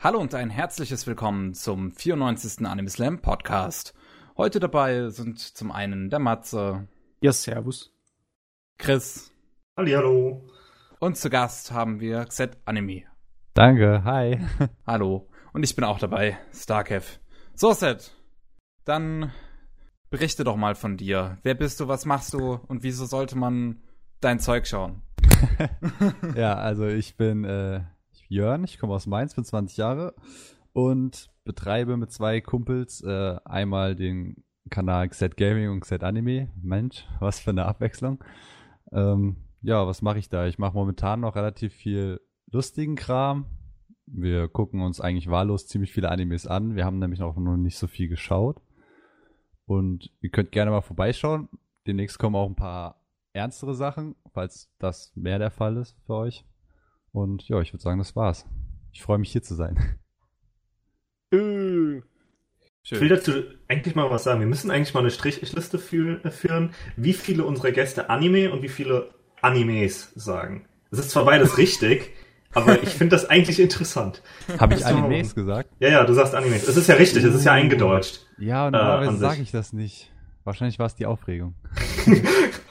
Hallo und ein herzliches Willkommen zum 94. Anime Slam Podcast. Heute dabei sind zum einen der Matze. Ja, servus. Chris. Hallihallo. Und zu Gast haben wir Xet Anime. Danke, hi. Hallo. Und ich bin auch dabei, Starkev. So, Set. Dann berichte doch mal von dir. Wer bist du, was machst du und wieso sollte man dein Zeug schauen? ja, also ich bin äh, Jörn, ich komme aus Mainz, bin 20 Jahre und betreibe mit zwei Kumpels äh, einmal den Kanal Xet Gaming und Xet Anime. Mensch, was für eine Abwechslung. Ähm, ja, was mache ich da? Ich mache momentan noch relativ viel lustigen Kram. Wir gucken uns eigentlich wahllos ziemlich viele Animes an. Wir haben nämlich auch noch nicht so viel geschaut. Und ihr könnt gerne mal vorbeischauen. Demnächst kommen auch ein paar ernstere Sachen, falls das mehr der Fall ist für euch. Und ja, ich würde sagen, das war's. Ich freue mich hier zu sein. Äh. Ich will dazu eigentlich mal was sagen. Wir müssen eigentlich mal eine Strichliste führen, wie viele unserer Gäste Anime und wie viele Animes sagen. Es ist zwar beides richtig, aber ich finde das eigentlich interessant. Habe ich Animes gesagt? Ja, ja, du sagst Animes. Es ist ja richtig, es ist ja eingedeutscht. Ja, normalerweise äh, sage ich das nicht. Wahrscheinlich war es die Aufregung.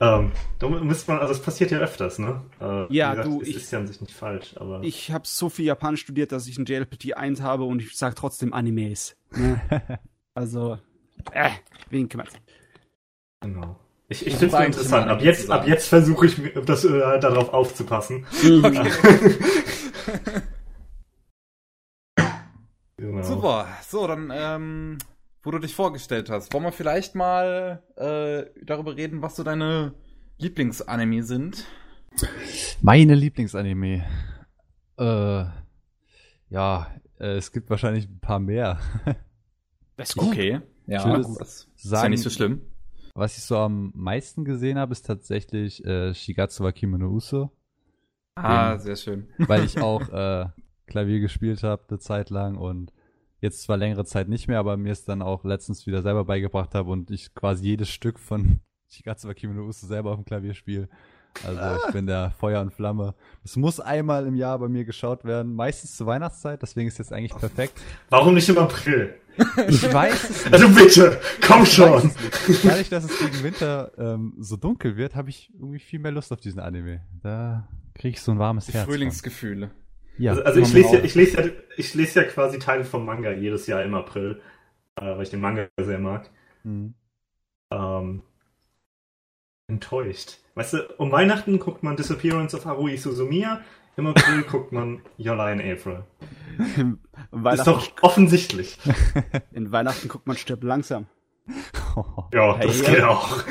ähm, da müsste man, also es passiert ja öfters, ne? Äh, ja, gesagt, du, es ich, ist ja an sich nicht falsch, aber. Ich habe so viel Japanisch studiert, dass ich ein JLPT 1 habe und ich sage trotzdem Animes. Ne? also, äh, wen kümmert Genau. Ich, ich finde es interessant. Ab jetzt, ab jetzt versuche ich das, äh, darauf aufzupassen. Okay. genau. Super. So, dann ähm, wo du dich vorgestellt hast. Wollen wir vielleicht mal äh, darüber reden, was so deine Lieblingsanime sind? Meine Lieblingsanime. Äh, ja, äh, es gibt wahrscheinlich ein paar mehr. Das ist gut. Okay. Ja, ich das sagen, ist ja nicht so schlimm. Was ich so am meisten gesehen habe, ist tatsächlich äh, Shigatsu wa Kimono Uso. Ah, Den, sehr schön. Weil ich auch äh, Klavier gespielt habe eine Zeit lang und jetzt zwar längere Zeit nicht mehr, aber mir es dann auch letztens wieder selber beigebracht habe und ich quasi jedes Stück von Shigatsu wa Kimono Uso selber auf dem Klavier spiele. Also ich bin der Feuer und Flamme. Es muss einmal im Jahr bei mir geschaut werden, meistens zur Weihnachtszeit, deswegen ist jetzt eigentlich perfekt. Warum nicht im April? Ich weiß es nicht. Also bitte, komm schon. Dadurch, dass es gegen Winter ähm, so dunkel wird, habe ich irgendwie viel mehr Lust auf diesen Anime. Da kriege ich so ein warmes Die Herz. Frühlingsgefühle. Ja, also, also ich, lese ja, ich, lese ja, ich lese ja quasi Teile vom Manga jedes Jahr im April, äh, weil ich den Manga sehr mag. Mhm. Ähm, enttäuscht. Weißt du, um Weihnachten guckt man Disappearance of Harui Suzumiya, im April guckt man Yola in April. ist doch offensichtlich. In Weihnachten guckt man Stirb langsam. Ja, das hey, geht auch.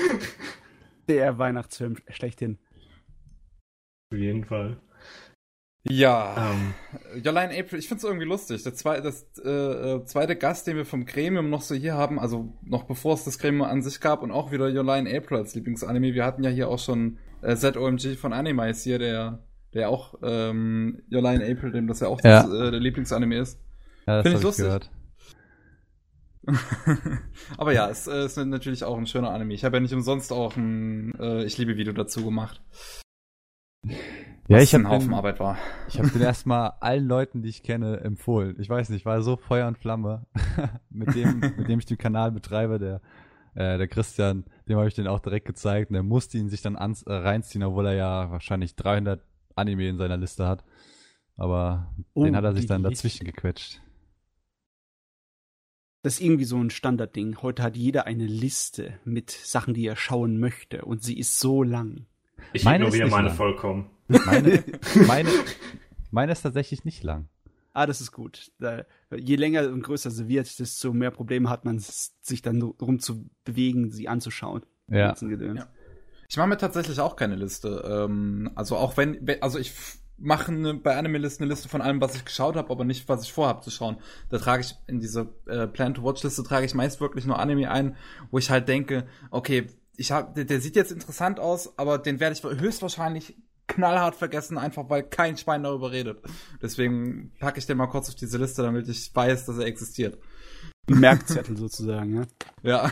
Der Weihnachtsfilm schlechthin. Auf jeden Fall. Ja, ähm. Jolene April, ich find's irgendwie lustig. Der zweite, das äh, äh, zweite Gast, den wir vom Gremium noch so hier haben, also noch bevor es das Gremium an sich gab und auch wieder Jolene April als Lieblingsanime. Wir hatten ja hier auch schon äh, ZOMG von Animes hier, der, der auch ähm, Jolene April, dem das ja auch ja. Das, äh, der Lieblingsanime ist. Ja, Finde ich lustig. Gehört. Aber ja, es, äh, es ist natürlich auch ein schöner Anime. Ich habe ja nicht umsonst auch ein äh, Ich liebe Video dazu gemacht. Ja, ich habe ein Haufen den, Arbeit war. Ich habe den erstmal allen Leuten, die ich kenne, empfohlen. Ich weiß nicht, war so Feuer und Flamme mit dem, mit dem ich den Kanal betreibe, der äh, der Christian, dem habe ich den auch direkt gezeigt und der musste ihn sich dann ans, äh, reinziehen, obwohl er ja wahrscheinlich 300 Anime in seiner Liste hat. Aber oh, den hat er sich dann dazwischen gequetscht. Das ist irgendwie so ein Standardding. Heute hat jeder eine Liste mit Sachen, die er schauen möchte und sie ist so lang. Ich meine ignoriere meine lang. vollkommen. Meine, meine, meine ist tatsächlich nicht lang. Ah, das ist gut. Je länger und größer sie wird, desto mehr Probleme hat man, sich dann darum zu bewegen, sie anzuschauen. Ja. ja. Ich mache mir tatsächlich auch keine Liste. Ähm, also auch wenn, also ich mache ne, bei Anime-Listen eine Liste von allem, was ich geschaut habe, aber nicht, was ich vorhabe zu schauen. Da trage ich in diese äh, Plan-to-Watch-Liste trage ich meist wirklich nur Anime ein, wo ich halt denke, okay, ich hab, der, der sieht jetzt interessant aus, aber den werde ich höchstwahrscheinlich knallhart vergessen, einfach weil kein Schwein darüber redet. Deswegen packe ich den mal kurz auf diese Liste, damit ich weiß, dass er existiert. Merkzettel sozusagen, ja. Ja.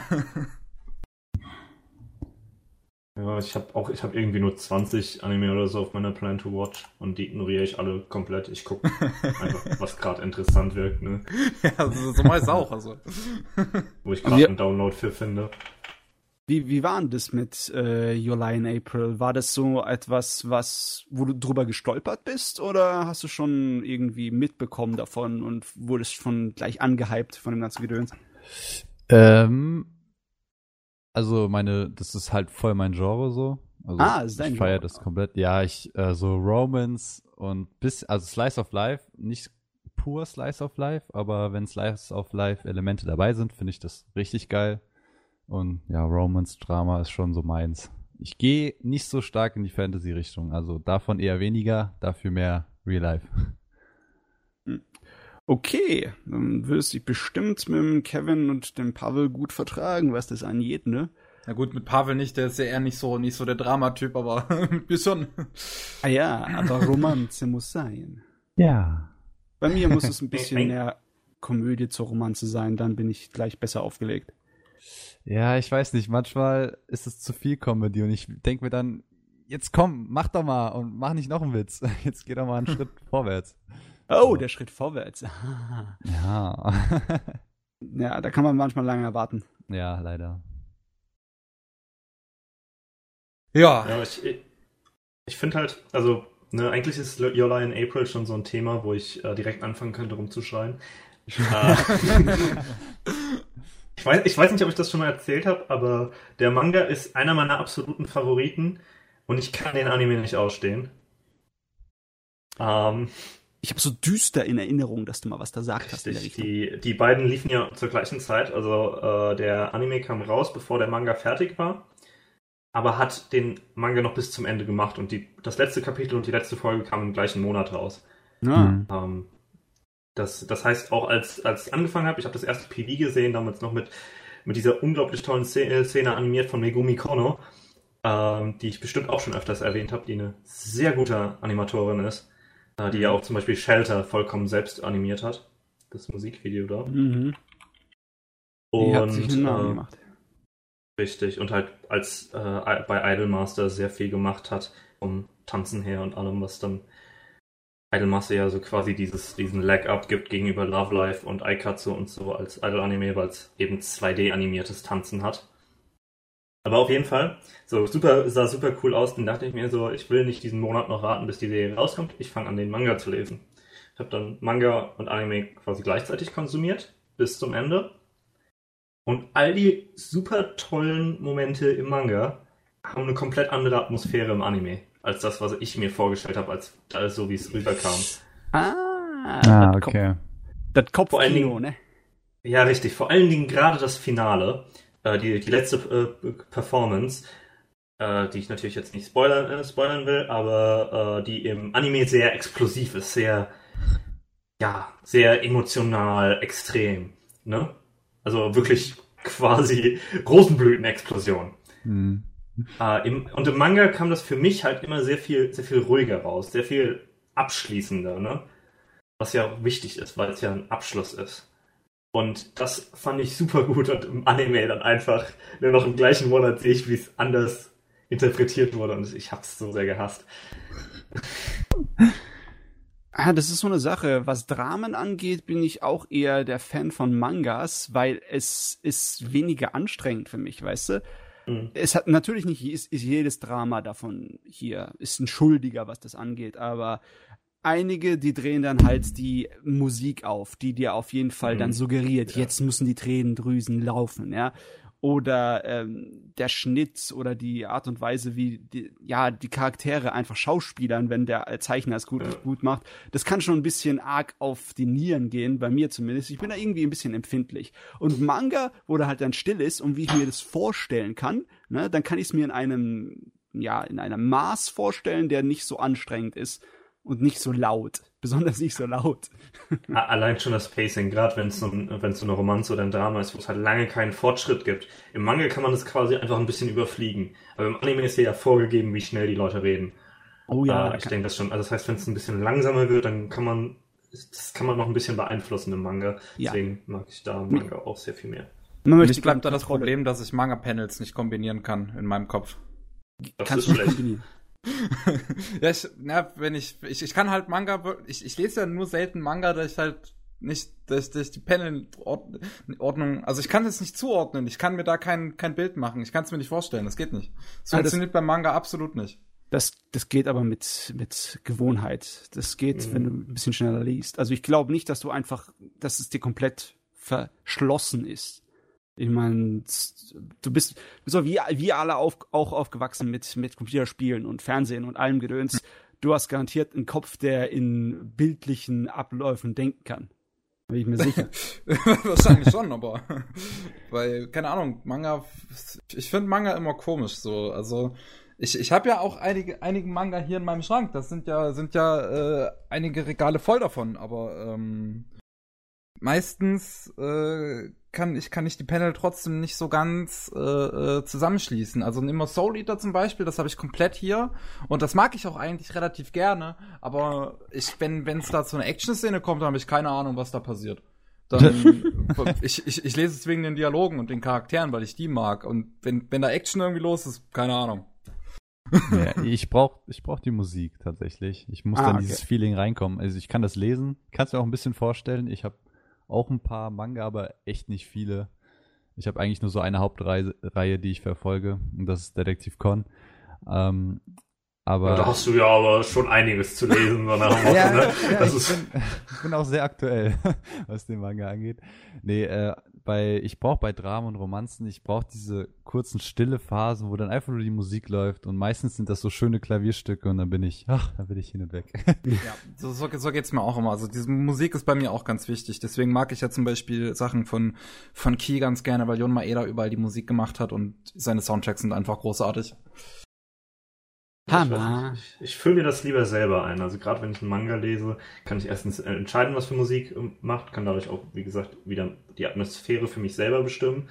Ja, ich habe auch, ich habe irgendwie nur 20 Anime oder so auf meiner Plan to Watch und die ignoriere ich alle komplett. Ich gucke einfach, was gerade interessant wirkt, ne? ja, so, so meist auch, also. Wo ich gerade einen Download für finde. Wie, wie war denn das mit äh, Your Lie in April? War das so etwas, was, wo du drüber gestolpert bist oder hast du schon irgendwie mitbekommen davon und wurdest schon gleich angehypt von dem ganzen Gedöns? Ähm, also meine, das ist halt voll mein Genre so. Also ah, ist dein ich feiere das komplett. Ja, ich äh, so Romance und bis also Slice of Life, nicht pur Slice of Life, aber wenn Slice of Life Elemente dabei sind, finde ich das richtig geil. Und ja, Romance Drama ist schon so meins. Ich gehe nicht so stark in die Fantasy Richtung, also davon eher weniger, dafür mehr Real Life. Okay, dann wirst du dich bestimmt mit dem Kevin und dem Pavel gut vertragen, was das angeht, ne? Na gut, mit Pavel nicht, der ist ja eher nicht so, nicht so der Dramatyp, aber wir schon. Ah ja, aber Romanze muss sein. Ja. Bei mir muss es ein bisschen mehr Komödie zur Romanze sein, dann bin ich gleich besser aufgelegt. Ja, ich weiß nicht, manchmal ist es zu viel Comedy und ich denke mir dann, jetzt komm, mach doch mal und mach nicht noch einen Witz. Jetzt geh doch mal einen Schritt vorwärts. Oh, der Schritt vorwärts. Ja. ja, da kann man manchmal lange erwarten. ja, leider. Ja. Ja, ich, ich, finde halt, also, ne, eigentlich ist Your Lie in April schon so ein Thema, wo ich äh, direkt anfangen könnte, rumzuschreien. Ich, weiß, ich weiß nicht, ob ich das schon mal erzählt habe, aber der Manga ist einer meiner absoluten Favoriten und ich kann den Anime nicht ausstehen. Ähm, Ich habe so düster in Erinnerung, dass du mal was da sagt hast in der Richtung. die, die beiden liefen ja zur gleichen Zeit. Also äh, der Anime kam raus, bevor der Manga fertig war, aber hat den Manga noch bis zum Ende gemacht und die, das letzte Kapitel und die letzte Folge kamen im gleichen Monat raus. Ja. Mhm. Ähm, das, das heißt, auch als, als ich angefangen habe, ich habe das erste PV gesehen, damals noch mit, mit dieser unglaublich tollen Szene, Szene animiert von Megumi Kono, ähm, die ich bestimmt auch schon öfters erwähnt habe, die eine sehr gute Animatorin ist, äh, die ja auch zum Beispiel Shelter vollkommen selbst animiert hat. Das Musikvideo da. Mhm. Die Und hat sich einen Namen äh, gemacht. richtig, und halt als äh, bei Idolmaster sehr viel gemacht hat, vom Tanzen her und allem, was dann Idolmaster ja so quasi dieses, diesen Leg-Up gibt gegenüber Love Life und Aikatsu und so als Idol-Anime, weil es eben 2D-animiertes Tanzen hat. Aber auf jeden Fall, so super, sah super cool aus, dann dachte ich mir so, ich will nicht diesen Monat noch warten, bis die Serie rauskommt, ich fange an, den Manga zu lesen. Ich habe dann Manga und Anime quasi gleichzeitig konsumiert, bis zum Ende. Und all die super tollen Momente im Manga haben eine komplett andere Atmosphäre im Anime, als das, was ich mir vorgestellt habe, als, als so wie es rüberkam. Ah, Ah, das Kopf- okay. Das Vor allen Dingen- ne? Ja, richtig. Vor allen Dingen gerade das Finale, äh, die, die letzte äh, Performance, äh, die ich natürlich jetzt nicht spoilern, äh, spoilern will, aber äh, die im Anime sehr explosiv ist, sehr, ja, sehr emotional, extrem. Ne? Also wirklich quasi Rosenblütenexplosion. Hm. Äh, im, und im Manga kam das für mich halt immer sehr viel, sehr viel ruhiger raus, sehr viel abschließender, ne? Was ja auch wichtig ist, weil es ja ein Abschluss ist. Und das fand ich super gut und im Anime dann einfach nur noch im gleichen Monat sehe ich, wie es anders interpretiert wurde und ich hab's so sehr gehasst. Ah, das ist so eine Sache. Was Dramen angeht, bin ich auch eher der Fan von Mangas, weil es ist weniger anstrengend für mich, weißt du? Mhm. Es hat natürlich nicht ist, ist jedes Drama davon hier ist ein Schuldiger, was das angeht, aber einige, die drehen dann halt die Musik auf, die dir auf jeden Fall Mhm. dann suggeriert, Ja. jetzt müssen die Tränendrüsen laufen, ja. Oder ähm, der Schnitt oder die Art und Weise, wie die, ja, die Charaktere einfach schauspielern, wenn der Zeichner es gut, Ja. gut macht, das kann schon ein bisschen arg auf die Nieren gehen, bei mir zumindest. Ich bin da irgendwie ein bisschen empfindlich. Und Manga, wo da halt dann still ist und wie ich mir das vorstellen kann, ne, dann kann ich es mir in einem, ja, in einem Maß vorstellen, der nicht so anstrengend ist und nicht so laut. Besonders nicht so laut. Allein schon das Pacing, gerade wenn es so, ein- wenn's so eine Romanze oder ein Drama ist, wo es halt lange keinen Fortschritt gibt. Im Manga kann man das quasi einfach ein bisschen überfliegen. Aber im Anime ist ja vorgegeben, wie schnell die Leute reden. Oh Ja, da ich denke das schon. Also das heißt, wenn es ein bisschen langsamer wird, dann kann man, das kann man noch ein bisschen beeinflussen im Manga. Ja. Deswegen mag ich da im Manga auch sehr viel mehr. Mich bleibt da das. Problem, dass ich Manga-Panels nicht kombinieren kann in meinem Kopf. Das Kannst ist du nicht schlecht. ja, ich, na, wenn ich, ich, ich kann halt Manga, ich, ich lese ja nur selten Manga, da ich halt nicht, dass, dass die Panel-Ordnung, also ich kann das nicht zuordnen, ich kann mir da kein, kein Bild machen, ich kann es mir nicht vorstellen, das geht nicht. Das ah, funktioniert beim Manga absolut nicht. Das, das geht aber mit, mit Gewohnheit. Das geht, mhm. wenn du ein bisschen schneller liest. Also ich glaube nicht, dass du einfach, dass es dir komplett verschlossen ist. Ich meine, du bist, so wie, wie alle auf, auch aufgewachsen mit, mit Computerspielen und Fernsehen und allem Gedöns. Du hast garantiert einen Kopf, der in bildlichen Abläufen denken kann. Bin ich mir sicher. Wahrscheinlich schon, aber weil, keine Ahnung, Manga, ich finde Manga immer komisch so. Also ich, ich habe ja auch einige, einige Manga hier in meinem Schrank. Das sind ja, sind ja äh, einige Regale voll davon, aber ähm, meistens äh, kann ich kann ich die Panel trotzdem nicht so ganz äh, äh, zusammenschließen. Also immer Soul Eater zum Beispiel, das habe ich komplett hier und das mag ich auch eigentlich relativ gerne. Aber ich, wenn wenn es da zu einer Action-Szene kommt, dann habe ich keine Ahnung, was da passiert. Dann ich, ich, ich lese es wegen den Dialogen und den Charakteren, weil ich die mag. Und wenn wenn da Action irgendwie los ist, keine Ahnung. ja, ich brauche ich brauch die Musik tatsächlich. Ich muss ah, dann okay. dieses Feeling reinkommen. Also ich kann das lesen, kannst du mir auch ein bisschen vorstellen. Ich habe auch ein paar Manga, aber echt nicht viele. Ich habe eigentlich nur so eine Hauptreihe, die ich verfolge, und das ist Detektiv Con. Ähm, aber da hast du ja aber schon einiges zu lesen. ja, ne? ja, ich, bin, ich, bin, auch sehr aktuell, was den Manga angeht. Nee, äh, bei, ich brauche bei Dramen und Romanzen, ich brauche diese kurzen stille Phasen, wo dann einfach nur die Musik läuft und meistens sind das so schöne Klavierstücke und dann bin ich, ach, da bin ich hin und weg. ja, so, so, so geht's mir auch immer. Also diese Musik ist bei mir auch ganz wichtig. Deswegen mag ich ja zum Beispiel Sachen von, von Key ganz gerne, weil Jon Maeda überall die Musik gemacht hat und seine Soundtracks sind einfach großartig. Hammer. Ich, ich, fülle mir das lieber selber ein. Also gerade wenn ich einen Manga lese, kann ich erstens entscheiden, was für Musik ähm, macht, kann dadurch auch, wie gesagt, wieder die Atmosphäre für mich selber bestimmen.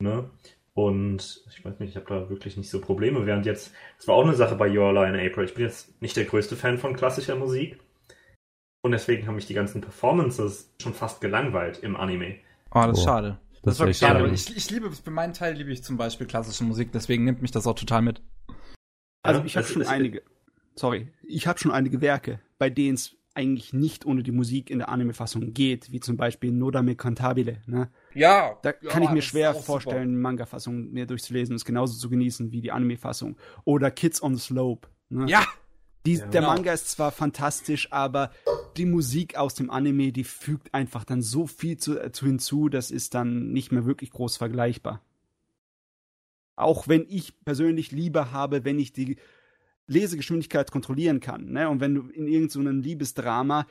Ne? Und ich weiß nicht, ich habe da wirklich nicht so Probleme. Während jetzt, das war auch eine Sache bei Your Lie in April. Ich bin jetzt nicht der größte Fan von klassischer Musik. Und deswegen haben mich die ganzen Performances schon fast gelangweilt im Anime. Oh, das ist oh. schade. Das, das war schade. schade. Ich, ich liebe, für meinen Teil liebe ich zum Beispiel klassische Musik, deswegen nimmt mich das auch total mit. Also ich habe schon einige, sorry, ich habe schon einige Werke, bei denen es eigentlich nicht ohne die Musik in der Anime-Fassung geht, wie zum Beispiel Nodame Cantabile. Ne? Ja. Da kann ja, ich mir schwer vorstellen, Manga-Fassung mehr durchzulesen und es genauso zu genießen wie die Anime-Fassung. Oder Kids on the Slope. Ne? Ja. Die, ja, der genau. Manga ist zwar fantastisch, aber die Musik aus dem Anime, die fügt einfach dann so viel zu, äh, zu hinzu, das ist dann nicht mehr wirklich groß vergleichbar. Auch wenn ich persönlich lieber habe, wenn ich die Lesegeschwindigkeit kontrollieren kann. Ne? Und wenn du in irgendeinem so Liebesdrama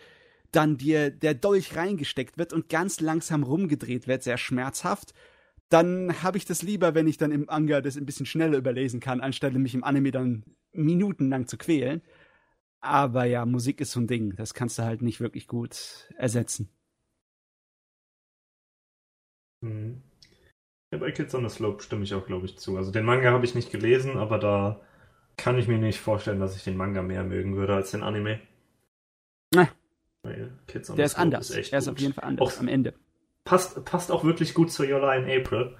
dann dir der Dolch reingesteckt wird und ganz langsam rumgedreht wird, sehr schmerzhaft, dann habe ich das lieber, wenn ich dann im Manga das ein bisschen schneller überlesen kann, anstelle mich im Anime dann minutenlang zu quälen. Aber ja, Musik ist so ein Ding, das kannst du halt nicht wirklich gut ersetzen. Mhm. Ja, bei Kids on the Slope stimme ich auch, glaube ich, zu. Also den Manga habe ich nicht gelesen, aber da kann ich mir nicht vorstellen, dass ich den Manga mehr mögen würde als den Anime. Na. Kids on Der the ist Slope anders. Ist er ist auf jeden Fall anders auch, am Ende. Passt, passt auch wirklich gut zu Lie in April,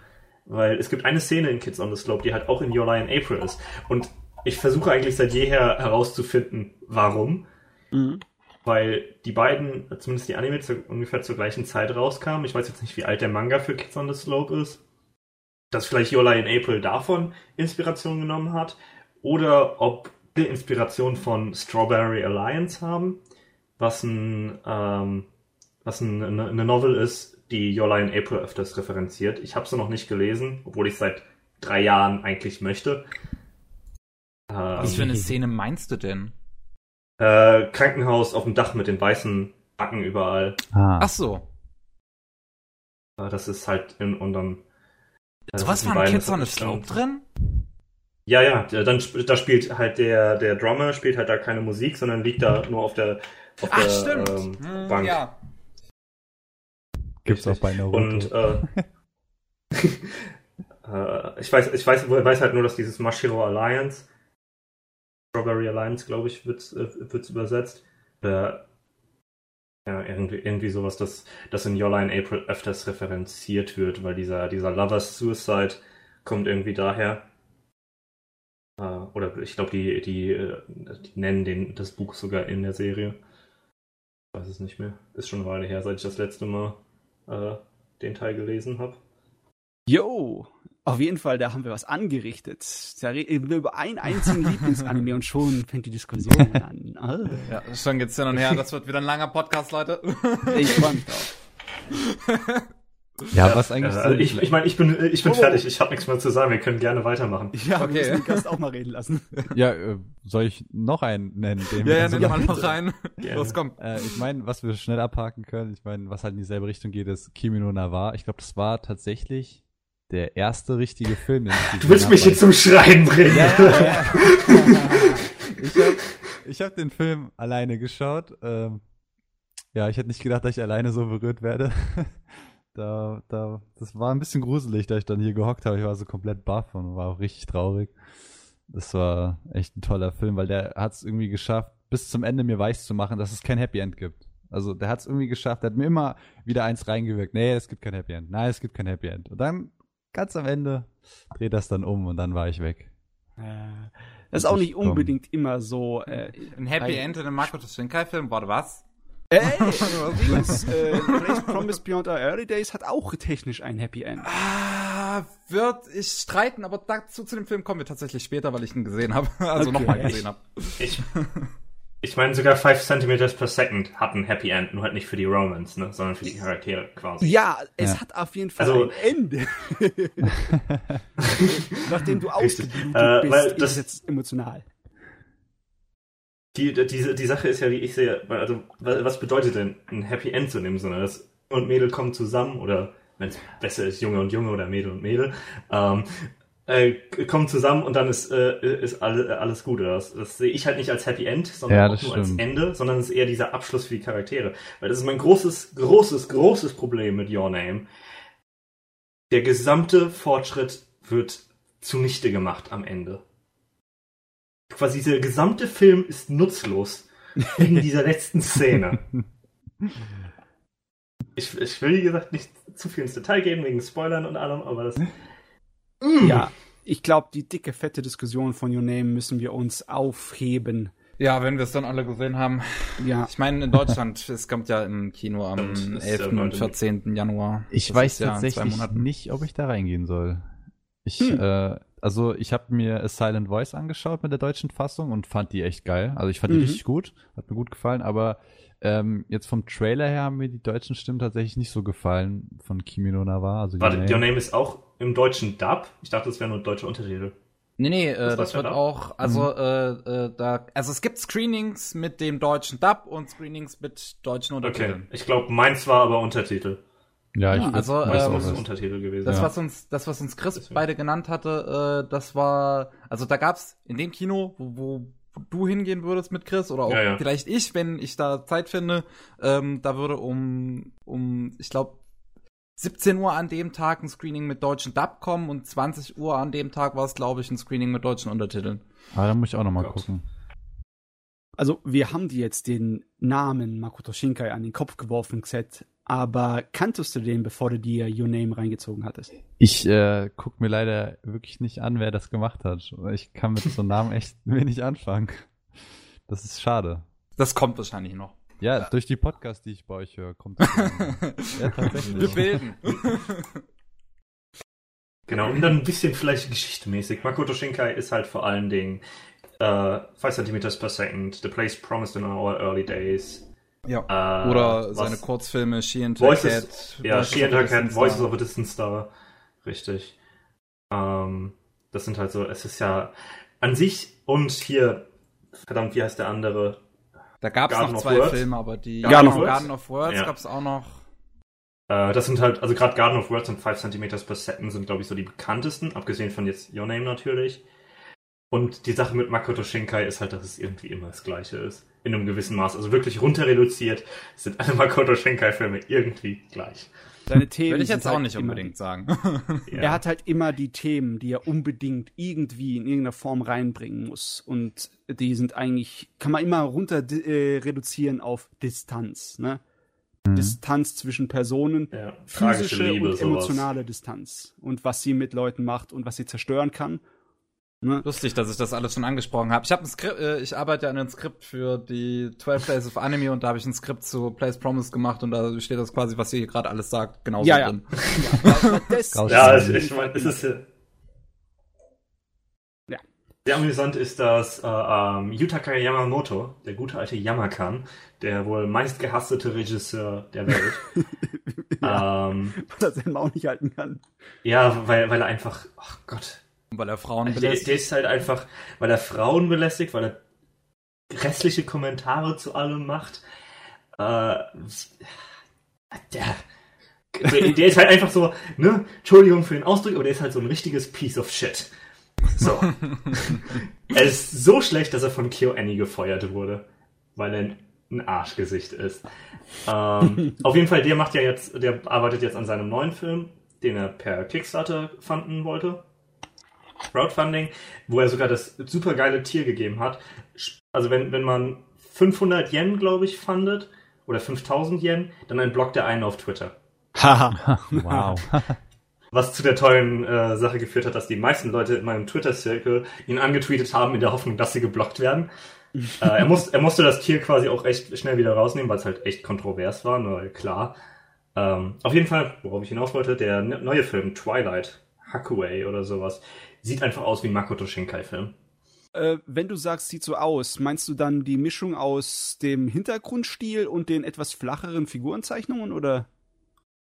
weil es gibt eine Szene in Kids on the Slope, die halt auch in Lie in April ist. Und ich versuche eigentlich seit jeher herauszufinden, warum. Mhm. Weil die beiden, zumindest die Anime, zu, ungefähr zur gleichen Zeit rauskamen. Ich weiß jetzt nicht, wie alt der Manga für Kids on the Slope ist dass vielleicht Yola in April davon Inspiration genommen hat oder ob wir Inspiration von Strawberry Alliance haben, was ein ähm, was ein, eine, eine Novel ist, die Yola in April öfters referenziert. Ich habe sie noch nicht gelesen, obwohl ich seit drei Jahren eigentlich möchte. Was für eine ähm, Szene meinst du denn? Äh, Krankenhaus auf dem Dach mit den weißen Backen überall. Ah. Ach so. Äh, das ist halt in unserem also was war ein Kids on a Slope drin? Ja, ja, dann da spielt halt der der Drummer spielt halt da keine Musik, sondern liegt da nur auf der auf Ach, der stimmt. Ähm, hm, Bank. Ja. Gibt's auch bei Naruto. Und äh, äh, ich weiß ich weiß weiß halt nur, dass dieses Mashiro Alliance Strawberry Alliance, glaube ich, wird äh, wird's übersetzt. Äh, ja, irgendwie, irgendwie sowas, das, das in Yola in April öfters referenziert wird, weil dieser, dieser Lover's Suicide kommt irgendwie daher. Äh, oder ich glaube, die, die, äh, die nennen den, das Buch sogar in der Serie. Ich weiß es nicht mehr. Ist schon eine Weile her, seit ich das letzte Mal äh, den Teil gelesen habe. Yo, auf jeden Fall, da haben wir was angerichtet. Da reden wir über einen einzigen Lieblingsanime und schon fängt die Diskussion an. Ah. Ja, schon geht's hin und her. Das wird wieder ein langer Podcast, Leute. Ich freue mich drauf. Ja, was eigentlich. Äh, ich ich meine, ich bin, ich bin oh. fertig. Ich habe nichts mehr zu sagen. Wir können gerne weitermachen. Ja, okay. wir müssen den Gast auch mal reden lassen. Ja, äh, soll ich noch einen nennen? Den ja, ja, nimm mal noch rein. Los, komm. Äh, ich meine, was wir schnell abhaken können, ich meine, was halt in dieselbe Richtung geht, ist Kimi no Nawa. Ich glaube, das war tatsächlich der erste richtige Film. Den ich du willst mich jetzt zum Schreien bringen. Ja, ja, ja. ich habe ich hab den Film alleine geschaut. Ähm, ja, ich hätte nicht gedacht, dass ich alleine so berührt werde. da, da, das war ein bisschen gruselig, da ich dann hier gehockt habe. Ich war so komplett baff und war auch richtig traurig. Das war echt ein toller Film, weil der hat es irgendwie geschafft, bis zum Ende mir weiß zu machen, dass es kein Happy End gibt. Also der hat es irgendwie geschafft, der hat mir immer wieder eins reingewirkt. Nee, es gibt kein Happy End. Nein, es gibt kein Happy End. Und dann ganz am Ende dreht das dann um und dann war ich weg. Äh, das ist auch nicht unbedingt immer so. Äh, ein Happy End in einem Marco Shinkai-Film, warte was? Ey, Dings, äh, Place Promise Beyond Our Early Days hat auch technisch ein Happy End. Ah, wird ich streiten, aber dazu zu dem Film kommen wir tatsächlich später, weil ich ihn gesehen habe. Also okay. nochmal gesehen habe. Ich, ich meine, sogar 5 cm per second hat ein Happy End, nur halt nicht für die Romans, ne, sondern für die Charaktere quasi. Ja, es ja. hat auf jeden Fall also, ein Ende. Nachdem du ausgeblutet äh, bist, weil das, ist jetzt emotional. Die, die, die Sache ist ja, wie ich sehe, also was bedeutet denn ein Happy End zu nehmen, sondern das und Mädel kommen zusammen oder wenn es besser ist, Junge und Junge oder Mädel und Mädel. Ähm, äh, kommen zusammen und dann ist, äh, ist alle, alles gut. Das, das sehe ich halt nicht als Happy End, sondern ja, nur stimmt. als Ende, sondern es ist eher dieser Abschluss für die Charaktere. Weil das ist mein großes, großes, großes Problem mit Your Name. Der gesamte Fortschritt wird zunichte gemacht am Ende. Quasi dieser gesamte Film ist nutzlos wegen dieser letzten Szene. Ich, ich will, wie gesagt, nicht zu viel ins Detail gehen wegen Spoilern und allem, aber das Mm. Ja, ich glaube, die dicke, fette Diskussion von Your Name müssen wir uns aufheben. Ja, wenn wir es dann alle gesehen haben. Ja. Ich meine, in Deutschland, es kommt ja im Kino am 11. und 14. Januar. Ich das weiß tatsächlich nicht, ob ich da reingehen soll. Ich, hm. äh, also ich habe mir A Silent Voice angeschaut mit der deutschen Fassung und fand die echt geil. Also ich fand die mhm. richtig gut, hat mir gut gefallen, aber ähm, jetzt vom Trailer her haben mir die deutschen Stimmen tatsächlich nicht so gefallen von Kimi no Nawa. Also Warte, Your Name ist auch im deutschen Dub? Ich dachte, das wäre nur deutsche Untertitel. Nee, nee, äh, das, wird auch, also, mhm. äh, äh, da, also es gibt Screenings mit dem deutschen Dub und Screenings mit deutschen Untertiteln. Okay, ich glaube, meins war aber Untertitel. Ja, ich ja, also ähm, muss Untertitel gewesen. Das, ja. was uns, das, was uns Chris Deswegen. beide genannt hatte, äh, das war, also da gab's in dem Kino, wo, wo du hingehen würdest mit Chris oder auch ja, ja. vielleicht ich, wenn ich da Zeit finde, ähm, da würde um, um, ich glaube, 17 Uhr an dem Tag ein Screening mit deutschen Dub kommen und 20 Uhr an dem Tag war es, glaube ich, ein Screening mit deutschen Untertiteln. Ah, da muss ich auch nochmal gucken. Also, wir haben dir jetzt den Namen Makoto Shinkai an den Kopf geworfen, Xet, aber kanntest du den, bevor du dir Your Name reingezogen hattest? Ich äh, guck mir leider wirklich nicht an, wer das gemacht hat. Ich kann mit so einem Namen echt wenig anfangen. Das ist schade. Das kommt wahrscheinlich noch. Ja, ja. durch die Podcasts, die ich bei euch höre, kommt das. ja, tatsächlich. Wir bilden. Genau, und dann ein bisschen vielleicht geschichtemäßig. Makoto Shinkai ist halt vor allen Dingen uh, 5 cm per second, The Place Promised in Our Early Days. Ja. Äh, Oder seine Kurzfilme She and Her Cat. Ja, She and Her Cat, Voices of a Distant Star. Richtig. Ähm, das sind halt so, es ist ja an sich und hier, verdammt, wie heißt der andere? Da gab es noch zwei Words. Filme, aber die Garden, of, Garden of Words ja. gab es auch noch. Äh, das sind halt, also gerade Garden of Words und 5 cm per Second sind, glaube ich, so die bekanntesten, abgesehen von jetzt Your Name natürlich. Und die Sache mit Makoto Shinkai ist halt, dass es irgendwie immer das Gleiche ist. In einem gewissen Maß. Also wirklich runter reduziert sind alle Makoto Shinkai-Filme irgendwie gleich. Seine Themen. Würde ich jetzt auch halt nicht unbedingt sagen. ja. Er hat halt immer die Themen, die er unbedingt irgendwie in irgendeiner Form reinbringen muss. Und die sind eigentlich, kann man immer runter äh, reduzieren auf Distanz, ne? Mhm. Distanz zwischen Personen, ja, physische Liebe, und emotionale sowas. Distanz. Und was sie mit Leuten macht und was sie zerstören kann Ne? Lustig, dass ich das alles schon angesprochen habe. Ich habe ein Skript, äh, ich arbeite an einem Skript für die 12 Plays of Anime und da habe ich ein Skript zu Plays Promise gemacht und da steht das quasi, was ihr hier gerade alles sagt, genauso ja, drin. Ja, das, ja ich, ich meine, es ist ja. Sehr amüsant ist, dass äh, ähm, Yutaka Yamamoto, der gute alte Yamakan, der wohl meistgehasste Regisseur der Welt, ja, ähm, weil er seinen Maul nicht halten kann. Ja, weil, weil er einfach, ach oh Gott, weil er Frauen belästigt. Der, der ist halt einfach, weil er Frauen belästigt, weil er grässliche Kommentare zu allem macht. Äh, der, der, ist halt einfach so, ne, Entschuldigung für den Ausdruck, aber der ist halt so ein richtiges Piece of Shit. So. er ist so schlecht, dass er von Kyo Annie gefeuert wurde, weil er ein Arschgesicht ist. Ähm, auf jeden Fall, der macht ja jetzt, der arbeitet jetzt an seinem neuen Film, den er per Kickstarter fanden wollte. Crowdfunding, wo er sogar das supergeile Tier gegeben hat. Also wenn, wenn man 500 Yen, glaube ich, fundet, oder 5000 Yen, dann entblockt er einen auf Twitter. Haha, wow. Was zu der tollen äh, Sache geführt hat, dass die meisten Leute in meinem Twitter-Circle ihn angetweetet haben, in der Hoffnung, dass sie geblockt werden. äh, er, muss, er musste das Tier quasi auch recht schnell wieder rausnehmen, weil es halt echt kontrovers war, nur klar. Ähm, auf jeden Fall, worauf ich hinaus wollte, der ne-, neue Film Twilight, Hackaway oder sowas, sieht einfach aus wie ein Makoto Shinkai-Film. Äh, wenn du sagst, sieht so aus, meinst du dann die Mischung aus dem Hintergrundstil und den etwas flacheren Figurenzeichnungen oder?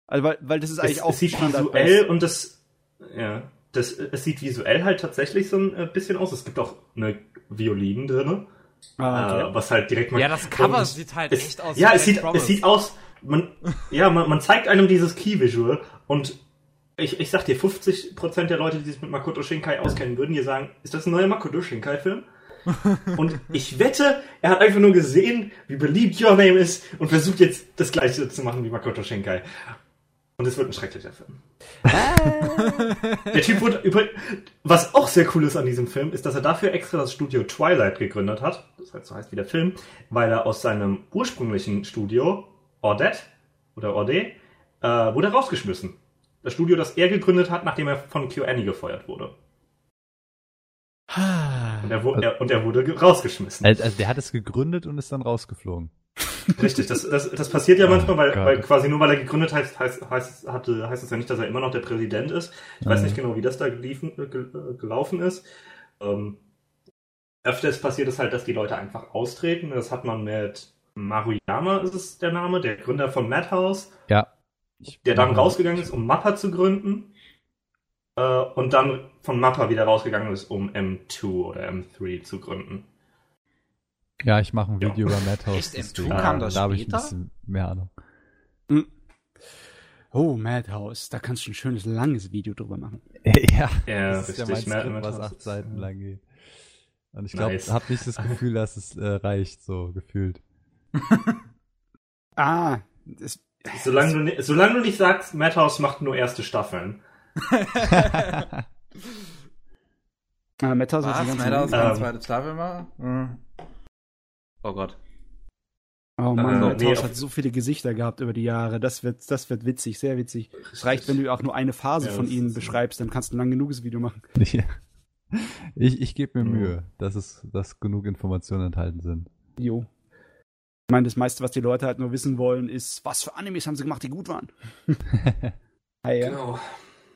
Also weil, weil das ist eigentlich es, auch es sieht visuell und das ja, das es sieht visuell halt tatsächlich so ein äh, bisschen aus. Es gibt auch eine Violin drin. Ah, okay. äh, was halt direkt mal Ja, das Cover sieht halt es, echt aus. Ja, es sieht es sieht aus man ja, man, man zeigt einem dieses Key Visual und ich, ich sag dir, 50% der Leute, die sich mit Makoto Shinkai auskennen, würden dir sagen, ist das ein neuer Makoto Shinkai-Film? und ich wette, er hat einfach nur gesehen, wie beliebt Your Name ist und versucht jetzt das gleiche zu machen wie Makoto Shinkai. Und es wird ein schrecklicher Film. der Typ wurde über was auch sehr cool ist an diesem Film, ist, dass er dafür extra das Studio Twilight gegründet hat. Das heißt, so heißt wie der Film, weil er aus seinem ursprünglichen Studio, Ordet, oder Orde, äh, wurde rausgeschmissen. Das Studio, das er gegründet hat, nachdem er von QAnon gefeuert wurde. Und er, er, und er wurde rausgeschmissen. Also, also, der hat es gegründet und ist dann rausgeflogen. Richtig, das, das, das passiert ja oh manchmal, weil, weil quasi nur weil er gegründet heißt, heißt, heißt, hatte, heißt es ja nicht, dass er immer noch der Präsident ist. Ich weiß nicht genau, wie das da geliefen, äh, gelaufen ist. Ähm, öfters passiert es halt, dass die Leute einfach austreten. Das hat man mit Maruyama, ist es der Name, der Gründer von Madhouse. Ja der dann rausgegangen ist, um Mappa zu gründen. Äh, und dann von Mappa wieder rausgegangen ist, um M2 oder M3 zu gründen. Ja, ich mache ein Video ja. über Madhouse. Echt, M2 kam das da habe ich ein bisschen mehr Ahnung. Hm. Oh, Madhouse, da kannst du ein schönes, langes Video drüber machen. ja, ja das ist ja mein Skript, was acht Seiten lang geht. Und ich glaube, nice. habe nicht das Gefühl, dass es äh, reicht, so gefühlt. ah, das, Solange du, solange du nicht sagst, Madhouse macht nur erste Staffeln. ah, Madhouse Was? ist Madhouse kann ähm, zweite Staffel machen? Hm. Oh Gott. Oh Mann, äh, Madhouse nee, hat so viele Gesichter gehabt über die Jahre. Das wird, das wird witzig, sehr witzig. Es reicht, wenn du auch nur eine Phase ja, von ihnen beschreibst, dann kannst du ein lang genuges Video machen. Ja. Ich, ich gebe mir Mühe, dass es, dass genug Informationen enthalten sind. Jo. Ich meine, das meiste, was die Leute halt nur wissen wollen, ist, was für Animes haben sie gemacht, die gut waren. hey, ja. Genau.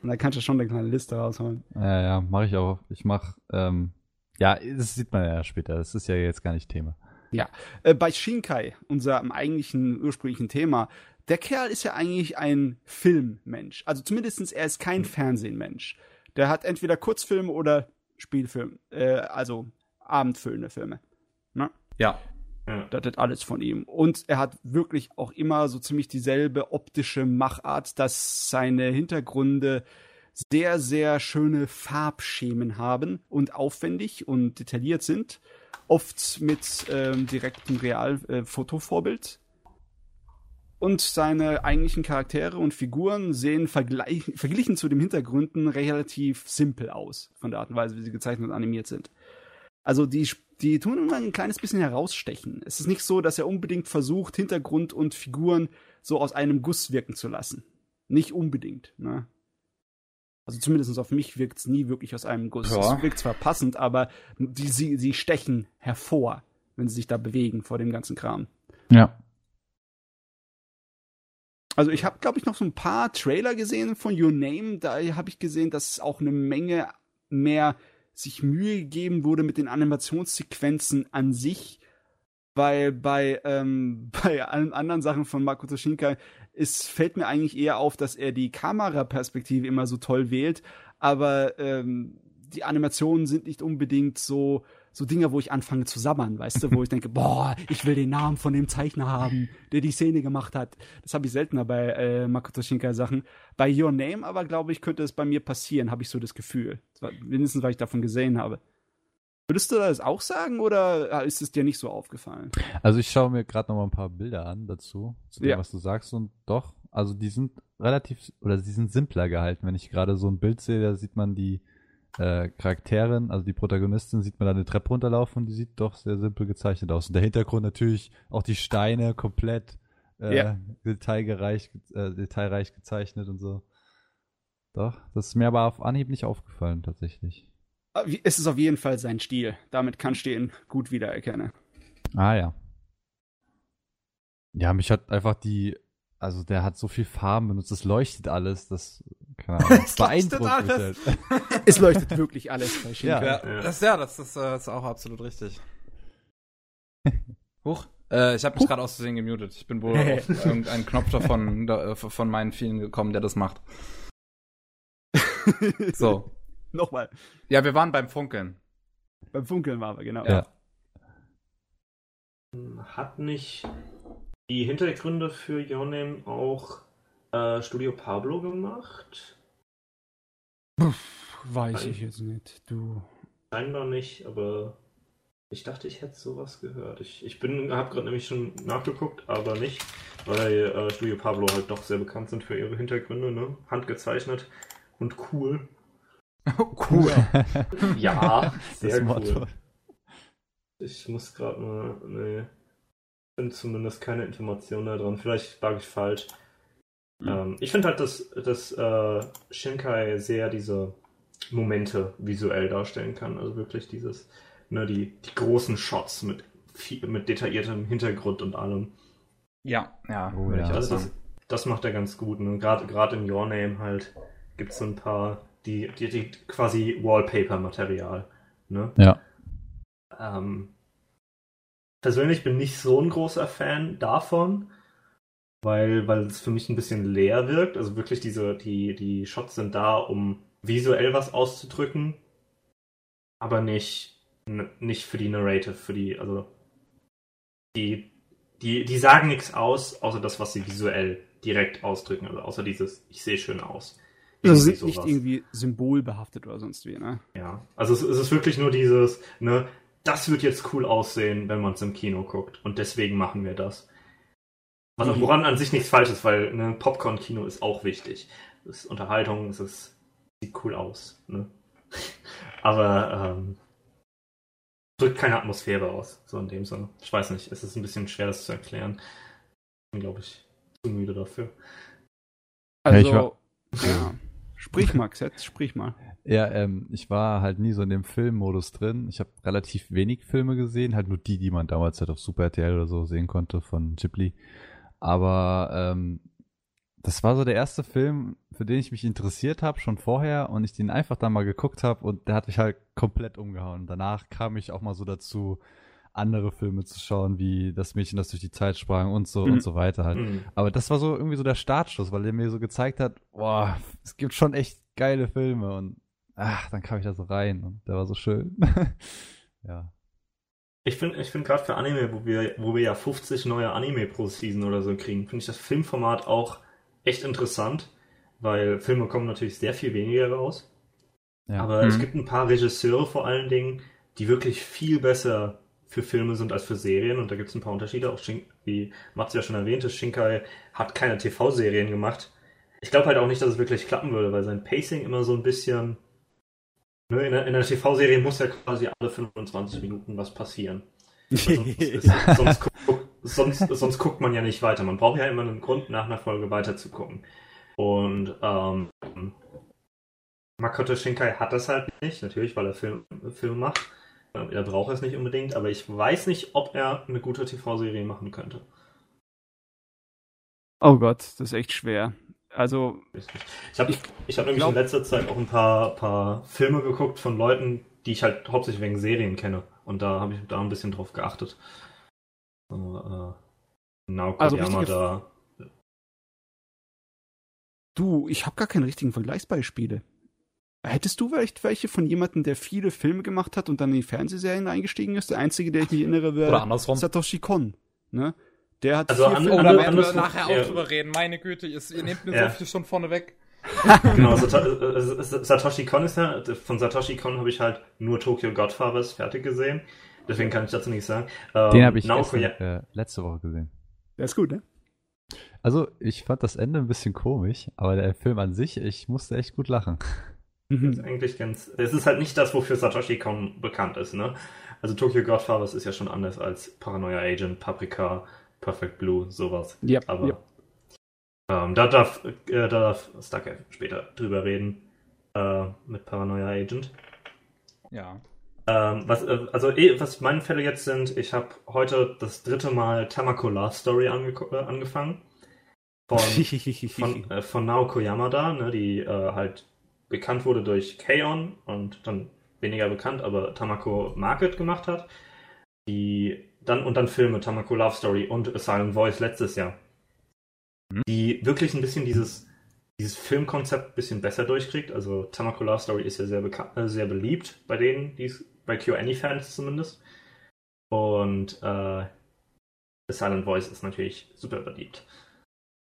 Und da kannst du schon eine kleine Liste rausholen. Ja, ja, mache ich auch. Ich mache, ähm, ja, das sieht man ja später. Das ist ja jetzt gar nicht Thema. Ja, äh, bei Shinkai, unserem eigentlichen ursprünglichen Thema, der Kerl ist ja eigentlich ein Filmmensch. Also zumindestens er ist kein hm. Fernsehmensch. Der hat entweder Kurzfilme oder Spielfilme, äh, also abendfüllende Filme. Ne? Ja. Ja. Das ist alles von ihm. Und er hat wirklich auch immer so ziemlich dieselbe optische Machart, dass seine Hintergründe sehr, sehr schöne Farbschemen haben und aufwendig und detailliert sind. Oft mit ähm, direktem Realfotovorbild. Äh, und seine eigentlichen Charaktere und Figuren sehen verglichen zu den Hintergründen relativ simpel aus, von der Art und Weise, wie sie gezeichnet und animiert sind. Also die die tun immer ein kleines bisschen herausstechen. Es ist nicht so, dass er unbedingt versucht, Hintergrund und Figuren so aus einem Guss wirken zu lassen. Nicht unbedingt. Ne? Also zumindest auf mich wirkt es nie wirklich aus einem Guss. Ja. Es wirkt zwar passend, aber die, sie, sie stechen hervor, wenn sie sich da bewegen vor dem ganzen Kram. Ja. Also ich habe, glaube ich, noch so ein paar Trailer gesehen von Your Name. Da habe ich gesehen, dass auch eine Menge mehr sich Mühe gegeben wurde mit den Animationssequenzen an sich. Weil bei, ähm, bei allen anderen Sachen von Makoto Shinkai es fällt mir eigentlich eher auf, dass er die Kameraperspektive immer so toll wählt, aber ähm, die Animationen sind nicht unbedingt so so Dinge, wo ich anfange zu sabbern, weißt du, wo ich denke, boah, ich will den Namen von dem Zeichner haben, der die Szene gemacht hat. Das habe ich seltener bei äh, Makoto Shinkai Sachen. Bei Your Name aber, glaube ich, könnte es bei mir passieren, habe ich so das Gefühl. Mindestens, weil ich davon gesehen habe. Würdest du das auch sagen oder ist es dir nicht so aufgefallen? Also ich schaue mir gerade noch mal ein paar Bilder an dazu, zu dem, ja. was du sagst und doch, also die sind relativ oder sie sind simpler gehalten. Wenn ich gerade so ein Bild sehe, da sieht man die äh, Charakterin, also die Protagonistin, sieht man da eine Treppe runterlaufen und die sieht doch sehr simpel gezeichnet aus. Und der Hintergrund natürlich auch die Steine komplett äh, ja. detailgereich, äh, detailreich gezeichnet und so. Doch, das ist mir aber auf Anhieb nicht aufgefallen tatsächlich. Ah, es ist auf jeden Fall sein Stil. Damit kannst du ihn gut wiedererkennen. Ah ja. Ja, mich hat einfach die also der hat so viel Farben benutzt, es leuchtet alles, das keine Ahnung, es beeindruckt alles. Halt. es leuchtet wirklich alles bei Shinkai. Ja, ja. Das, ja das, ist, das ist auch absolut richtig. Huch. Äh, ich habe mich gerade aus Versehen gemutet. Ich bin wohl auf irgendeinen Knopf davon da, von meinen vielen gekommen, der das macht. So. Nochmal. Ja, wir waren beim Funkeln. Beim Funkeln waren wir, genau. Ja. Hat nicht die Hintergründe für Your Name auch äh, Studio Pablo gemacht? Puff, weiß ich jetzt nicht. Du. Scheinbar nicht, aber ich dachte, ich hätte sowas gehört. Ich, ich bin, habe gerade nämlich schon nachgeguckt, aber nicht, weil äh, Studio Pablo halt doch sehr bekannt sind für ihre Hintergründe, ne? Handgezeichnet und cool. cool. ja, sehr cool. Ich muss gerade mal. Nee finde zumindest keine Information da dran. Vielleicht lag ich falsch. Mhm. Ähm, ich finde halt, dass, dass äh, Shinkai sehr diese Momente visuell darstellen kann. Also wirklich dieses, ne, die, die großen Shots mit, mit detailliertem Hintergrund und allem. Ja, ja. Oh, ja. Also das, das macht er ganz gut. Ne? Gerade in Your Name halt gibt es so ein paar, die, die, die quasi Wallpaper-Material. Ne? Ja. Ähm, persönlich bin nicht so ein großer Fan davon, weil, weil es für mich ein bisschen leer wirkt. Also wirklich diese, die, die Shots sind da, um visuell was auszudrücken, aber nicht, nicht für die Narrative, für die, also die, die, die sagen nichts aus, außer das, was sie visuell direkt ausdrücken, also außer dieses, ich sehe schön aus. Also nicht irgendwie symbolbehaftet oder sonst wie, ne? Ja, also es, es ist wirklich nur dieses, ne, das wird jetzt cool aussehen, wenn man es im Kino guckt. Und deswegen machen wir das. Was auch mhm. woran an sich nichts falsch ist, weil ein ne, Popcorn-Kino ist auch wichtig. Das ist Unterhaltung, es ist, sieht cool aus. Ne? Aber ähm, drückt keine Atmosphäre aus, so in dem Sinne. Ich weiß nicht, es ist ein bisschen schwer, das zu erklären. Ich bin, glaube ich, zu müde dafür. Also, ja. Sprich mal, Xet, sprich mal. Ja, ähm, ich war halt nie so in dem Filmmodus drin. Ich habe relativ wenig Filme gesehen, halt nur die, die man damals halt auf Super RTL oder so sehen konnte von Ghibli. Aber ähm, das war so der erste Film, für den ich mich interessiert habe, schon vorher und ich den einfach dann mal geguckt habe und der hat mich halt komplett umgehauen. Danach kam ich auch mal so dazu, andere Filme zu schauen, wie Das Mädchen, das durch die Zeit sprang und so mhm. und so weiter halt. Mhm. Aber das war so irgendwie so der Startschuss, weil der mir so gezeigt hat, boah, es gibt schon echt geile Filme und ach, dann kam ich da so rein und der war so schön. ja. Ich finde ich find gerade für Anime, wo wir, wo wir ja 50 neue Anime pro Season oder so kriegen, finde ich das Filmformat auch echt interessant, weil Filme kommen natürlich sehr viel weniger raus. Ja. Aber mhm. es gibt ein paar Regisseure vor allen Dingen, die wirklich viel besser für Filme sind als für Serien und da gibt es ein paar Unterschiede. Auch Shin wie Mats ja schon erwähnte, Shinkai hat keine TV-Serien gemacht. Ich glaube halt auch nicht, dass es wirklich klappen würde, weil sein Pacing immer so ein bisschen Ne, in, einer, TV-Serie muss ja quasi alle 25 Minuten was passieren. sonst, sonst, guck, sonst, sonst, guckt man ja nicht weiter. Man braucht ja immer einen Grund, nach einer Folge weiter zu gucken. Und ähm, Makoto Shinkai hat das halt nicht, natürlich, weil er Film, Film macht. Er braucht es nicht unbedingt, aber ich weiß nicht, ob er eine gute TV-Serie machen könnte. Oh Gott, das ist echt schwer. Also. Ich habe ich, ich hab nämlich glaub, in letzter Zeit auch ein paar, paar Filme geguckt von Leuten, die ich halt hauptsächlich wegen Serien kenne. Und da habe ich da ein bisschen drauf geachtet. So, äh, Naoko also Yamada. Du, ich habe gar keine richtigen Vergleichsbeispiele. Hättest du vielleicht welche von jemandem, der viele Filme gemacht hat und dann in die Fernsehserien eingestiegen ist? Der einzige, der ich mich erinnere, wäre Satoshi Kon. Ne? Der hat also an, oh, da werden wir nachher auch drüber reden. Meine Güte, ihr, ihr nehmt mir ja. so viel schon vorne weg. genau, äh, Satoshi Kon ist ja, von Satoshi Kon habe ich halt nur Tokyo Godfathers fertig gesehen. Deswegen kann ich dazu nichts sagen. Ähm, Den habe ich Naoko, erst, äh, letzte Woche gesehen. Der ist gut, ne? Also, ich fand das Ende ein bisschen komisch, aber der Film an sich, ich musste echt gut lachen. Mhm. ist eigentlich ganz. Es ist halt nicht das, wofür Satoshi Kon bekannt ist, ne? Also Tokyo Godfathers ist ja schon anders als Paranoia Agent, Paprika, Perfect Blue, sowas. Ja. Aber yep. Ähm, da darf, äh, da darf Stucker später drüber reden äh, mit Paranoia Agent. Ja. Ähm, was, äh, also eh, was meine Fälle jetzt sind, ich habe heute das dritte Mal Tamako Love Story ange äh, angefangen. Von, von, äh, von Naoko Yamada, ne, die äh, halt bekannt wurde durch K-On! und dann weniger bekannt, aber Tamako Market gemacht hat. Die dann und dann Filme, Tamako Love Story und A Silent Voice letztes Jahr. Mhm. Die wirklich ein bisschen dieses, dieses Filmkonzept ein bisschen besser durchkriegt. Also Tamako Love Story ist ja sehr, äh, sehr beliebt bei denen, die's, bei QAny-Fans zumindest. Und äh, A Silent Voice ist natürlich super beliebt.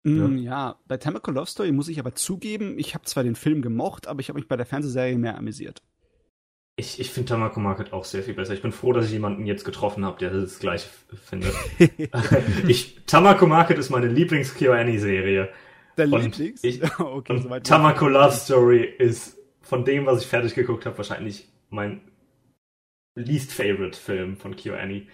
Mm, ja. ja, bei Tamako Love Story muss ich aber zugeben, ich habe zwar den Film gemocht, aber ich habe mich bei der Fernsehserie mehr amüsiert. Ich, ich finde Tamako Market auch sehr viel besser. Ich bin froh, dass ich jemanden jetzt getroffen habe, der das gleiche findet. ich, Tamako Market ist meine Lieblings-KyoAni-Serie. Der Lieblings? Ich, okay, und Tamako Love Story ist von dem, was ich fertig geguckt habe, wahrscheinlich mein least favorite Film von KyoAni.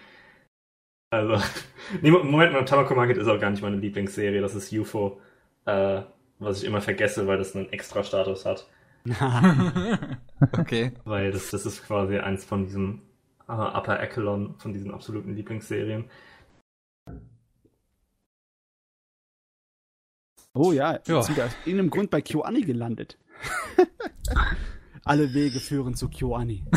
Also, nee, Moment mal, Tamako Market ist auch gar nicht meine Lieblingsserie, das ist UFO, äh, was ich immer vergesse, weil das einen extra Status hat. okay. Weil das, das ist quasi eins von diesem uh, Upper Echelon, von diesen absoluten Lieblingsserien. Oh ja, jetzt ja. sind wir aus irgendeinem Grund bei KyoAni gelandet. Alle Wege führen zu KyoAni.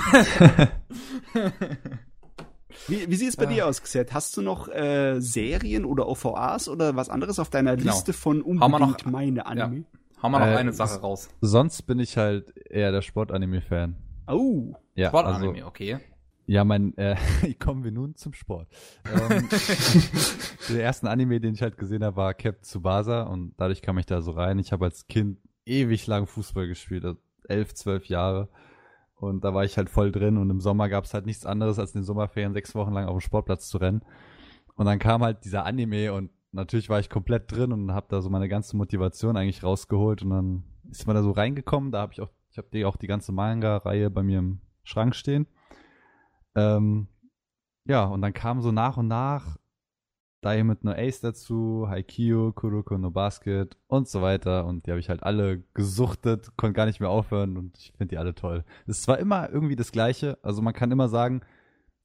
Wie, wie sieht es bei ja. dir aus, Xet? Hast du noch äh, Serien oder OVAs oder was anderes auf deiner genau. Liste von unbedingt noch, meine Anime? Ja. Haben wir noch äh, eine Sache raus. Sonst bin ich halt eher der Sportanime-Fan. Oh, ja, Sportanime, also, okay. Ja, mein, äh, kommen wir nun zum Sport. ähm, der ersten Anime, den ich halt gesehen habe, war Cap Tsubasa und dadurch kam ich da so rein. Ich habe als Kind ewig lang Fußball gespielt, also elf, zwölf Jahre. Und da war ich halt voll drin und im Sommer gab es halt nichts anderes, als in den Sommerferien sechs Wochen lang auf dem Sportplatz zu rennen. Und dann kam halt dieser Anime und natürlich war ich komplett drin und habe da so meine ganze Motivation eigentlich rausgeholt und dann ist man da so reingekommen. Da habe ich auch, ich habe die auch die ganze Manga-Reihe bei mir im Schrank stehen. Ähm, ja, und dann kam so nach und nach Diamond No Ace dazu, Haikyuu, Kuroko no Basket und so weiter. Und die habe ich halt alle gesuchtet, konnte gar nicht mehr aufhören und ich finde die alle toll. Es ist zwar immer irgendwie das Gleiche, also man kann immer sagen,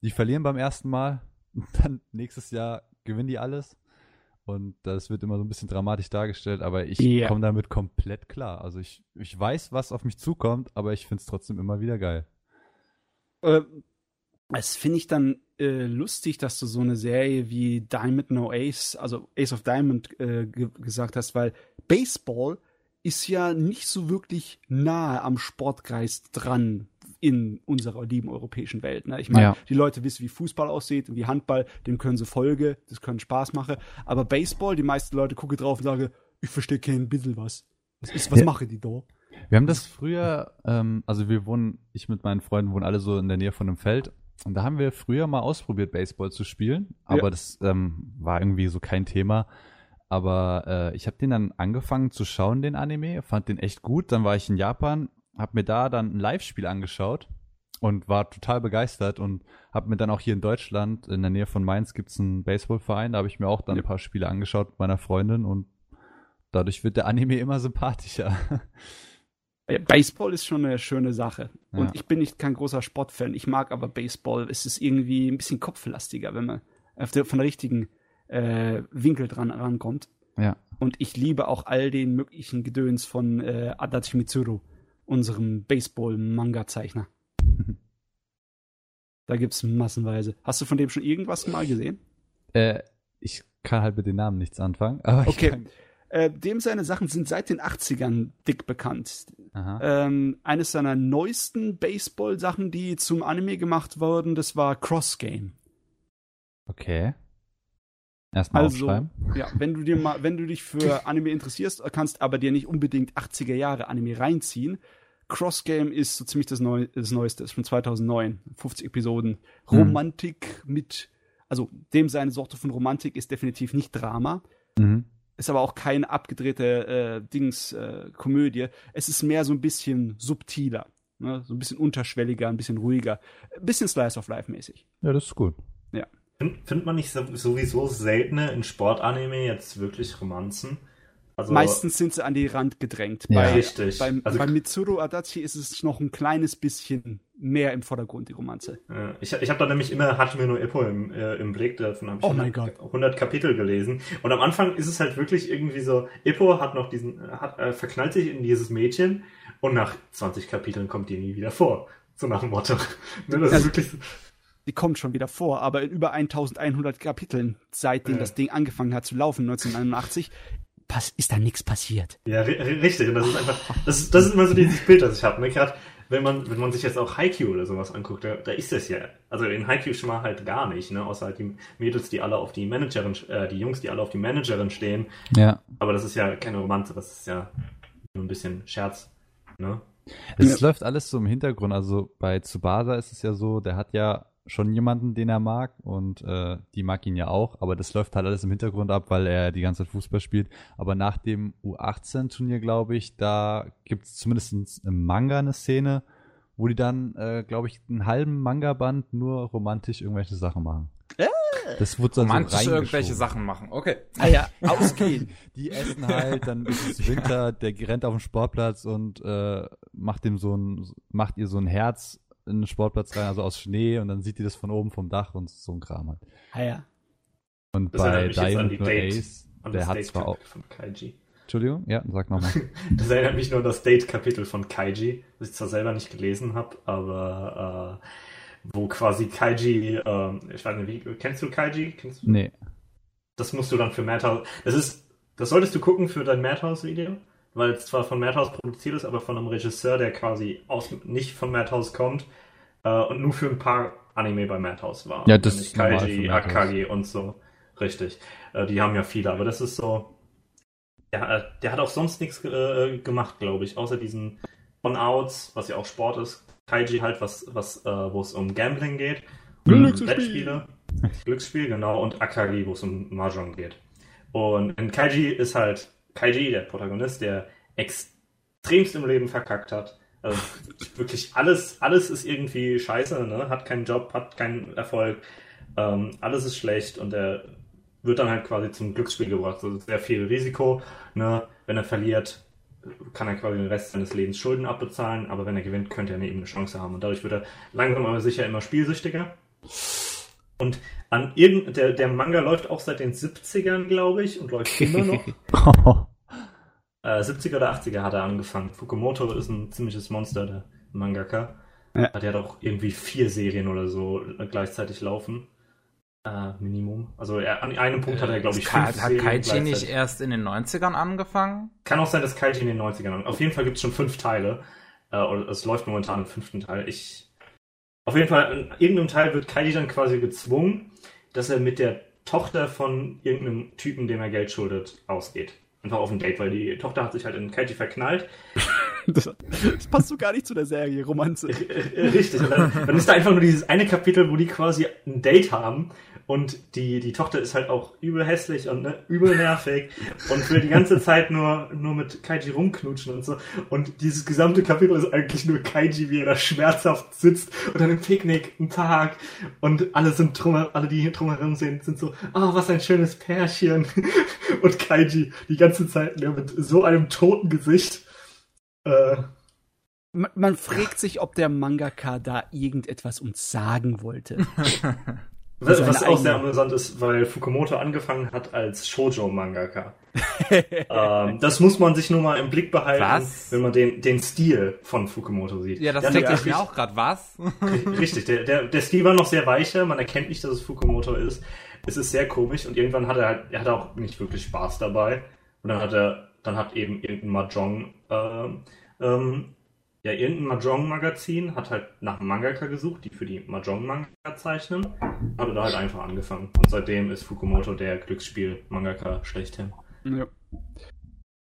die verlieren beim ersten Mal dann nächstes Jahr gewinnen die alles. Und das wird immer so ein bisschen dramatisch dargestellt, aber ich yeah. komme damit komplett klar. Also ich, ich weiß, was auf mich zukommt, aber ich finde es trotzdem immer wieder geil. Äh, das finde ich dann äh, lustig, dass du so eine Serie wie Diamond No Ace, also Ace of Diamond äh, ge gesagt hast, weil Baseball ist ja nicht so wirklich nahe am Sportgeist dran, in unserer lieben europäischen Welt. Ne? Ich meine, ja. die Leute wissen, wie Fußball aussieht und wie Handball, dem können sie Folge, das können Spaß machen. Aber Baseball, die meisten Leute gucken drauf und sagen, ich verstehe kein bisschen was. Was, ist, was ja. machen die da? Wir haben das früher, ähm, also wir wohnen, ich mit meinen Freunden wohnen alle so in der Nähe von einem Feld. Und da haben wir früher mal ausprobiert, Baseball zu spielen. Aber ja. das ähm, war irgendwie so kein Thema. Aber äh, ich habe den dann angefangen zu schauen, den Anime, fand den echt gut. Dann war ich in Japan habe mir da dann ein Live-Spiel angeschaut und war total begeistert und habe mir dann auch hier in Deutschland, in der Nähe von Mainz, gibt's einen Baseballverein, da habe ich mir auch dann ja. ein paar Spiele angeschaut mit meiner Freundin und dadurch wird der Anime immer sympathischer. Baseball ist schon eine schöne Sache. Ja. Und ich bin nicht kein großer Sportfan. Ich mag aber Baseball. Es ist irgendwie ein bisschen kopflastiger, wenn man der, von der richtigen äh, Winkel dran rankommt. Ja. Und ich liebe auch all den möglichen Gedöns von äh, Adachi Mitsuru, unserem Baseball-Manga-Zeichner. da gibt's massenweise. Hast du von dem schon irgendwas mal gesehen? Äh, ich kann halt mit den Namen nichts anfangen. Aber okay. Äh, dem seine Sachen sind seit den 80ern dick bekannt. Ähm, eines seiner neuesten Baseball-Sachen, die zum Anime gemacht wurden, das war Cross Game. Okay. Erstmal also, aufschreiben. Ja, wenn du dir mal, wenn du dich für Anime interessierst, kannst aber dir nicht unbedingt 80er Jahre Anime reinziehen. Cross Game ist so ziemlich das, Neu das Neueste, ist von 2009, 50 Episoden. Hm. Romantik mhm. mit, also dem seine Sorte von Romantik ist definitiv nicht Drama. Mhm. Ist aber auch keine abgedrehte äh, Dings äh. Es ist mehr so ein bisschen subtiler, ne? so ein bisschen unterschwelliger, ein bisschen ruhiger, ein bisschen Slice of Life mäßig. Ja, das ist gut. Ja. Findet man nicht sowieso seltener in Sportanime jetzt wirklich Romanzen? Also, Meistens sind sie an die Rand gedrängt. Ja. Bei, Richtig. Beim, also, bei Mitsuru Adachi ist es noch ein kleines bisschen mehr im Vordergrund, die Romanze. Ich, ich habe da nämlich immer Hajime no Ippo im, äh, im Blick, davon habe ich oh 100, 100, Kapitel gelesen. Und am Anfang ist es halt wirklich irgendwie so, Ippo hat noch diesen, hat, äh, verknallt sich in dieses Mädchen und nach 20 Kapiteln kommt die nie wieder vor. So nach dem Motto. Ne, das also, ist wirklich so die kommt schon wieder vor, aber in über 1100 Kapiteln, seitdem ja. das Ding angefangen hat zu laufen, 1981, ist da nichts passiert. Ja, richtig. Und das ist einfach, das ist, das ist immer so dieses Bild, das ich habe. Ne? Gerade wenn man, wenn man sich jetzt auch Haikyuu oder sowas anguckt, da, da ist das ja. Also in Haikyuu schon mal halt gar nicht, ne? Außer halt die Mädels, die alle auf die Managerin, äh, die Jungs, die alle auf die Managerin stehen. Ja. Aber das ist ja keine Romanze, das ist ja nur ein bisschen Scherz, ne? Es ja. läuft alles so im Hintergrund. Also bei Tsubasa ist es ja so, der hat ja schon jemanden, den er mag und äh, die mag ihn ja auch, aber das läuft halt alles im Hintergrund ab, weil er die ganze Zeit Fußball spielt. Aber nach dem U18-Turnier, glaube ich, da gibt es zumindest im Manga eine Szene, wo die dann, äh, glaube ich, einen halben Manga-Band nur romantisch irgendwelche Sachen machen. Äh, das wird dann romantisch so irgendwelche Sachen machen, okay. Ah ja, ausgehen. die essen halt, dann ist es Winter, der rennt auf den Sportplatz und äh, macht dem so ein, macht ihr so ein Herz in den Sportplatz rein, also aus Schnee und dann sieht die das von oben vom Dach und so ein Kram halt. Ah ja. Und das bei Diamond No Ace, der hat zwar auch. Von Kaiji. Entschuldigung, ja, sag nochmal. das erinnert mich nur an das Date-Kapitel von Kaiji, das ich zwar selber nicht gelesen habe, aber äh, wo quasi Kaiji, äh, ich weiß nicht, wie, kennst du Kaiji? Kennst du? Nee. Das musst du dann für Madhouse, das ist, das solltest du gucken für dein Madhouse-Video weil es zwar von Madhouse produziert ist, aber von einem Regisseur, der quasi aus, nicht von Madhouse kommt äh, und nur für ein paar Anime bei Madhouse war. Ja, das ist Kaiji, Akagi und so. Richtig. Äh, die haben ja viele, aber das ist so. Der, äh, der hat auch sonst nichts äh, gemacht, glaube ich, außer diesen On-Outs, was ja auch Sport ist. Kaiji halt, was, was, äh, wo es um Gambling geht. Glücksspiele. Glücksspiel, genau. Und Akagi, wo es um Mahjong geht. Und in Kaiji ist halt Kaiji, der Protagonist, der extremst im Leben verkackt hat. Also wirklich alles, alles ist irgendwie scheiße, ne? Hat keinen Job, hat keinen Erfolg, ähm, alles ist schlecht und er wird dann halt quasi zum Glücksspiel gebracht. Also sehr viel Risiko, ne? Wenn er verliert, kann er quasi den Rest seines Lebens Schulden abbezahlen, aber wenn er gewinnt, könnte er eben eine Chance haben. Und dadurch wird er langsam aber sicher immer spielsüchtiger. Und an irgend, der, der Manga läuft auch seit den 70ern, glaube ich, und läuft immer noch. äh, 70er oder 80er hat er angefangen. Fukumoto ist ein ziemliches Monster, der Mangaka. Ja. Der hat auch irgendwie vier Serien oder so gleichzeitig laufen. Äh, Minimum. Also er, an einem Punkt hat er, glaube ich, fünf Hat Serien Kaiji nicht erst in den 90ern angefangen? Kann auch sein, dass Kaiji in den 90ern angefangen Auf jeden Fall gibt es schon fünf Teile. Äh, es läuft momentan im fünften Teil. Ich auf jeden Fall, in irgendeinem Teil wird Kaiji dann quasi gezwungen, dass er mit der Tochter von irgendeinem Typen, dem er Geld schuldet, ausgeht. Einfach auf ein Date, weil die Tochter hat sich halt in Kaiji verknallt. Das, das, passt so gar nicht zu der Serie, Romanze. Richtig. Dann, dann ist da einfach nur dieses eine Kapitel, wo die quasi ein Date haben und die, die Tochter ist halt auch übel hässlich und ne, übel nervig und will die ganze Zeit nur, nur mit Kaiji rumknutschen und so. Und dieses gesamte Kapitel ist eigentlich nur Kaiji, wie er da schmerzhaft sitzt und dann im Picknick, im Park und alle sind drum, alle, die hier drumherum sind, sind so, ah, oh, was ein schönes Pärchen. Und Kaiji die ganze Zeit nur mit so einem toten Gesicht. Äh, man, man fragt sich, ob der Mangaka da irgendetwas uns sagen wollte. Was, was auch sehr amüsant ist, weil Fukumoto angefangen hat als Shoujo-Mangaka. ähm, das muss man sich nur mal im Blick behalten, was? wenn man den, den Stil von Fukumoto sieht. Ja, das denke ich mir auch gerade. Was? richtig, der, der, der Stil war noch sehr weicher, man erkennt nicht, dass es Fukumoto ist. Es ist sehr komisch und irgendwann hat er halt, er hat auch nicht wirklich Spaß dabei. Und dann hat er, dann hat eben irgendein Mahjong ähm, ähm, ja, irgendein Mahjong-Magazin hat halt nach Mangaka gesucht, die für die Mahjong-Manga zeichnen. Hat da halt einfach angefangen. Und seitdem ist Fukumoto der Glücksspiel-Mangaka schlechthin. Ja.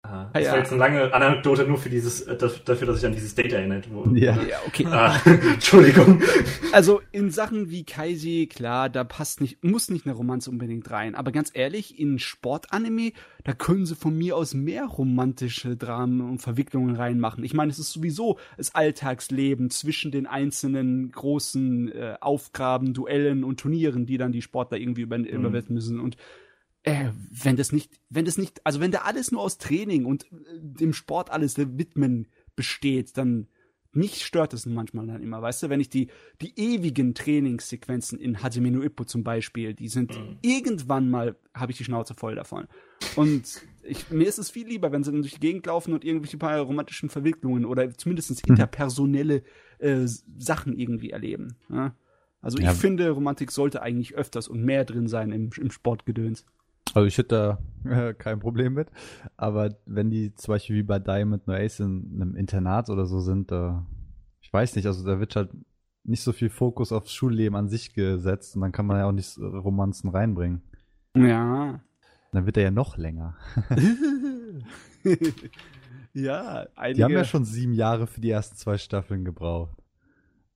Ah, das ja. war jetzt eine lange Anekdote nur für dieses, äh, dafür, dass ich an dieses Date erinnert wurde. Ja, ja okay. Ah, Entschuldigung. Also in Sachen wie Kaisi, klar, da passt nicht, muss nicht eine Romanze unbedingt rein. Aber ganz ehrlich, in Sportanime, da können sie von mir aus mehr romantische Dramen und Verwicklungen reinmachen. Ich meine, es ist sowieso das Alltagsleben zwischen den einzelnen großen äh, Aufgaben, Duellen und Turnieren, die dann die Sportler irgendwie über, mhm. überwinden müssen. Und äh, wenn das nicht, wenn das nicht, also wenn da alles nur aus Training und äh, dem Sport alles widmen besteht, dann mich stört es manchmal dann immer, weißt du, wenn ich die, die ewigen Trainingssequenzen in Hajime no Ippo zum Beispiel, die sind mhm. irgendwann mal, habe ich die Schnauze voll davon. Und ich, mir ist es viel lieber, wenn sie dann durch die Gegend laufen und irgendwelche paar romantischen Verwicklungen oder zumindest mhm. interpersonelle äh, Sachen irgendwie erleben. Ja? Also ja. ich finde, Romantik sollte eigentlich öfters und mehr drin sein im, im Sportgedöns. Also ich hätte da äh, kein Problem mit. Aber wenn die zum Beispiel wie bei Diamond No Ace in einem Internat oder so sind, äh, ich weiß nicht, also da wird halt nicht so viel Fokus aufs Schulleben an sich gesetzt und dann kann man ja auch nicht Romanzen reinbringen. Ja. Dann wird er ja noch länger. ja, einige. Die haben ja schon sieben Jahre für die ersten zwei Staffeln gebraucht.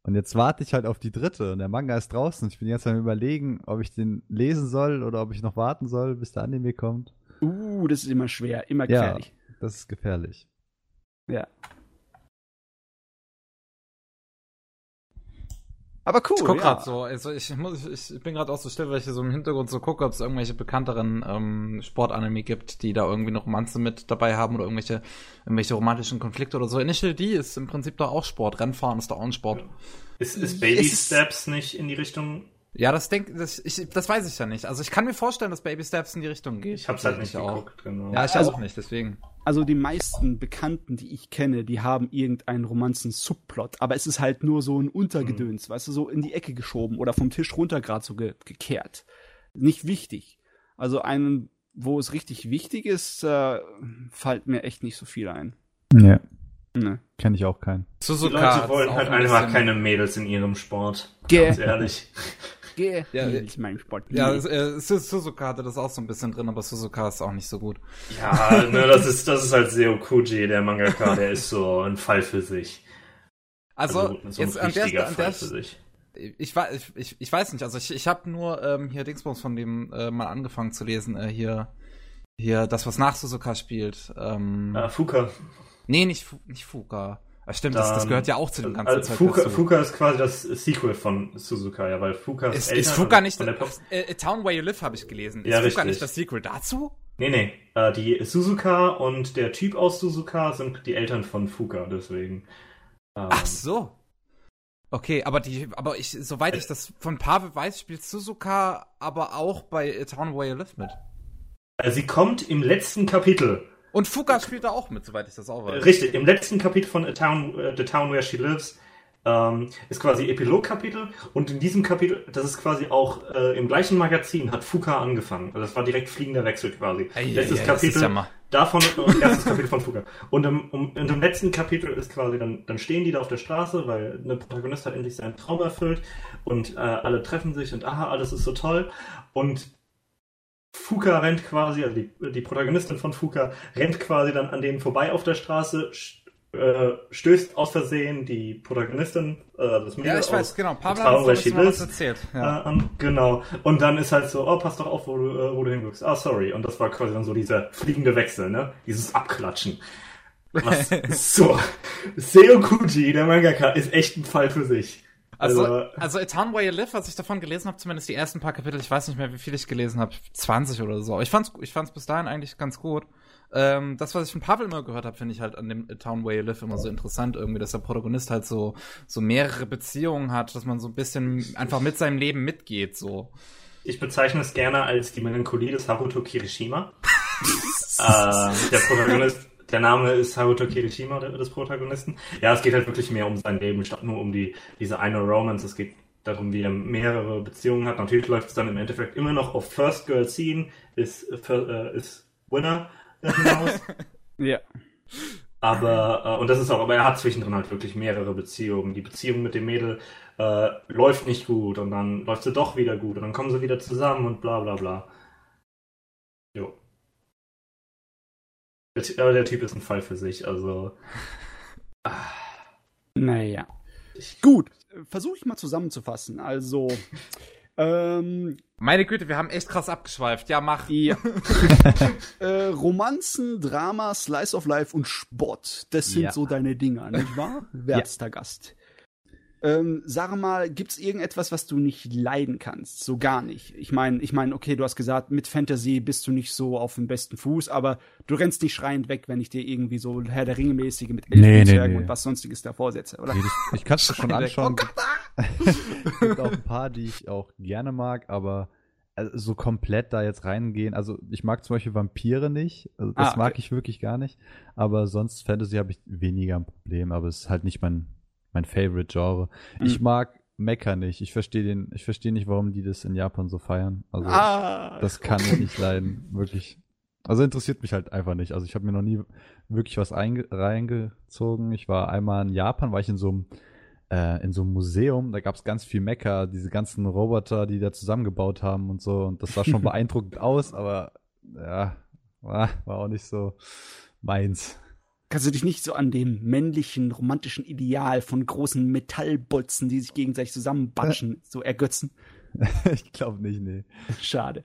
Und jetzt warte ich halt auf die dritte und der Manga ist draußen. Ich bin jetzt am überlegen, ob ich den lesen soll oder ob ich noch warten soll, bis der Anime kommt. Uh, das ist immer schwer, immer gefährlich. Ja, das ist gefährlich. Ja. Aber cool. Ich guck ja. gerade so, also ich, muss, ich bin gerade auch so still, weil ich hier so im Hintergrund so gucke, ob es irgendwelche bekannteren ähm, Sportanime gibt, die da irgendwie noch Romanze mit dabei haben oder irgendwelche, irgendwelche romantischen Konflikte oder so. Initial D ist im Prinzip doch auch Sport. Rennfahren ist doch auch ein Sport. Ist, ist Baby Steps nicht in die Richtung ja, das denk, das, ich, das weiß ich ja nicht. Also ich kann mir vorstellen, dass Baby Steps in die Richtung geht. Ich hab's halt nicht auch. geguckt, genau. Ja, ich also, auch nicht, deswegen. Also die meisten Bekannten, die ich kenne, die haben irgendeinen Romanzen-Subplot, aber es ist halt nur so ein Untergedöns, mhm. weißt du, so in die Ecke geschoben oder vom Tisch runter gerade so ge gekehrt. Nicht wichtig. Also einen, wo es richtig wichtig ist, äh, fällt mir echt nicht so viel ein. Ja. Ne. Kenne ich auch keinen. Suzuka die Leute wollen halt ein einfach keine Mädels in ihrem Sport. Ganz ehrlich. Geh. Ja, ich mein Sport. Ja, äh, Suzuka hatte das auch so ein bisschen drin, aber Suzuka ist auch nicht so gut. Ja, ne, das ist, das ist halt Seo Kuji, der Mangaka, der ist so ein Fall für sich. Also, also so jetzt an der, an der, ich, ich, ich, ich weiß nicht, also ich, ich habe nur ähm, hier Dingsbums von dem äh, mal angefangen zu lesen, äh, hier, hier das, was nach Suzuka spielt. Ähm, ah, Fuka. Nee, nicht, nicht Fuka. Das stimmt, das, das, gehört ja auch zu dem ganzen also Fuka, Fuka ist quasi das Sequel von Suzuka, ja, weil Fuka ist. Ist, ist Fuka nicht. Das, äh, Town Where You Live habe ich gelesen. Ist ja, Fuka richtig. nicht das Sequel dazu? Nee, nee. Äh, die Suzuka und der Typ aus Suzuka sind die Eltern von Fuka, deswegen. Ähm, Ach so. Okay, aber die, aber ich, soweit ich das von Pavel weiß, spielt Suzuka aber auch bei A Town Where You Live mit. Äh, sie kommt im letzten Kapitel und Fuka spielt da auch mit, soweit ich das auch weiß. Richtig, im letzten Kapitel von A Town, uh, The Town Where She Lives ähm, ist quasi Epilog-Kapitel und in diesem Kapitel, das ist quasi auch äh, im gleichen Magazin, hat Fuka angefangen. Also das war direkt fliegender Wechsel quasi. Ei, letztes ei, Kapitel ja davon und erstes Kapitel von Fuka. Und im, um, und im letzten Kapitel ist quasi, dann, dann stehen die da auf der Straße, weil eine Protagonist hat endlich seinen Traum erfüllt und äh, alle treffen sich und aha, alles ist so toll. Und Fuka rennt quasi, also die, die Protagonistin von Fuka rennt quasi dann an denen vorbei auf der Straße, äh, stößt aus Versehen die Protagonistin, äh, das Mädel Ja, ich weiß, genau. Pablo hat uns was erzählt. Ja. Äh, an, genau. Und dann ist halt so, oh, pass doch auf, wo du, äh, wo du hinguckst. Ah, sorry. Und das war quasi dann so dieser fliegende Wechsel, ne? Dieses Abklatschen. Was so. Seo Kuji, der Mangaka, ist echt ein Fall für sich. Also, also, also A Town Where You Live, was ich davon gelesen habe, zumindest die ersten paar Kapitel, ich weiß nicht mehr, wie viel ich gelesen habe, 20 oder so. Ich fand's, ich fand's bis dahin eigentlich ganz gut. Ähm, das, was ich von Pavel immer gehört habe, finde ich halt an dem A Town Where You Live immer so interessant irgendwie, dass der Protagonist halt so, so mehrere Beziehungen hat, dass man so ein bisschen einfach mit seinem Leben mitgeht, so. Ich bezeichne es gerne als die Melancholie des Haruto Kirishima. äh, der Protagonist, der Name ist Haruto Kirishima des Protagonisten. Ja, es geht halt wirklich mehr um sein Leben, statt nur um die, diese eine Romance. Es geht darum, wie er mehrere Beziehungen hat. Natürlich läuft es dann im Endeffekt immer noch auf First Girl Scene, ist, äh, ist Winner hinaus. ja. Aber, äh, und das ist auch, aber er hat zwischendrin halt wirklich mehrere Beziehungen. Die Beziehung mit dem Mädel äh, läuft nicht gut und dann läuft sie doch wieder gut und dann kommen sie wieder zusammen und bla bla bla. Aber der Typ ist ein Fall für sich, also. Naja. Gut, versuche ich mal zusammenzufassen. Also, ähm, Meine Güte, wir haben echt krass abgeschweift. Ja, mach. Ja. äh, Romanzen, Drama, Slice of Life und Sport. Das sind Ja. so deine Dinger, nicht wahr? Wertster Gast. Ähm, sag mal, gibt's irgendetwas, was du nicht leiden kannst? So gar nicht. Ich meine, ich meine, okay, du hast gesagt, mit Fantasy bist du nicht so auf dem besten Fuß, aber du rennst nicht schreiend weg, wenn ich dir irgendwie so Herr der Ringe mäßige mit Nee, nee, Elfenzwergen nee. und was sonstiges davor setze, oder? Nee, das, ich kann es mir schon anschauen. Oh Es gibt auch ein paar, die ich auch gerne mag, aber also so komplett da jetzt reingehen. Also ich mag zum Beispiel Vampire nicht. Also das Ah, okay. mag ich wirklich gar nicht. Aber sonst Fantasy habe ich weniger ein Problem, aber es ist halt nicht mein, mein Favorite Genre. Ich Mhm. mag Mecha nicht. Ich verstehe den, ich verstehe nicht, warum die das in Japan so feiern. Also Ah, das kann ich nicht leiden, wirklich. Also interessiert mich halt einfach nicht. Also ich habe mir noch nie wirklich was einge reingezogen. Ich war einmal in Japan, war ich in so einem äh, in so einem Museum, da gab es ganz viel Mecha, diese ganzen Roboter, die da zusammengebaut haben und so. Und das sah schon beeindruckend aus, aber ja, war, war auch nicht so meins. Kannst du dich nicht so an dem männlichen, romantischen Ideal von großen Metallbolzen, die sich gegenseitig zusammenbatschen, so ergötzen? ich glaube nicht, nee. Schade.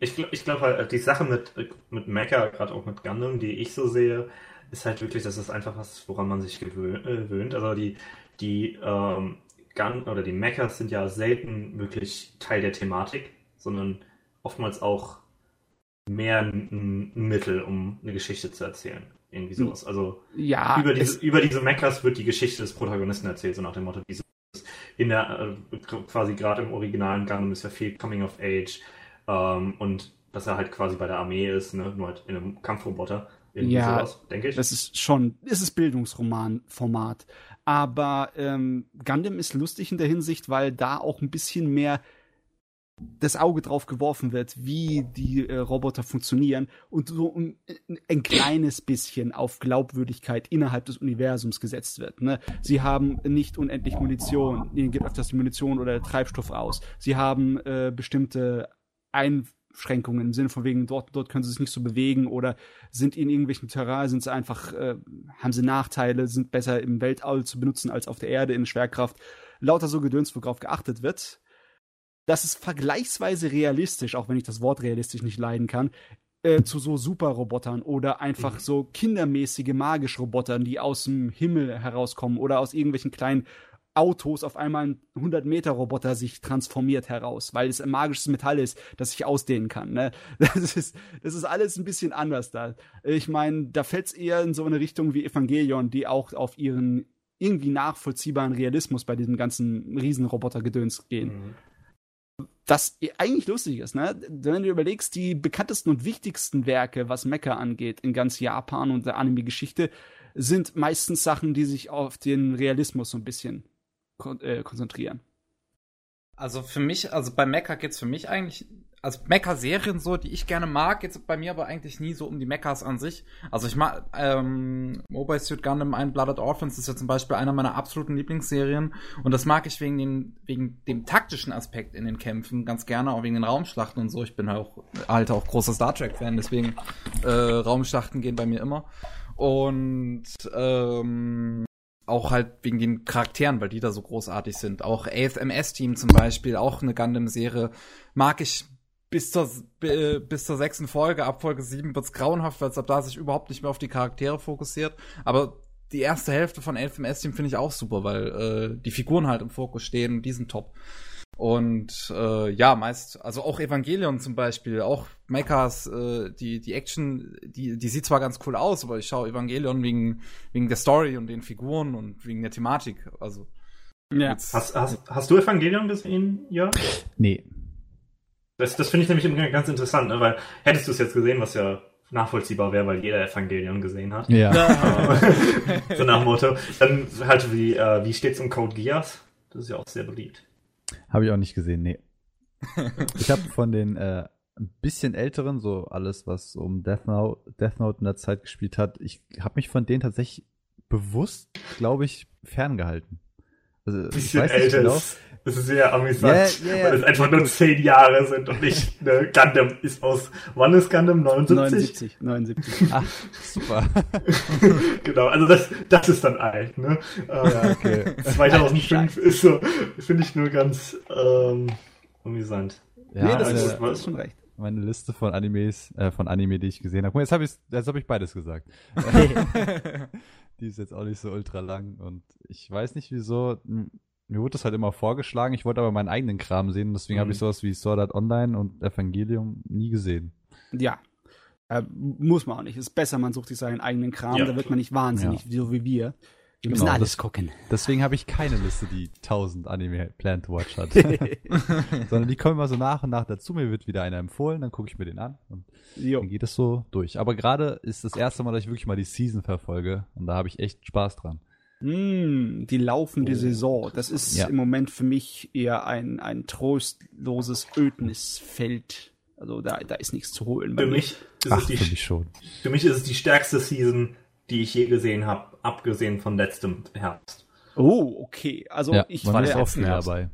Ich glaube, ich glaub halt, die Sache mit, mit Mecha, gerade auch mit Gundam, die ich so sehe, ist halt wirklich, das ist einfach was, woran man sich äh, gewöhnt. Also die, die ähm, Gun oder die Mechas sind ja selten wirklich Teil der Thematik, sondern oftmals auch mehr ein Mittel, um eine Geschichte zu erzählen. Irgendwie sowas. Also Ja, über, es, diese, über diese Mechas wird die Geschichte des Protagonisten erzählt, so nach dem Motto, dieses in der äh, quasi gerade im originalen Gundam ist ja viel Coming of Age ähm, und dass er halt quasi bei der Armee ist, ne, nur halt in einem Kampfroboter. Irgendwie Ja, sowas, denke ich. das ist schon, es ist Bildungsroman-Format. Aber ähm, Gundam ist lustig in der Hinsicht, weil da auch ein bisschen mehr das Auge drauf geworfen wird, wie die äh, Roboter funktionieren und so ein, ein kleines bisschen auf Glaubwürdigkeit innerhalb des Universums gesetzt wird. Ne? Sie haben nicht unendlich Munition, ihnen geht öfters die Munition oder der Treibstoff aus. Sie haben äh, bestimmte Einschränkungen im Sinne von wegen, dort, dort können sie sich nicht so bewegen oder sind in irgendwelchen Terrain, sind sie einfach, äh, haben sie Nachteile, sind besser im Weltall zu benutzen als auf der Erde in Schwerkraft. Lauter so Gedöns, worauf geachtet wird das ist vergleichsweise realistisch, auch wenn ich das Wort realistisch nicht leiden kann, äh, zu so Superrobotern oder einfach Mhm. so kindermäßige magische Robotern, die aus dem Himmel herauskommen oder aus irgendwelchen kleinen Autos auf einmal ein 100-Meter-Roboter sich transformiert heraus, weil es ein magisches Metall ist, das sich ausdehnen kann. Ne? Das, ist, das ist alles ein bisschen anders da. Ich meine, da fällt es eher in so eine Richtung wie Evangelion, die auch auf ihren irgendwie nachvollziehbaren Realismus bei diesem ganzen Riesenroboter-Gedöns gehen Mhm. Das eigentlich lustig ist, ne? Wenn du überlegst, die bekanntesten und wichtigsten Werke, was Mecha angeht, in ganz Japan und der Anime-Geschichte, sind meistens Sachen, die sich auf den Realismus so ein bisschen kon äh, konzentrieren. Also für mich, also bei Mecha geht's für mich eigentlich, also Mecha-Serien so, die ich gerne mag, geht's bei mir aber eigentlich nie so um die Mechas an sich. Also ich mag, ähm, Mobile Suit Gundam Ein Blooded Orphans ist ja zum Beispiel einer meiner absoluten Lieblingsserien und das mag ich wegen, den, wegen dem taktischen Aspekt in den Kämpfen ganz gerne, auch wegen den Raumschlachten und so. Ich bin auch, halt auch großer Star Trek-Fan, deswegen äh, Raumschlachten gehen bei mir immer. Und ähm, auch halt wegen den Charakteren, weil die da so großartig sind. Auch AFMS-Team zum Beispiel, auch eine Gundam-Serie, mag ich bis zur, äh, bis zur sechsten Folge. Ab Folge sieben wird's grauenhaft, weil es ab da sich überhaupt nicht mehr auf die Charaktere fokussiert. Aber die erste Hälfte von AFMS-Team finde ich auch super, weil äh, die Figuren halt im Fokus stehen und die sind top. Und äh, ja, meist, also auch Evangelion zum Beispiel, auch Mechas, äh, die, die Action, die, die sieht zwar ganz cool aus, aber ich schaue Evangelion wegen, wegen der Story und den Figuren und wegen der Thematik. Also. Ja. Hast, hast, hast du Evangelion gesehen, ja? Nee. Das, das finde ich nämlich ganz interessant, ne? weil hättest du es jetzt gesehen, was ja nachvollziehbar wäre, weil jeder Evangelion gesehen hat. Ja. so nach dem Motto. Dann halt wie, äh, wie steht's um Code Geass? Das ist ja auch sehr beliebt. Habe ich auch nicht gesehen, nee. ich habe von den äh, ein bisschen älteren, so alles, was um Death Note, Death Note in der Zeit gespielt hat, ich habe mich von denen tatsächlich bewusst, glaube ich, ferngehalten. Also, bisschen älter genau. ist, das ist sehr amüsant, yeah, yeah, weil es einfach nur zehn Jahre sind und nicht, ne, Gundam ist aus, wann ist Gundam? 79? 79, 79. Ach, super. genau, also das, das ist dann alt, ne? Ja, okay. 2005 ist so, finde ich nur ganz, ähm, amüsant. Ja, nee, das, ist, das ist schon recht meine Liste von Animes, äh, von Anime, die ich gesehen habe. Jetzt habe ich, jetzt habe ich beides gesagt. die ist jetzt auch nicht so ultra lang und ich weiß nicht wieso mir wurde das halt immer vorgeschlagen, ich wollte aber meinen eigenen Kram sehen, deswegen mhm. habe ich sowas wie Sword Art Online und Evangelium nie gesehen. Ja. Äh, muss man auch nicht. Ist besser, man sucht sich seinen eigenen Kram, ja. da wird man nicht wahnsinnig, ja. so wie wir. Wir müssen genau, alles das, gucken. Deswegen habe ich keine Liste, die 1000 Anime Plan to Watch hat. Sondern die kommen immer so nach und nach dazu. Mir wird wieder einer empfohlen, dann gucke ich mir den an und jo. dann geht es so durch. Aber gerade ist das erste Mal, dass ich wirklich mal die Season verfolge und da habe ich echt Spaß dran. Mm, die laufende oh. Saison. Das ist ja. im Moment für mich eher ein, ein trostloses Ödnisfeld. Also da, da ist nichts zu holen. Für mich, ist Ach, es die, für mich schon. Für mich ist es die stärkste Season, die ich je gesehen habe, abgesehen von letztem Herbst. Oh, okay. Also ja, ich war der viel dabei.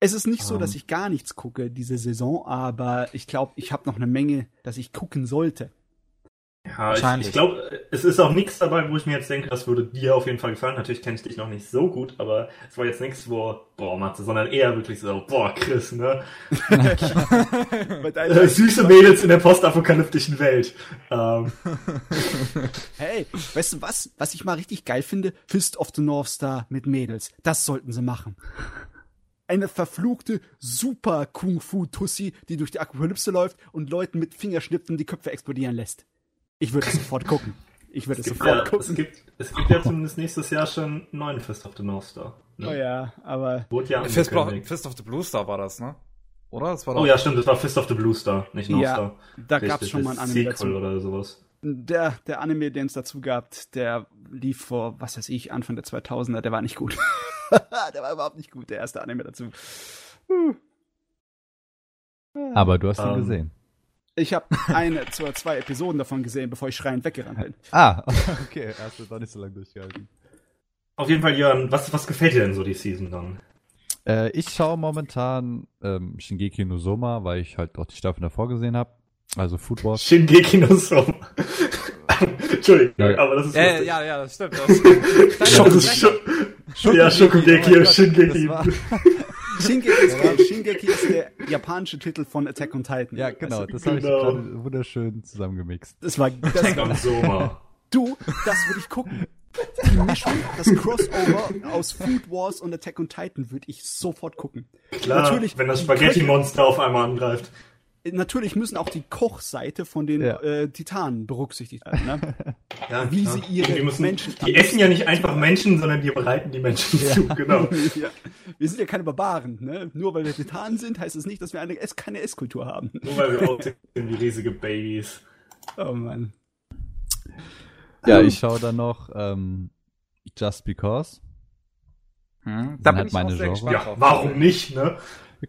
Es ist nicht so, dass ähm. ich gar nichts gucke diese Saison, aber ich glaube, ich habe noch eine Menge, dass ich gucken sollte. Ja, ich, ich glaube, es ist auch nichts dabei, wo ich mir jetzt denke, das würde dir auf jeden Fall gefallen. Natürlich kenne ich dich noch nicht so gut, aber es war jetzt nichts, wo, boah, Matze, sondern eher wirklich so, boah, Chris, ne? Süße Mädels in der postapokalyptischen Welt. Ähm. Hey, weißt du was? Was ich mal richtig geil finde? Fist of the North Star mit Mädels. Das sollten sie machen eine verfluchte Super Kung Fu Tussi, die durch die Apokalypse läuft und Leuten mit Fingerschnipsen die Köpfe explodieren lässt. Ich würde es sofort gucken. Ich würde es sofort ja, gucken. Es gibt, es gibt ja zumindest nächstes Jahr schon einen neuen Fist of the North Star. Ne? Oh ja, aber. Wurde ja Fist, Fist, of the Blue Star war das, ne? Oder? Das war oh ja, stimmt, das war Fist of the Blue Star, nicht North ja, Star. Da gab es schon mal ein Anime dazu. oder sowas. Der, der Anime, den es dazu gab, der lief vor, was weiß ich, Anfang der 2000er, der war nicht gut. der war überhaupt nicht gut, der erste Anime dazu. Aber du hast ihn um, ähm, gesehen. Ich habe eine oder zwei Episoden davon gesehen, bevor ich schreiend weggerannt bin. Ah, okay, hast du doch nicht so lange durchgehalten. Auf jeden Fall, Jörn, was, was gefällt dir denn so die Season dann? Äh, ich schaue momentan ähm, Shingeki no Soma, weil ich halt auch die Staffel davor gesehen habe. Also Food Wars. Shingeki no Soma. Entschuldigung, ja, aber das ist äh, Ja, ja, das stimmt. Das, das ist Schok ja, Shokugeki und Shingeki. Shingeki ist, Shingeki ist der japanische Titel von Attack on Titan. Ja, genau, das habe ich genau. gerade wunderschön zusammengemixt. Das war das war, Sommer. Du, das würde ich gucken. Die Mischung, das Crossover aus Food Wars und Attack on Titan würde ich sofort gucken. Klar, Natürlich, wenn das Spaghetti-Monster auf einmal angreift natürlich müssen auch die Kochseite von den ja. äh, Titanen berücksichtigt werden. Ne? Ja, Wie klar. sie ihre die müssen, Menschen. Die essen ja nicht einfach Menschen, sondern die bereiten die Menschen ja. zu, genau. ja. Wir sind ja keine Barbaren, ne? Nur weil wir Titanen sind, heißt es das nicht, dass wir eine Ess keine Esskultur haben. Nur weil wir aussehen wie riesige Babys. Oh Mann. Ja, ich schaue dann noch ähm, Just Because. Hm, da bin halt ich meine Genre. Ja, warum nicht, ne?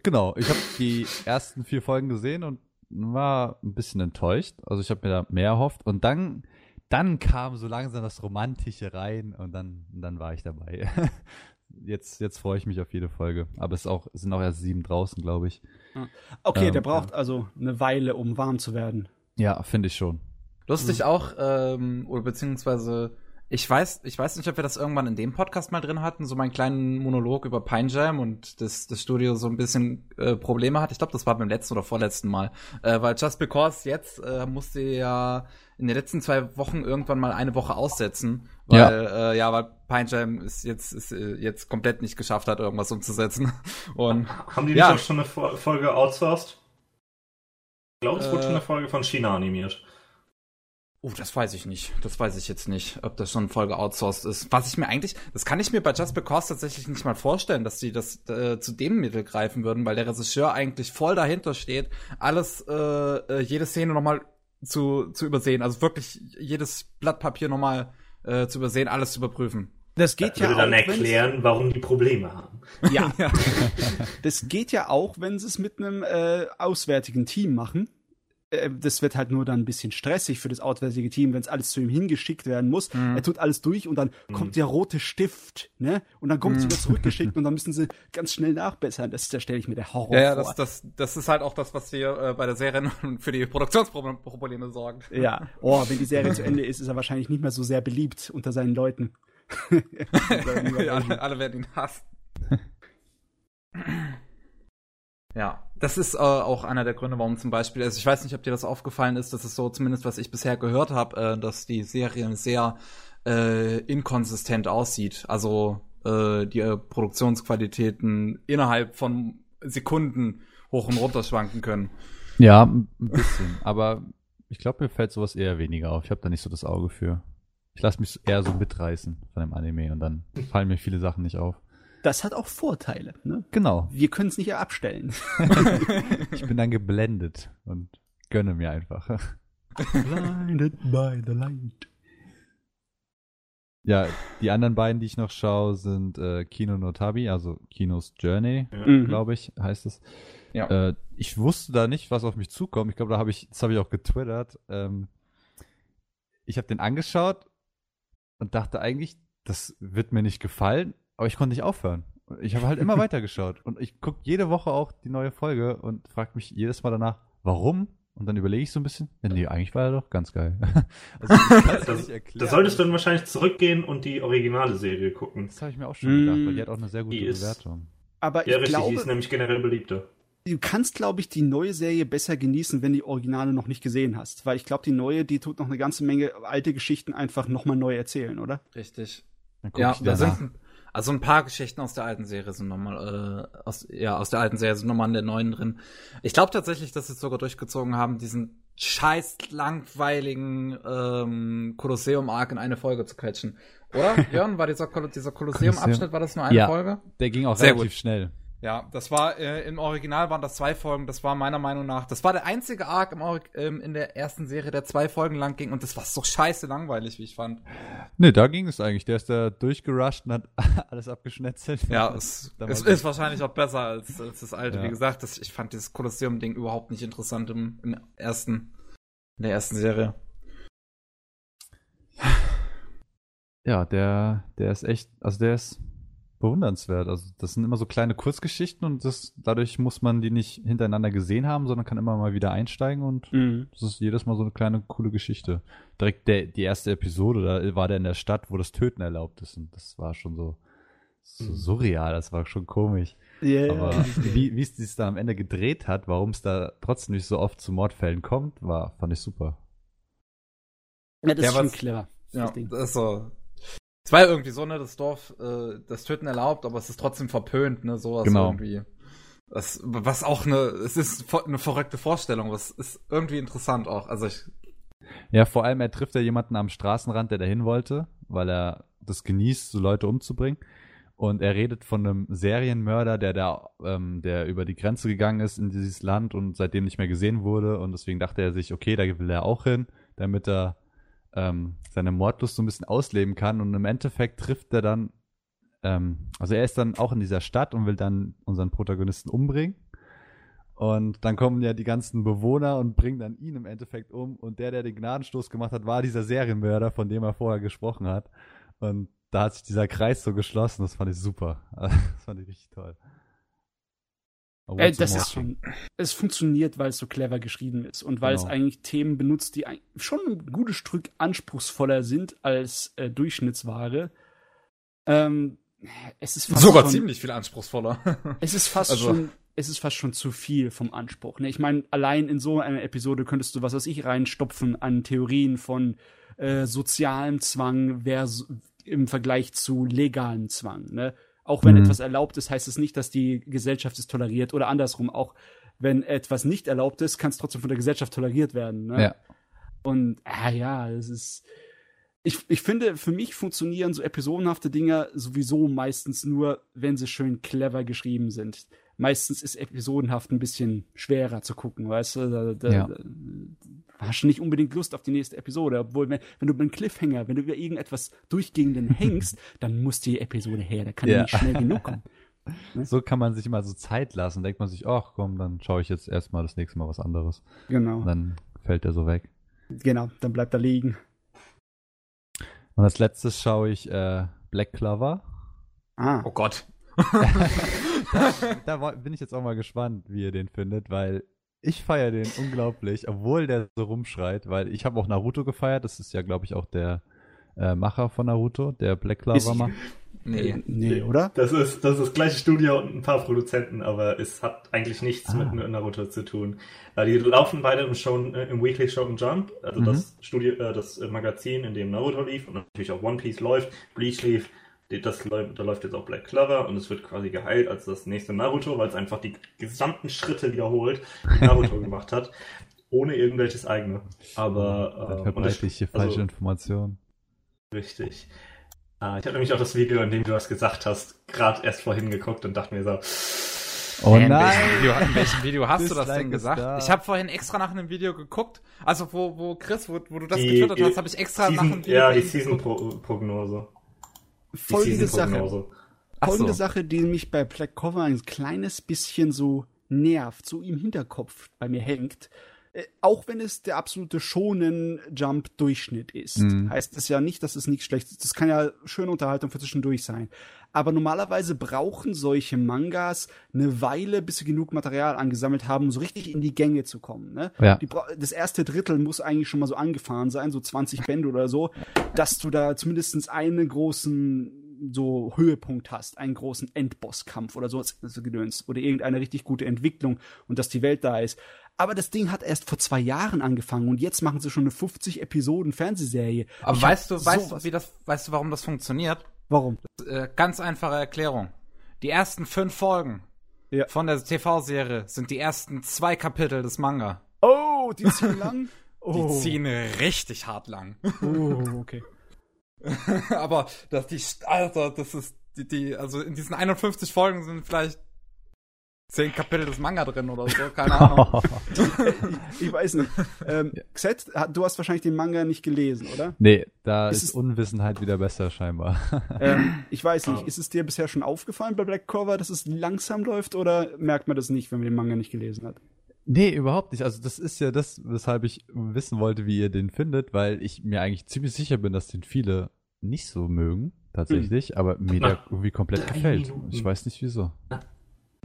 Genau, ich habe die ersten vier Folgen gesehen und war ein bisschen enttäuscht. Also ich habe mir da mehr erhofft. Und dann, dann kam so langsam das Romantische rein und dann, dann war ich dabei. Jetzt, jetzt freue ich mich auf jede Folge. Aber es, ist auch, es sind auch erst sieben draußen, glaube ich. Okay, ähm, der braucht ja. also eine Weile, um warm zu werden. Ja, finde ich schon. Lustig mhm. auch, ähm, oder beziehungsweise Ich weiß, ich weiß nicht, ob wir das irgendwann in dem Podcast mal drin hatten, so meinen kleinen Monolog über Pine Jam und das, das Studio so ein bisschen äh, Probleme hat. Ich glaube, das war beim letzten oder vorletzten Mal. Äh, weil Just Because jetzt äh, musste ja in den letzten zwei Wochen irgendwann mal eine Woche aussetzen, weil ja, äh, ja weil Pine Jam ist jetzt ist, äh, jetzt komplett nicht geschafft hat, irgendwas umzusetzen. Und haben die nicht auch schon eine Folge outsourced? Ich glaube, es wurde schon eine Folge von China animiert. Oh, das weiß ich nicht. Das weiß ich jetzt nicht, ob das schon Folge outsourced ist. Was ich mir eigentlich, das kann ich mir bei Just Because tatsächlich nicht mal vorstellen, dass die das äh, zu dem Mittel greifen würden, weil der Regisseur eigentlich voll dahinter steht, alles, äh, äh, jede Szene nochmal zu, zu übersehen. Also wirklich jedes Blatt Papier nochmal äh, zu übersehen, alles zu überprüfen. Das geht das ja würde dann erklären, warum die Probleme haben. Ja. das geht ja auch, wenn sie es mit einem äh, auswärtigen Team machen. Äh, das wird halt nur dann ein bisschen stressig für das auswärtige Team, wenn es alles zu ihm hingeschickt werden muss. Mhm. Er tut alles durch und dann mhm. kommt der rote Stift, ne? Und dann kommt es mhm. wieder zurückgeschickt und dann müssen sie ganz schnell nachbessern. Das, da stelle ich mir der Horror ja, ja, vor. Das, das, das ist halt auch das, was hier äh, bei der Serie für die Produktionsprobleme sorgt. Ja. Oh, wenn die Serie zu Ende ist, ist er wahrscheinlich nicht mehr so sehr beliebt unter seinen Leuten. ja, alle, alle werden ihn hassen. Ja, das ist äh, auch einer der Gründe, warum zum Beispiel, also ich weiß nicht, ob dir das aufgefallen ist, dass es so, zumindest was ich bisher gehört habe, äh, dass die Serie sehr äh, inkonsistent aussieht. Also äh, die äh, Produktionsqualitäten innerhalb von Sekunden hoch und runter schwanken können. Ja, ein bisschen. aber ich glaube, mir fällt sowas eher weniger auf. Ich habe da nicht so das Auge für. Ich lasse mich eher so mitreißen von dem Anime und dann fallen mir viele Sachen nicht auf das hat auch Vorteile. Ne? Genau. Wir können es nicht abstellen. ich bin dann geblendet und gönne mir einfach. Blinded by the light. Ja, die anderen beiden, die ich noch schaue, sind äh, Kino Notabi, also Kinos Journey, mhm. glaube ich, heißt es. Ja. Äh, ich wusste da nicht, was auf mich zukommt. Ich glaube, da habe ich, das habe ich auch getwittert. Ähm, ich habe den angeschaut und dachte eigentlich, das wird mir nicht gefallen. Aber ich konnte nicht aufhören. Ich habe halt immer weitergeschaut. Und ich gucke jede Woche auch die neue Folge und frage mich jedes Mal danach, warum? Und dann überlege ich so ein bisschen, ja, nee, eigentlich war er doch ganz geil. also, das, das solltest du dann wahrscheinlich zurückgehen und die originale Serie gucken. Das habe ich mir auch schon gedacht, weil die hat auch eine sehr gute Bewertung. Aber ja, richtig, glaube, die ist nämlich generell beliebter. Du kannst, glaube ich, die neue Serie besser genießen, wenn die Originale noch nicht gesehen hast. Weil ich glaube, die neue, die tut noch eine ganze Menge alte Geschichten einfach nochmal neu erzählen, oder? Richtig. Ja, da sind, also ein paar Geschichten aus der alten Serie sind nochmal, äh, aus, ja, aus der alten Serie sind nochmal in der neuen drin. Ich glaube tatsächlich, dass sie es sogar durchgezogen haben, diesen scheiß langweiligen ähm, Kolosseum-Arc in eine Folge zu quetschen. Oder? Jörn, war dieser, dieser Kolosseum-Abschnitt, war das nur eine ja, Folge? Der ging auch Sehr relativ gut. schnell. Ja, das war äh, im Original waren das zwei Folgen. Das war meiner Meinung nach, das war der einzige Arc im ähm, in der ersten Serie, der zwei Folgen lang ging und das war so scheiße langweilig, wie ich fand. Ne, da ging es eigentlich. Der ist da durchgerusht und hat alles abgeschnetzelt. Ja, es, es ist wahrscheinlich auch besser als, als das alte. Ja. Wie gesagt, das, ich fand dieses Kolosseum-Ding überhaupt nicht interessant im, im ersten, in der ersten Serie. Ja, der, der ist echt, also der ist bewundernswert. Also das sind immer so kleine Kurzgeschichten und das, dadurch muss man die nicht hintereinander gesehen haben, sondern kann immer mal wieder einsteigen und mhm. das ist jedes Mal so eine kleine coole Geschichte. Direkt der, die erste Episode, da war der in der Stadt, wo das Töten erlaubt ist und das war schon so, so mhm. surreal, das war schon komisch. Yeah. Aber wie, wie es sich da am Ende gedreht hat, warum es da trotzdem nicht so oft zu Mordfällen kommt, war, fand ich super. Ja, das ja, ist schon clever. Ja, das ist so es war ja irgendwie so, ne, das Dorf, äh, das Töten erlaubt, aber es ist trotzdem verpönt, ne, sowas genau. irgendwie. Das, was auch eine, es ist eine verrückte Vorstellung, was ist irgendwie interessant auch. Also ich. Ja, vor allem, er trifft ja jemanden am Straßenrand, der dahin wollte, weil er das genießt, so Leute umzubringen. Und er redet von einem Serienmörder, der da, ähm, der über die Grenze gegangen ist in dieses Land und seitdem nicht mehr gesehen wurde. Und deswegen dachte er sich, okay, da will er auch hin, damit er ähm, seine Mordlust so ein bisschen ausleben kann und im Endeffekt trifft er dann, ähm, also er ist dann auch in dieser Stadt und will dann unseren Protagonisten umbringen. Und dann kommen ja die ganzen Bewohner und bringen dann ihn im Endeffekt um. Und der, der den Gnadenstoß gemacht hat, war dieser Serienmörder, von dem er vorher gesprochen hat. Und da hat sich dieser Kreis so geschlossen. Das fand ich super. Das fand ich richtig toll. Äh, das ist schon, es funktioniert, weil es so clever geschrieben ist und weil genau. es eigentlich Themen benutzt, die schon ein gutes Stück anspruchsvoller sind als äh, Durchschnittsware. Ähm, es ist sogar schon, ziemlich viel anspruchsvoller. es ist fast also. schon es ist fast schon zu viel vom Anspruch. Ne? Ich meine, allein in so einer Episode könntest du was weiß ich reinstopfen an Theorien von äh, sozialem Zwang vers im Vergleich zu legalem Zwang. Ne? Auch wenn mhm. etwas erlaubt ist, heißt es nicht, dass die Gesellschaft es toleriert oder andersrum. Auch wenn etwas nicht erlaubt ist, kann es trotzdem von der Gesellschaft toleriert werden. Ne? Ja. Und ah, ja, es ist. Ich, ich finde, für mich funktionieren so episodenhafte Dinger sowieso meistens nur, wenn sie schön clever geschrieben sind meistens ist episodenhaft ein bisschen schwerer zu gucken, weißt du? Da, da, ja. Da, hast du nicht unbedingt Lust auf die nächste Episode. Obwohl, wenn, wenn du beim Cliffhanger, wenn du über irgendetwas durchgehenden hängst, dann muss die Episode her. Da kann ja. nicht schnell genug kommen. Ne? So kann man sich immer so Zeit lassen. Denkt man sich, ach komm, dann schaue ich jetzt erstmal das nächste Mal was anderes. Genau. Und dann fällt er so weg. Genau, dann bleibt er liegen. Und als letztes schaue ich äh, Black Clover. Ah. Oh Gott. da, bin ich jetzt auch mal gespannt, wie ihr den findet, weil ich feiere den unglaublich, obwohl der so rumschreit, weil ich habe auch Naruto gefeiert. Das ist ja, glaube ich, auch der äh, Macher von Naruto, der Black Clover macht. Nee, nee, oder? Das ist, das ist das gleiche Studio und ein paar Produzenten, aber es hat eigentlich nichts ah. mit Naruto zu tun. Äh, die laufen beide im, Show, äh, im Weekly Show Jump, also mhm. das Studio, äh, das Magazin, in dem Naruto lief und natürlich auch One Piece läuft, Bleach lief, das, da läuft jetzt auch Black Clover und es wird quasi geheilt als das nächste Naruto, weil es einfach die gesamten Schritte wiederholt, die Naruto gemacht hat, ohne irgendwelches eigene. Aber äh, verbreite ich hier falsche also, Informationen. Richtig. Äh, ich habe nämlich auch das Video, in dem du das gesagt hast, gerade erst vorhin geguckt und dachte mir so. Oh nein! In welchem Video, in welchem Video hast du das denn gesagt? Da. Ich habe vorhin extra nach einem Video geguckt. Also wo, wo Chris, wo, wo du das die, getwittert hast, habe ich extra Season, nach einem Video Ja, die Season-Prognose folgende Sache. Folgende so. Sache, die mich bei Black Cover ein kleines bisschen so nervt, so im Hinterkopf bei mir hängt. Äh, auch wenn es der absolute schonen Jump-Durchschnitt ist, mhm. heißt es ja nicht, dass es nichts Schlechtes ist. Das kann ja schöne Unterhaltung für zwischendurch sein. Aber normalerweise brauchen solche Mangas eine Weile, bis sie genug Material angesammelt haben, um so richtig in die Gänge zu kommen. Ne? Ja. Die, das erste Drittel muss eigentlich schon mal so angefahren sein, so 20 Bände oder so, dass du da zumindest einen großen so Höhepunkt hast, einen großen Endbosskampf oder so, so gedöns oder irgendeine richtig gute Entwicklung und dass die Welt da ist. Aber das Ding hat erst vor zwei Jahren angefangen und jetzt machen sie schon eine 50 Episoden Fernsehserie. Aber ich weißt du, weißt du, wie das, weißt du, warum das funktioniert? Warum? Äh, ganz einfache Erklärung. Die ersten fünf Folgen ja. von der TV-Serie sind die ersten zwei Kapitel des Manga. Oh, die ziehen lang? Oh. Die ziehen richtig hart lang. Oh, okay. Aber dass die, Alter, das ist die, die, also in diesen 51 Folgen sind vielleicht zehn Kapitel des Manga drin oder so, keine Ahnung. ich, ich, weiß nicht. Ähm, ja. Xet, du hast wahrscheinlich den Manga nicht gelesen, oder? Nee, da ist, ist Unwissenheit wieder besser scheinbar. Ähm, ich weiß nicht, ist es dir bisher schon aufgefallen bei Black Cover, dass es langsam läuft oder merkt man das nicht, wenn man den Manga nicht gelesen hat? Nee, überhaupt nicht. Also das ist ja das, weshalb ich wissen wollte, wie ihr den findet, weil ich mir eigentlich ziemlich sicher bin, dass den viele nicht so mögen, tatsächlich, hm. aber mir der irgendwie komplett gefällt. Minuten. Ich weiß nicht wieso.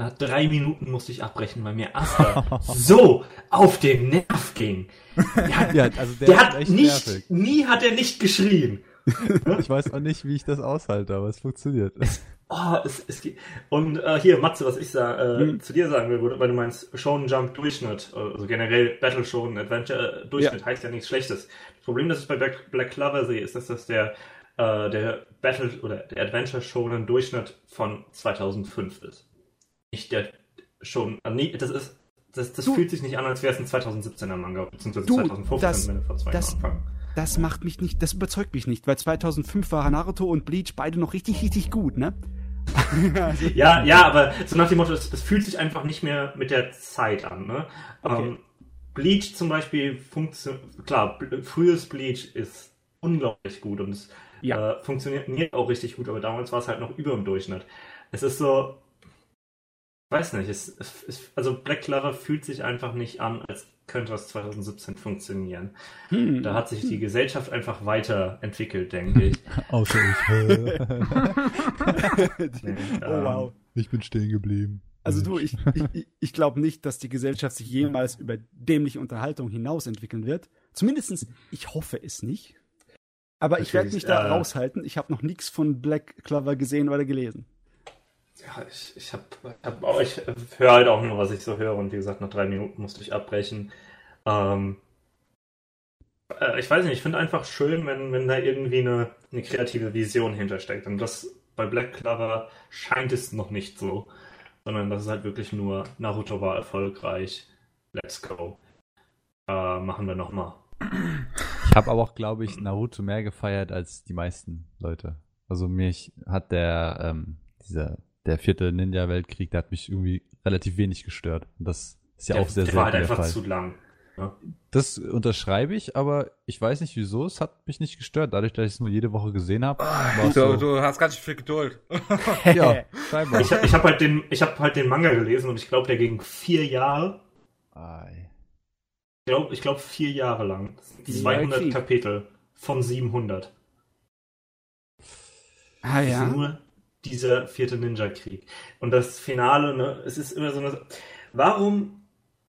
Nach drei Minuten musste ich abbrechen, weil mir Asta so auf den Nerv ging. Der, ja, also der, der hat nicht, nervig. nie hat er nicht geschrien. ich weiß auch nicht, wie ich das aushalte, aber es funktioniert. Oh, es, es geht. Und äh, hier, Matze, was ich sa äh, hm. zu dir sagen will, weil du meinst Shonen Jump Durchschnitt, also generell Battle Shonen Adventure äh, Durchschnitt ja. heißt ja nichts Schlechtes. Das Problem, das ich bei Black, Black Clover sehe, ist, dass das der äh, der Battle oder der Adventure Shonen Durchschnitt von 2005 ist nicht der schon. Nee, das ist. Das, das fühlt sich nicht an, als wäre es ein 2017er Manga, beziehungsweise du, 2015, das, wenn wir vor zwei das, Jahren anfangen. Das macht mich nicht, das überzeugt mich nicht, weil 2005 war Naruto und Bleach beide noch richtig, richtig gut, ne? ja, ja, aber so nach dem Motto, es, es, fühlt sich einfach nicht mehr mit der Zeit an, ne? Okay. Ähm, Bleach zum Beispiel funktioniert, klar, frühes Bleach ist unglaublich gut und es ja. äh, funktioniert auch richtig gut, aber damals war es halt noch über dem Durchschnitt. Es ist so, weiß nicht, es, es, also Black Clover fühlt sich einfach nicht an, als könnte das 2017 funktionieren. Hm. Da hat sich die Gesellschaft einfach weiterentwickelt, denke ich. Außer ich. nee, oh, wow. Ich bin stehen geblieben. Also du, ich, ich, ich glaube nicht, dass die Gesellschaft sich jemals über dämliche Unterhaltung hinaus entwickeln wird. Zumindestens, ich hoffe es nicht. Aber ich werde mich da äh, raushalten. Ich habe noch nichts von Black Clover gesehen oder gelesen. Ja, ich, ich habe hab auch, ich höre halt auch nur, was ich so höre und wie gesagt, nach drei Minuten musste ich abbrechen. Ähm, äh, ich weiß nicht, ich finde einfach schön, wenn, wenn da irgendwie eine, eine kreative Vision hintersteckt. Und das bei Black Clover scheint es noch nicht so sondern das ist halt wirklich nur Naruto war erfolgreich, let's go. Äh, machen wir nochmal. Ich habe aber auch, glaube ich, Naruto mehr gefeiert als die meisten Leute. Also mich hat der, ähm, dieser, der vierte Ninja-Weltkrieg, der hat mich irgendwie relativ wenig gestört. Und das ist ja der, auch sehr, der sehr war halt einfach Fall. zu lang. Das unterschreibe ich, aber ich weiß nicht wieso. Es hat mich nicht gestört, dadurch, dass ich es nur jede Woche gesehen habe. Oh, du, so du, hast ganz viel Geduld. ja, scheinbar. Ich, ich habe halt, den, hab halt den Manga gelesen und ich glaube, der ging vier Jahre. Ei. Ich glaube, ich glaub, vier Jahre lang. 200 ja, Kapitel von 700. Ah ja. Nur dieser vierte Ninja-Krieg. Und das Finale, ne, es ist immer so eine. Warum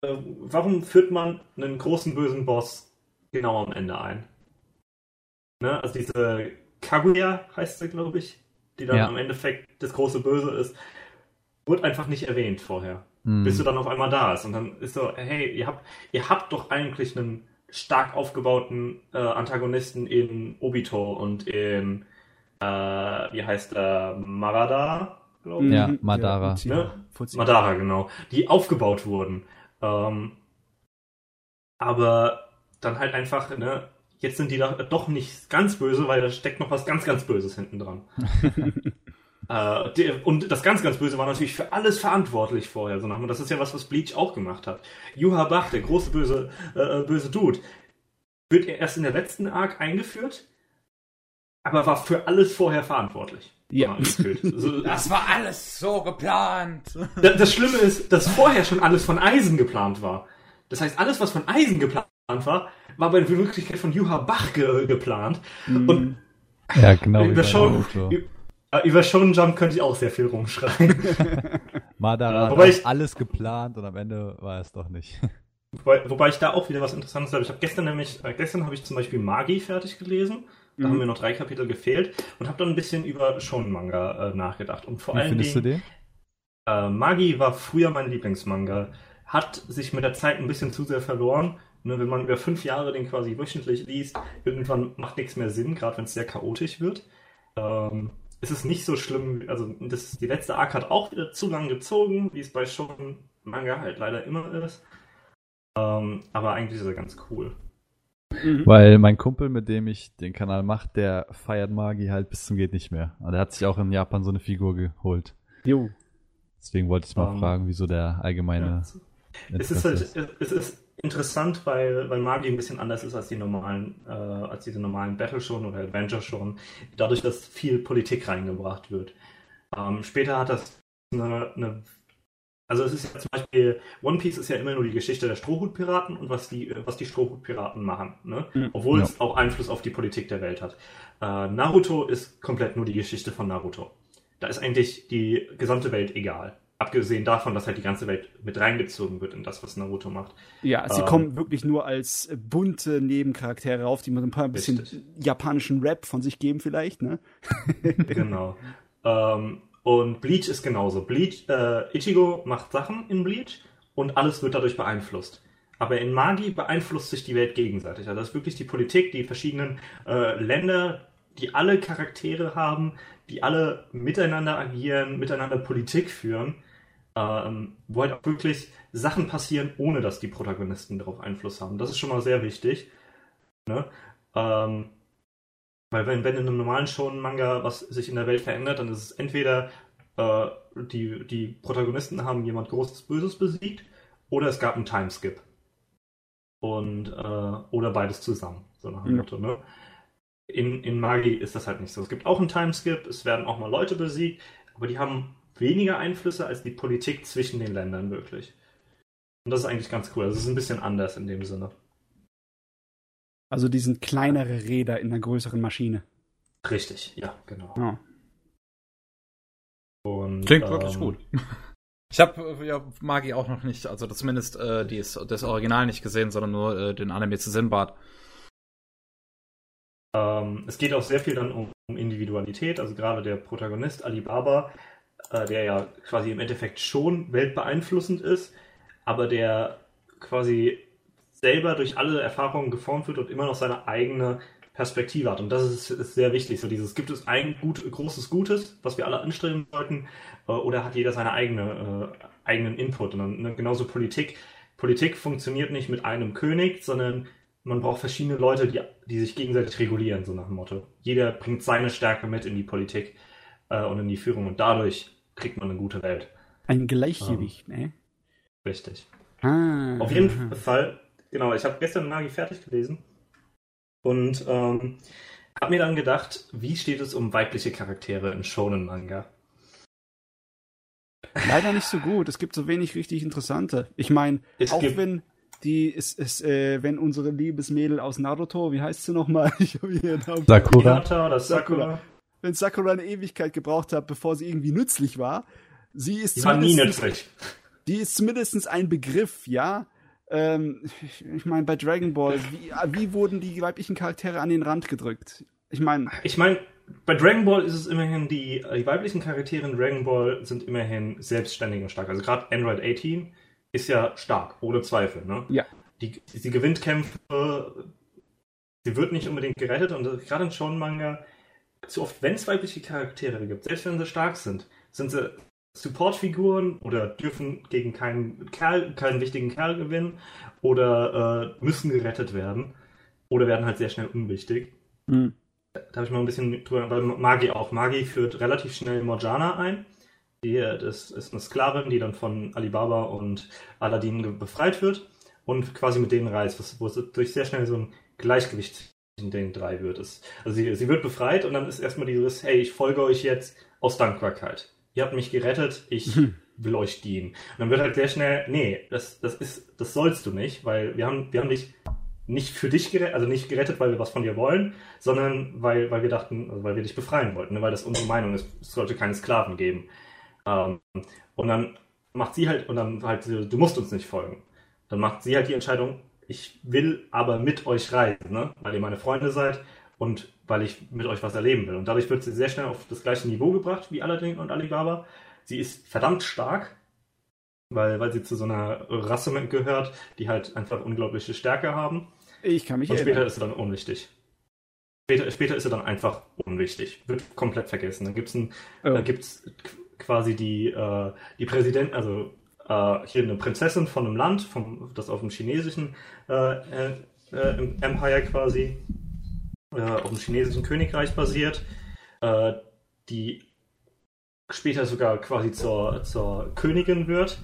äh, warum führt man einen großen bösen Boss genau am Ende ein? Ne? Also diese Kaguya heißt sie, glaube ich, die dann ja. am Endeffekt das große Böse ist, wurde einfach nicht erwähnt vorher. Mhm. Bis du dann auf einmal da ist. Und dann ist so, hey, ihr habt, ihr habt doch eigentlich einen stark aufgebauten äh, Antagonisten in Obito und in, äh, wie heißt der, Marada, glaube ich. Ja, Madara. Ja, ne? Madara, genau. Die aufgebaut wurden. Ähm, aber dann halt einfach, ne, jetzt sind die doch nicht ganz böse, weil da steckt noch was ganz, ganz Böses hinten dran. äh, und das ganz, ganz Böse war natürlich für alles verantwortlich vorher. So das ist ja was, was Bleach auch gemacht hat. Yuha Bach, der große böse, äh, böse Dude, wird erst in der letzten Arc eingeführt, aber war für alles vorher verantwortlich. Ja. Also, das war alles so geplant. Das Schlimme ist, dass vorher schon alles von Eisen geplant war. Das heißt, alles, was von Eisen geplant war, war bei der Wirklichkeit von Juha Bach ge geplant. Mhm. Und ja, genau. Über, Shonen, äh, über Shonen Jump könnte ich auch sehr viel rumschreien. Madara hat ich, alles geplant und am Ende war es doch nicht. Wobei, wobei ich da auch wieder was Interessantes habe. Ich habe gestern nämlich, äh, gestern habe ich zum Beispiel Magi fertig gelesen. Da mhm. haben mir noch drei Kapitel gefehlt und habe dann ein bisschen über Shonen-Manga äh, nachgedacht. Und vor Wie allen Dingen. Du den? Äh, Magi war früher mein Lieblingsmanga. Hat sich mit der Zeit ein bisschen zu sehr verloren. Ne, wenn man über fünf Jahre den quasi wöchentlich liest, irgendwann macht nichts mehr Sinn, gerade wenn es sehr chaotisch wird. Ähm, es ist nicht so schlimm, also das, die letzte Arc hat auch wieder zu lang gezogen, wie es bei Shonen Manga halt leider immer ist. Ähm, aber eigentlich ist er ganz cool. Mhm. Weil mein Kumpel, mit dem ich den Kanal mache, der feiert Magi halt bis zum geht nicht mehr. Und er hat sich auch in Japan so eine Figur geholt. Jo. Deswegen wollte ich mal um, ähm, fragen, wieso der allgemeine. Ja. Es ist, halt, es ist interessant, weil, weil Magi ein bisschen anders ist als die normalen, äh, als diese normalen Battle schon oder Adventure schon. Dadurch, dass viel Politik reingebracht wird. Ähm, später hat das eine, eine also es ist ja zum Beispiel, One Piece ist ja immer nur die Geschichte der Strohhutpiraten und was die, was die Strohhutpiraten machen, ne? Mhm. Obwohl ja. es auch Einfluss auf die Politik der Welt hat. Äh, Naruto ist komplett nur die Geschichte von Naruto. Da ist eigentlich die gesamte Welt egal. Abgesehen davon, dass halt die ganze Welt mit reingezogen wird in das, was Naruto macht. Ja, sie ähm, kommen wirklich nur als bunte Nebencharaktere auf, die man ein paar ein bisschen japanischen Rap von sich geben vielleicht, ne? genau. Ähm, und Bleach ist genauso. Bleach, äh, Ichigo macht Sachen in Bleach und alles wird dadurch beeinflusst. Aber in Magi beeinflusst sich die Welt gegenseitig. Also das ist wirklich die Politik, die verschiedenen äh, Länder, die alle Charaktere haben, die alle miteinander agieren, miteinander Politik führen, ähm, wo halt auch wirklich Sachen passieren, ohne dass die Protagonisten darauf Einfluss haben. Das ist schon mal sehr wichtig. Ne? Ähm, weil wenn, wenn in einem normalen Shonen-Manga was sich in der Welt verändert, dann ist es entweder äh, die, die Protagonisten haben jemand Großes Böses besiegt oder es gab einen Timeskip. Und, äh, oder beides zusammen, so nach dem Motto, ne? In, in Magi ist das halt nicht so. Es gibt auch einen Timeskip, es werden auch mal Leute besiegt, aber die haben weniger Einflüsse als die Politik zwischen den Ländern wirklich. Und das ist eigentlich ganz cool. Also es ist ein bisschen anders in dem Sinne. Also die sind kleinere Räder in einer größeren Maschine. Richtig, ja, genau. Ja. Und, Klingt ähm, wirklich gut. Ich habe ja, Magi auch noch nicht, also zumindest äh, die ist, das Original nicht gesehen, sondern nur äh, den Anime zu Sinbad. Ähm, es geht auch sehr viel dann um, um Individualität, also gerade der Protagonist Alibaba, äh, der ja quasi im Endeffekt schon weltbeeinflussend ist, aber der quasi selber durch alle Erfahrungen geformt wird und immer noch seine eigene Perspektive hat. Und das ist, ist sehr wichtig. So dieses, gibt es ein gut, großes Gutes, was wir alle anstreben sollten, äh, oder hat jeder seine eigene, äh, eigenen Input? Und dann, ne, genauso Politik. Politik funktioniert nicht mit einem König, sondern man braucht verschiedene Leute, die, die sich gegenseitig regulieren, so nach dem Motto. Jeder bringt seine Stärke mit in die Politik äh, und in die Führung und dadurch kriegt man eine gute Welt. Ein Gleichgewicht, ähm, ne? Richtig. Ah, Auf jeden Fall, genau, ich habe gestern Nagi fertig gelesen und ähm, habe mir dann gedacht, wie steht es um weibliche Charaktere in Shonen-Manga? Leider nicht so gut. Es gibt so wenig richtig interessante. Ich meine, auch wenn die ist, ist äh, wenn unsere Liebesmädel aus Naruto, wie heißt sie nochmal? Ich habe hier Namen. Sakura. Sakura. Sakura. Wenn Sakura eine Ewigkeit gebraucht hat, bevor sie irgendwie nützlich war, sie ist die war nie nützlich. Die ist zumindest ein Begriff, ja. Ähm, ich, ich meine, bei Dragon Ball, wie, wie wurden die weiblichen Charaktere an den Rand gedrückt? Ich meine. Ich meine, bei Dragon Ball ist es immerhin, die, die weiblichen Charaktere in Dragon Ball sind immerhin selbstständig und stark. Also gerade Android 18 ist ja stark, ohne Zweifel. Ne? Ja. Die, sie gewinnt Kämpfe, sie wird nicht unbedingt gerettet und gerade in Shonen-Manga, zu oft, wenn es weibliche Charaktere gibt, selbst wenn sie stark sind, sind sie Supportfiguren oder dürfen gegen keinen Kerl, keinen wichtigen Kerl gewinnen oder äh, müssen gerettet werden oder werden halt sehr schnell unwichtig. Mhm. Da habe ich mal ein bisschen drüber, weil Magi auch. Magi führt relativ schnell Morjana ein. Die, das ist eine Sklavin, die dann von Alibaba und Aladdin befreit wird und quasi mit denen reist, wo es durch sehr schnell so ein Gleichgewicht zwischen den drei wird. also sie, sie wird befreit und dann ist erstmal dieses, hey, ich folge euch jetzt aus Dankbarkeit ihr habt mich gerettet, ich hm. will euch dienen. Und dann wird halt sehr schnell, nee, das, das ist, das sollst du nicht, weil wir haben, wir haben dich nicht für dich gerettet, also nicht gerettet, weil wir was von dir wollen, sondern weil, weil wir dachten, also weil wir dich befreien wollten, ne? weil das unsere Meinung ist, es sollte keine Sklaven geben. Ähm, und dann macht sie halt, und dann halt, du musst uns nicht folgen. Dann macht sie halt die Entscheidung, ich will aber mit euch reisen, ne? weil ihr meine Freunde seid und weil ich mit euch was erleben will. Und dadurch wird sie sehr schnell auf das gleiche Niveau gebracht wie Aladdin und Alibaba. Sie ist verdammt stark, weil, weil sie zu so einer Rasse gehört, die halt einfach unglaubliche Stärke haben. Ich kann mich Und später ist sie dann unwichtig. Später, später ist sie dann einfach unwichtig. Wird komplett vergessen. Dann gibt's ein, oh. da gibt's quasi die, äh, die Präsident, also äh, hier eine Prinzessin von einem Land, vom, das auf dem chinesischen äh, äh, äh Empire quasi äh, auf dem chinesischen Königreich basiert, äh, die später sogar quasi zur, zur Königin wird,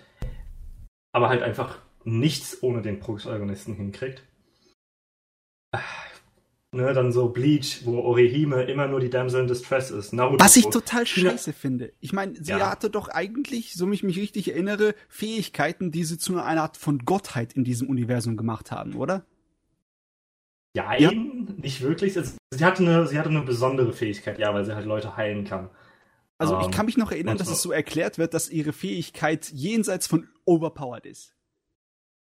aber halt einfach nichts ohne den Protagonisten hinkriegt. Äh, ne, dann so Bleach, wo Orihime immer nur die Damsel in Distress ist. Naruto, Was ich total scheiße finde. Ich meine, sie ja. hatte doch eigentlich, so ich mich richtig erinnere, Fähigkeiten, die sie zu einer Art von Gottheit in diesem Universum gemacht haben, oder? Ja, ja. nicht wirklich. Sie hatte, eine, sie hatte eine besondere Fähigkeit, ja, weil sie halt Leute heilen kann. Also ich ähm, kann mich noch erinnern, dass es so erklärt wird, dass ihre Fähigkeit jenseits von overpowered ist.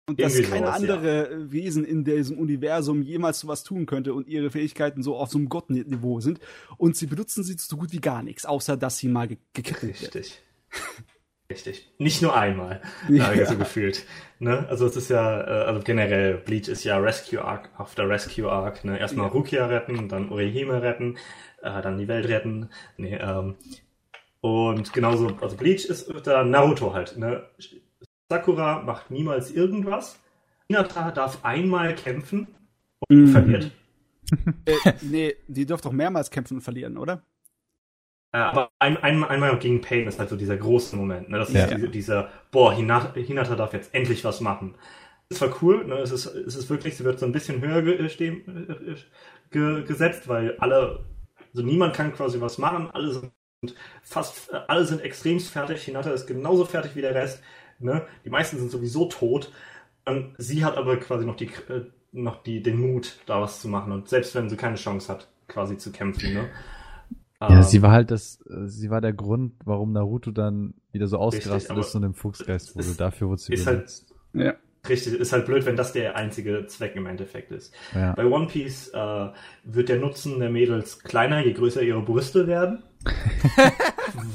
Und dass sowas, andere ja. Wesen in diesem Universum jemals sowas tun könnte und ihre Fähigkeiten so auf so einem Gottniveau sind. Und sie benutzen sie so gut wie gar nichts, außer dass sie mal ge gekriegt wird. Richtig. Nicht nur einmal, ja. so gefühlt. Ne? Also es ist ja, äh, also generell, Bleach ist ja Rescue Arc after Rescue Arc. Ne? Erstmal ja. Rukia retten, dann Orihime retten, äh, dann die Welt retten. Nee, ähm, und genauso, also Bleach ist da Naruto halt. Ne? Sakura macht niemals irgendwas. Hinata darf einmal kämpfen und mhm. verliert. äh, nee, die dürft doch mehrmals kämpfen und verlieren, oder? Äh, aber ein, ein, einmal gegen Pain ist halt so dieser große Moment. Ne? Das ja. ist diese, dieser, boah, Hinata, darf jetzt endlich was machen. Das war cool. Ne? Es, ist, es ist wirklich, sie wird so ein bisschen höher ge stehen, äh, ge gesetzt, weil alle, also niemand kann quasi was machen. Alle sind fast, alle sind extremst fertig. Hinata ist genauso fertig wie der Rest. Ne? Die meisten sind sowieso tot. Und sie hat aber quasi noch die, äh, noch die, den Mut, da was zu machen. Und selbst wenn sie keine Chance hat, quasi zu kämpfen. Ne? Ja, ähm, sie war halt das, sie war der Grund, warum Naruto dann wieder so ausgerastet ist und im Fuchsgeist wurde. Ist, Dafür wurde sie ist benutzt. halt, ja. Richtig, ist halt blöd, wenn das der einzige Zweck im Endeffekt ist. Ja. Bei One Piece äh, wird der Nutzen der Mädels kleiner, je größer ihre Brüste werden.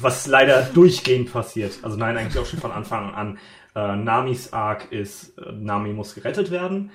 was leider durchgehend passiert. Also nein, eigentlich auch schon von Anfang an. Äh, Namis Arc ist, äh, Nami muss gerettet werden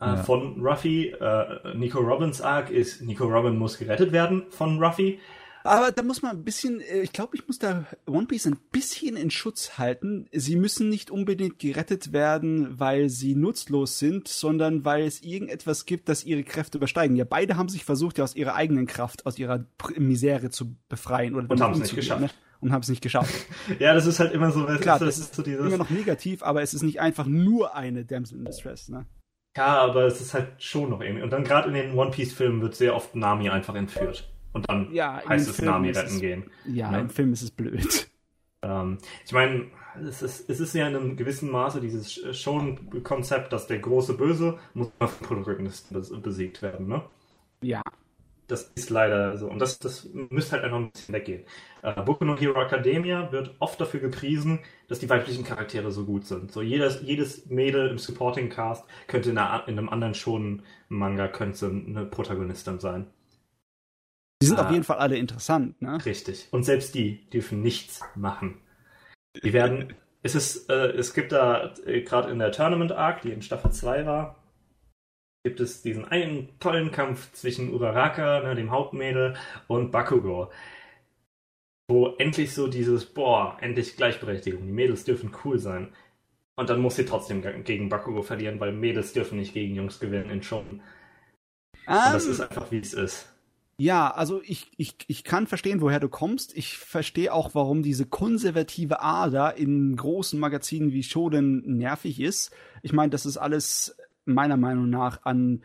äh, ja. von Ruffy. Äh, Nico Robbins Arc ist, Nico Robin muss gerettet werden von Ruffy. Aber da muss man ein bisschen, äh, ich glaube, ich muss da One Piece ein bisschen in Schutz halten. Sie müssen nicht unbedingt gerettet werden, weil sie nutzlos sind, sondern weil es irgendetwas gibt, das ihre Kräfte übersteigen. Ja, beide haben sich versucht, ja aus ihrer eigenen Kraft, aus ihrer Misere zu befreien oder und haben es nicht geschafft. Ne? Und haben es nicht geschafft. ja, das ist halt immer so. Klar, das, das ist so dieses... immer noch negativ, aber es ist nicht einfach nur eine Damsel in Distress. Ne? Ja, aber es ist halt schon noch irgendwie. Und dann gerade in den One Piece Filmen wird sehr oft Nami einfach entführt. Und dann ja, heißt es Film Nami retten es, gehen. Ja, ne? im Film ist es blöd. Ähm, ich meine, es ist, es ist ja in einem gewissen Maße dieses schon Konzept, dass der große Böse muss von Protagonisten besiegt werden, ne? Ja. Das ist leider so. Und das, das müsste halt einfach ein bisschen weggehen. Äh, Boku no Hero Academia wird oft dafür gepriesen, dass die weiblichen Charaktere so gut sind. So jedes, jedes Mädel im Supporting Cast könnte in, einer, in einem anderen schonen Manga könnte eine Protagonistin sein. Die sind ah, auf jeden Fall alle interessant, ne? Richtig. Und selbst die dürfen nichts machen. Die werden, es ist, äh, es gibt da äh, gerade in der Tournament Arc, die in Staffel 2 war, gibt es diesen einen tollen Kampf zwischen Uraraka, ne, dem Hauptmädel, und Bakugo. Wo endlich so dieses, boah, endlich Gleichberechtigung. Die Mädels dürfen cool sein. Und dann muss sie trotzdem gegen Bakugo verlieren, weil Mädels dürfen nicht gegen Jungs gewinnen in Shonen. Um, und das ähm, ist einfach, wie es ist. Ja, also ich, ich, ich kann verstehen, woher du kommst. Ich verstehe auch, warum diese konservative Ader in großen Magazinen wie Shonen nervig ist. Ich meine, das ist alles meiner Meinung nach an,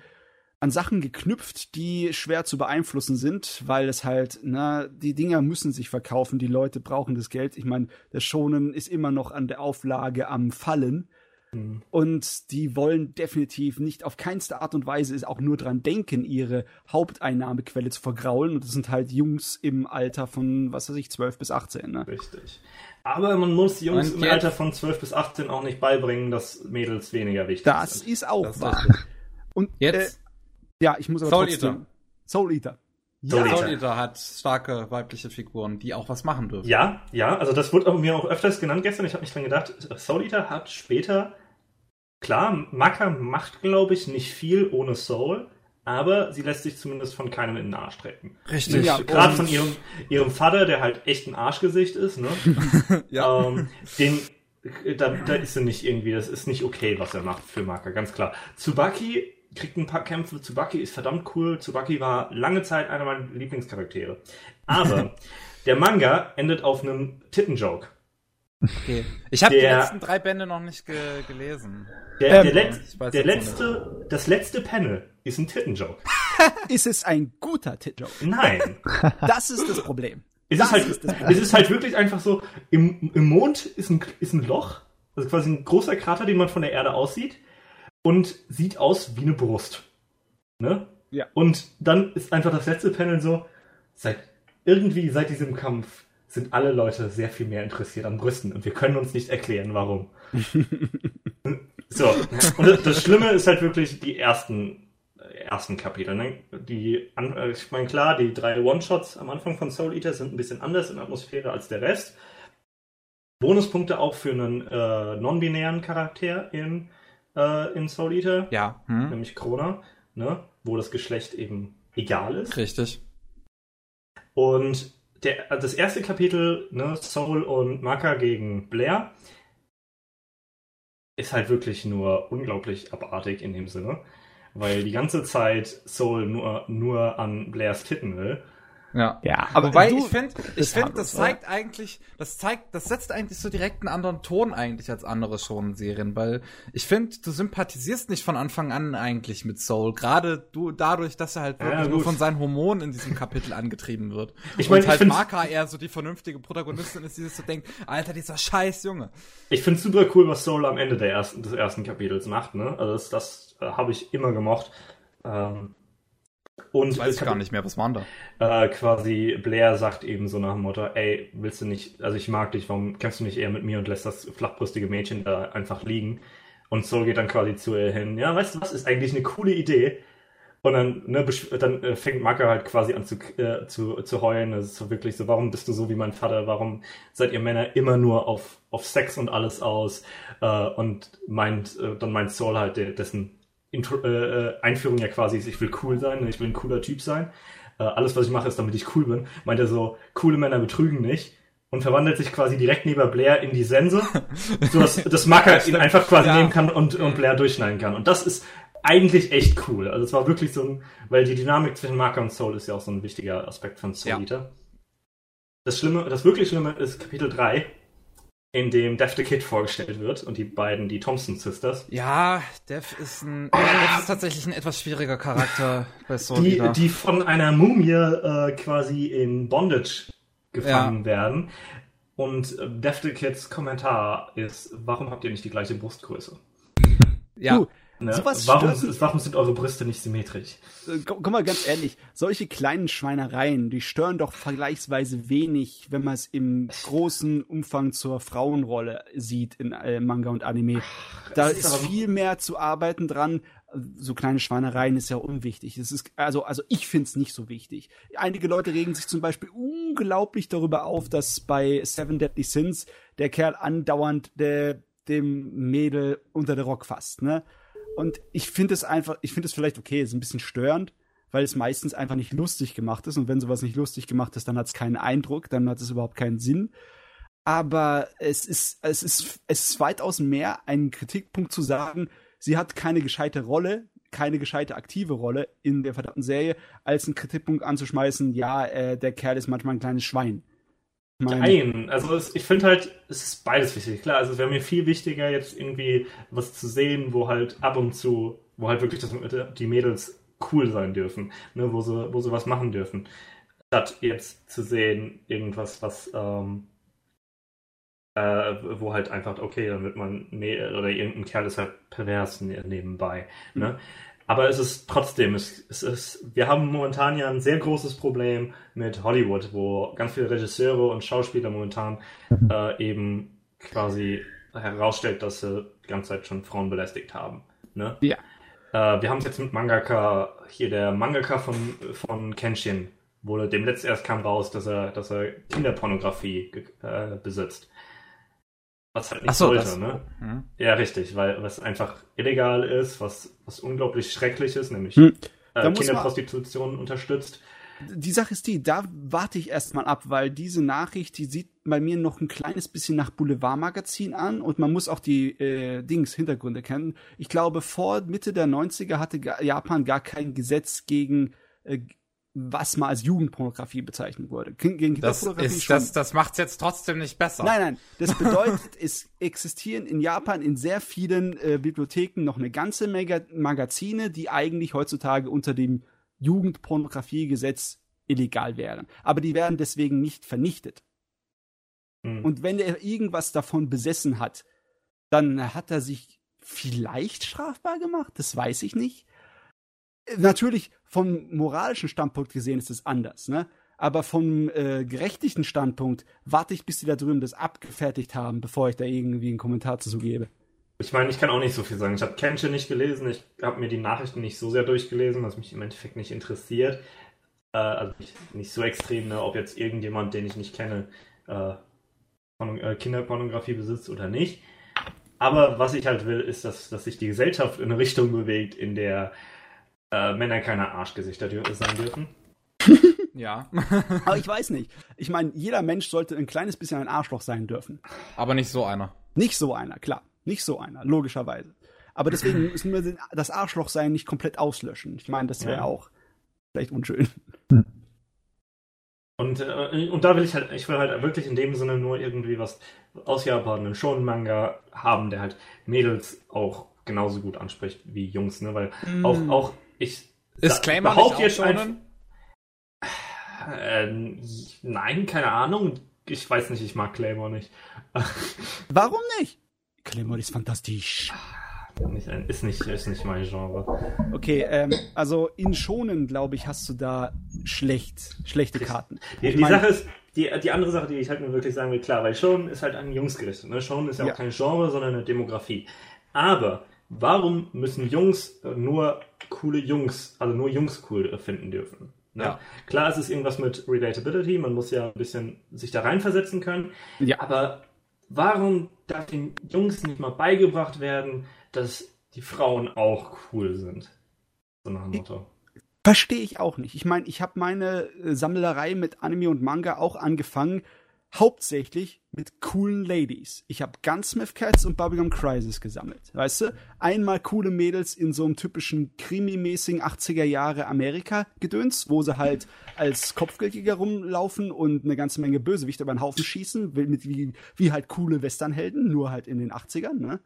an Sachen geknüpft, die schwer zu beeinflussen sind, weil es halt, na, die Dinger müssen sich verkaufen, die Leute brauchen das Geld. Ich meine, der Shonen ist immer noch an der Auflage am Fallen. Mhm. Und die wollen definitiv nicht auf keinste Art und Weise auch nur dran denken, ihre Haupteinnahmequelle zu vergraulen. Und das sind halt Jungs im Alter von, was weiß ich, 12 bis 18. Ne? Richtig. Aber man muss Jungs im Alter von 12 bis 18 auch nicht beibringen, dass Mädels weniger wichtig das sind. Das ist auch das wahr. Und jetzt? Äh, ja, ich muss aber Soul trotzdem... Eater. Soul Eater. Ja. Soul Eater hat starke weibliche Figuren, die auch was machen dürfen. Ja, ja, also das wurde mir auch öfters genannt gestern. Ich habe nicht dran gedacht. Soul Eater hat später Klar, Maka macht, glaube ich, nicht viel ohne Soul, aber sie lässt sich zumindest von keinem in den Arsch treten. Richtig. Ja, Gerade von ihrem, ihrem Vater, der halt echt ein Arschgesicht ist, ne? ja. Ähm, den, da, da ist sie nicht irgendwie, das ist nicht okay, was er macht für Maka, ganz klar. Tsubaki kriegt ein paar Kämpfe. Tsubaki ist verdammt cool. Tsubaki war lange Zeit einer meiner Lieblingscharaktere. Aber der Manga endet auf einem Tittenjoke. Okay. Ich habe die letzten drei Bände noch nicht ge gelesen. Der, ähm, der, Let der letzte, das letzte Panel ist ein Tittenjoke. ist es ein guter Tittenjoke? Nein. Das ist das Problem. Es ist, halt, ist es ist halt wirklich einfach so, im, im Mond ist ein, ist ein Loch, also quasi ein großer Krater, den man von der Erde aussieht und sieht aus wie eine Brust. Ne? Ja. Und dann ist einfach das letzte Panel so, seit irgendwie seit diesem Kampf sind alle Leute sehr viel mehr interessiert an Brüsten und wir können uns nicht erklären, warum. so, und das Schlimme ist halt wirklich die ersten ersten Kapitel. Ne? Die, äh, ich meine, klar, die drei One-Shots am Anfang von Soul Eater sind ein bisschen anders in Atmosphäre als der Rest. Bonuspunkte auch für einen äh, non-binären Charakter in, äh, in Soul Eater. Ja. Hm. Nämlich Krona, ne? wo das Geschlecht eben egal ist. Richtig. Und der, das erste Kapitel, ne, Soul und Maka gegen Blair, ist halt wirklich nur unglaublich abartig in dem Sinne, weil die ganze Zeit Soul nur, nur an Blairs Titten will ja. ja, aber wobei ich finde, ich finde, das zeigt oder? eigentlich, das zeigt, das setzt eigentlich so direkt einen anderen Ton eigentlich als andere Shonen-Serien, weil ich finde, du sympathisierst nicht von Anfang an eigentlich mit Soul, gerade du dadurch, dass er halt wirklich ja, nur von seinen Hormonen in diesem Kapitel angetrieben wird. Ich meine, halt Maka eher so die vernünftige Protagonistin ist, die sich so denkt, Alter, dieser scheiß Junge. Ich finde super cool, was Soul am Ende der ersten, des ersten Kapitels macht, ne? Also das, das äh, habe ich immer gemocht. Ähm, Und das weiß ich gar nicht mehr, was waren da? Äh, quasi Blair sagt eben so nach dem Motto, ey, willst du nicht, also ich mag dich, warum kämpfst du nicht eher mit mir und lässt das flachbrüstige Mädchen da einfach liegen? Und Soul geht dann quasi zu ihr hin, ja, weißt du was, ist eigentlich eine coole Idee. Und dann, ne, dann äh, fängt Maka halt quasi an zu, äh, zu, zu heulen. Das ist so wirklich so, warum bist du so wie mein Vater? Warum seid ihr Männer immer nur auf, auf Sex und alles aus? Äh, und meint, äh, dann meint Soul halt, dessen Intro, äh, äh, Einführung ja quasi ist, ich will cool sein, ich will ein cooler Typ sein. Äh, alles, was ich mache, ist, damit ich cool bin. Meint er so, coole Männer betrügen nicht. Und verwandelt sich quasi direkt neben Blair in die Sense, so dass das Macker ihn einfach quasi ja. nehmen kann und, und Blair durchschneiden kann. Und das ist eigentlich echt cool. Also es war wirklich so ein, weil die Dynamik zwischen Marker und Soul ist ja auch so ein wichtiger Aspekt von Soul Eater. Ja. Das Schlimme, das wirklich Schlimme ist Kapitel 3, in dem Dev the Kid vorgestellt wird und die beiden, die Thompson Sisters. Ja, Dev ist ein, Dev ist tatsächlich ein etwas schwieriger Charakter bei Soul die, die von einer Mumie äh, quasi in Bondage gefangen ja. werden. Und äh, Dev the Kids Kommentar ist, warum habt ihr nicht die gleiche Brustgröße? Ja. Du, Ne? Warum, warum, sind eure Brüste nicht symmetrisch? Äh, komm, komm, mal ganz ehrlich, solche kleinen Schweinereien, die stören doch vergleichsweise wenig, wenn man es im großen Umfang zur Frauenrolle sieht in äh, Manga und Anime. da ist, ist viel mehr zu arbeiten dran. So kleine Schweinereien ist ja unwichtig. Es ist, also, also ich find's nicht so wichtig. Einige Leute regen sich zum Beispiel unglaublich darüber auf, dass bei Seven Deadly Sins der Kerl andauernd der, dem Mädel unter den Rock fasst, ne? Und ich finde es einfach, ich finde es vielleicht okay, ist ein bisschen störend, weil es meistens einfach nicht lustig gemacht ist. Und wenn sowas nicht lustig gemacht ist, dann hat es keinen Eindruck, dann hat es überhaupt keinen Sinn. Aber es ist, es ist, es ist weitaus mehr ein Kritikpunkt zu sagen, sie hat keine gescheite Rolle, keine gescheite aktive Rolle in der verdammten Serie, als einen Kritikpunkt anzuschmeißen, ja, äh, der Kerl ist manchmal ein kleines Schwein. Nein, also es, ich finde halt, es ist beides wichtig. Klar, also es wäre mir viel wichtiger, jetzt irgendwie was zu sehen, wo halt ab und zu, wo halt wirklich das, die Mädels cool sein dürfen, ne, wo sie, wo sie was machen dürfen. Statt jetzt zu sehen, irgendwas, was, ähm, äh, wo halt einfach, okay, dann wird man, oder irgendein Kerl ist halt pervers nebenbei. Ne? Mhm. Aber es ist trotzdem, es, es ist, wir haben momentan ja ein sehr großes Problem mit Hollywood, wo ganz viele Regisseure und Schauspieler momentan mhm. äh, eben quasi herausstellt, dass sie die ganze Zeit schon Frauen belästigt haben. Ne? Ja. Äh, wir haben es jetzt mit Mangaka, hier der Mangaka von, von Kenshin, wo dem letzt erst kam raus, dass er, dass er Kinderpornografie äh, besitzt. Was halt nicht so, sollte, das, ne? Hm. Ja, richtig, weil was einfach illegal ist, was, was unglaublich schrecklich ist, nämlich hm. äh, Kinderprostitution unterstützt. Die Sache ist die, da warte ich erstmal ab, weil diese Nachricht, die sieht bei mir noch ein kleines bisschen nach Boulevardmagazin an und man muss auch die äh, Dings, Hintergründe kennen. Ich glaube, vor Mitte der 90er hatte Japan gar kein Gesetz gegen äh, was mal als Jugendpornografie bezeichnet wurde. Gegen das, ist, das, das macht es jetzt trotzdem nicht besser. Nein, nein. Das bedeutet, es existieren in Japan in sehr vielen äh, Bibliotheken noch eine ganze Menge Magazine, die eigentlich heutzutage unter dem Jugendpornografiegesetz illegal wären. Aber die werden deswegen nicht vernichtet. Mhm. Und wenn er irgendwas davon besessen hat, dann hat er sich vielleicht strafbar gemacht, das weiß ich nicht natürlich vom moralischen Standpunkt gesehen ist es anders, ne? Aber vom äh, gerechtlichen Standpunkt warte ich, bis die da drüben das abgefertigt haben, bevor ich da irgendwie einen Kommentar zu gebe. Ich meine, ich kann auch nicht so viel sagen. Ich habe Kenshin nicht gelesen, ich habe mir die Nachrichten nicht so sehr durchgelesen, was mich im Endeffekt nicht interessiert. Äh, also nicht, nicht, so extrem, ne, ob jetzt irgendjemand, den ich nicht kenne, äh, äh, Kinderpornografie besitzt oder nicht. Aber was ich halt will, ist, dass, dass sich die Gesellschaft in eine Richtung bewegt, in der äh, Männer keine Arschgesichter sein dürfen. ja. Aber ich weiß nicht. Ich meine, jeder Mensch sollte ein kleines bisschen ein Arschloch sein dürfen. Aber nicht so einer. Nicht so einer, klar. Nicht so einer, logischerweise. Aber deswegen müssen wir das Arschlochsein nicht komplett auslöschen. Ich meine, das wäre ja. auch vielleicht unschön. Und, äh, und da will ich halt, ich will halt wirklich in dem Sinne nur irgendwie was aus Japan, einen Shonen-Manga haben, der halt Mädels auch genauso gut anspricht wie Jungs, ne? Weil mm. auch, auch ich ist Claymore behaupte jetzt einfach. Äh, nein, keine Ahnung. Ich weiß nicht, ich mag Claymore nicht. Warum nicht? Claymore ist fantastisch. nicht, ist, nicht, ist nicht mein Genre. Okay, ähm, also in Schonen, glaube ich, hast du da schlecht, schlechte Karten. Die, die Sache ist, die, die andere Sache, die ich halt nur wirklich sagen will, klar, weil Shonen ist halt an Jungs gerichtet. Ne? Shonen ist ja, ja auch kein Genre, sondern eine Demografie. Aber warum müssen Jungs nur coole Jungs, also nur Jungs cool finden dürfen? Ne? Ja. Klar, es ist irgendwas mit Relatability, man muss ja ein bisschen sich da reinversetzen können. Ja. Aber warum darf den Jungs nicht mal beigebracht werden, dass die Frauen auch cool sind? So nach dem Motto. Verstehe ich auch nicht. Ich meine, ich habe meine äh, Sammlerei mit Anime und Manga auch angefangen, hauptsächlich mit coolen Ladies. Ich habe Gunsmith Cats und Bubblegum Crisis gesammelt. Weißt du? Einmal coole Mädels in so einem typischen Krimi-mäßigen 80er Jahre Amerika-Gedöns, wo sie halt als Kopfgeldjäger rumlaufen und eine ganze Menge Bösewichte über den Haufen schießen, mit wie, wie halt coole Westernhelden, nur halt in den 80ern, ne?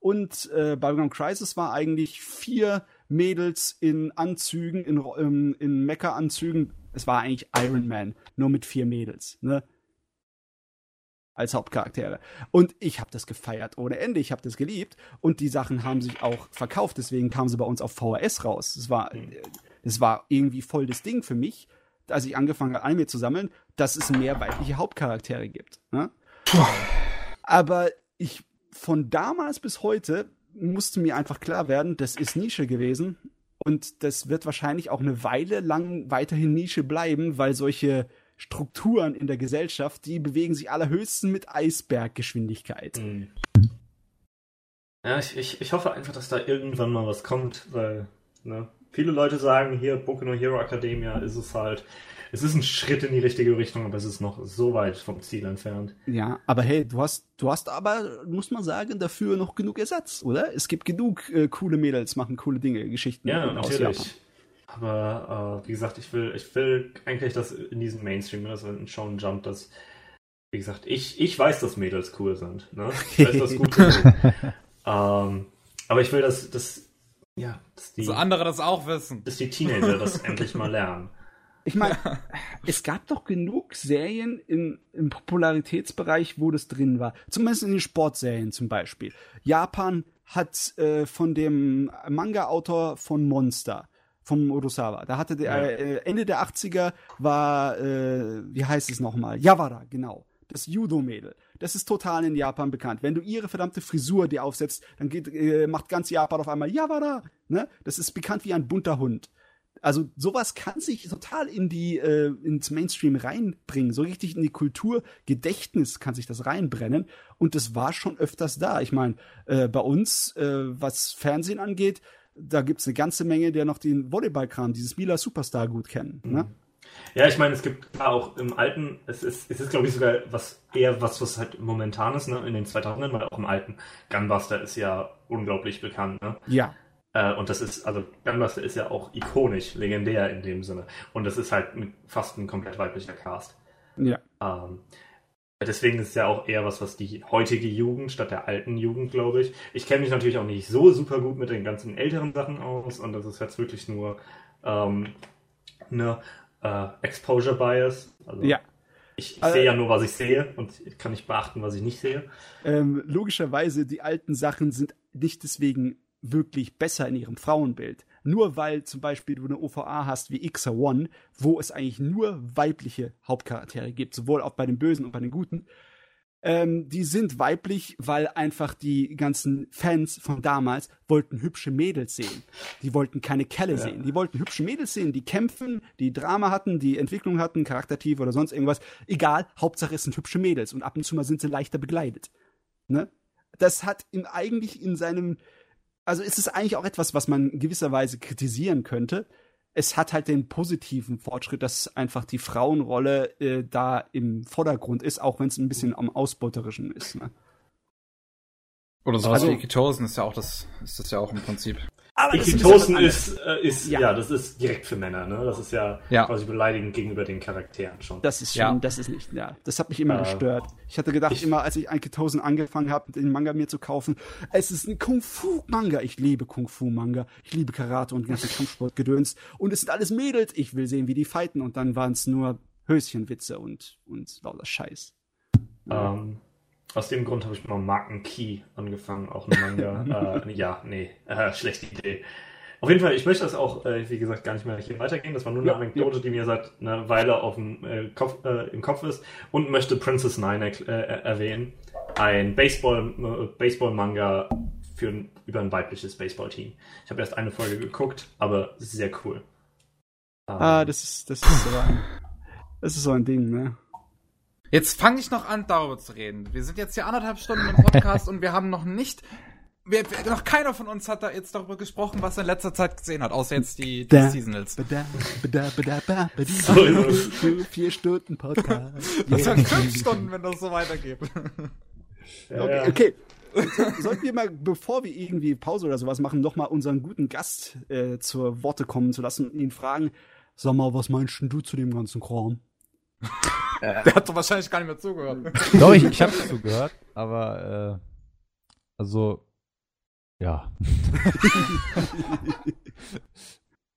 Und äh, Bubblegum Crisis war eigentlich vier Mädels in Anzügen, in, in, in Mecha-Anzügen. Es war eigentlich Iron Man, nur mit vier Mädels, ne? Als Hauptcharaktere. Und ich habe das gefeiert ohne Ende. Ich habe das geliebt. Und die Sachen haben sich auch verkauft. Deswegen kamen sie bei uns auf VHS raus. Das war, das war irgendwie voll das Ding für mich, als ich angefangen habe, Anime zu sammeln, dass es mehr weibliche Hauptcharaktere gibt. Ne? Aber ich von damals bis heute musste mir einfach klar werden, das ist Nische gewesen. Und das wird wahrscheinlich auch eine Weile lang weiterhin Nische bleiben, weil solche Strukturen in der Gesellschaft, die bewegen sich allerhöchstens mit Eisberggeschwindigkeit. Mhm. Ja, ich, ich, ich hoffe einfach, dass da irgendwann mal was kommt, weil ne, viele Leute sagen, hier Boku no Hero Academia ist es halt. Es ist ein Schritt in die richtige Richtung, aber es ist noch so weit vom Ziel entfernt. Ja, aber hey, du hast, du hast aber, muss man sagen, dafür noch genug Ersatz, oder? Es gibt genug äh, coole Mädels, machen coole Dinge, Geschichten. Ja, natürlich. Aber äh, wie gesagt, ich will, ich will eigentlich, dass in diesem Mainstream, das in Shonen Jump, dass, wie gesagt, ich, ich weiß, dass Mädels cool sind. Ne? Ich weiß, dass gut ähm, aber ich will, dass, dass, ja, dass die. So andere das auch wissen. Dass die Teenager das endlich mal lernen. Ich meine, es gab doch genug Serien in, im Popularitätsbereich, wo das drin war. Zumindest in den Sportserien zum Beispiel. Japan hat äh, von dem Manga-Autor von Monster vom Urusawa. Da hatte der ja. äh, Ende der 80er war, äh, wie heißt es nochmal? Yawara, genau. Das Judo-Mädel. Das ist total in Japan bekannt. Wenn du ihre verdammte Frisur dir aufsetzt, dann geht, äh, macht ganz Japan auf einmal Yawara. Ne? Das ist bekannt wie ein bunter Hund. Also sowas kann sich total in die äh, ins Mainstream reinbringen, so richtig in die Kulturgedächtnis kann sich das reinbrennen und das war schon öfters da. Ich meine, äh, bei uns, äh, was Fernsehen angeht, da gibt es eine ganze Menge, der noch den Volleyballkram, dieses Mila Superstar gut kennen. Ne? Ja, ich meine, es gibt auch im alten, es ist, es ist glaube ich sogar was eher was, was halt momentan ist, ne, in den 2000ern, weil auch im alten Gunbuster ist ja unglaublich bekannt, ne? Ja. Äh, und das ist, also Gunbuster ist ja auch ikonisch, legendär in dem Sinne. Und das ist halt ein, fast ein komplett weiblicher Cast. Ja. Ähm, Deswegen ist es ja auch eher was, was die heutige Jugend statt der alten Jugend, glaube ich. Ich kenne mich natürlich auch nicht so super gut mit den ganzen älteren Sachen aus und das ist jetzt wirklich nur ähm, eine äh, Exposure Bias. Also ja. Ich, ich äh, sehe ja nur, was ich sehe und kann nicht beachten, was ich nicht sehe. Ähm, logischerweise, die alten Sachen sind nicht deswegen wirklich besser in ihrem Frauenbild. Nur weil zum Beispiel du eine OVA hast wie Xer One, wo es eigentlich nur weibliche Hauptcharaktere gibt, sowohl auch bei den Bösen und bei den Guten, ähm, die sind weiblich, weil einfach die ganzen Fans von damals wollten hübsche Mädels sehen. Die wollten keine Kelle ja. sehen. Die wollten hübsche Mädels sehen, die kämpfen, die Drama hatten, die Entwicklung hatten, Charaktertiefe oder sonst irgendwas. Egal, Hauptsache es sind hübsche Mädels und ab und zu mal sind sie leichter begleitet. Ne? Das hat ihm eigentlich in seinem also ist es eigentlich auch etwas, was man in gewisser Weise kritisieren könnte. Es hat halt den positiven Fortschritt, dass einfach die Frauenrolle äh, da im Vordergrund ist, auch wenn es ein bisschen am Ausbeuterischen ist. Ne? Oder sowas also, wie Ikitosen ist ja auch das, ist das ja auch im Prinzip. Aber Ikitosen ist, äh, ist ja. ja. das ist direkt für Männer, ne? Das ist ja, ja. quasi beleidigend gegenüber den Charakteren schon. Das ist schon, ja. das ist nicht, ja. Das hat mich immer äh, gestört. Ich hatte gedacht, ich, immer als ich Ikitosen angefangen habe, den Manga mir zu kaufen, es ist ein Kung-Fu-Manga. Ich liebe Kung-Fu-Manga. Ich liebe Karate und ganze Kampfsportgedöns. Und es sind alles Mädels. Ich will sehen, wie die fighten. Und dann waren es nur Höschenwitze und, und lauter Scheiß. Ähm, aus dem Grund habe ich mal Marken Key angefangen, auch ein Manga. äh, ja, nee, äh, schlechte Idee. Auf jeden Fall, ich möchte das auch, äh, wie gesagt, gar nicht mehr hier weitergehen. Das war nur eine ja, Anekdote, ja. die mir seit einer Weile auf dem, äh, Kopf, äh, im Kopf ist. Und möchte Princess Nine äh, erwähnen. Ein Baseball, äh, Baseball-Manga für ein, über ein weibliches Baseball-Team. Ich habe erst eine Folge geguckt, aber sehr cool. Ah, ähm, das ist, das ist so ein, das ist so ein Ding, ne? Jetzt fange ich noch an, darüber zu reden. Wir sind jetzt hier anderthalb Stunden im Podcast und wir haben noch nicht wir, noch keiner von uns hat da jetzt darüber gesprochen, was er in letzter Zeit gesehen hat, außer jetzt die, die Seasonals. Vier Stunden Podcast. Das sind fünf Stunden, wenn das so weitergeht. Okay, okay. Sollten wir mal, bevor wir irgendwie Pause oder sowas machen, noch mal unseren guten Gast äh, zur Worte kommen zu lassen und ihn fragen, sag mal, was meinst du zu dem ganzen Kram? Der hat doch wahrscheinlich gar nicht mehr zugehört. Doch, ich, ich habe zugehört, aber äh, also ja.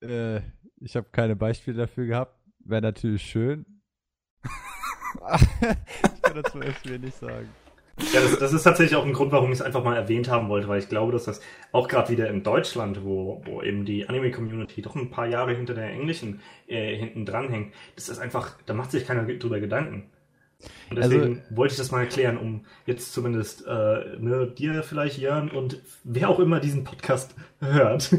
äh, ich habe keine Beispiele dafür gehabt. Wäre natürlich schön. ich kann dazu echt wenig sagen. Ja, das, das, ist tatsächlich auch ein Grund, warum ich es einfach mal erwähnt haben wollte, weil ich glaube, dass das auch gerade wieder in Deutschland, wo, wo eben die Anime-Community doch ein paar Jahre hinter der englischen äh, hinten dran hängt, das ist einfach, da macht sich keiner drüber Gedanken. Und also deswegen also, wollte ich das mal erklären, um jetzt zumindest äh, ne, dir vielleicht, Jörn, und wer auch immer diesen Podcast hört,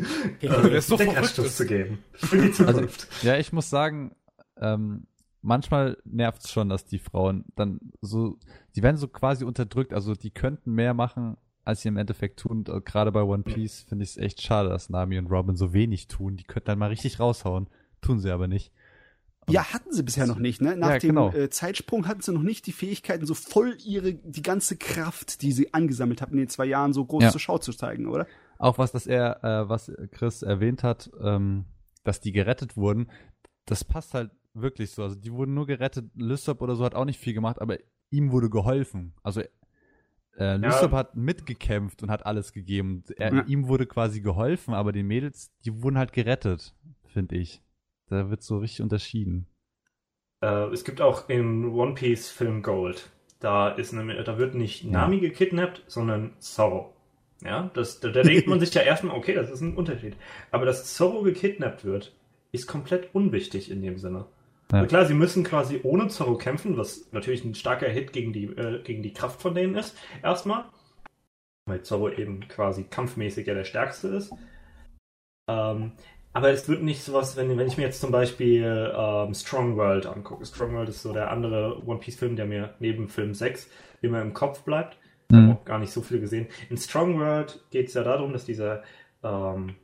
ja, äh, so Denkanstoß zu geben. Für die also, Zukunft. Also, ja, ich muss sagen, ähm, manchmal nervt es schon, dass die Frauen dann so, die werden so quasi unterdrückt, also die könnten mehr machen, als sie im Endeffekt tun. Und gerade bei One Piece finde ich es echt schade, dass Nami und Robin so wenig tun. Die könnten dann mal richtig raushauen, tun sie aber nicht. Ja, hatten sie bisher noch nicht, ne? Nach ja, dem genau. äh, Zeitsprung hatten sie noch nicht die Fähigkeiten, so voll ihre, die ganze Kraft, die sie angesammelt haben in den zwei Jahren, so groß ja. zur Schau zu zeigen, oder? Auch was, das er, äh, was Chris erwähnt hat, ähm, dass die gerettet wurden, das passt halt wirklich so. Also die wurden nur gerettet. Lysop oder so hat auch nicht viel gemacht, aber ihm wurde geholfen. Also äh, Lysop ja. hat mitgekämpft und hat alles gegeben. Er, ja. Ihm wurde quasi geholfen, aber die Mädels, die wurden halt gerettet, finde ich. Da wird so richtig unterschieden. Äh, es gibt auch im One Piece Film Gold. Da ist eine, da wird nicht Nami ja. gekidnappt, sondern Zorro. Ja, das, da, da denkt man sich ja erstmal, okay, das ist ein Unterschied. Aber dass Zorro gekidnappt wird, ist komplett unwichtig in dem Sinne. Ja. Klar, sie müssen quasi ohne Zorro kämpfen, was natürlich ein starker Hit gegen die, äh, gegen die Kraft von denen ist, erstmal. Weil Zorro eben quasi kampfmäßig ja der Stärkste ist. Ähm, aber es wird nicht sowas, wenn, wenn ich mir jetzt zum Beispiel ähm, Strong World angucke. Strong World ist so der andere One Piece Film, der mir neben Film 6 immer im Kopf bleibt. Ich mhm. habe auch gar nicht so viel gesehen. In Strong World geht es ja darum, dass dieser, ähm,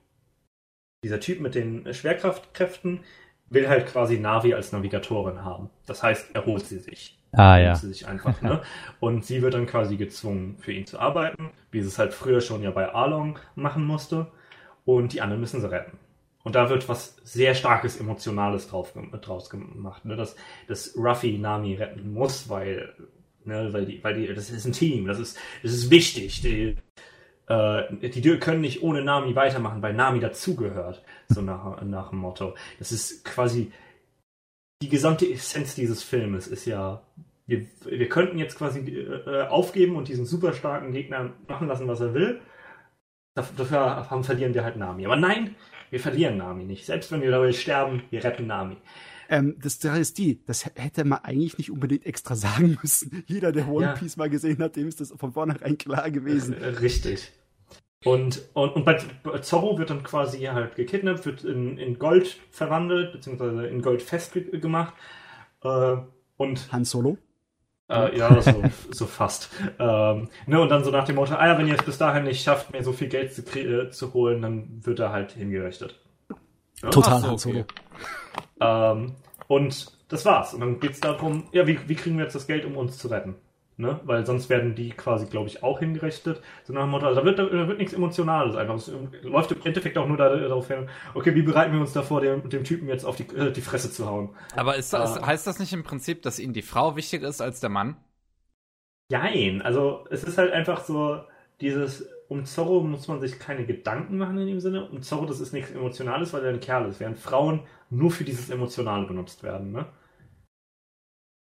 dieser Typ mit den Schwerkraftkräften will halt quasi Navi als Navigatorin haben. Das heißt, er holt sie sich. Ah, ja. sie sich einfach, ne? Und sie wird dann quasi gezwungen, für ihn zu arbeiten, wie sie es halt früher schon ja bei Arlong machen musste. Und die anderen müssen sie retten. Und da wird was sehr starkes Emotionales drauf, draus gemacht, ne? dass, dass Ruffy Nami retten muss, weil, ne, weil die, weil die, das ist ein Team, das ist, das ist wichtig. Die, äh, die können nicht ohne Nami weitermachen, weil Nami dazugehört, so nach, nach dem Motto. Das ist quasi die gesamte Essenz dieses Filmes ist ja, wir, wir könnten jetzt quasi äh, aufgeben und diesen super starken Gegner machen lassen, was er will. Dafür haben, verlieren wir halt Nami. Aber nein, wir verlieren Nami nicht. Selbst wenn wir dabei sterben, wir retten Nami. Ähm, das Sache ist die, das hätte man eigentlich nicht unbedingt extra sagen müssen. Jeder, der One Piece mal gesehen hat, dem ist das von vornherein klar gewesen. Äh, richtig. Und, und, und bei Zorro wird dann quasi halt gekidnappt, wird in, in Gold verwandelt, beziehungsweise in Gold festgemacht. Äh, und Han Solo? Äh, ja, so, so fast. Ähm, ne, und dann so nach dem Motto, ah ja, wenn ihr es bis dahin nicht schafft, mir so viel Geld zu, äh, zu holen, dann wird er halt hingerichtet. Ja? Total so, okay. Ähm, und das war's. Und dann geht's darum, ja, wie, wie kriegen wir jetzt das Geld, um uns zu retten? Ne? Weil sonst werden die quasi, glaube ich, auch hingerichtet. So nach dem Motto, also da wird, da wird nichts Emotionales einfach. Es läuft im Endeffekt auch nur darauf hin, okay, wie bereiten wir uns davor, dem, dem Typen jetzt auf die, äh, die Fresse zu hauen. Aber ist das, äh, heißt das nicht im Prinzip, dass ihnen die Frau wichtiger ist als der Mann? Nein, also es ist halt einfach so, dieses, um Zorro muss man sich keine Gedanken machen in dem Sinne. Um Zorro, das ist nichts Emotionales, weil er ein Kerl ist, während Frauen nur für dieses Emotionale benutzt werden, ne?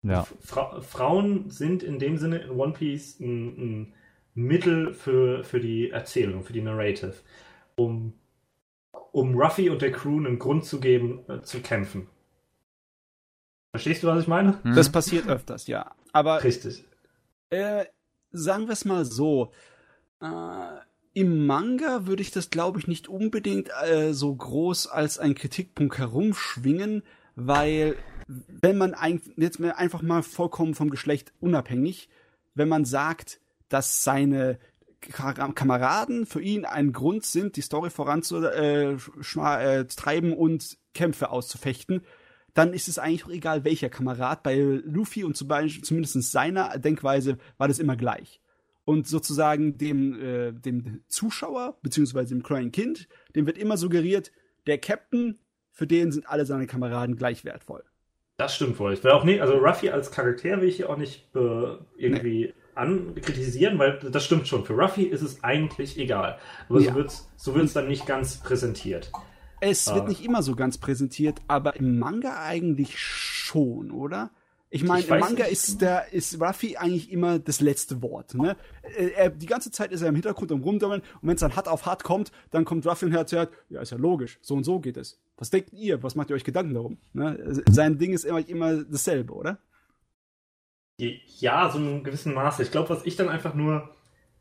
Ja. Fra Frauen sind in dem Sinne in One Piece ein, ein Mittel für, für die Erzählung, für die Narrative, um, um Ruffy und der Crew einen Grund zu geben, äh, zu kämpfen. Verstehst du, was ich meine? Das passiert öfters, ja. Aber Richtig. Äh, sagen wir es mal so. Äh, Im Manga würde ich das, glaube ich, nicht unbedingt äh, so groß als ein Kritikpunkt herumschwingen, weil wenn man ein, jetzt einfach mal vollkommen vom Geschlecht unabhängig, wenn man sagt, dass seine Kameraden für ihn ein Grund sind, die Story voranzutreiben äh, äh, und Kämpfe auszufechten, dann ist es eigentlich auch egal, welcher Kamerad. Bei Luffy und zumindest seiner Denkweise war das immer gleich. Und sozusagen dem, äh, dem Zuschauer, beziehungsweise dem kleinen Kind, dem wird immer suggeriert, der Captain, für den sind alle seine Kameraden gleich wertvoll. Das stimmt wohl. Ich will auch nicht, also Ruffy als Charakter will ich hier auch nicht äh, irgendwie nee. ankritisieren, weil das stimmt schon. Für Ruffy ist es eigentlich egal. Aber ja. so wird es so wird's dann nicht ganz präsentiert. Es wird ah. nicht immer so ganz präsentiert, aber im Manga eigentlich schon, oder? Ich meine, im Manga nicht. ist der ist Ruffy eigentlich immer das letzte Wort. Ne? Er, die ganze Zeit ist er im Hintergrund und rumdummeln und wenn es dann hart auf hart kommt, dann kommt Ruffy und sagt, ja, ist ja logisch, so und so geht es. Was denkt ihr? Was macht ihr euch Gedanken darum? Ne? Sein Ding ist immer, immer dasselbe, oder? Ja, so in einem gewissen Maße. Ich glaube, was ich dann einfach nur.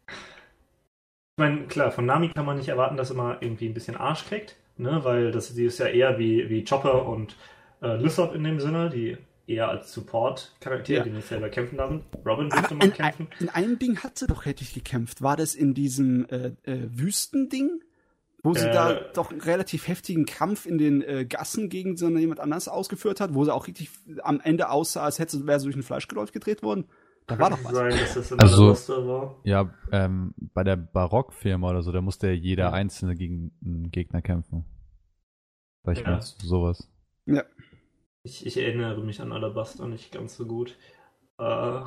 Ich meine, klar, von Nami kann man nicht erwarten, dass er mal irgendwie ein bisschen Arsch kriegt ne? weil das, die ist ja eher wie, wie Chopper und äh, Lysop in dem Sinne, die eher als Support-Charaktere, ja. die nicht selber kämpfen lassen. Robin dürfte mal kämpfen. In einem Ding hat sie doch richtig gekämpft. War das in diesem äh, äh, Wüstending? Wo sie äh, da doch einen relativ heftigen Kampf in den äh, Gassen gegen so jemand anders ausgeführt hat, wo sie auch richtig am Ende aussah, als hätte sie, wäre sie durch ein Fleischgeläuf gedreht worden. Da war doch was. Sein, dass das also, war. ja, ähm, bei der Barockfirma oder so, da musste ja jeder Einzelne gegen einen Gegner kämpfen. Vielleicht ja. meinst du sowas. Ja. Ich, ich erinnere mich an Alabaster nicht ganz so gut. Äh,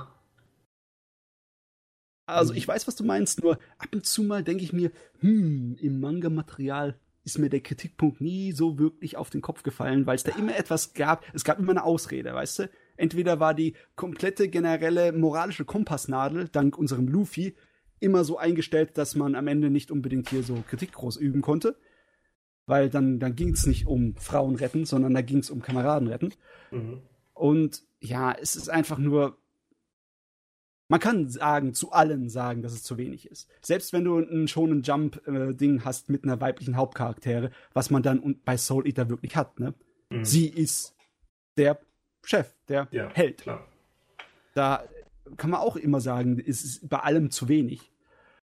also ich weiß, was du meinst, nur ab und zu mal denke ich mir, hm, im Manga-Material ist mir der Kritikpunkt nie so wirklich auf den Kopf gefallen, weil es da immer etwas gab. Es gab immer eine Ausrede, weißt du? Entweder war die komplette generelle moralische Kompassnadel, dank unserem Luffy, immer so eingestellt, dass man am Ende nicht unbedingt hier so Kritik groß üben konnte. Weil dann, dann ging es nicht um Frauen retten, sondern da ging es um Kameraden retten. Mhm. Und ja, es ist einfach nur. Man kann sagen, zu allen sagen, dass es zu wenig ist. Selbst wenn du ein schonen Jump-Ding äh, hast mit einer weiblichen Hauptcharaktere, was man dann bei Soul Eater wirklich hat, ne? Mhm. Sie ist der Chef, der ja, Held. Klar. Da kann man auch immer sagen, es ist bei allem zu wenig.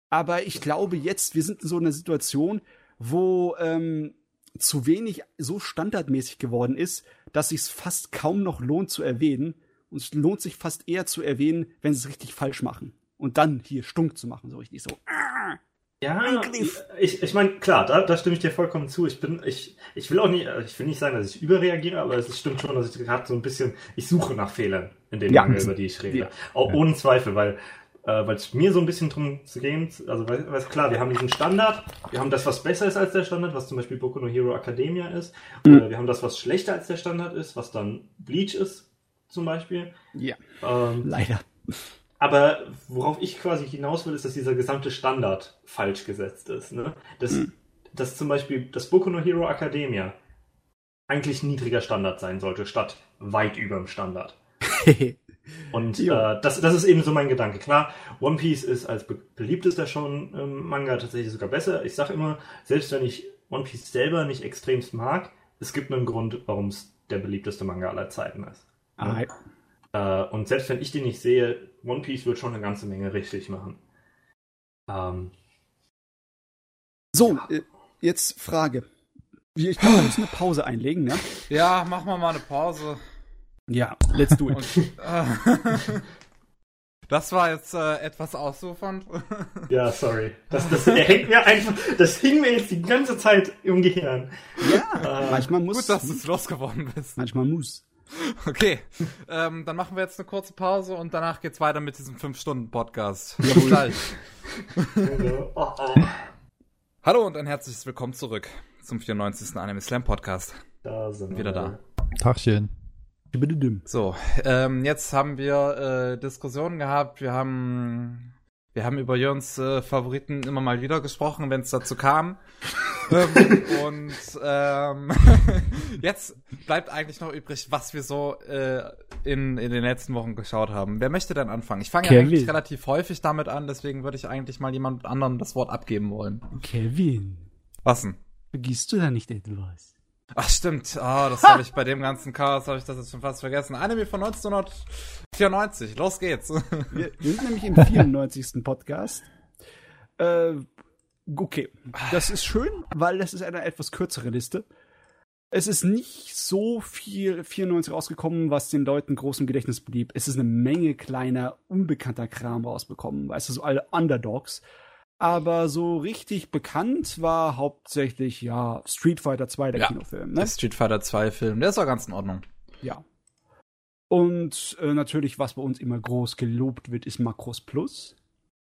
Aber ich glaube jetzt, wir sind in so einer Situation, wo ähm, zu wenig so standardmäßig geworden ist, dass sich fast kaum noch lohnt zu erwähnen. Und es lohnt sich fast eher zu erwähnen, wenn sie es richtig falsch machen. Und dann hier stunk zu machen, so richtig so. Ja, ich, ich meine, klar, da, da stimme ich dir vollkommen zu. Ich bin, ich, ich will auch nicht, ich will nicht sagen, dass ich überreagiere, aber es stimmt schon, dass ich gerade so ein bisschen, ich suche nach Fehlern in den ja, Mangel, über die ich rede. Ja. Auch ohne Zweifel, weil, äh, weil es mir so ein bisschen drum zu gehen, also weil, weil klar, wir haben diesen Standard, wir haben das, was besser ist als der Standard, was zum Beispiel Boku no Hero Academia ist, mhm. oder wir haben das, was schlechter als der Standard ist, was dann Bleach ist, zum Beispiel. Ja. Ähm, Leider. Aber worauf ich quasi hinaus will, ist, dass dieser gesamte Standard falsch gesetzt ist. Ne? Dass, mhm. dass zum Beispiel das Boku no Hero Academia eigentlich niedriger Standard sein sollte, statt weit über dem Standard. Und äh, das, das ist eben so mein Gedanke. Klar, One Piece ist als be beliebtester schon ähm, Manga tatsächlich sogar besser. Ich sage immer, selbst wenn ich One Piece selber nicht extremst mag, es gibt einen Grund, warum es der beliebteste Manga aller Zeiten ist. Ne? Äh, und selbst wenn ich den nicht sehe, One Piece wird schon eine ganze Menge richtig machen. Ähm, so, ja. Äh, jetzt Frage. Ich kann uns eine Pause einlegen, ne? Ja, machen wir mal eine Pause. Ja, let's do it. Und, äh, das war jetzt äh, etwas ausufernd. ja, sorry. Das, das, hängt mir einfach, das hing mir jetzt die ganze Zeit im Gehirn. Ja, äh, manchmal muss. Gut, dass du es losgeworden bist. Manchmal muss. Okay, ähm, dann machen wir jetzt eine kurze Pause und danach geht's weiter mit diesem 5-Stunden-Podcast. Bis gleich. Hallo und ein herzliches Willkommen zurück zum 94. Anime Slam Podcast. Da sind wir. Wieder da. Tagchen. So, ähm, jetzt haben wir äh, Diskussionen gehabt. Wir haben wir haben über Jörns äh, Favoriten immer mal wieder gesprochen, wenn es dazu kam. ähm, und ähm, jetzt bleibt eigentlich noch übrig, was wir so äh, in, in den letzten Wochen geschaut haben. Wer möchte denn anfangen? Ich fange ja eigentlich relativ häufig damit an, deswegen würde ich eigentlich mal jemand anderem das Wort abgeben wollen. Kevin. Was denn? Vergisst du da nicht etwas? Ach stimmt, ah, das habe ich bei dem ganzen Chaos habe ich das jetzt schon fast vergessen. Anime von 1994. Los geht's. Wir, wir sind nämlich im 94. Podcast. Äh, okay, das ist schön, weil das ist eine etwas kürzere Liste. Es ist nicht so viel 94 rausgekommen, was den Leuten groß im Gedächtnis blieb. Es ist eine Menge kleiner, unbekannter Kram rausbekommen. Weißt du, so alle Underdogs. Aber so richtig bekannt war hauptsächlich, ja, Street Fighter 2, der ja, Kinofilm. Ne? Der Street Fighter 2 Film, der ist auch ganz in Ordnung. Ja. Und äh, natürlich, was bei uns immer groß gelobt wird, ist Macros Plus.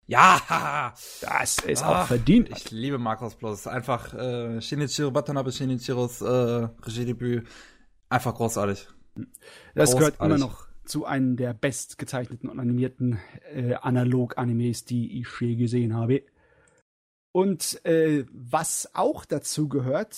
Ja, das ist Ach, auch verdient. Ich liebe Macros Plus. Einfach äh, Shinichiro Watanabe Shinichiros äh, Regiedebüt. Einfach großartig. Das großartig. gehört immer noch zu einem der bestgezeichneten und animierten äh, Analog-Animes, die ich je gesehen habe. Und äh, was auch dazu gehört,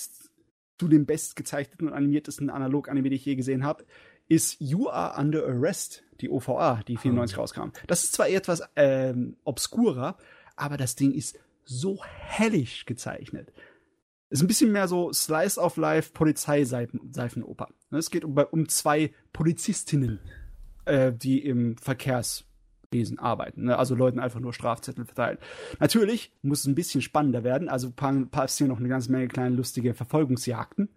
zu dem bestgezeichneten und animiertesten Analog-Anime, den ich je gesehen habe, ist You Are Under Arrest, die OVA, die 94 oh. rauskam. Das ist zwar etwas ähm, obskurer, aber das Ding ist so hellisch gezeichnet. Ist ein bisschen mehr so Slice of Life Polizeiseifenoper. Es geht um, um zwei Polizistinnen, äh, die im Verkehrs Wesen arbeiten. Ne? Also Leuten einfach nur Strafzettel verteilen. Natürlich muss es ein bisschen spannender werden. Also passieren noch eine ganze Menge kleine lustige Verfolgungsjagden.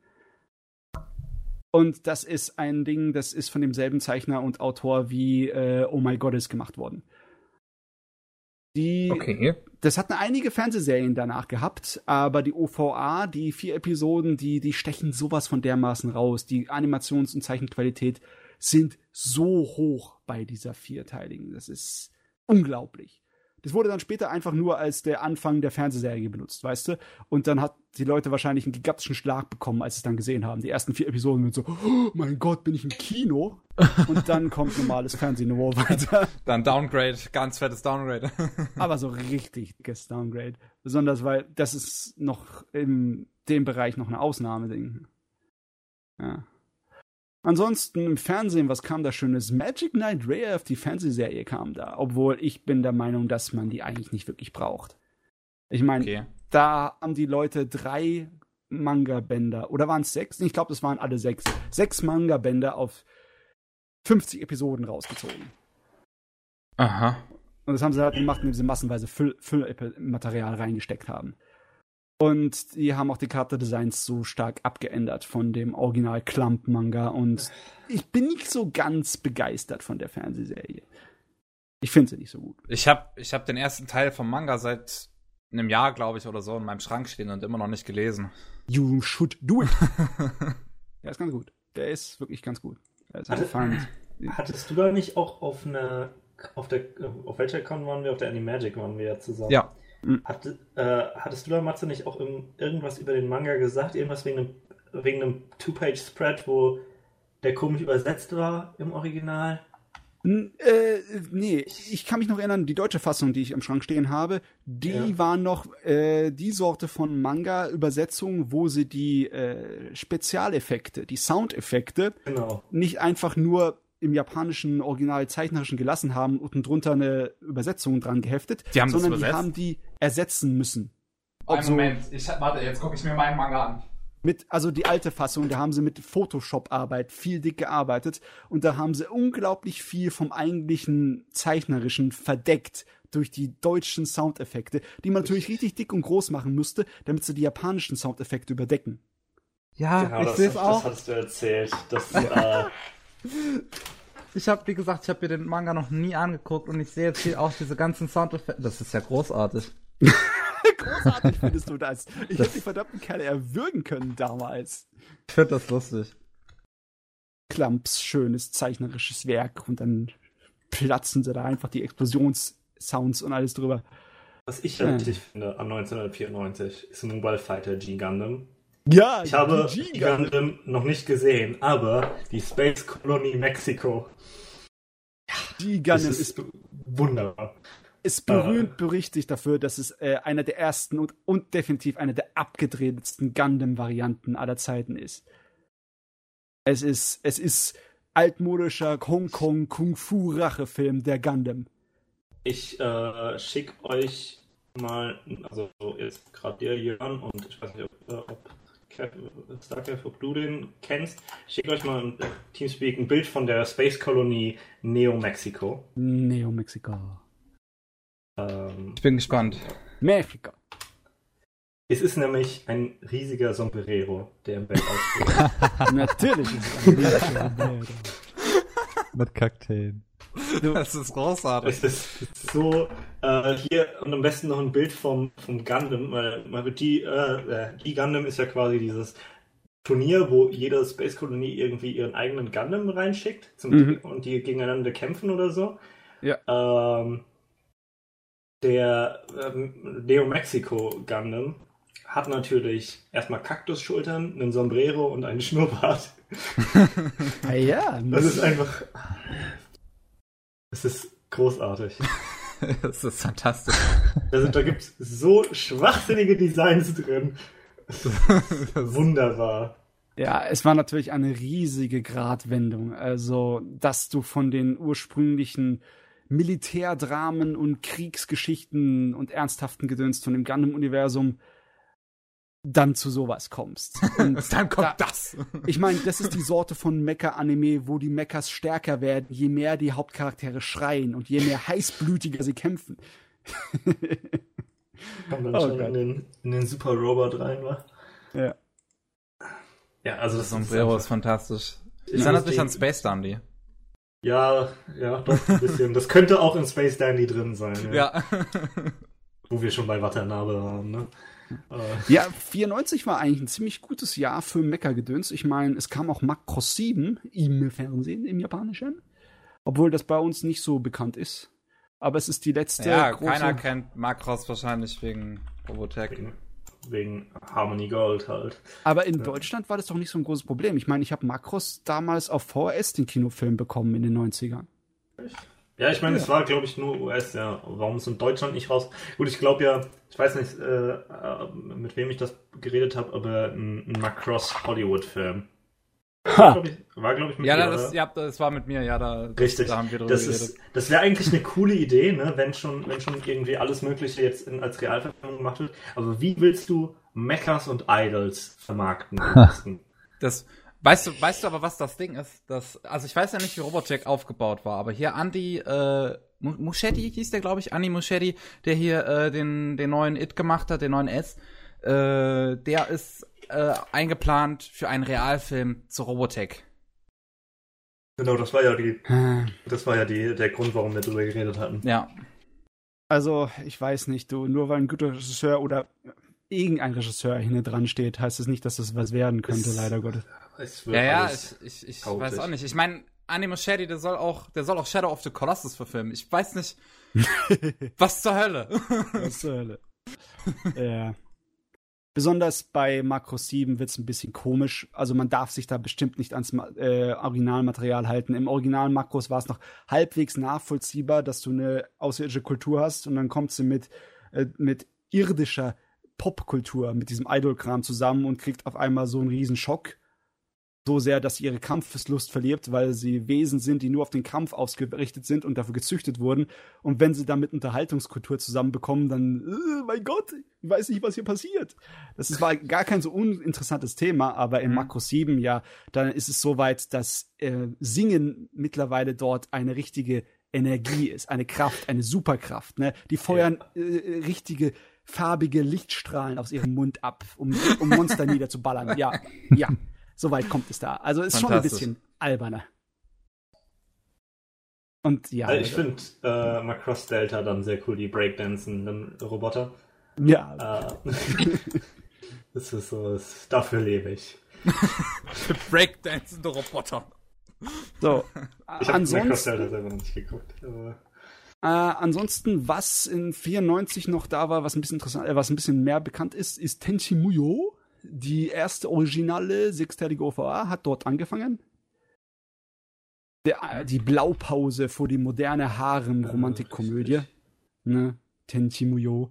Und das ist ein Ding, das ist von demselben Zeichner und Autor wie äh, Oh My Goddess gemacht worden. Die, okay. Das hatten einige Fernsehserien danach gehabt, aber die OVA, die vier Episoden, die, die stechen sowas von dermaßen raus. Die Animations- und Zeichenqualität sind so hoch bei dieser vierteiligen. Das ist unglaublich. Das wurde dann später einfach nur als der Anfang der Fernsehserie benutzt, weißt du? Und dann hat die Leute wahrscheinlich einen gigantischen Schlag bekommen, als sie es dann gesehen haben. Die ersten vier Episoden mit so, oh mein Gott, bin ich im Kino? Und dann kommt normales Fernsehniveau weiter. Dann Downgrade, ganz fettes Downgrade. Aber so richtig dickes Downgrade. Besonders, weil das ist noch in dem Bereich noch eine Ausnahme-Ding. Ja. Ansonsten im Fernsehen, was kam da Schönes? Magic Knight Rare die Fernsehserie kam da, obwohl ich bin der Meinung, dass man die eigentlich nicht wirklich braucht. Ich meine, okay. da haben die Leute drei Manga-Bänder, oder waren es sechs? Ich glaube, das waren alle sechs. Sechs Manga-Bänder auf 50 Episoden rausgezogen. Aha. Und das haben sie halt gemacht, indem sie massenweise Füllmaterial reingesteckt haben. Und die haben auch die Charakterdesigns so stark abgeändert von dem Original Clump-Manga. Und ich bin nicht so ganz begeistert von der Fernsehserie. Ich finde sie nicht so gut. Ich habe ich hab den ersten Teil vom Manga seit einem Jahr, glaube ich, oder so in meinem Schrank stehen und immer noch nicht gelesen. You should do it. der ist ganz gut. Der ist wirklich ganz gut. Hatte, hattest du da nicht auch auf einer auf der auf welcher Con waren wir? Auf der Animagic waren wir ja zusammen. Ja. Mhm. Hat, äh, hattest du da, Matze, nicht auch irgendwas über den Manga gesagt? Irgendwas wegen einem, wegen einem Two-Page-Spread, wo der komisch übersetzt war im Original? N äh, nee, ich kann mich noch erinnern, die deutsche Fassung, die ich im Schrank stehen habe, die ja. war noch äh, die Sorte von Manga-Übersetzung, wo sie die äh, Spezialeffekte, die Soundeffekte genau. nicht einfach nur im japanischen Original zeichnerischen gelassen haben und drunter eine Übersetzung dran geheftet, die haben sondern die haben die ersetzen müssen. Ein Moment, ich, warte, jetzt gucke ich mir meinen Manga an. Mit, also die alte Fassung, da haben sie mit Photoshop-Arbeit viel dick gearbeitet und da haben sie unglaublich viel vom eigentlichen Zeichnerischen verdeckt durch die deutschen Soundeffekte, die man natürlich richtig dick und groß machen müsste, damit sie die japanischen Soundeffekte überdecken. Ja, genau, ich sehe es auch. Das hattest du erzählt. Das, äh, ich habe, wie gesagt, ich habe mir den Manga noch nie angeguckt und ich sehe jetzt hier auch diese ganzen Soundeffekte. Das ist ja großartig. großartig findest du das. Ich hätte die verdammten Kerle erwürgen können damals. Ich finde das lustig. Klamps schönes zeichnerisches Werk und dann platzen sie da einfach die Explosionssounds und alles drüber. Was ich ja. richtig finde an 1994 ist Mobile Fighter G Gundam. Ja, ich habe die Gundam noch nicht gesehen, aber die Space Colony Mexico. Die Gundam ist, ist wunderbar. Ist berühmt berüchtigt dafür, dass es äh, einer der ersten und, und definitiv einer der abgedrehtsten Gundam-Varianten aller Zeiten ist. Es ist, es ist altmodischer Hongkong Kung Fu Rachefilm der Gundam. Ich äh, schicke euch mal, also jetzt gerade der Jörn und ich weiß nicht, ob, ob Starcraft, ob du den kennst. Ich schicke euch mal im Teamspeak ein Bild von der Space Kolonie Neo Mexico. Neo Mexico. Ähm, ich bin gespannt. Mexiko. Es ist nämlich ein riesiger Sombrero, der im Weltall steht. Natürlich ist es ein riesiger Sombrero. Mit Kakteen. Das ist großartig. Es ist so, äh, hier und am besten noch ein Bild vom, vom Gundam, weil, die, äh, die Gundam ist ja quasi dieses Turnier, wo jede Space Kolonie irgendwie ihren eigenen Gundam reinschickt zum, mhm. und die gegeneinander kämpfen oder so. Ja. Ähm, der ähm, Neo Mexico Gundam hat natürlich erstmal Kaktusschultern, einen Sombrero und einen Schnurrbart. ah ja. Das ist einfach. Es ist großartig. das ist fantastisch. Also, da gibt es so schwachsinnige Designs drin. Wunderbar. Ja, es war natürlich eine riesige Gratwendung. Also, dass du von den ursprünglichen Militärdramen und Kriegsgeschichten und ernsthaften Gedöns von dem Gundam-Universum dann zu sowas kommst. Und dann kommt da, das. Ich meine, das ist die Sorte von Mecha-Anime, wo die Mechas stärker werden, je mehr die Hauptcharaktere schreien und je mehr heißblütiger sie kämpfen. Kommt dann oh schon in den, in den Super Robot rein, wa? Ja. Ja, also das, das Sombrero ist, ist fantastisch. Ich erinnere mich an Space Dandy. Ja, ja, doch ein bisschen. das könnte auch in Space Dandy drin sein. Ja. ja. Wo wir schon bei Watanabe waren, ne? Ja, 94 war eigentlich ein ziemlich gutes Jahr für Mecha-Gedöns. Ich meine, es kam auch Macross 7 im Fernsehen, im Japanischen. Obwohl das bei uns nicht so bekannt ist. Aber es ist die letzte. Ja, große... keiner kennt Macross wahrscheinlich wegen Robotech. Wegen, Harmony Gold halt. Aber in ja. Deutschland war das doch nicht so ein großes Problem. Ich meine, ich habe Macross damals auf VHS den Kinofilm bekommen in den 90ern. Echt? Ja, ich meine, ja. es war, glaube ich, nur US, ja. Warum es in Deutschland nicht raus? Gut, ich glaube ja, ich weiß nicht, äh, äh, mit wem ich das geredet habe, aber ein, ein Macross Hollywood-Film. War, glaube ich, glaub ich, mit ja, dir, das, ja, das war mit mir, ja, da, Richtig. da haben wir drüber das geredet. das wäre eigentlich eine coole Idee, ne, wenn schon, wenn schon irgendwie alles Mögliche jetzt in, als Realverfilmung gemacht wird. Aber wie willst du Mechas und Idols vermarkten? das, Weißt du, weißt du aber, was das Ding ist? Das, also ich weiß ja nicht, wie Robotech aufgebaut war, aber hier Andy äh, Muschetti hieß der, glaube ich, Andy Muschetti, der hier äh, den, den neuen It gemacht hat, den neuen S, äh, der ist äh, eingeplant für einen Realfilm zu Robotech. Genau, das war ja die, das war ja die, der Grund, warum wir darüber geredet hatten. Ja. Also, ich weiß nicht, du, nur weil ein guter Regisseur oder irgendein Regisseur hinten dran steht, heißt es das nicht, dass das was werden könnte, es, leider Gottes. ja, ja, ich, ich, ich weiß auch nicht. Ich meine, Animo Shady, der soll auch, der soll auch Shadow of the Colossus verfilmen. Ich weiß nicht, was zur Hölle. was zur Hölle. ja. Besonders bei Makro 7 wird es ein bisschen komisch. Also man darf sich da bestimmt nicht ans äh, Originalmaterial halten. Im Original Makros war es noch halbwegs nachvollziehbar, dass du eine außerirdische Kultur hast und dann kommt sie mit, äh, mit irdischer Popkultur mit diesem Idol-Kram zusammen und kriegt auf einmal so einen riesen Schock. So sehr, dass sie ihre Kampfeslust verliert, weil sie Wesen sind, die nur auf den Kampf ausgerichtet sind und dafür gezüchtet wurden. Und wenn sie dann mit Unterhaltungskultur zusammenbekommen, dann, äh, mein Gott, ich weiß nicht, was hier passiert. Das ist, war gar kein so uninteressantes Thema, aber in mhm. Makro 7, ja, dann ist es soweit, dass äh, Singen mittlerweile dort eine richtige Energie ist, eine Kraft, eine Superkraft. Ne? Die feuern äh, richtige farbige Lichtstrahlen aus ihrem Mund ab, um, um Monster niederzuballern. Ja, ja, soweit kommt es da. Also ist schon ein bisschen alberner. Und ja. Also ich finde äh, Macross Delta dann sehr cool, die Breakdancen Roboter. Ja. Äh, das ist so, das, dafür lebe ich. Für Breakdancende Roboter. So, ich habe Macross Delta selber noch nicht geguckt. Aber äh, ansonsten, was in 94 noch da war, was ein bisschen interessant, äh, was ein bisschen mehr bekannt ist, ist Tenchi Muyo. Die erste originale sechsteilige OVA hat dort angefangen. Der, die Blaupause vor die moderne Harem-Romantikkomödie. Ne? Tenchimuyo.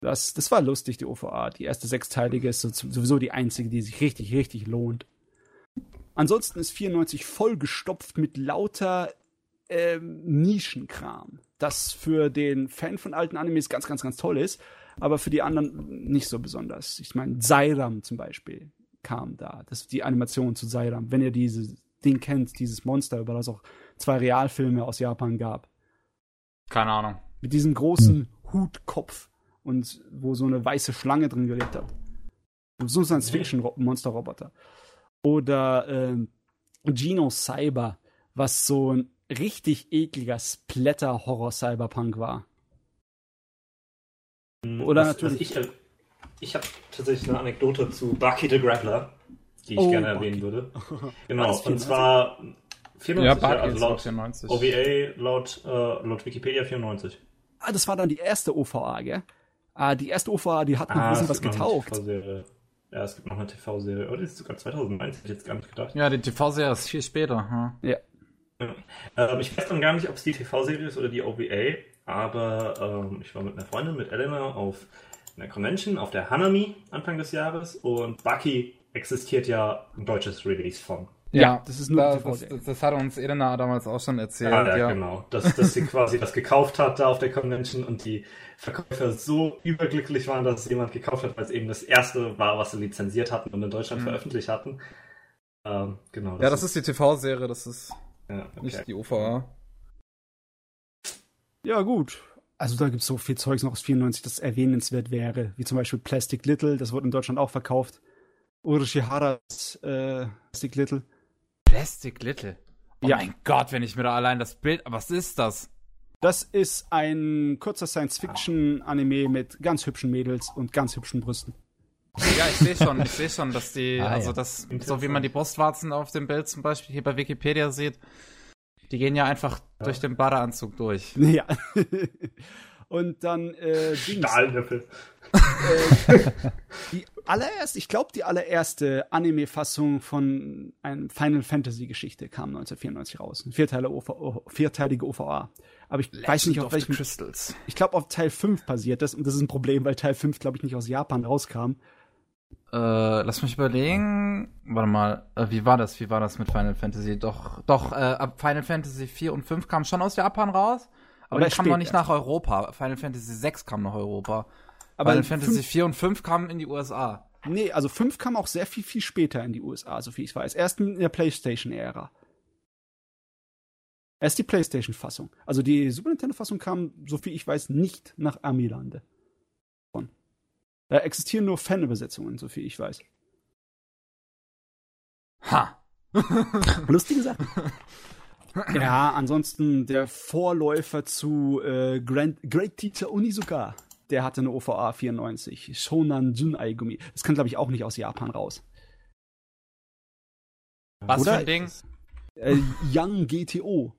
Das, das war lustig, die OVA. Die erste sechsteilige ist sowieso die einzige, die sich richtig, richtig lohnt. Ansonsten ist 94 vollgestopft mit lauter ähm, Nischenkram. Das für den Fan von alten Animes ganz, ganz, ganz toll ist, aber für die anderen nicht so besonders. Ich meine, Sairam zum Beispiel kam da. Das ist die Animation zu Sairam. Wenn ihr dieses Ding kennt, dieses Monster, über das auch zwei Realfilme aus Japan gab. Keine Ahnung. Mit diesem großen Hutkopf und wo so eine weiße Schlange drin gelebt hat. So ein Science-Fiction-Monster-Roboter. Oder äh, Geno Cyber, was so ein richtig ekliger Splatter-Horror-Cyberpunk war. Hm, Oder was, natürlich. Was ich ich habe tatsächlich eine Anekdote zu Bucky the Grappler, die ich oh, gerne Bucky. erwähnen würde. Genau, und zwar 94, ja, Bucky also laut 94. OVA, laut, äh, laut Wikipedia 94. Ah, das war dann die erste OVA, gell? Ah, die erste OVA, die hat noch ah, ein bisschen was getaugt. Ja, es gibt noch eine TV-Serie. Oh, die ist sogar 2001, hätte ich jetzt gar nicht gedacht. Ja, die TV-Serie ist viel später. Hm. Ja. ja. Ähm, ich weiß dann gar nicht, ob es die TV-Serie ist oder die OVA, aber ähm, ich war mit einer Freundin, mit Elena, auf einer Convention, auf der Hanami Anfang des Jahres und Bucky existiert ja ein deutsches Release von. Ja, ja, das ist nur da, das, das, hat uns Elena damals auch schon erzählt. Ah, ja, ja, genau. Dass, dass sie quasi das gekauft hat da auf der Convention und die Verkäufer so überglücklich waren, dass es jemand gekauft hat, weil es eben das erste war, was sie lizenziert hatten und in Deutschland mhm. veröffentlicht hatten. Ähm, genau. Das ja, das ist, ist die TV-Serie, das ist ja, okay. nicht die OVA. Ja, gut. Also da gibt es so viel Zeugs noch aus 94, das erwähnenswert wäre, wie zum Beispiel Plastic Little, das wurde in Deutschland auch verkauft. Urushiharas äh, Plastic Little. Plastic Little. Oh ja. mein Gott, wenn ich mir da allein das Bild. Was ist das? Das ist ein kurzer Science-Fiction-Anime mit ganz hübschen Mädels und ganz hübschen Brüsten. Ja, ich sehe schon, ich sehe schon, dass die, ah, also ja. das, so wie man die Brustwarzen auf dem Bild zum Beispiel hier bei Wikipedia sieht, die gehen ja einfach ja. durch den Badeanzug durch. Ja. und dann äh, Stahlnöppel. Äh, die allererste, ich glaube, die allererste Anime-Fassung von einer Final Fantasy-Geschichte kam 1994 raus. Eine vierteilige, OVA, vierteilige OVA. Aber ich Legend weiß nicht, auf welchem. Crystals. Ich glaube, auf Teil 5 passiert das. Und das ist ein Problem, weil Teil 5, glaube ich, nicht aus Japan rauskam. Äh, lass mich überlegen. Warte mal, äh, wie war das? Wie war das mit Final Fantasy? Doch, doch, äh, Final Fantasy 4 und 5 kam schon aus Japan raus. Aber die kam noch nicht nach Europa. Final Fantasy 6 kam nach Europa. Aber Final Fantasy 4 und 5 kamen in die USA. Nee, also 5 kam auch sehr viel, viel später in die USA, so viel ich weiß. Erst in der PlayStation-Ära. Erst die PlayStation-Fassung. Also die Super Nintendo-Fassung kam, so viel ich weiß, nicht nach Amilande. Da existieren nur Fanübersetzungen, so viel ich weiß. Ha! Lustige Sache. ja, ansonsten der Vorläufer zu äh, Grand, Great Teacher Onizuka der hatte eine OVA 94. Shonan Jun Aigumi. Das kann, glaube ich, auch nicht aus Japan raus. Was Oder? für ein Ding? Äh, Young GTO.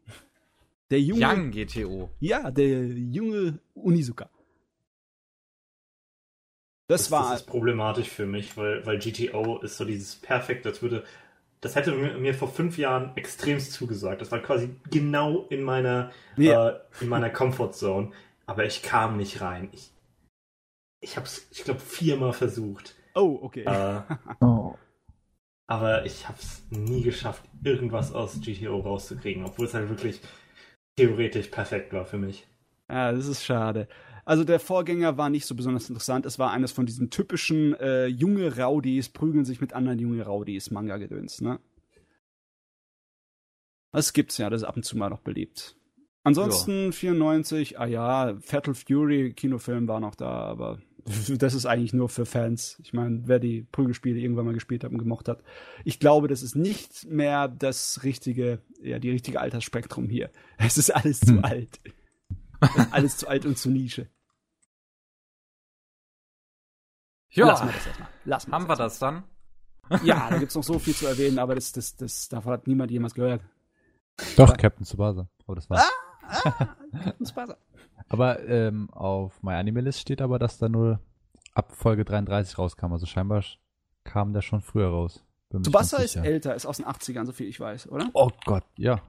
Der junge. Young GTO. Ja, der junge Unizuka. Das, das war. Das ist problematisch für mich, weil, weil GTO ist so dieses perfekt, das würde. Das hätte mir vor fünf Jahren extremst zugesagt. Das war quasi genau in meiner, ja. äh, in meiner Comfort Zone. Aber ich kam nicht rein. Ich, ich habe es, ich glaube, viermal versucht. Oh, okay. Äh, oh. Aber ich habe es nie geschafft, irgendwas aus GTO rauszukriegen, obwohl es halt wirklich theoretisch perfekt war für mich. Ja, das ist schade. Also der Vorgänger war nicht so besonders interessant. Es war eines von diesen typischen äh, junge Raudis prügeln sich mit anderen junge Raudis Manga-Gedöns, ne? Das gibt's ja, das ist ab und zu mal noch beliebt. Ansonsten ja. 94, ah ja, Fatal Fury Kinofilm war noch da, aber das ist eigentlich nur für Fans. Ich meine, wer die Prügelspiele irgendwann mal gespielt hat und gemocht hat. Ich glaube, das ist nicht mehr das richtige, ja, die richtige Altersspektrum hier. Es ist alles zu hm. alt. alles zu alt und zu Nische. Ja, Lass mal das erstmal. Lass mal Haben das wir das dann? Ja, da gibt's noch so viel zu erwähnen, aber das, das, das, davon hat niemand jemals gehört. Doch, Captain Tsubasa. Aber das war's. Ah, ah, Captain Tsubasa. Aber ähm, auf MyAnimeList steht aber, dass da nur ab Folge 33 rauskam. Also scheinbar kam der schon früher raus. Tsubasa ist älter, ist aus den 80ern, so viel ich weiß, oder? Oh Gott, ja.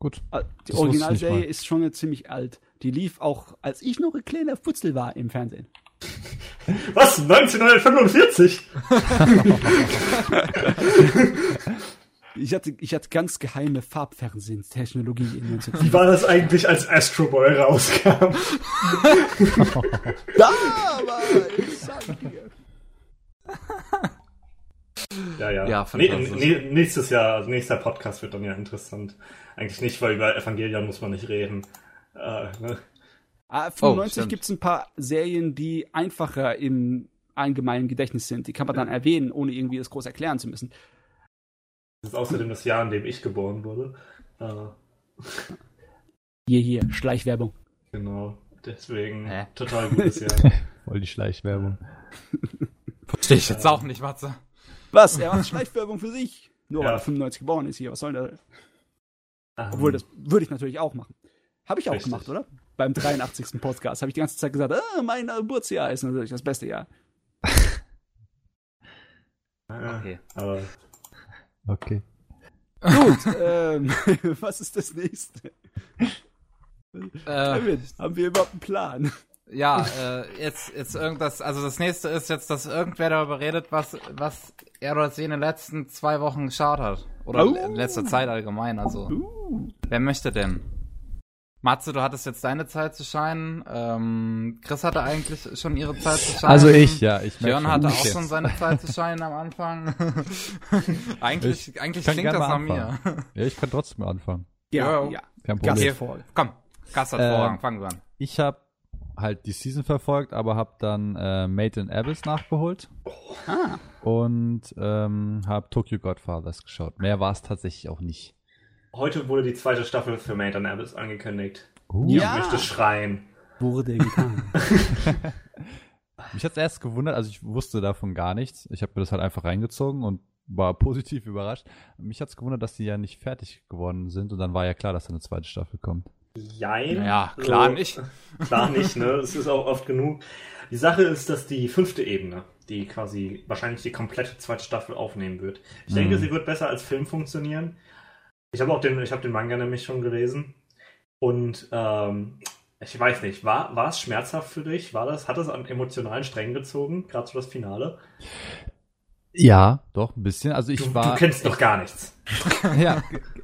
Gut. Ah, die Originalserie ist schon ziemlich alt. Die lief auch, als ich noch ein kleiner Futzel war im Fernsehen. Was? 1945? ich, hatte, ich hatte ganz geheime Farbfernsehtechnologie in 1945. Wie war das eigentlich, als Astro Boy rauskam? da war sag dir. Ja, ja. Ja, nee, nee, nächstes Jahr, also nächster Podcast wird dann ja interessant. Eigentlich nicht, weil über Evangelion muss man nicht reden. Äh, ne? Ah, 95 oh, gibt es ein paar Serien, die einfacher im allgemeinen Gedächtnis sind. Die kann man dann erwähnen, ohne irgendwie das groß erklären zu müssen. Das ist außerdem das Jahr, in dem ich geboren wurde. Äh. Hier, hier, Schleichwerbung. Genau, deswegen Hä? total gutes Jahr. Voll die Schleichwerbung. Verstehe ich jetzt auch nicht, Matze. Was? Er macht Schleichwerbung für sich. Nur ja. weil er 95 geboren ist hier. Was soll der? Um. Obwohl, das würde ich natürlich auch machen. Habe ich auch Richtig. gemacht, oder? Beim 83. Podcast habe ich die ganze Zeit gesagt, ah, mein Geburtsjahr ist natürlich das beste Jahr. okay. Aber okay. Gut, ähm, was ist das nächste? Äh, haben wir überhaupt einen Plan? Ja, äh, jetzt, jetzt irgendwas, also das nächste ist jetzt, dass irgendwer darüber redet, was, was er oder sie in den letzten zwei Wochen geschaut hat. Oder uh. in letzter Zeit allgemein, also. Uh. Wer möchte denn? Matze, du hattest jetzt deine Zeit zu scheinen. Ähm, Chris hatte eigentlich schon ihre Zeit zu scheinen. Also ich, ja. Ich Björn hatte auch jetzt. schon seine Zeit zu scheinen am Anfang. eigentlich ich eigentlich klingt das nach mir. Ja, ich kann trotzdem anfangen. Ja, ja. Kein Problem. Gast Komm, Gast hat ähm, Vorrang. Fangen wir an. Ich habe halt die Season verfolgt, aber habe dann äh, Made in Abyss nachgeholt. Ah. Und ähm, habe Tokyo Godfathers geschaut. Mehr war es tatsächlich auch nicht. Heute wurde die zweite Staffel für Made in Abyss angekündigt. Uh. Ja. Ich möchte schreien. Wurde getan. Mich hat es erst gewundert, also ich wusste davon gar nichts. Ich habe mir das halt einfach reingezogen und war positiv überrascht. Mich hat es gewundert, dass die ja nicht fertig geworden sind und dann war ja klar, dass da eine zweite Staffel kommt. Jein. Ja, klar so, nicht. Klar nicht, ne? Das ist auch oft genug. Die Sache ist, dass die fünfte Ebene, die quasi wahrscheinlich die komplette zweite Staffel aufnehmen wird. Ich mhm. denke, sie wird besser als Film funktionieren. Ich habe auch den, ich habe den Manga nämlich schon gelesen. Und ähm, ich weiß nicht, war, war es schmerzhaft für dich? War das, hat es an emotionalen Strängen gezogen, gerade so das Finale? Ja, doch, ein bisschen. Also ich du, war. Du kennst doch gar nichts. ja,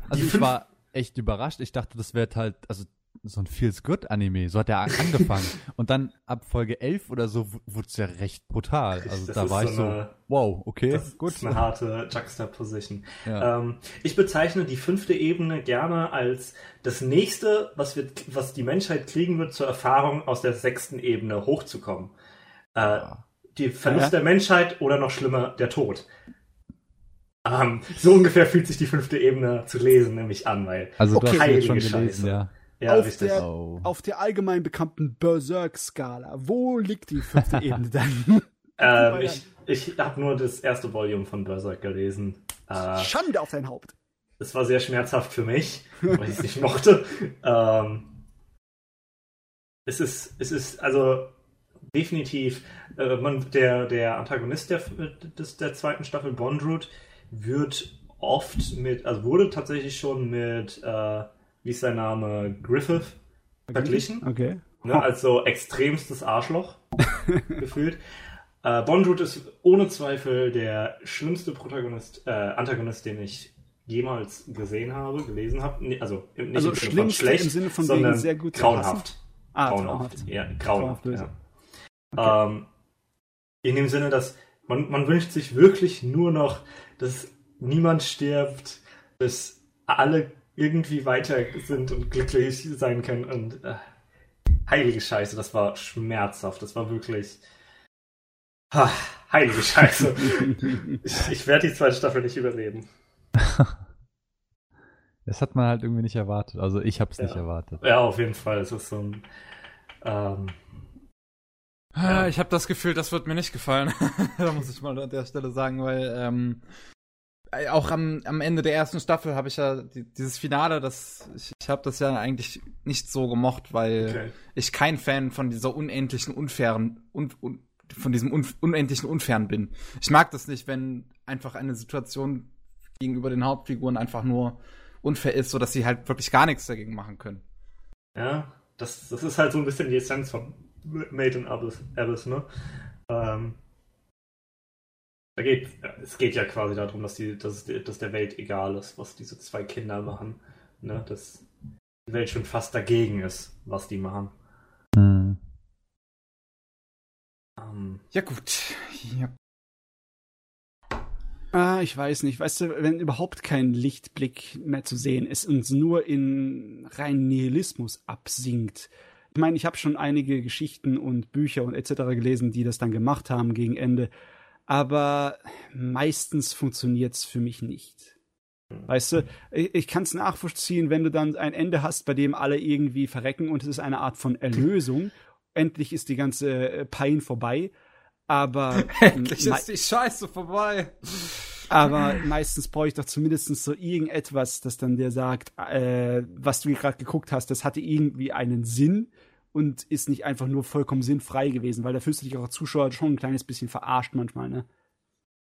also ich war echt überrascht. Ich dachte, das wird halt, also so ein Feels Good Anime. So hat er angefangen. und dann ab Folge 11 oder so wurde es ja recht brutal. Also das da war so ich so, wow, okay, das gut. ist eine harte Juxtaposition. Ja. Ähm, ich bezeichne die fünfte Ebene gerne als das nächste, was wird, was die Menschheit kriegen wird, zur Erfahrung aus der sechsten Ebene hochzukommen. Äh, ja. Die Verlust ja. der Menschheit oder noch schlimmer, der Tod. Um, so ungefähr fühlt sich die fünfte Ebene zu lesen nämlich an, weil also du okay. hast jetzt schon gelesen, Scheiße. ja. Ja, auf, der, oh. auf der allgemein bekannten Berserk-Skala, wo liegt die fünfte Ebene dann? ähm, ich ich habe nur das erste Volume von Berserk gelesen. Äh, Schande auf dein Haupt. Es war sehr schmerzhaft für mich, weil ich es nicht mochte. Ähm, es ist, es ist also definitiv äh, man, der, der Antagonist der, des, der zweiten Staffel, Bondroot, wird oft mit, also wurde tatsächlich schon mit, äh, wie ist sein Name, Griffith verglichen. Okay. Ne, als so extremstes Arschloch gefühlt. Äh, Bondroot ist ohne Zweifel der schlimmste Protagonist, äh, Antagonist, den ich jemals gesehen habe, gelesen habe. Also nicht also im Sinne von schlecht, im Sinne von sondern sehr gut grauenhaft. Ah, grauenhaft. grauenhaft. Ja, grauenhaft. Ja. Okay. Ähm, in dem Sinne, dass man, man wünscht sich wirklich nur noch, dass niemand stirbt, dass alle irgendwie weiter sind und glücklich sein können. Und äh, heilige Scheiße, das war schmerzhaft. Das war wirklich. Ha, heilige Scheiße. ich, ich werde die zweite Staffel nicht überleben. Das hat man halt irgendwie nicht erwartet. Also ich habe es ja. nicht erwartet. Ja, auf jeden Fall. Es ist so ein. Ähm, ja. Ich habe das Gefühl, das wird mir nicht gefallen. da muss ich mal an der Stelle sagen, weil ähm, äh, auch am, am Ende der ersten Staffel habe ich ja die, dieses Finale, das ich, ich habe das ja eigentlich nicht so gemocht, weil okay. ich kein Fan von dieser unendlichen, unfairen, un, un, von diesem un unendlichen Unfern bin. Ich mag das nicht, wenn einfach eine Situation gegenüber den Hauptfiguren einfach nur unfair ist, sodass sie halt wirklich gar nichts dagegen machen können. Ja, das, das ist halt so ein bisschen die Essenz von Made in Abyss, Abyss ne? Ähm, da geht, es geht ja quasi darum, dass, die, dass, dass der Welt egal ist, was diese zwei Kinder machen. Ne? Dass die Welt schon fast dagegen ist, was die machen. Hm. Um, ja, gut. Ja. Ah, ich weiß nicht. Weißt du, wenn überhaupt kein Lichtblick mehr zu sehen ist und nur in reinen Nihilismus absinkt. Ich meine, ich habe schon einige Geschichten und Bücher und etc. gelesen, die das dann gemacht haben gegen Ende. Aber meistens funktioniert's für mich nicht. Weißt du, ich, ich kann es nachvollziehen, wenn du dann ein Ende hast, bei dem alle irgendwie verrecken und es ist eine Art von Erlösung. Endlich ist die ganze äh, Pein vorbei. Aber. Endlich ist die Scheiße vorbei. Aber meistens brauche ich doch zumindest so irgendetwas, das dann dir sagt, äh, was du gerade geguckt hast, das hatte irgendwie einen Sinn und ist nicht einfach nur vollkommen sinnfrei gewesen, weil da fühlst du dich auch als Zuschauer schon ein kleines bisschen verarscht manchmal, ne?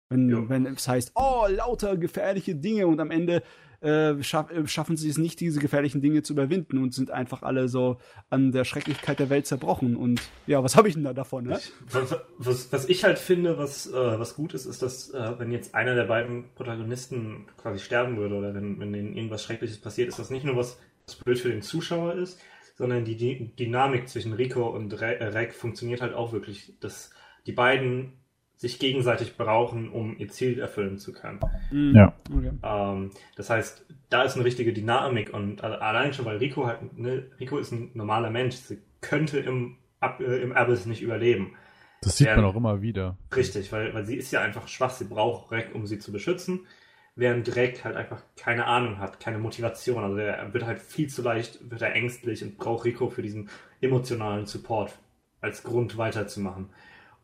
Wenn, wenn es heißt, oh, lauter gefährliche Dinge und am Ende äh, schaff, äh, schaffen sie es nicht, diese gefährlichen Dinge zu überwinden und sind einfach alle so an der Schrecklichkeit der Welt zerbrochen. Und ja, was habe ich denn da davon? Ne? Was, was, was, ich halt finde, was, äh, was gut ist, ist, dass äh, wenn jetzt einer der beiden Protagonisten quasi sterben würde oder wenn, wenn denen irgendwas Schreckliches passiert, ist das nicht nur was, was blöd für den Zuschauer ist, sondern die, die Dynamik zwischen Rico und Rek funktioniert halt auch wirklich. Dass die beiden sich gegenseitig brauchen, um ihr Ziel erfüllen zu können. Mhm. Ja. Okay. Ähm, das heißt, da ist eine richtige Dynamik und allein schon, weil Rico halt, ne, Rico ist ein normaler Mensch, sie könnte im, äh, im Abyss nicht überleben. Das sieht während, man auch immer wieder. Richtig, weil, weil sie ist ja einfach schwach, sie braucht Reck, um sie zu beschützen, während Reck halt einfach keine Ahnung hat, keine Motivation. Also er wird halt viel zu leicht, wird er ängstlich und braucht Rico für diesen emotionalen Support als Grund weiterzumachen.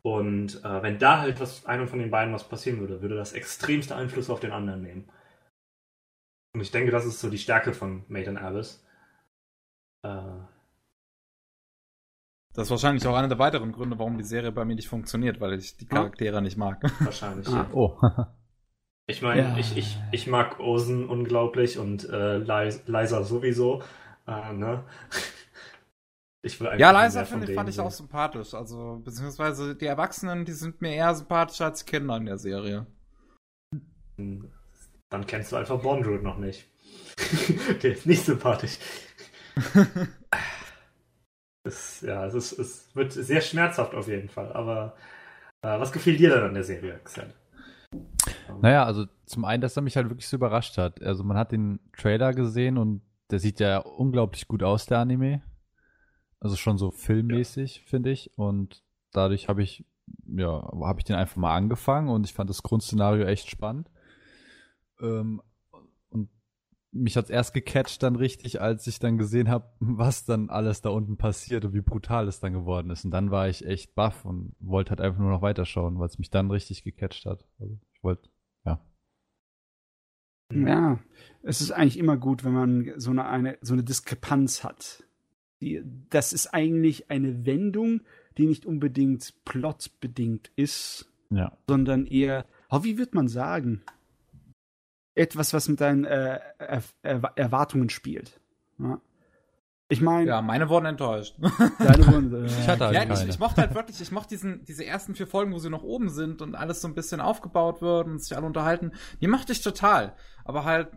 Und äh, wenn da halt was einem von den beiden was passieren würde, würde das extremste Einfluss auf den anderen nehmen. Und ich denke, das ist so die Stärke von Made in Abyss. Äh, das ist wahrscheinlich auch einer der weiteren Gründe, warum die Serie bei mir nicht funktioniert, weil ich die Charaktere ah. nicht mag. Wahrscheinlich. Ah. Ja. Oh. ich meine, ja. ich, ich, ich mag Osen unglaublich und äh, Liza sowieso. Äh, ne? Ich will ja, Liza finde ich, fand ich auch sympathisch. Also, beziehungsweise die Erwachsenen, die sind mir eher sympathischer als Kinder in der Serie. Dann kennst du einfach Bondroid noch nicht. der ist nicht sympathisch. es, ja, es, ist, es wird sehr schmerzhaft auf jeden Fall. Aber äh, was gefiel dir denn an der Serie, Xen? Naja, also zum einen, dass er mich halt wirklich so überrascht hat. Also man hat den Trailer gesehen und der sieht ja unglaublich gut aus, der Anime. Also schon so filmmäßig, ja. finde ich. Und dadurch habe ich, ja, habe ich den einfach mal angefangen und ich fand das Grundszenario echt spannend. Ähm, und mich hat's erst gecatcht dann richtig, als ich dann gesehen habe, was dann alles da unten passiert und wie brutal es dann geworden ist. Und dann war ich echt baff und wollte halt einfach nur noch weiterschauen, weil es mich dann richtig gecatcht hat. Also ich wollte, ja. Ja, es ist eigentlich immer gut, wenn man so eine, eine so eine Diskrepanz hat die, das ist eigentlich eine Wendung, die nicht unbedingt plotbedingt ist, ja. sondern eher, oh, wie wird man sagen? Etwas, was mit deinen äh, er Erwartungen spielt. Ja. Ich meine. Ja, meine wurden enttäuscht. Deine wurden, äh, ich hatte halt ja, keine. Ich, ich, mochte halt wirklich, ich mochte diesen, diese ersten vier Folgen, wo sie noch oben sind und alles so ein bisschen aufgebaut wird und sich alle unterhalten. Die mochte ich total. Aber halt,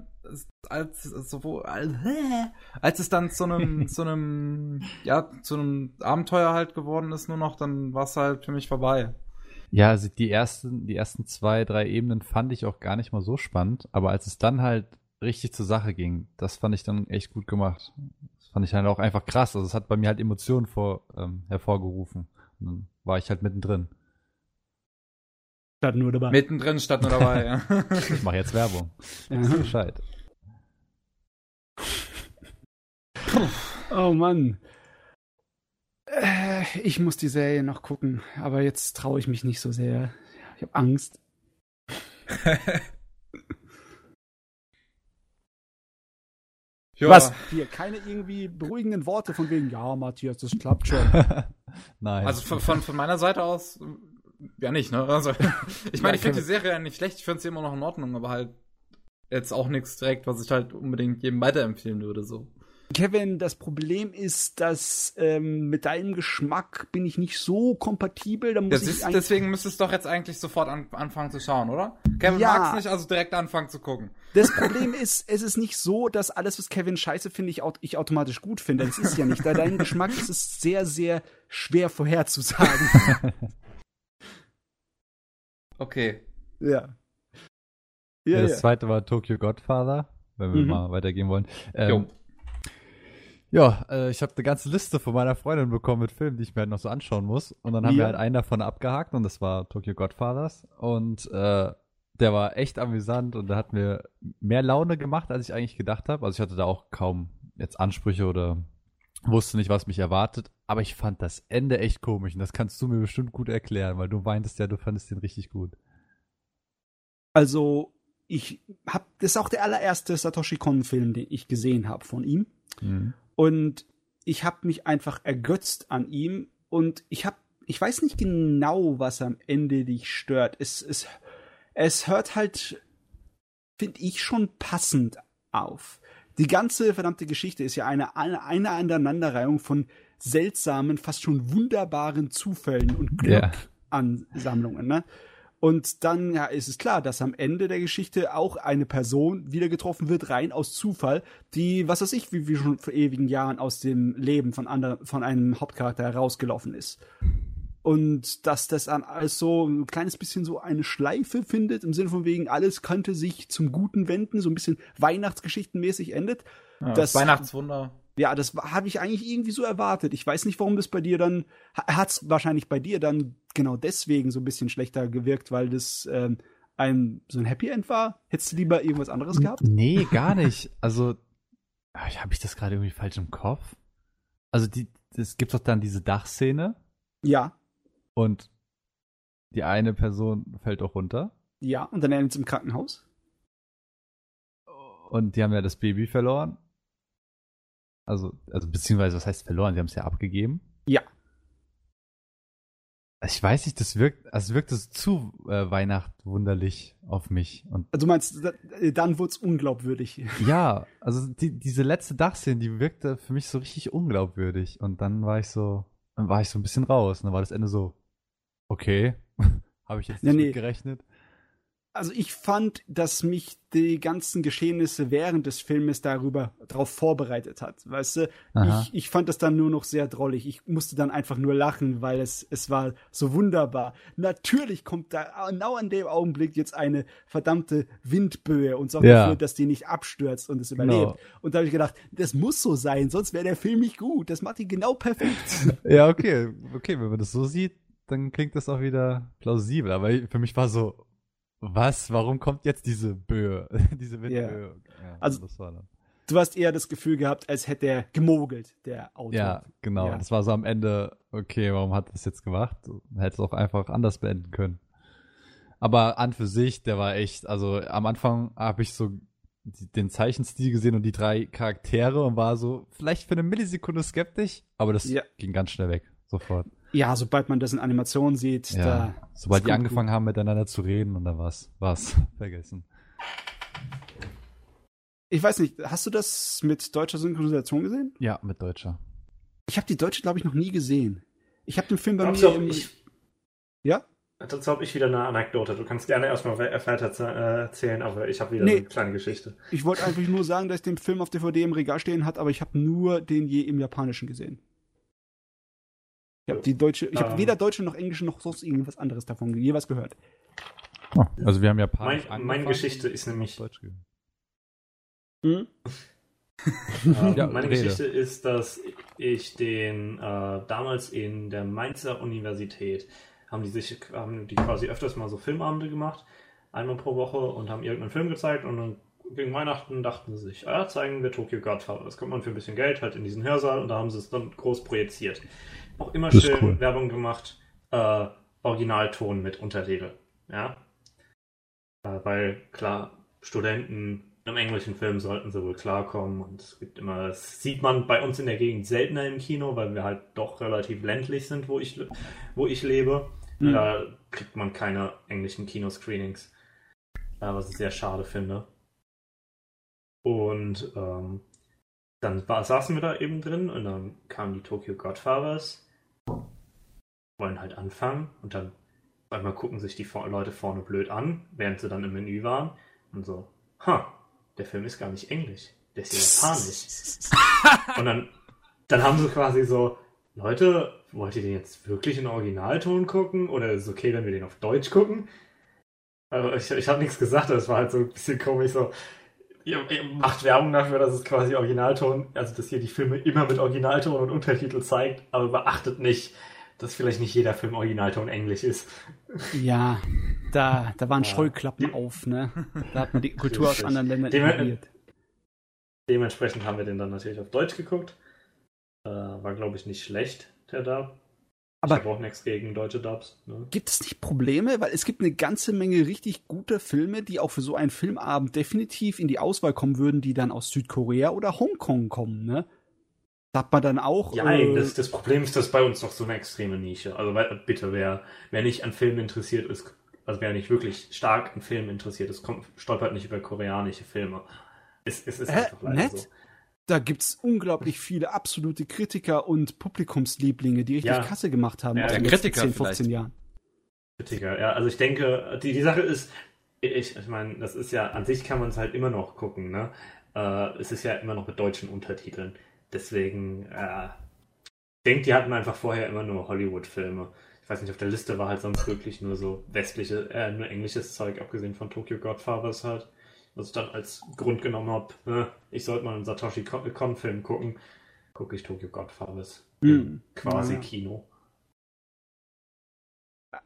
als, so, als, als es dann zu einem, zu einem, ja, zu einem Abenteuer halt geworden ist nur noch, dann war es halt für mich vorbei. Ja, also die ersten, die ersten zwei, drei Ebenen fand ich auch gar nicht mal so spannend, aber als es dann halt richtig zur Sache ging, das fand ich dann echt gut gemacht fand ich halt auch einfach krass. Also es hat bei mir halt Emotionen vor, ähm, hervorgerufen. Und dann war ich halt mittendrin. Statt nur dabei. Mittendrin statt nur dabei, ja. Ich mache jetzt Werbung. Ja. Bescheid. Oh Mann. Äh, ich muss die Serie noch gucken, aber jetzt traue ich mich nicht so sehr. Ich habe Angst. Ja. Was? Hier, keine irgendwie beruhigenden Worte von wegen, ja, Matthias, das klappt schon. Nein. Also von, von, von meiner Seite aus ja nicht, ne? Also, ich meine, ich finde die Serie ja nicht schlecht, ich finde sie immer noch in Ordnung, aber halt jetzt auch nichts direkt, was ich halt unbedingt jedem weiterempfehlen würde, so. Kevin, das Problem ist, dass ähm, mit deinem Geschmack bin ich nicht so kompatibel. Da muss das ich ist, deswegen müsstest du doch jetzt eigentlich sofort an, anfangen zu schauen, oder? Kevin Ja. mag's nicht, also direkt anfangen zu gucken. Das Problem ist, es ist nicht so, dass alles, was Kevin scheiße finde, ich, ich automatisch gut finde. Das ist ja nicht. Da dein Geschmack ist es sehr, sehr schwer vorherzusagen. Okay. ja. Ja, Ja, das ja. zweite war Tokyo Godfather, wenn wir Mhm. mal weitergehen wollen. Ähm, Jo. Ja, äh, ich habe eine ganze Liste von meiner Freundin bekommen mit Filmen, die ich mir halt noch so anschauen muss. Und dann haben wir Ja. halt einen davon abgehakt und das war Tokyo Godfathers. Und äh, der war echt amüsant und der hat mir mehr Laune gemacht, als ich eigentlich gedacht habe. Also ich hatte da auch kaum jetzt Ansprüche oder wusste nicht, was mich erwartet. Aber ich fand das Ende echt komisch und das kannst du mir bestimmt gut erklären, weil du meintest ja, du fandest den richtig gut. Also, ich hab, das ist auch der allererste Satoshi Kon-Film, den ich gesehen habe von ihm. Mhm. Und ich habe mich einfach ergötzt an ihm und ich habe, ich weiß nicht genau, was am Ende dich stört. Es, es, es hört halt, finde ich, schon passend auf. Die ganze verdammte Geschichte ist ja eine, eine, eine Aneinanderreihung von seltsamen, fast schon wunderbaren Zufällen und. Glückansammlungen, ne? Und dann ja, ist es klar, dass am Ende der Geschichte auch eine Person wieder getroffen wird, rein aus Zufall, die, was weiß ich, wie, wie schon vor ewigen Jahren aus dem Leben von, anderen, von einem Hauptcharakter herausgelaufen ist. Und dass das dann alles so ein kleines bisschen so eine Schleife findet, im Sinne von wegen, alles könnte sich zum Guten wenden, so ein bisschen Weihnachtsgeschichtenmäßig endet. Ja, das Weihnachtswunder. Ja, das habe ich eigentlich irgendwie so erwartet. Ich weiß nicht, warum das bei dir dann, hat es wahrscheinlich bei dir dann genau deswegen so ein bisschen schlechter gewirkt, weil das ähm, ein so ein Happy End war. Hättest du lieber irgendwas anderes gehabt? Nee, gar nicht. Also, habe ich das gerade irgendwie falsch im Kopf? Also, die, es gibt doch dann diese Dachszene Ja, und die eine Person fällt auch runter ja. Und dann endet es im Krankenhaus. und die haben ja das Baby verloren. Also, also beziehungsweise, was heißt verloren? Sie haben es ja abgegeben. Ja. Ich weiß nicht, das wirkt, also wirkt es zu äh, Weihnachtwunderlich auf mich. Und Also du meinst, da- dann wurde es unglaubwürdig. ja, also die, diese letzte Dachszene, die wirkte für mich so richtig unglaubwürdig. Und dann war ich so, dann war ich so ein bisschen raus. Und dann war das Ende so, okay, habe ich jetzt Ja, nicht nee. mit gerechnet. Also ich fand, dass mich die ganzen Geschehnisse während des Filmes darüber darauf vorbereitet hat. Weißt du, Aha. ich, ich fand das dann nur noch sehr drollig. Ich musste dann einfach nur lachen, weil es, es war so wunderbar. Natürlich kommt da genau an dem Augenblick jetzt eine verdammte Windböe und sorgt Ja. dafür, dass die nicht abstürzt und es überlebt. Genau. Und da habe ich gedacht, das muss so sein, sonst wäre der Film nicht gut. Das macht ihn genau perfekt. Ja, okay, okay, wenn man das so sieht, dann klingt das auch wieder plausibel. Aber für mich war so, was? Warum kommt jetzt diese Böe, diese Windböe? Ja, Also- du hast eher das Gefühl gehabt, als hätte er gemogelt, der Autor. Ja, genau. Ja. Das war so am Ende, okay, warum hat er das jetzt gemacht? Hätte es auch einfach anders beenden können. Aber an für sich, der war echt, also am Anfang habe ich so den Zeichenstil gesehen und die drei Charaktere und war so vielleicht für eine Millisekunde skeptisch, aber das Ja. ging ganz schnell weg, sofort. Ja, sobald man das in Animation sieht, Ja, da sobald die angefangen haben miteinander zu reden und dann war's, war's vergessen. Ich weiß nicht, hast du das mit deutscher Synchronisation gesehen? Ja, mit Deutscher. Ich habe die deutsche, glaube ich, noch nie gesehen. Ich habe den Film bei mir habe im, ich, Ja? dazu hab ich wieder eine Anekdote. Du kannst gerne erstmal we- weiter äh, erzählen, aber ich habe wieder Nee. eine kleine Geschichte. Ich wollte einfach nur sagen, dass ich den Film auf DVD im Regal stehen hat, aber ich habe nur den je im Japanischen gesehen. Ich habe die deutsche, ich habe Ähm. weder deutsche noch englische noch sonst irgendwas anderes davon jeweils gehört. Oh, also wir haben Japanisch Mein, meine Geschichte ist nämlich Deutsch. Hm? Ähm, Ja, meine rede. Geschichte ist, dass ich den äh, damals in der Mainzer Universität haben die sich haben die quasi öfters mal so Filmabende gemacht, einmal pro Woche und haben irgendeinen Film gezeigt und dann gegen Weihnachten dachten sie sich, ah, zeigen wir Tokyo Godfather. Das kommt man für ein bisschen Geld halt in diesen Hörsaal und da haben sie es dann groß projiziert. Auch immer Das schön cool. Werbung gemacht, äh, Originalton mit Untertitel. Ja. Äh, weil klar, Studenten im englischen Film sollten sie wohl klarkommen und es gibt immer, das sieht man bei uns in der Gegend seltener im Kino, weil wir halt doch relativ ländlich sind, wo ich, wo ich lebe. Mhm. Da kriegt man keine englischen Kinoscreenings. Was ich sehr schade finde. Und ähm, dann war, saßen wir da eben drin und dann kamen die Tokyo Godfathers, wollen halt anfangen und dann einmal gucken sich die Leute vorne blöd an, während sie dann im Menü waren und so, ha, der Film ist gar nicht englisch, der ist japanisch. und dann, dann haben sie quasi so, Leute, wollt ihr den jetzt wirklich in Originalton gucken oder ist es okay, wenn wir den auf Deutsch gucken? Also ich, ich habe nichts gesagt, das war halt so ein bisschen komisch so, ihr, ihr, macht Werbung dafür, dass es quasi Originalton, also dass ihr die Filme immer mit Originalton und Untertitel zeigt, aber beachtet nicht, dass vielleicht nicht jeder Film Originalton Englisch ist. Ja, da, da waren ja. Scheuklappen auf, ne? Da hat man die Kultur aus anderen Ländern Dem ignoriert. Dementsprechend haben wir den dann natürlich auf Deutsch geguckt. Äh, war, glaube ich, nicht schlecht, der Dub. Aber ich habe auch nichts gegen deutsche Dubs. Ne? Gibt es nicht Probleme? Weil es gibt eine ganze Menge richtig guter Filme, die auch für so einen Filmabend definitiv in die Auswahl kommen würden, die dann aus Südkorea oder Hongkong kommen, ne? Sagt man dann auch. Ja, äh, das, das Problem ist, dass bei uns doch so eine extreme Nische. Also bitte, wer, wer nicht an Filmen interessiert ist, also wer nicht wirklich stark an Filmen interessiert ist, kommt, stolpert nicht über koreanische Filme. Es, es ist äh, einfach leider nett? so. Da gibt es unglaublich viele absolute Kritiker und Publikumslieblinge, die richtig ja. Kasse gemacht haben ja, den Kritiker 10, 15 vielleicht. Jahren. Kritiker, ja. Also ich denke, die, die Sache ist, ich, ich meine, das ist ja, an sich kann man es halt immer noch gucken, ne? Äh, es ist ja immer noch mit deutschen Untertiteln. Deswegen, äh, ich denke, die hatten einfach vorher immer nur Hollywood-Filme. Ich weiß nicht, auf der Liste war halt sonst wirklich nur so westliche, äh, nur englisches Zeug, abgesehen von Tokyo Godfathers halt. Was ich dann als Grund genommen habe, äh, ich sollte mal einen Satoshi Kon-Film gucken, gucke ich Tokyo Godfathers. Mhm. Quasi ja. Kino.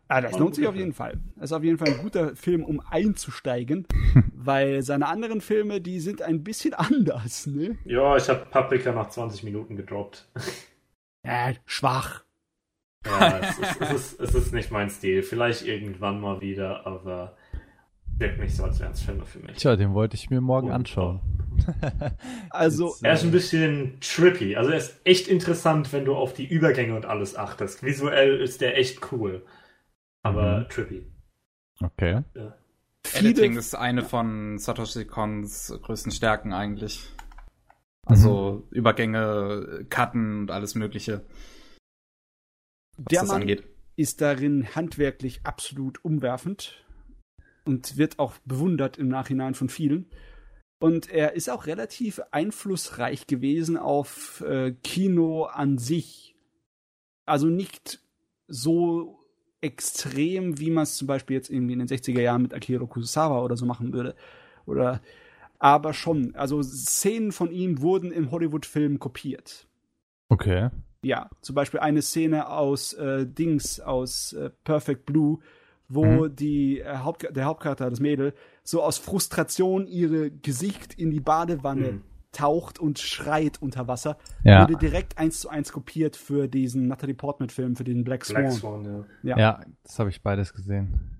Ah, das lohnt sich auf jeden Fall. Das ist auf jeden Fall ein guter Film, um einzusteigen, weil seine anderen Filme, die sind ein bisschen anders, ne? Ja, ich habe Paprika nach 20 Minuten gedroppt. Ja, schwach. Ja, es ist, es, ist, es ist nicht mein Stil. Vielleicht irgendwann mal wieder, aber wirkt nicht so, als wären es Filme für mich. Tja, den wollte ich mir morgen anschauen. also, er ist ein bisschen trippy. Also er ist echt interessant, wenn du auf die Übergänge und alles achtest. Visuell ist der echt cool. Aber mhm. trippy. Okay. Ja. Editing ist eine von Satoshi Kons größten Stärken eigentlich. Also mhm. Übergänge, Cutten und alles Mögliche. Was der das Mann angeht. ist darin handwerklich absolut umwerfend und wird auch bewundert im Nachhinein von vielen. Und er ist auch relativ einflussreich gewesen auf äh, Kino an sich. Also nicht so extrem, wie man es zum Beispiel jetzt irgendwie in den 60er Jahren mit Akira Kurosawa oder so machen würde. Oder aber schon. Also Szenen von ihm wurden im Hollywood-Film kopiert. Okay. Ja, zum Beispiel eine Szene aus äh, Dings, aus äh, Perfect Blue, wo mhm. die, äh, Haupt, der Hauptcharakter, das Mädel, so aus Frustration ihre Gesicht in die Badewanne mhm. taucht und schreit unter Wasser. Ja. Wurde direkt eins zu eins kopiert für diesen Natalie Portman-Film, für den Black Swan. Black Swan ja. ja. ja, das habe ich beides gesehen.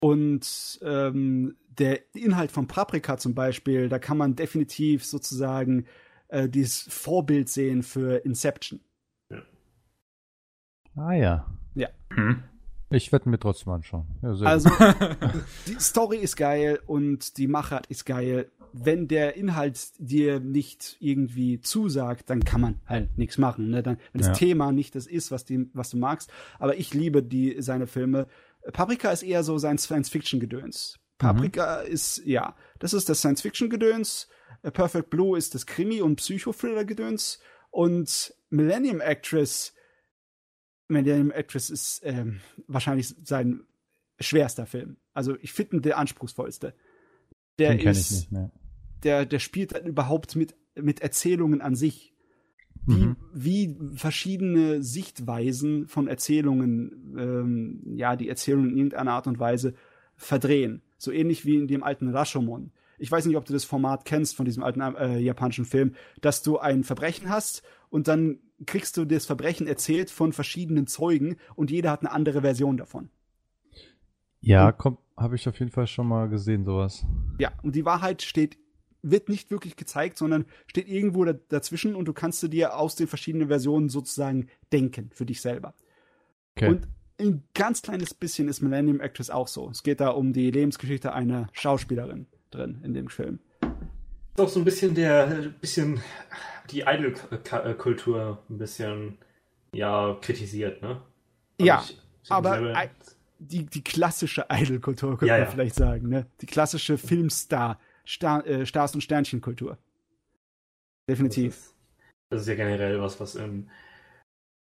Und ähm, der Inhalt von Paprika zum Beispiel, da kann man definitiv sozusagen äh, dieses Vorbild sehen für Inception. Ah ja. Ja. Hm. Ich werde mir trotzdem anschauen. Ja, also, die Story ist geil und die Machart ist geil. Wenn der Inhalt dir nicht irgendwie zusagt, dann kann man halt nichts machen. Ne? Dann, wenn das ja. Thema nicht das ist, was, die, was du magst. Aber ich liebe die, seine Filme. Paprika ist eher so sein Science-Fiction-Gedöns. Paprika mhm. ist, ja, das ist das Science-Fiction-Gedöns. Perfect Blue ist das Krimi- und Psychothriller-Gedöns. Und Millennium Actress Millennium Actress ist ähm, wahrscheinlich sein schwerster Film. Also ich finde der anspruchsvollste. Der Den ist, nicht, ne? der, der spielt dann überhaupt mit, mit Erzählungen an sich. Wie, mhm. wie verschiedene Sichtweisen von Erzählungen, ähm, ja, die Erzählung in irgendeiner Art und Weise verdrehen. So ähnlich wie in dem alten Rashomon. Ich weiß nicht, ob du das Format kennst von diesem alten äh, japanischen Film, dass du ein Verbrechen hast und dann kriegst du das Verbrechen erzählt von verschiedenen Zeugen und jeder hat eine andere Version davon. Ja, habe ich auf jeden Fall schon mal gesehen, sowas. Ja, und die Wahrheit steht, wird nicht wirklich gezeigt, sondern steht irgendwo da, dazwischen und du kannst du dir aus den verschiedenen Versionen sozusagen denken für dich selber. Okay. Und ein ganz kleines bisschen ist Millennium Actress auch so. Es geht da um die Lebensgeschichte einer Schauspielerin drin in dem Film. Ist auch so ein bisschen der, bisschen die Idol-Kultur ein bisschen, ja, kritisiert, ne? Und ja, ich, ich aber die, die klassische Idol-Kultur, könnte ja, man ja. vielleicht sagen, ne? Die klassische Filmstar, Star, äh, Stars- und Sternchenkultur. Definitiv. Das ist, das ist ja generell was, was im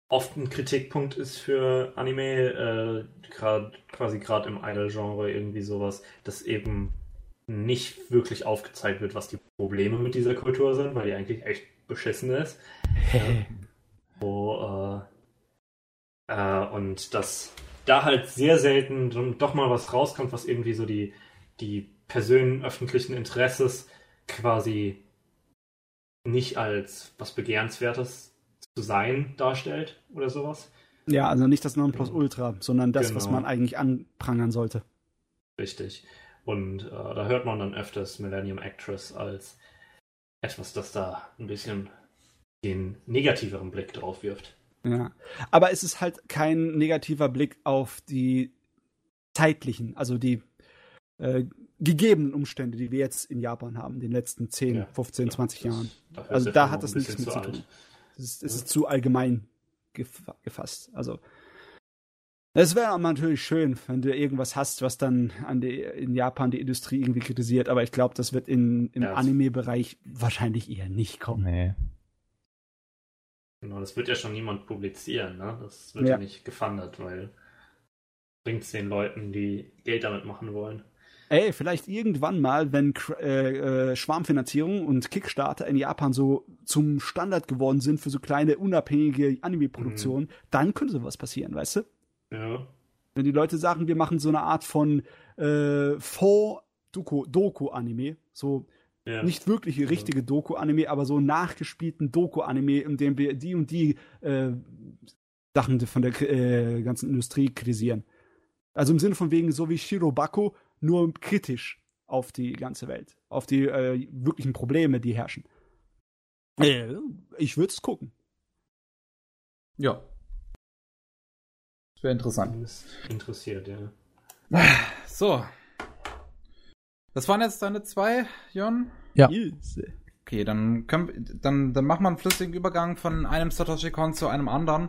oft ein Kritikpunkt ist für Anime, äh, grad, quasi gerade im Idol-Genre irgendwie sowas, dass eben nicht wirklich aufgezeigt wird, was die Probleme mit dieser Kultur sind, weil die eigentlich echt beschissen ist. ja. Wo, äh, äh, und dass da halt sehr selten doch mal was rauskommt, was irgendwie so die, die Personen öffentlichen Interesses quasi nicht als was Begehrenswertes zu sein darstellt oder sowas. Ja, also nicht das Nonplusultra, sondern das, genau. was man eigentlich anprangern sollte. Richtig. Und äh, da hört man dann öfters Millennium Actress als etwas, das da ein bisschen den negativeren Blick drauf wirft. Ja, aber es ist halt kein negativer Blick auf die zeitlichen, also die äh, gegebenen Umstände, die wir jetzt in Japan haben, in den letzten 10, ja, 15, 20 Jahren. Also da hat das nichts mit zu tun. Es ist, es ist zu allgemein gefasst. Also es wäre natürlich schön, wenn du irgendwas hast, was dann an die, in Japan die Industrie irgendwie kritisiert, aber ich glaube, das wird in, im ja, Anime-Bereich wahrscheinlich eher nicht kommen. Nee. Genau, das wird ja schon niemand publizieren, ne? Das wird ja, ja nicht gefundet, weil bringt es den Leuten, die Geld damit machen wollen ey, vielleicht irgendwann mal, wenn äh, äh, Schwarmfinanzierung und Kickstarter in Japan so zum Standard geworden sind für so kleine unabhängige Anime-Produktionen, mhm. dann könnte sowas passieren, weißt du? Ja. Wenn die Leute sagen, wir machen so eine Art von äh, Doku-Anime, so ja. nicht wirklich richtige Doku-Anime, aber so nachgespielten Doku-Anime, in dem wir die und die äh, Sachen von der äh, ganzen Industrie kritisieren. Also im Sinne von wegen, so wie Shirobako nur kritisch auf die ganze Welt, auf die äh, wirklichen Probleme, die herrschen. Äh, ich würde es gucken. Ja. Das wäre interessant. Interessiert, ja. So. Das waren jetzt deine zwei, Jon? Ja. Okay, dann, können, dann, dann machen wir einen flüssigen Übergang von einem Satoshi Kon zu einem anderen.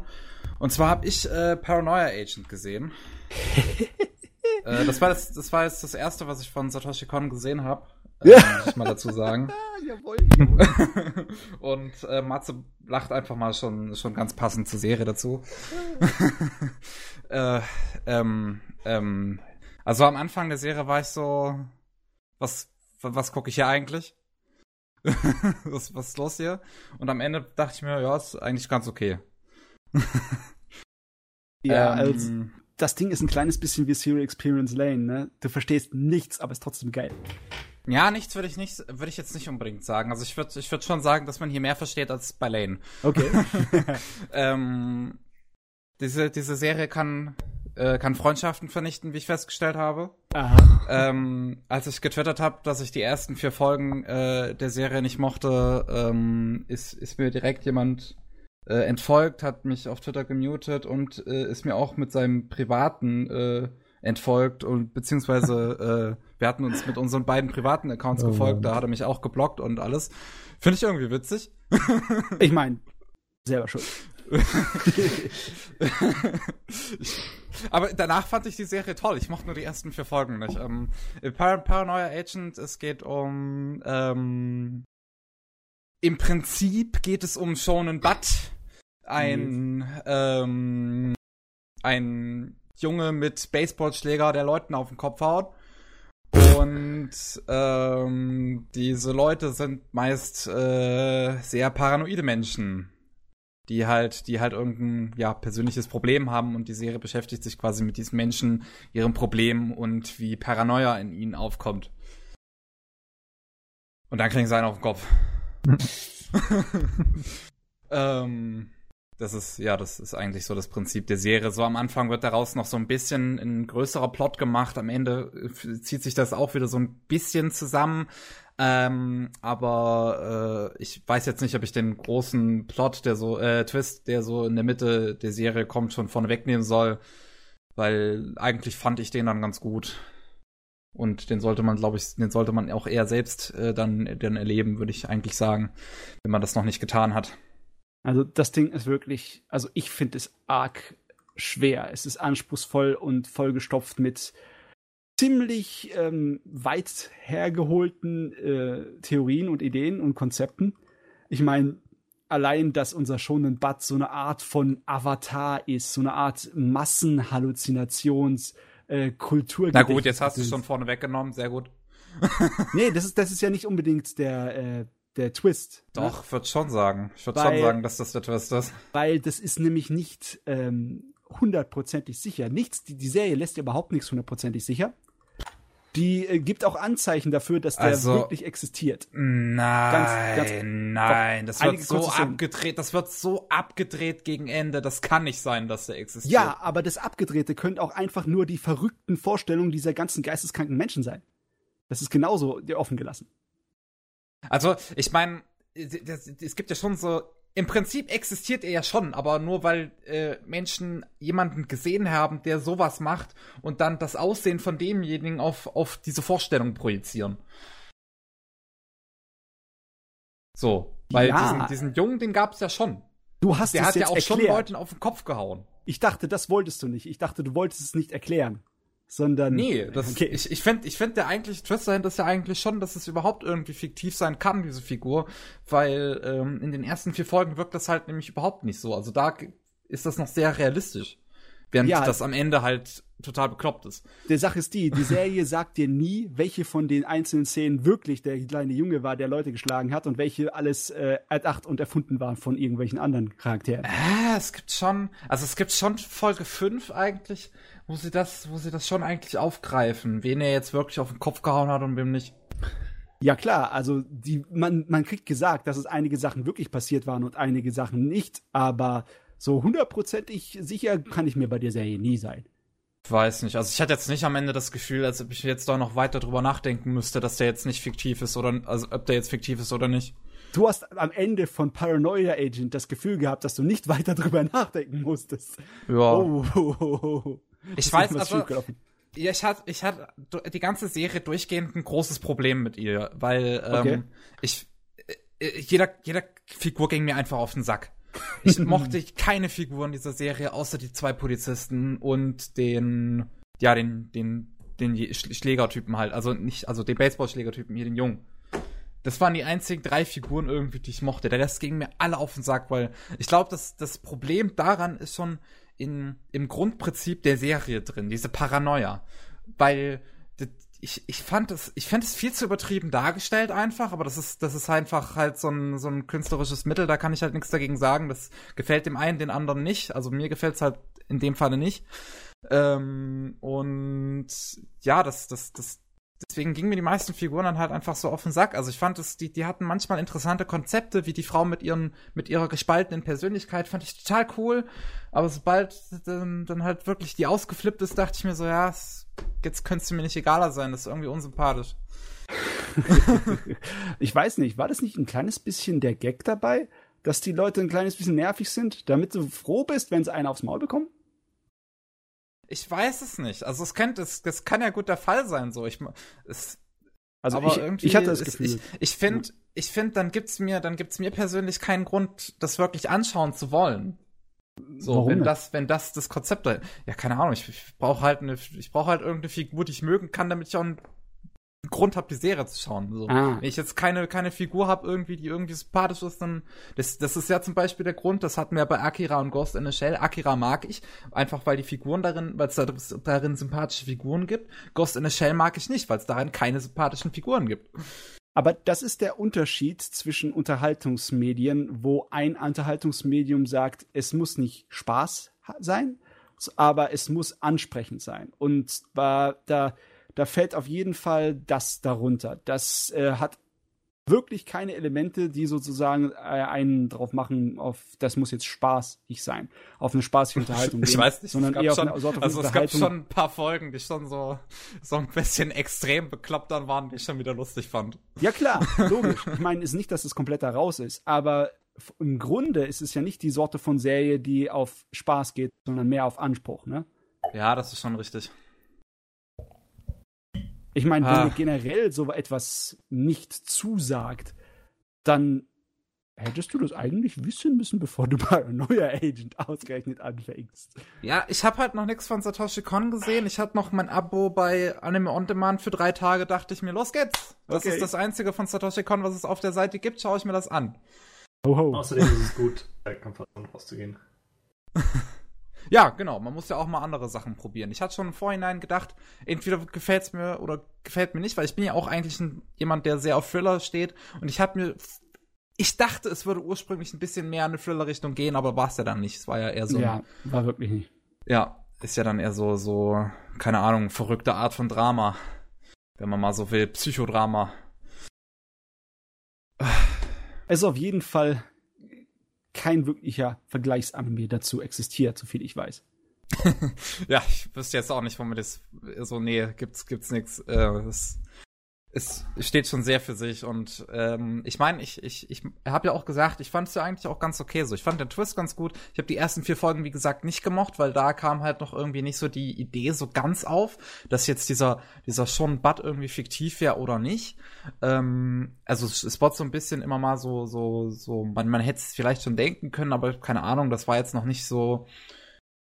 Und zwar habe ich äh, Paranoia Agent gesehen. äh, das, war das, das war jetzt das erste, was ich von Satoshi Kon gesehen habe. Äh, muss ich mal dazu sagen. jawohl, jawohl. Und äh, Matze lacht einfach mal schon, schon ganz passend zur Serie dazu. äh, ähm, ähm, also am Anfang der Serie war ich so, was, was gucke ich hier eigentlich? was, was ist los hier? Und am Ende dachte ich mir, ja, ist eigentlich ganz okay. ja, ähm, als, das Ding ist ein kleines bisschen wie Zero Experience Lane, ne? Du verstehst nichts, aber ist trotzdem geil. Ja, nichts würde ich nicht, würde ich jetzt nicht unbedingt sagen. Also ich würde, ich würde schon sagen, dass man hier mehr versteht als bei Lane. Okay. ähm, diese, diese Serie kann, äh, kann Freundschaften vernichten, wie ich festgestellt habe. Aha. Ähm, als ich getwittert habe, dass ich die ersten vier Folgen äh, der Serie nicht mochte, ähm, ist, ist mir direkt jemand äh, entfolgt, hat mich auf Twitter gemutet und äh, ist mir auch mit seinem privaten äh, entfolgt und beziehungsweise äh, wir hatten uns mit unseren beiden privaten Accounts oh, gefolgt, Mann. da hat er mich auch geblockt und alles. Finde ich irgendwie witzig. ich meine, selber schuld. aber danach fand ich die Serie toll. Ich mochte nur die ersten vier Folgen nicht. Ähm, Par Paranoia Agent, es geht um ähm, im Prinzip geht es um Shonen Butt, ein mhm. ähm, ein Junge mit Baseballschläger, der Leuten auf den Kopf haut. Und ähm, diese Leute sind meist äh, sehr paranoide Menschen, die halt, die halt irgendein ja persönliches Problem haben und die Serie beschäftigt sich quasi mit diesen Menschen, ihrem Problem und wie Paranoia in ihnen aufkommt. Und dann kriegen sie einen auf den Kopf. ähm, das ist, ja, das ist eigentlich so das Prinzip der Serie. So am Anfang wird daraus noch so ein bisschen ein größerer Plot gemacht. Am Ende äh, zieht sich das auch wieder so ein bisschen zusammen. Ähm, aber äh, ich weiß jetzt nicht, ob ich den großen Plot, der so, äh, Twist, der so in der Mitte der Serie kommt, schon vorne wegnehmen soll. weil eigentlich fand ich den dann ganz gut. Und den sollte man, glaube ich, den sollte man auch eher selbst äh, dann, dann erleben, würde ich eigentlich sagen, wenn man das noch nicht getan hat. Also das Ding ist wirklich, also ich finde es arg schwer. Es ist anspruchsvoll und vollgestopft mit ziemlich ähm, weit hergeholten äh, Theorien und Ideen und Konzepten. Ich meine, allein, dass unser Shonen Bad so eine Art von Avatar ist, so eine Art Massenhalluzinations äh, Kultur. Na gut, jetzt hast du es schon vorne weggenommen, sehr gut. nee, das ist, das ist ja nicht unbedingt der, äh, der Twist. Ne? Doch, ne? würde schon sagen. Ich würde schon sagen, dass das der Twist ist. Weil das ist nämlich nicht ähm, hundertprozentig sicher. Nichts, die, die Serie lässt ja überhaupt nichts hundertprozentig sicher. Die äh, gibt auch Anzeichen dafür, dass der also, wirklich existiert. Nein, ganz, ganz, nein, das wird so abgedreht, das wird so abgedreht gegen Ende, das kann nicht sein, dass der existiert. Ja, aber das Abgedrehte könnte auch einfach nur die verrückten Vorstellungen dieser ganzen geisteskranken Menschen sein. Das ist genauso offen gelassen. Also, ich meine, es gibt ja schon so im Prinzip existiert er ja schon, aber nur weil äh, Menschen jemanden gesehen haben, der sowas macht und dann das Aussehen von demjenigen auf, auf diese Vorstellung projizieren. So, weil ja. diesen, diesen Jungen, den gab's ja schon. Du hast der es hat ja auch erklärt. schon Leuten auf den Kopf gehauen. Ich dachte, das wolltest du nicht. Ich dachte, du wolltest es nicht erklären sondern. Nee, das, okay. ich, ich finde, ich find der eigentlich, Twist dahinter ist ja eigentlich schon, dass es überhaupt irgendwie fiktiv sein kann, diese Figur, weil ähm, in den ersten vier Folgen wirkt das halt nämlich überhaupt nicht so. Also da ist das noch sehr realistisch. Während ja, das am Ende halt total bekloppt ist. Der Sache ist die, die Serie sagt dir nie, welche von den einzelnen Szenen wirklich der kleine Junge war, der Leute geschlagen hat und welche alles äh, erdacht und erfunden waren von irgendwelchen anderen Charakteren. Äh, es gibt schon, also es gibt schon Folge 5 eigentlich, wo sie das, wo sie das schon eigentlich aufgreifen, wen er jetzt wirklich auf den Kopf gehauen hat und wem nicht. Ja klar, also die, man, man kriegt gesagt, dass es einige Sachen wirklich passiert waren und einige Sachen nicht, aber so hundertprozentig sicher kann ich mir bei der Serie nie sein. Ich weiß nicht. Also ich hatte jetzt nicht am Ende das Gefühl, als ob ich jetzt da noch weiter drüber nachdenken müsste, dass der jetzt nicht fiktiv ist oder also ob der jetzt fiktiv ist oder nicht. Du hast am Ende von Paranoia Agent das Gefühl gehabt, dass du nicht weiter drüber nachdenken musstest. Ja. Oh, oh, oh, oh. Ich weiß, also, ja, ich hatte, ich hatte die ganze Serie durchgehend ein großes Problem mit ihr, weil ähm, okay. ich äh, jeder jeder Figur ging mir einfach auf den Sack. Ich mochte keine Figuren dieser Serie außer die zwei Polizisten und den ja den den den Schlägertypen halt, also nicht also den Baseballschlägertypen hier den Jungen. Das waren die einzigen drei Figuren irgendwie, die ich mochte. Der Rest ging mir alle auf den Sack, weil ich glaube, dass das Problem daran ist schon, in, im Grundprinzip der Serie drin, diese Paranoia. Weil ich, ich fand es, ich fand es viel zu übertrieben dargestellt einfach, aber das ist, das ist einfach halt so ein, so ein künstlerisches Mittel, da kann ich halt nichts dagegen sagen. Das gefällt dem einen, den anderen nicht. Also mir gefällt es halt in dem Falle nicht. Ähm, und ja, das, das, das, deswegen gingen mir die meisten Figuren dann halt einfach so auf den Sack. Also ich fand es, die, die hatten manchmal interessante Konzepte, wie die Frau mit ihren, mit ihrer gespaltenen Persönlichkeit, fand ich total cool. Aber sobald dann, dann halt wirklich die ausgeflippt ist, dachte ich mir so, ja, jetzt könntest du mir nicht egaler sein, das ist irgendwie unsympathisch. ich weiß nicht, war das nicht ein kleines bisschen der Gag dabei, dass die Leute ein kleines bisschen nervig sind, damit du froh bist, wenn sie einen aufs Maul bekommen? Ich weiß es nicht. Also es könnte, es, das kann ja gut der Fall sein. So, ich, es, also aber ich, irgendwie, ich hatte das Gefühl. Ich, ich finde, ja. ich finde, dann gibt's mir, dann gibt's mir persönlich keinen Grund, das wirklich anschauen zu wollen. So, Warum wenn nicht? das, wenn das das Konzept, ja, keine Ahnung, ich, ich brauche halt eine, ich brauche halt irgendeine Figur, die ich mögen kann, damit ich auch ein Grund habe, die Serie zu schauen. So. Ah. Wenn ich jetzt keine, keine Figur habe, irgendwie, die irgendwie sympathisch ist, dann. Das, das ist ja zum Beispiel der Grund, das hatten wir bei Akira und Ghost in the Shell. Akira mag ich, einfach weil die Figuren darin, weil es da, darin sympathische Figuren gibt. Ghost in the Shell mag ich nicht, weil es darin keine sympathischen Figuren gibt. Aber das ist der Unterschied zwischen Unterhaltungsmedien, wo ein Unterhaltungsmedium sagt, es muss nicht Spaß sein, aber es muss ansprechend sein. Und da, da fällt auf jeden Fall das darunter. Das äh, hat wirklich keine Elemente, die sozusagen äh, einen drauf machen, auf das muss jetzt spaßig sein, auf eine spaßige Unterhaltung. ich gehen, weiß nicht, sondern eher schon, auf eine Sorte von Also es gab schon ein paar Folgen, die schon so so ein bisschen extrem bekloppt dann waren, die ich schon wieder lustig fand. Ja klar, logisch. Ich meine, ist nicht, dass es komplett da raus ist, aber im Grunde ist es ja nicht die Sorte von Serie, die auf Spaß geht, sondern mehr auf Anspruch, ne? Ja, das ist schon richtig. Ich meine, wenn ah. dir generell so etwas nicht zusagt, dann hättest du das eigentlich wissen müssen, bevor du Paranoia Agent ausgerechnet anfängst. Ja, ich habe halt noch nichts von Satoshi Kon gesehen. Ich hatte noch mein Abo bei Anime On Demand für drei Tage, dachte ich mir, los geht's. Das okay. ist das einzige von Satoshi Kon, was es auf der Seite gibt, schaue ich mir das an. Ho, ho. Außerdem ist es gut, bei Kampfhandlung rauszugehen. ja, genau. Man muss ja auch mal andere Sachen probieren. Ich hatte schon im Vorhinein gedacht, entweder gefällt's mir oder gefällt mir nicht, weil ich bin ja auch eigentlich ein, jemand, der sehr auf Thriller steht. Und ich habe mir ich dachte, es würde ursprünglich ein bisschen mehr in eine Thriller-Richtung gehen, aber war es ja dann nicht. Es war ja eher so. Ja, war wirklich nicht. Ja, ist ja dann eher so, so, keine Ahnung, verrückte Art von Drama. Wenn man mal so will, Psychodrama. Es ist auf jeden Fall kein wirklicher Vergleichsanime dazu existiert, soviel ich weiß. ja, ich wüsste jetzt auch nicht, wo mir das so, nee, gibt's, gibt's nix. Äh, das es steht schon sehr für sich und ähm, ich meine, ich, ich, ich habe ja auch gesagt, ich fand es ja eigentlich auch ganz okay so. Ich fand den Twist ganz gut. Ich habe die ersten vier Folgen, wie gesagt, nicht gemocht, weil da kam halt noch irgendwie nicht so die Idee so ganz auf, dass jetzt dieser, dieser Sean Butt irgendwie fiktiv wäre oder nicht. Ähm, also es wird so ein bisschen immer mal so, so, so, man, man hätte es vielleicht schon denken können, aber keine Ahnung, das war jetzt noch nicht so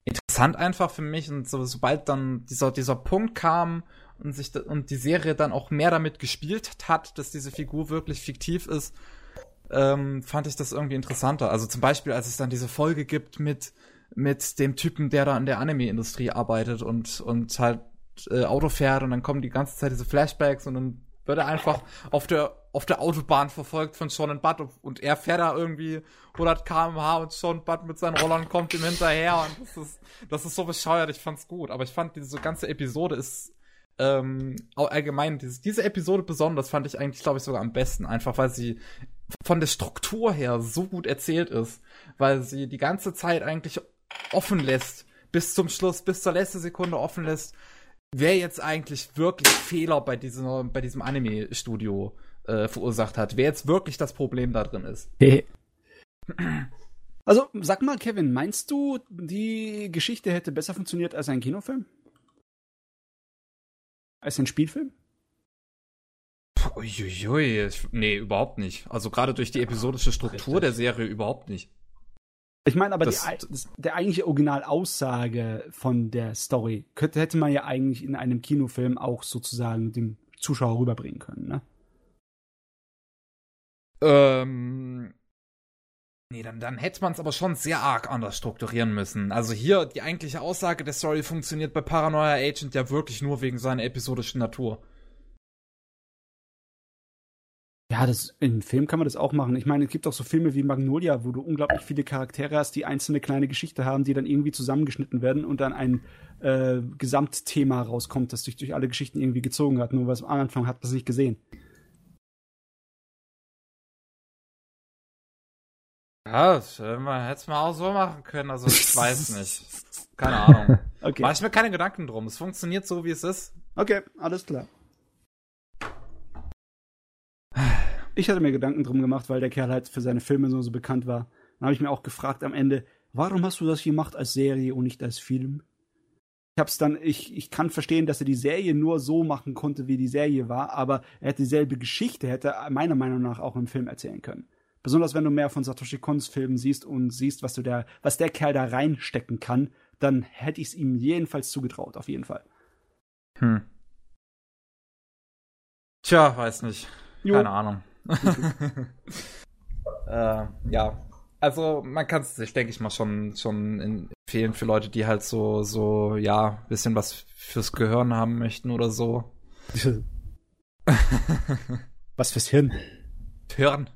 interessant einfach für mich und so, sobald dann dieser, dieser Punkt kam, und sich und die Serie dann auch mehr damit gespielt hat, dass diese Figur wirklich fiktiv ist, ähm, fand ich das irgendwie interessanter. Also zum Beispiel, als es dann diese Folge gibt mit mit dem Typen, der da in der Anime-Industrie arbeitet und und halt äh, Auto fährt und dann kommen die ganze Zeit diese Flashbacks und dann wird er einfach auf der auf der Autobahn verfolgt von Sean Butt und er fährt da irgendwie 100 km/h und Sean Butt mit seinen Rollern kommt ihm hinterher und das ist das ist so bescheuert. Ich fand's gut, aber ich fand diese ganze Episode ist ähm, allgemein, diese, diese Episode besonders fand ich eigentlich, glaube ich, sogar am besten, einfach weil sie von der Struktur her so gut erzählt ist, weil sie die ganze Zeit eigentlich offen lässt, bis zum Schluss, bis zur letzten Sekunde offen lässt, wer jetzt eigentlich wirklich Fehler bei diesem, bei diesem Anime-Studio äh, verursacht hat, wer jetzt wirklich das Problem da drin ist. Also, sag mal, Kevin, meinst du, die Geschichte hätte besser funktioniert als ein Kinofilm? Als ein Spielfilm? Uiuiui, nee, überhaupt nicht. Also gerade durch die episodische Struktur der Serie überhaupt nicht. Ich meine, aber das, die, das, der eigentliche Originalaussage von der Story könnte, hätte man ja eigentlich in einem Kinofilm auch sozusagen dem Zuschauer rüberbringen können, ne? Ähm, Nee, dann, dann hätte man es aber schon sehr arg anders strukturieren müssen. Also hier, die eigentliche Aussage der Story funktioniert bei Paranoia Agent ja wirklich nur wegen seiner episodischen Natur. Ja, das, in Film kann man das auch machen. Ich meine, es gibt auch so Filme wie Magnolia, wo du unglaublich viele Charaktere hast, die einzelne kleine Geschichte haben, die dann irgendwie zusammengeschnitten werden und dann ein äh, Gesamtthema rauskommt, das sich durch alle Geschichten irgendwie gezogen hat. Nur was am Anfang hat man es nicht gesehen. Ja, man hätte es mal auch so machen können, also ich weiß nicht. Keine Ahnung. Okay. Mach ich mir keine Gedanken drum. Es funktioniert so, wie es ist. Okay, alles klar. Ich hatte mir Gedanken drum gemacht, weil der Kerl halt für seine Filme so, so bekannt war. Dann habe ich mir auch gefragt am Ende, warum hast du das gemacht als Serie und nicht als Film? Ich hab's dann, ich, ich kann verstehen, dass er die Serie nur so machen konnte, wie die Serie war, aber er hätte dieselbe Geschichte, hätte er meiner Meinung nach auch im Film erzählen können. Besonders wenn du mehr von Satoshi Kons Filmen siehst und siehst, was du der, was der Kerl da reinstecken kann, dann hätte ich es ihm jedenfalls zugetraut, auf jeden Fall. Hm. Tja, weiß nicht. Jo. Keine Ahnung. äh, ja. Also man kann es sich, denke ich mal, schon, schon empfehlen für Leute, die halt so, so, ja, bisschen was fürs Gehirn haben möchten oder so. was fürs Hirn? Hirn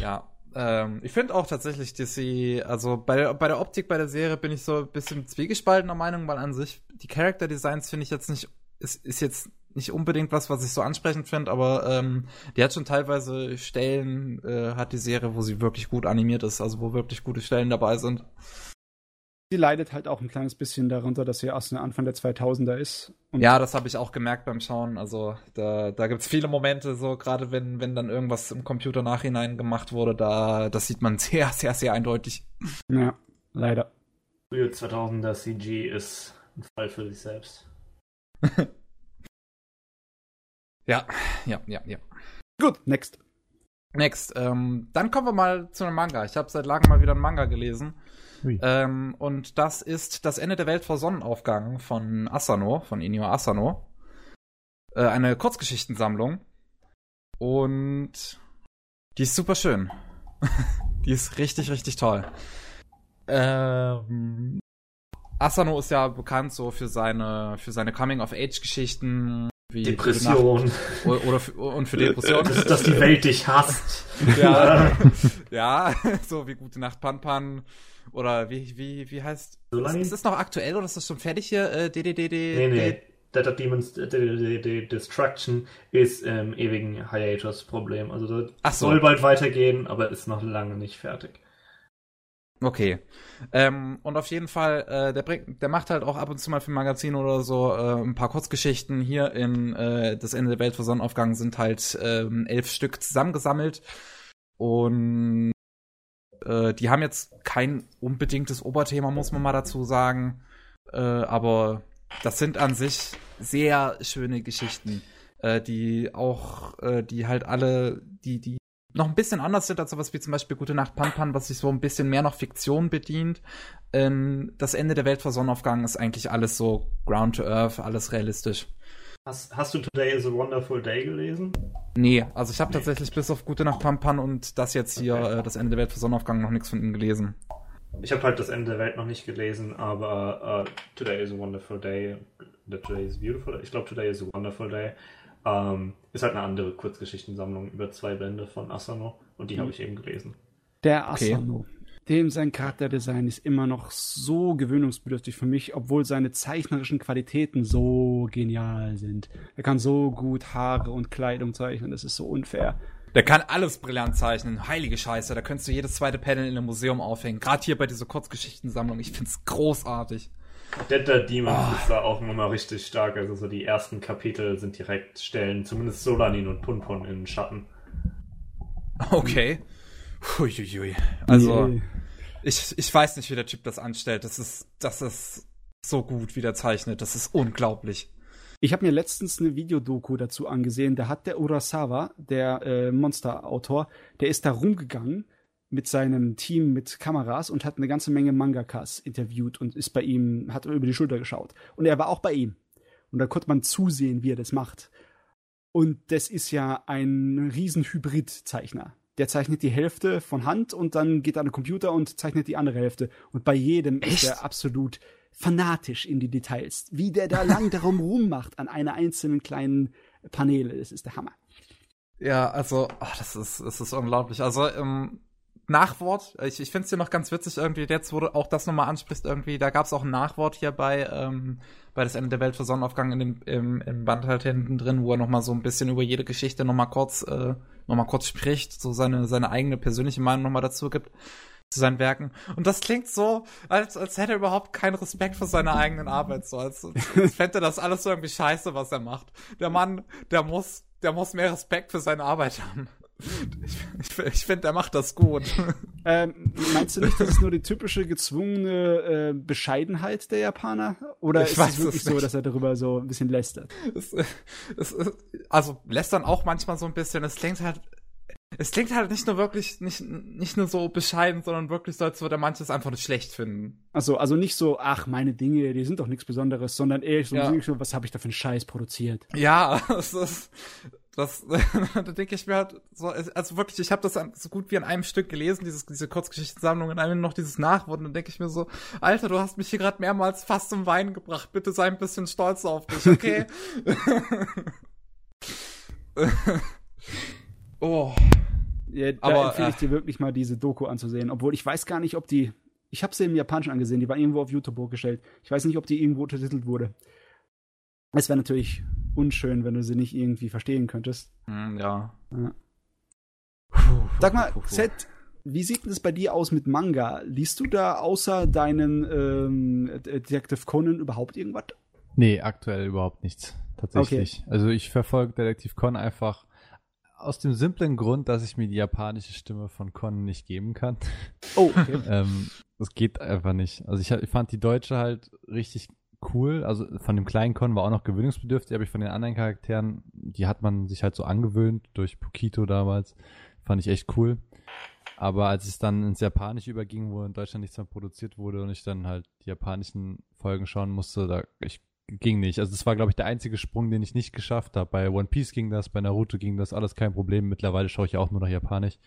ja. Ähm, ich finde auch tatsächlich, dass sie, also bei, bei der Optik bei der Serie bin ich so ein bisschen zwiegespaltener Meinung, weil an sich die Character Designs finde ich jetzt nicht, ist, ist jetzt nicht unbedingt was, was ich so ansprechend finde, aber ähm, die hat schon teilweise Stellen, äh, hat die Serie, wo sie wirklich gut animiert ist, also wo wirklich gute Stellen dabei sind sie leidet halt auch ein kleines bisschen darunter, dass sie aus dem Anfang der 2000er ist. Und ja, das habe ich auch gemerkt beim Schauen. Also da, da gibt es viele Momente, so gerade wenn, wenn dann irgendwas im Computer nachhinein gemacht wurde, da das sieht man sehr, sehr, sehr eindeutig. Ja, leider. Frühe 2000er CG ist ein Fall für sich selbst. ja, ja, ja, ja. Gut, next. Next. Ähm, dann kommen wir mal zu einem Manga. Ich habe seit langem mal wieder einen Manga gelesen. Ähm, und das ist Das Ende der Welt vor Sonnenaufgang von Asano, von Inyo Asano. Äh, eine Kurzgeschichtensammlung. Und die ist super schön. die ist richtig, richtig toll. Ähm, Asano ist ja bekannt so für seine, für seine Coming-of-Age-Geschichten. Wie Depression. Oder, oder für, und für Depression. Das, dass die Welt dich hasst. Ja, ja, so wie Gute Nacht Pan Pan. Oder wie, wie, wie heißt. So lange? Ist das noch aktuell oder ist das schon fertig hier? Äh, DDDD. Nee, nee. Data Demons Destruction ist im ähm, ewigen Hiatus-Problem. Also das so. soll bald weitergehen, aber ist noch lange nicht fertig. Okay. Ähm, und auf jeden Fall, äh, der bringt, der macht halt auch ab und zu mal für Magazin oder so äh, ein paar Kurzgeschichten. Hier in äh, Das Ende der Welt vor Sonnenaufgang sind halt ähm, elf Stück zusammengesammelt. Und äh, die haben jetzt kein unbedingtes Oberthema, muss man mal dazu sagen. Äh, aber das sind an sich sehr schöne Geschichten, äh, die auch, äh, die halt alle, die, die noch ein bisschen anders sind als sowas wie zum Beispiel Gute Nacht Pan Pan, was sich so ein bisschen mehr noch Fiktion bedient. Ähm, das Ende der Welt vor Sonnenaufgang ist eigentlich alles so ground to earth, alles realistisch. Hast, hast du Today is a Wonderful Day gelesen? Nee, also ich habe nee. tatsächlich bis auf Gute Nacht Pan Pan und das jetzt hier, okay. äh, das Ende der Welt vor Sonnenaufgang, noch nichts von ihm gelesen. Ich habe halt das Ende der Welt noch nicht gelesen, aber uh, Today is a Wonderful Day, Today is Beautiful, ich glaube Today is a Wonderful Day ähm, ist halt eine andere Kurzgeschichtensammlung über zwei Bände von Asano und die mhm. habe ich eben gelesen. Der Asano. Okay. Dem sein Charakterdesign ist immer noch so gewöhnungsbedürftig für mich, obwohl seine zeichnerischen Qualitäten so genial sind. Er kann so gut Haare und Kleidung zeichnen, das ist so unfair. Der kann alles brillant zeichnen. Heilige Scheiße, da könntest du jedes zweite Panel in einem Museum aufhängen. Gerade hier bei dieser Kurzgeschichtensammlung. Ich find's großartig. Dead Demons oh. ist da auch nochmal richtig stark. Also so die ersten Kapitel sind direkt Stellen, zumindest Solanin und Punpon in Schatten. Okay. Huiuiui. Also, yeah. Ich, ich weiß nicht, wie der Typ das anstellt. Das ist, das ist so gut, wie der zeichnet. Das ist unglaublich. Ich habe mir letztens eine Videodoku dazu angesehen. Da hat der Urasawa, der äh, Monster-Autor, der ist da rumgegangen mit seinem Team mit Kameras und hat eine ganze Menge Mangakas interviewt und ist bei ihm, hat über die Schulter geschaut. Und er war auch bei ihm. Und da konnte man zusehen, wie er das macht. Und das ist ja ein riesen Hybrid-Zeichner. Der zeichnet die Hälfte von Hand und dann geht er an den Computer und zeichnet die andere Hälfte. Und bei jedem Echt? ist er absolut fanatisch in die Details. Wie der da lang darum rummacht an einer einzelnen kleinen Paneele. Das ist der Hammer. Ja, also, oh, das ist, das ist unglaublich. Also, ähm, Nachwort. Ich, ich finde es hier noch ganz witzig, irgendwie, jetzt, wo du auch das nochmal ansprichst, irgendwie, da gab es auch ein Nachwort hier bei, ähm, bei das Ende der Welt für Sonnenaufgang in dem, im, im Band halt hinten drin, wo er nochmal so ein bisschen über jede Geschichte nochmal kurz, äh, nochmal kurz spricht, so seine, seine eigene persönliche Meinung nochmal dazu gibt zu seinen Werken. Und das klingt so, als, als hätte er überhaupt keinen Respekt für seine eigenen Arbeit, so als, als fände das alles so irgendwie scheiße, was er macht. Der Mann, der muss, der muss mehr Respekt für seine Arbeit haben. Ich, ich, finde, er macht das gut. Ähm, meinst du nicht, das ist nur die typische gezwungene äh, Bescheidenheit der Japaner? Oder ich ist es wirklich so, dass er darüber so ein bisschen lästert? Es, es, es, also lästern auch manchmal so ein bisschen. Es klingt halt, es klingt halt nicht nur wirklich, nicht, nicht nur so bescheiden, sondern wirklich so, als würde er manches einfach nicht schlecht finden. Also, also nicht so, ach, meine Dinge, die sind doch nichts Besonderes, sondern eher so, ja. so was habe ich da für einen Scheiß produziert? Ja, es ist, das, da denke ich mir halt so, also wirklich, ich habe das so gut wie an einem Stück gelesen, dieses, diese Kurzgeschichtensammlung, und einem noch dieses Nachwort, und dann denke ich mir so, Alter, du hast mich hier gerade mehrmals fast zum Weinen gebracht, bitte sei ein bisschen stolz auf dich, okay? oh. Ja, da Aber, empfehle ich dir wirklich mal diese Doku anzusehen, obwohl ich weiß gar nicht, ob die, ich habe sie im Japanischen angesehen, die war irgendwo auf YouTube hochgestellt. Ich weiß nicht, ob die irgendwo untertitelt wurde. Es wäre natürlich unschön, wenn du sie nicht irgendwie verstehen könntest. Mm, ja. ja. Sag mal, Seth, wie sieht es bei dir aus mit Manga? Liest du da außer deinen ähm, Detective Conan überhaupt irgendwas? Nee, aktuell überhaupt nichts. Tatsächlich. Okay. Also ich verfolge Detective Conan einfach aus dem simplen Grund, dass ich mir die japanische Stimme von Conan nicht geben kann. Oh, okay. ähm, das geht einfach nicht. Also ich, ich fand die deutsche halt richtig cool. Also von dem kleinen Con war auch noch gewöhnungsbedürftig, aber ich von den anderen Charakteren, die hat man sich halt so angewöhnt durch Pokito damals. Fand ich echt cool. Aber als es dann ins Japanische überging, wo in Deutschland nichts mehr produziert wurde und ich dann halt die japanischen Folgen schauen musste, da ich ging nicht. Also das war, glaube ich, der einzige Sprung, den ich nicht geschafft habe. Bei One Piece ging das, bei Naruto ging das, alles kein Problem. Mittlerweile schaue ich ja auch nur nach Japanisch.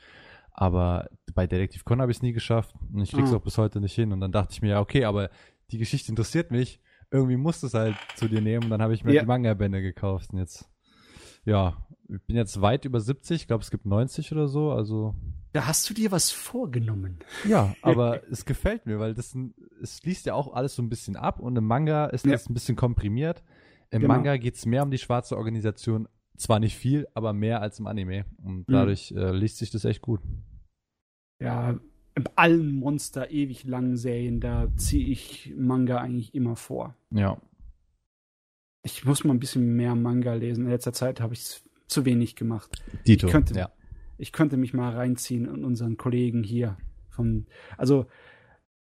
Aber bei Detektiv Con habe ich es nie geschafft und ich krieg's mhm. auch bis heute nicht hin. Und dann dachte ich mir, ja, okay, aber die Geschichte interessiert mich. Irgendwie musst du es halt zu dir nehmen. Und dann habe ich mir ja. die Manga-Bände gekauft. Und jetzt, ja, ich bin jetzt weit über 70. Ich glaube, es gibt 90 oder so. Also da hast du dir was vorgenommen. Ja, aber es gefällt mir, weil das es schließt ja auch alles so ein bisschen ab und im Manga ist das ein bisschen komprimiert. Im genau. Manga geht es mehr um die schwarze Organisation, zwar nicht viel, aber mehr als im Anime. Und mhm. dadurch mhm. äh, liest sich das echt gut. Ja, allen Monster ewig langen Serien, da ziehe ich Manga eigentlich immer vor. Ja. Ich muss mal ein bisschen mehr Manga lesen. In letzter Zeit habe ich es zu wenig gemacht. Dito, ich könnte, ja ich könnte mich mal reinziehen in unseren Kollegen hier. Vom, also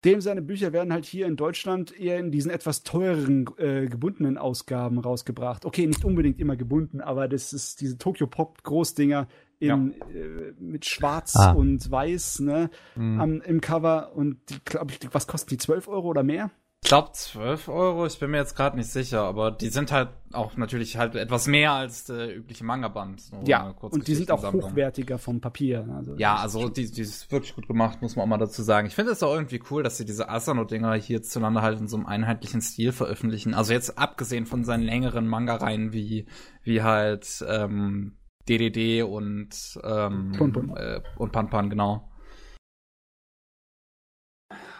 dem seine Bücher werden halt hier in Deutschland eher in diesen etwas teureren äh, gebundenen Ausgaben rausgebracht. Okay, nicht unbedingt immer gebunden, aber das ist diese Tokyo Pop Großdinger in, ja. äh, mit Schwarz ah. und Weiß ne, mhm. am, im Cover und die, glaube ich, was kosten die 12 Euro oder mehr? Ich glaube 12 Euro, ich bin mir jetzt gerade nicht sicher, aber die sind halt auch natürlich halt etwas mehr als der übliche Manga-Band. So ja, und die sind auch hochwertiger vom Papier. Also ja, also die, die ist wirklich gut gemacht, muss man auch mal dazu sagen. Ich finde es auch irgendwie cool, dass sie diese Asano-Dinger hier zueinander halt in so einem einheitlichen Stil veröffentlichen. Also jetzt abgesehen von seinen längeren Manga-Reihen wie, wie halt ähm, DDD und ähm, Pun -Pun. Äh, und Pan Pan, genau.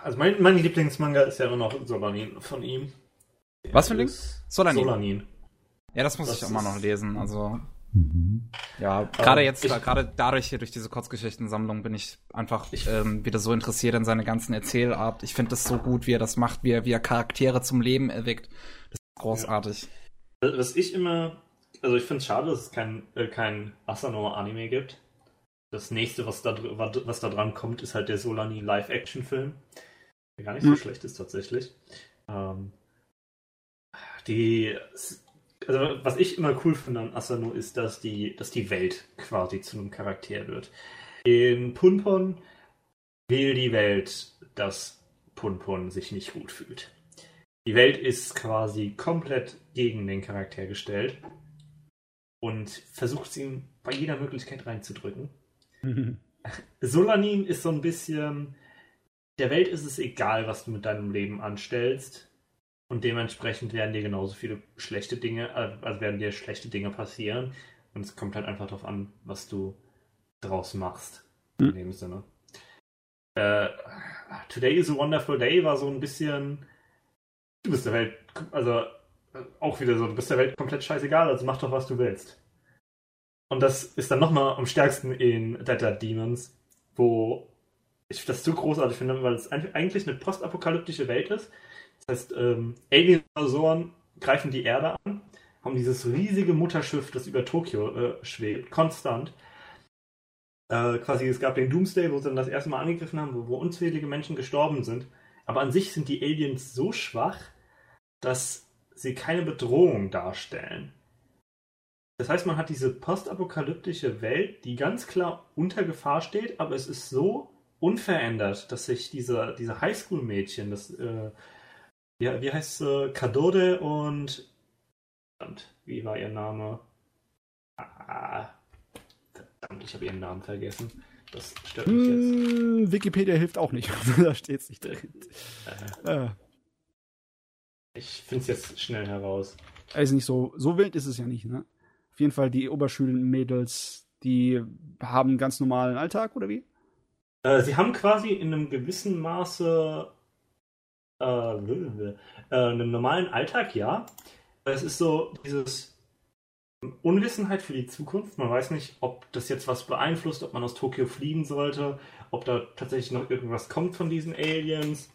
Also mein, mein Lieblingsmanga ist ja immer noch Solanin von ihm. Was für ein Ding? Solanin. Solanin. Ja, das muss das ich auch mal noch lesen. Also mhm. ja, gerade jetzt, gerade dadurch hier durch diese Kurzgeschichtensammlung bin ich einfach ich, ähm, wieder so interessiert in seine ganzen Erzählart. Ich finde das so gut, wie er das macht, wie er, wie er Charaktere zum Leben erweckt. Das ist großartig. Ja. Was ich immer, also ich finde es schade, dass es kein, äh, kein Asano-Anime gibt. Das nächste, was da, was da dran kommt, ist halt der Solani Live-Action-Film der gar nicht so hm. schlecht ist tatsächlich. Ähm, die, also was ich immer cool finde an Asano ist, dass die, dass die Welt quasi zu einem Charakter wird. In Punpon will die Welt, dass Punpon sich nicht gut fühlt. Die Welt ist quasi komplett gegen den Charakter gestellt und versucht es ihm bei jeder Möglichkeit reinzudrücken. Solanin ist so ein bisschen, der Welt ist es egal, was du mit deinem Leben anstellst. Und dementsprechend werden dir genauso viele schlechte Dinge, äh, also werden dir schlechte Dinge passieren. Und es kommt halt einfach darauf an, was du draus machst. In hm. dem Sinne. Äh, Today is a Wonderful Day war so ein bisschen. Du bist der Welt, also auch wieder so, du bist der Welt komplett scheißegal, also mach doch, was du willst. Und das ist dann nochmal am stärksten in Dead Dead Demons, wo ich das so großartig finde, weil es eigentlich eine postapokalyptische Welt ist. Das heißt, ähm, Alien-Invasoren greifen die Erde an, haben dieses riesige Mutterschiff, das über Tokio äh, schwebt, konstant. Äh, quasi, es gab den Doomsday, wo sie dann das erste Mal angegriffen haben, wo, wo unzählige Menschen gestorben sind. Aber an sich sind die Aliens so schwach, dass sie keine Bedrohung darstellen. Das heißt, man hat diese postapokalyptische Welt, die ganz klar unter Gefahr steht, aber es ist so unverändert, dass sich diese, diese Highschool-Mädchen, das, äh, ja, wie heißt sie, Kadode und, verdammt, wie war ihr Name? Ah, verdammt, ich habe ihren Namen vergessen. Das stört mich jetzt. Hm, Wikipedia hilft auch nicht, da steht es nicht drin. Äh, ah. Ich finde es jetzt schnell heraus. Also nicht so, so wild ist es ja nicht, ne? Auf jeden Fall die Oberschulmädels, die haben einen ganz normalen Alltag, oder wie? Äh, sie haben quasi in einem gewissen Maße äh, äh, einen normalen Alltag, ja. Es ist so dieses Unwissenheit für die Zukunft. Man weiß nicht, ob das jetzt was beeinflusst, ob man aus Tokio fliehen sollte, ob da tatsächlich noch irgendwas kommt von diesen Aliens.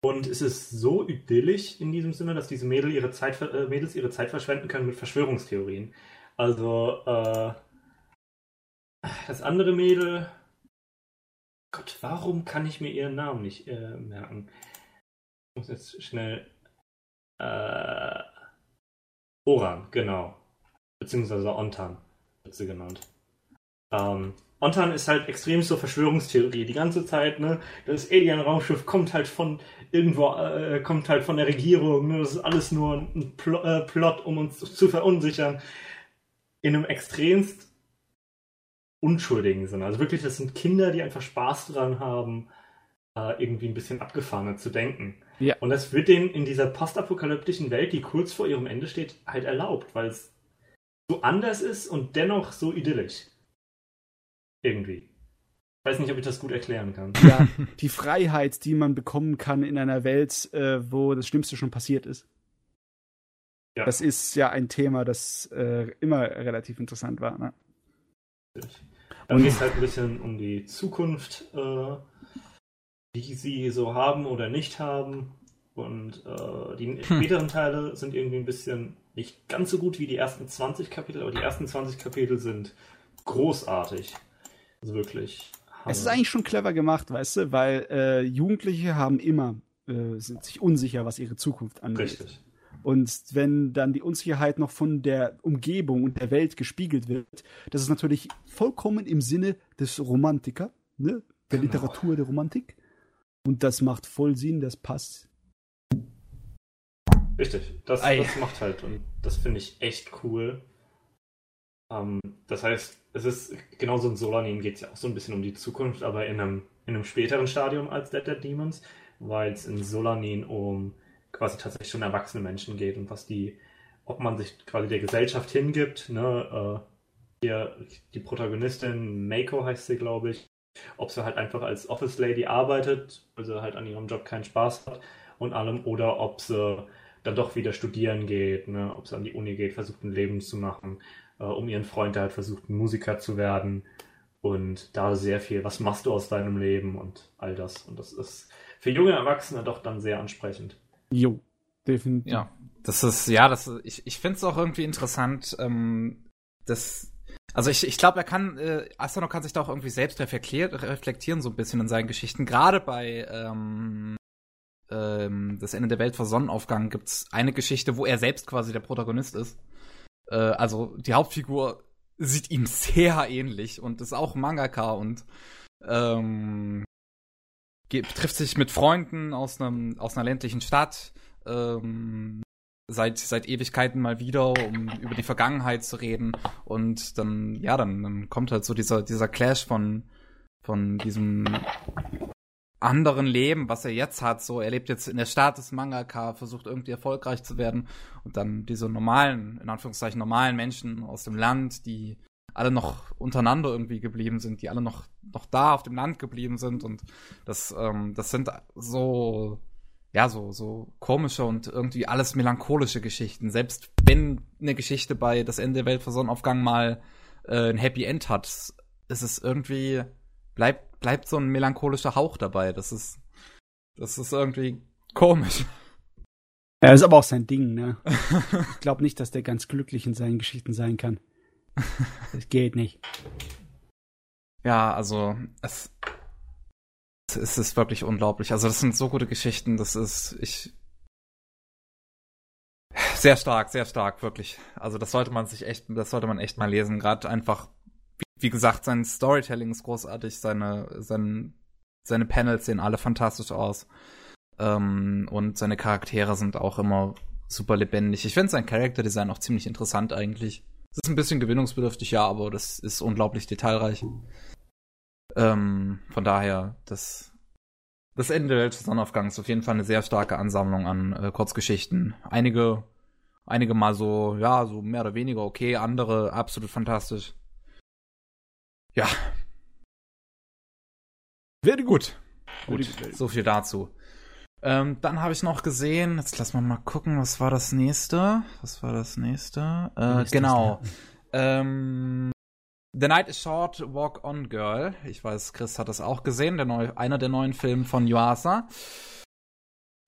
Und es ist so idyllisch in diesem Sinne, dass diese Mädel ihre Zeit, äh, Mädels ihre Zeit verschwenden können mit Verschwörungstheorien. Also, äh, das andere Mädel, Gott, warum kann ich mir ihren Namen nicht äh, merken? Ich muss jetzt schnell Äh, Oran, genau. Beziehungsweise Ontan wird sie genannt. Ähm, Ontan ist halt extrem so Verschwörungstheorie die ganze Zeit, ne? Das Alien-Raumschiff kommt halt von irgendwo, äh, kommt halt von der Regierung, ne? Das ist alles nur ein Pl äh, Plot, um uns zu verunsichern. In einem extremst unschuldigen Sinne. Also wirklich, das sind Kinder, die einfach Spaß dran haben, äh, irgendwie ein bisschen abgefahrener zu denken. Ja. Und das wird denen in dieser postapokalyptischen Welt, die kurz vor ihrem Ende steht, halt erlaubt, weil es so anders ist und dennoch so idyllisch. Irgendwie. Ich weiß nicht, ob ich das gut erklären kann. Ja, die Freiheit, die man bekommen kann in einer Welt, äh, wo das Schlimmste schon passiert ist. Ja. Das ist ja ein Thema, das äh, immer relativ interessant war. Ne? Dann geht es halt ein bisschen um die Zukunft, äh, die sie so haben oder nicht haben. Und äh, die hm. späteren Teile sind irgendwie ein bisschen nicht ganz so gut wie die ersten 20 Kapitel, aber die ersten 20 Kapitel sind großartig. Also wirklich. Es ist eigentlich schon clever gemacht, weißt du, weil äh, Jugendliche haben immer, äh, sind sich unsicher, was ihre Zukunft angeht. Richtig. Und wenn dann die Unsicherheit noch von der Umgebung und der Welt gespiegelt wird, das ist natürlich vollkommen im Sinne des Romantiker, ne? der genau. Literatur der Romantik. Und das macht voll Sinn, das passt. Richtig, das, das macht halt und das finde ich echt cool. Ähm, das heißt, es ist genauso in Solanin geht es ja auch so ein bisschen um die Zukunft, aber in einem, in einem späteren Stadium als Dead Dead Demons, weil es in Solanin um quasi tatsächlich schon erwachsene Menschen geht und was die, ob man sich quasi der Gesellschaft hingibt, ne, äh, hier, die Protagonistin, Mako heißt sie, glaube ich, ob sie halt einfach als Office Lady arbeitet, weil sie halt an ihrem Job keinen Spaß hat und allem, oder ob sie dann doch wieder studieren geht, ne, ob sie an die Uni geht, versucht ein Leben zu machen äh, um ihren Freund, der halt versucht, ein Musiker zu werden. Und da sehr viel, was machst du aus deinem Leben und all das. Und das ist für junge Erwachsene doch dann sehr ansprechend. Jo, definitiv. Ja, das ist, ja, das ist, ich, ich finde es auch irgendwie interessant, ähm, dass also ich, ich glaube, er kann, äh, Asano kann sich da auch irgendwie selbst reflektieren, so ein bisschen in seinen Geschichten. Gerade bei ähm, ähm, Das Ende der Welt vor Sonnenaufgang gibt es eine Geschichte, wo er selbst quasi der Protagonist ist. Äh, also die Hauptfigur sieht ihm sehr ähnlich und ist auch Mangaka und ähm, trifft sich mit Freunden aus einem aus einer ländlichen Stadt ähm, seit seit Ewigkeiten mal wieder, um über die Vergangenheit zu reden. Und dann ja dann dann kommt halt so dieser dieser Clash von von diesem anderen Leben, was er jetzt hat. So, er lebt jetzt in der Stadt des Mangaka, versucht irgendwie erfolgreich zu werden und dann diese normalen, in Anführungszeichen normalen Menschen aus dem Land, die alle noch untereinander irgendwie geblieben sind, die alle noch noch da auf dem Land geblieben sind und das ähm, das sind so ja so so komische und irgendwie alles melancholische Geschichten. Selbst wenn eine Geschichte bei das Ende der Welt vor Sonnenaufgang mal äh, ein Happy End hat, ist es irgendwie bleibt, bleibt so ein melancholischer Hauch dabei. Das ist, das ist irgendwie komisch. Ja, ist aber auch sein Ding, ne? ich glaube nicht, dass der ganz glücklich in seinen Geschichten sein kann. Das geht nicht. Ja, also es, es ist wirklich unglaublich. Also das sind so gute Geschichten. Das ist ich sehr stark, sehr stark, wirklich. Also das sollte man sich echt, das sollte man echt mal lesen. Gerade einfach wie gesagt, sein Storytelling ist großartig, seine, sein, seine Panels sehen alle fantastisch aus. Ähm, und seine Charaktere sind auch immer super lebendig. Ich finde sein Charakterdesign auch ziemlich interessant eigentlich. Es ist ein bisschen gewinnungsbedürftig, ja, aber das ist unglaublich detailreich. Ähm, von daher, das, das Ende des Sonnenaufgangs ist auf jeden Fall eine sehr starke Ansammlung an äh, Kurzgeschichten. Einige, einige mal so, ja, so mehr oder weniger okay, andere absolut fantastisch. Ja. Very gut. Gut, so viel dazu. Ähm, dann habe ich noch gesehen, jetzt lass mal mal gucken, was war das nächste? Was war das nächste? Äh, genau. Ähm, The Night is Short, Walk On Girl. Ich weiß, Chris hat das auch gesehen, der neu, einer der neuen Filme von Yuasa.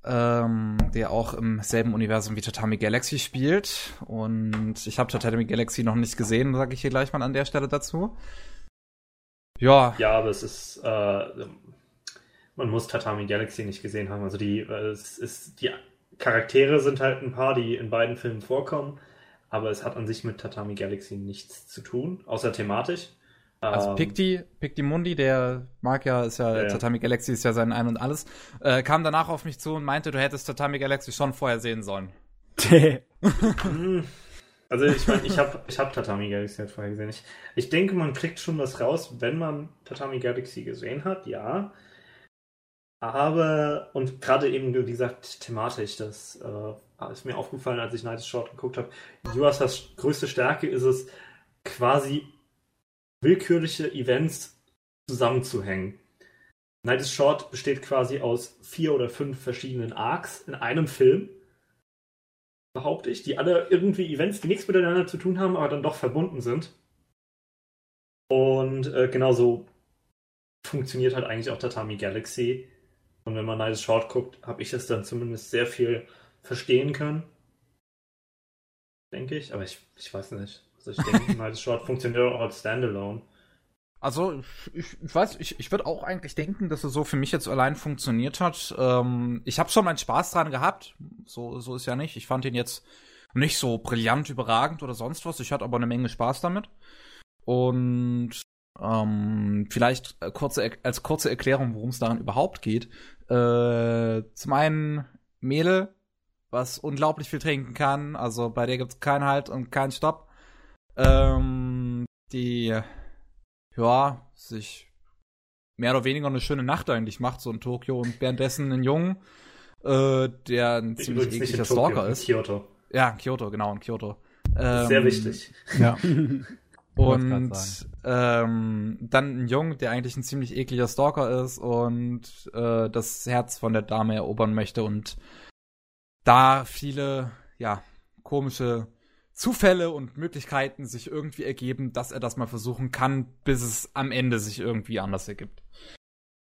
Ähm, der auch im selben Universum wie Tatami Galaxy spielt. Und ich habe Tatami Galaxy noch nicht gesehen, sage ich hier gleich mal an der Stelle dazu. Ja. Ja, aber es ist, äh, man muss Tatami Galaxy nicht gesehen haben. Also die, äh, es ist die Charaktere sind halt ein paar, die in beiden Filmen vorkommen, aber es hat an sich mit Tatami Galaxy nichts zu tun, außer thematisch. Also ähm, Picti, Picti Mundi, der mag ja, ist ja, ja, Tatami Galaxy ist ja sein Ein und Alles, äh, kam danach auf mich zu und meinte, du hättest Tatami Galaxy schon vorher sehen sollen. Also ich meine, ich habe ich hab Tatami Galaxy halt vorher gesehen. Ich, ich denke, man kriegt schon was raus, wenn man Tatami Galaxy gesehen hat, ja. Aber, und gerade eben, wie gesagt, thematisch, das äh, ist mir aufgefallen, als ich Night Short geguckt habe. Yuasas größte Stärke ist es, quasi willkürliche Events zusammenzuhängen. Night is Short besteht quasi aus vier oder fünf verschiedenen Arcs in einem Film, behaupte ich, die alle irgendwie Events, die nichts miteinander zu tun haben, aber dann doch verbunden sind. Und äh, genauso funktioniert halt eigentlich auch Tatami Galaxy. Und wenn man Night is Short guckt, habe ich es dann zumindest sehr viel verstehen können. Denke ich, aber ich, ich weiß nicht. Also ich denke, das Short funktioniert auch als Standalone. Also, ich, ich weiß, ich, ich würde auch eigentlich denken, dass es so für mich jetzt allein funktioniert hat. Ähm, ich habe schon meinen Spaß dran gehabt. So, so ist ja nicht. Ich fand ihn jetzt nicht so brillant, überragend oder sonst was. Ich hatte aber eine Menge Spaß damit. Und ähm, vielleicht äh, kurze, als kurze Erklärung, worum es daran überhaupt geht. Äh, zum einen Mädel, was unglaublich viel trinken kann. Also bei der gibt es keinen Halt und keinen Stopp ähm, die ja sich mehr oder weniger eine schöne Nacht eigentlich macht, so in Tokio und währenddessen einen Jungen, äh, der ein ich ziemlich ekliger Stalker ist. Kyoto. Ja, Kyoto, genau, in Kyoto. Ähm, Sehr wichtig. Ja. und ähm, dann ein Jungen, der eigentlich ein ziemlich ekliger Stalker ist und äh, das Herz von der Dame erobern möchte und da viele, ja, komische Zufälle und Möglichkeiten sich irgendwie ergeben, dass er das mal versuchen kann, bis es am Ende sich irgendwie anders ergibt.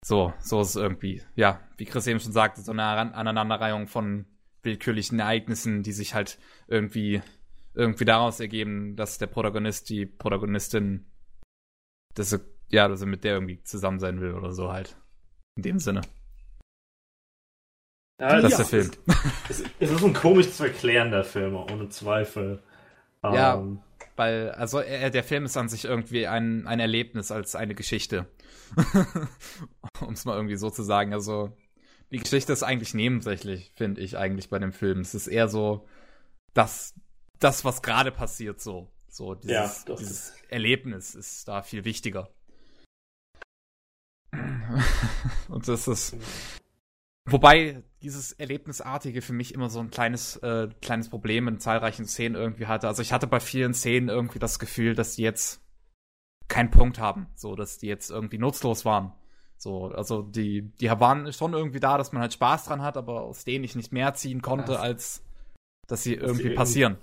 So, so ist es irgendwie, ja, wie Chris eben schon sagte, so eine Aneinanderreihung von willkürlichen Ereignissen, die sich halt irgendwie, irgendwie daraus ergeben, dass der Protagonist, die Protagonistin, dass er, ja, dass er mit der irgendwie zusammen sein will oder so halt. In dem Sinne. Ja, das ja, ist der Film. Es, es, ist ein komisch zu erklärender Film, ohne Zweifel. Ja, ähm, weil, also er, der Film ist an sich irgendwie ein, ein Erlebnis als eine Geschichte. um es mal irgendwie so zu sagen. Also, die Geschichte ist eigentlich nebensächlich, finde ich eigentlich bei dem Film. Es ist eher so, das, das was gerade passiert, so. So, dieses, ja, dieses Erlebnis ist da viel wichtiger. Und das ist, Wobei dieses Erlebnisartige für mich immer so ein kleines, äh, kleines Problem in zahlreichen Szenen irgendwie hatte. Also ich hatte bei vielen Szenen irgendwie das Gefühl, dass die jetzt keinen Punkt haben. So, dass die jetzt irgendwie nutzlos waren. So, also die, die waren schon irgendwie da, dass man halt Spaß dran hat, aber aus denen ich nicht mehr ziehen konnte, als dass sie irgendwie passieren.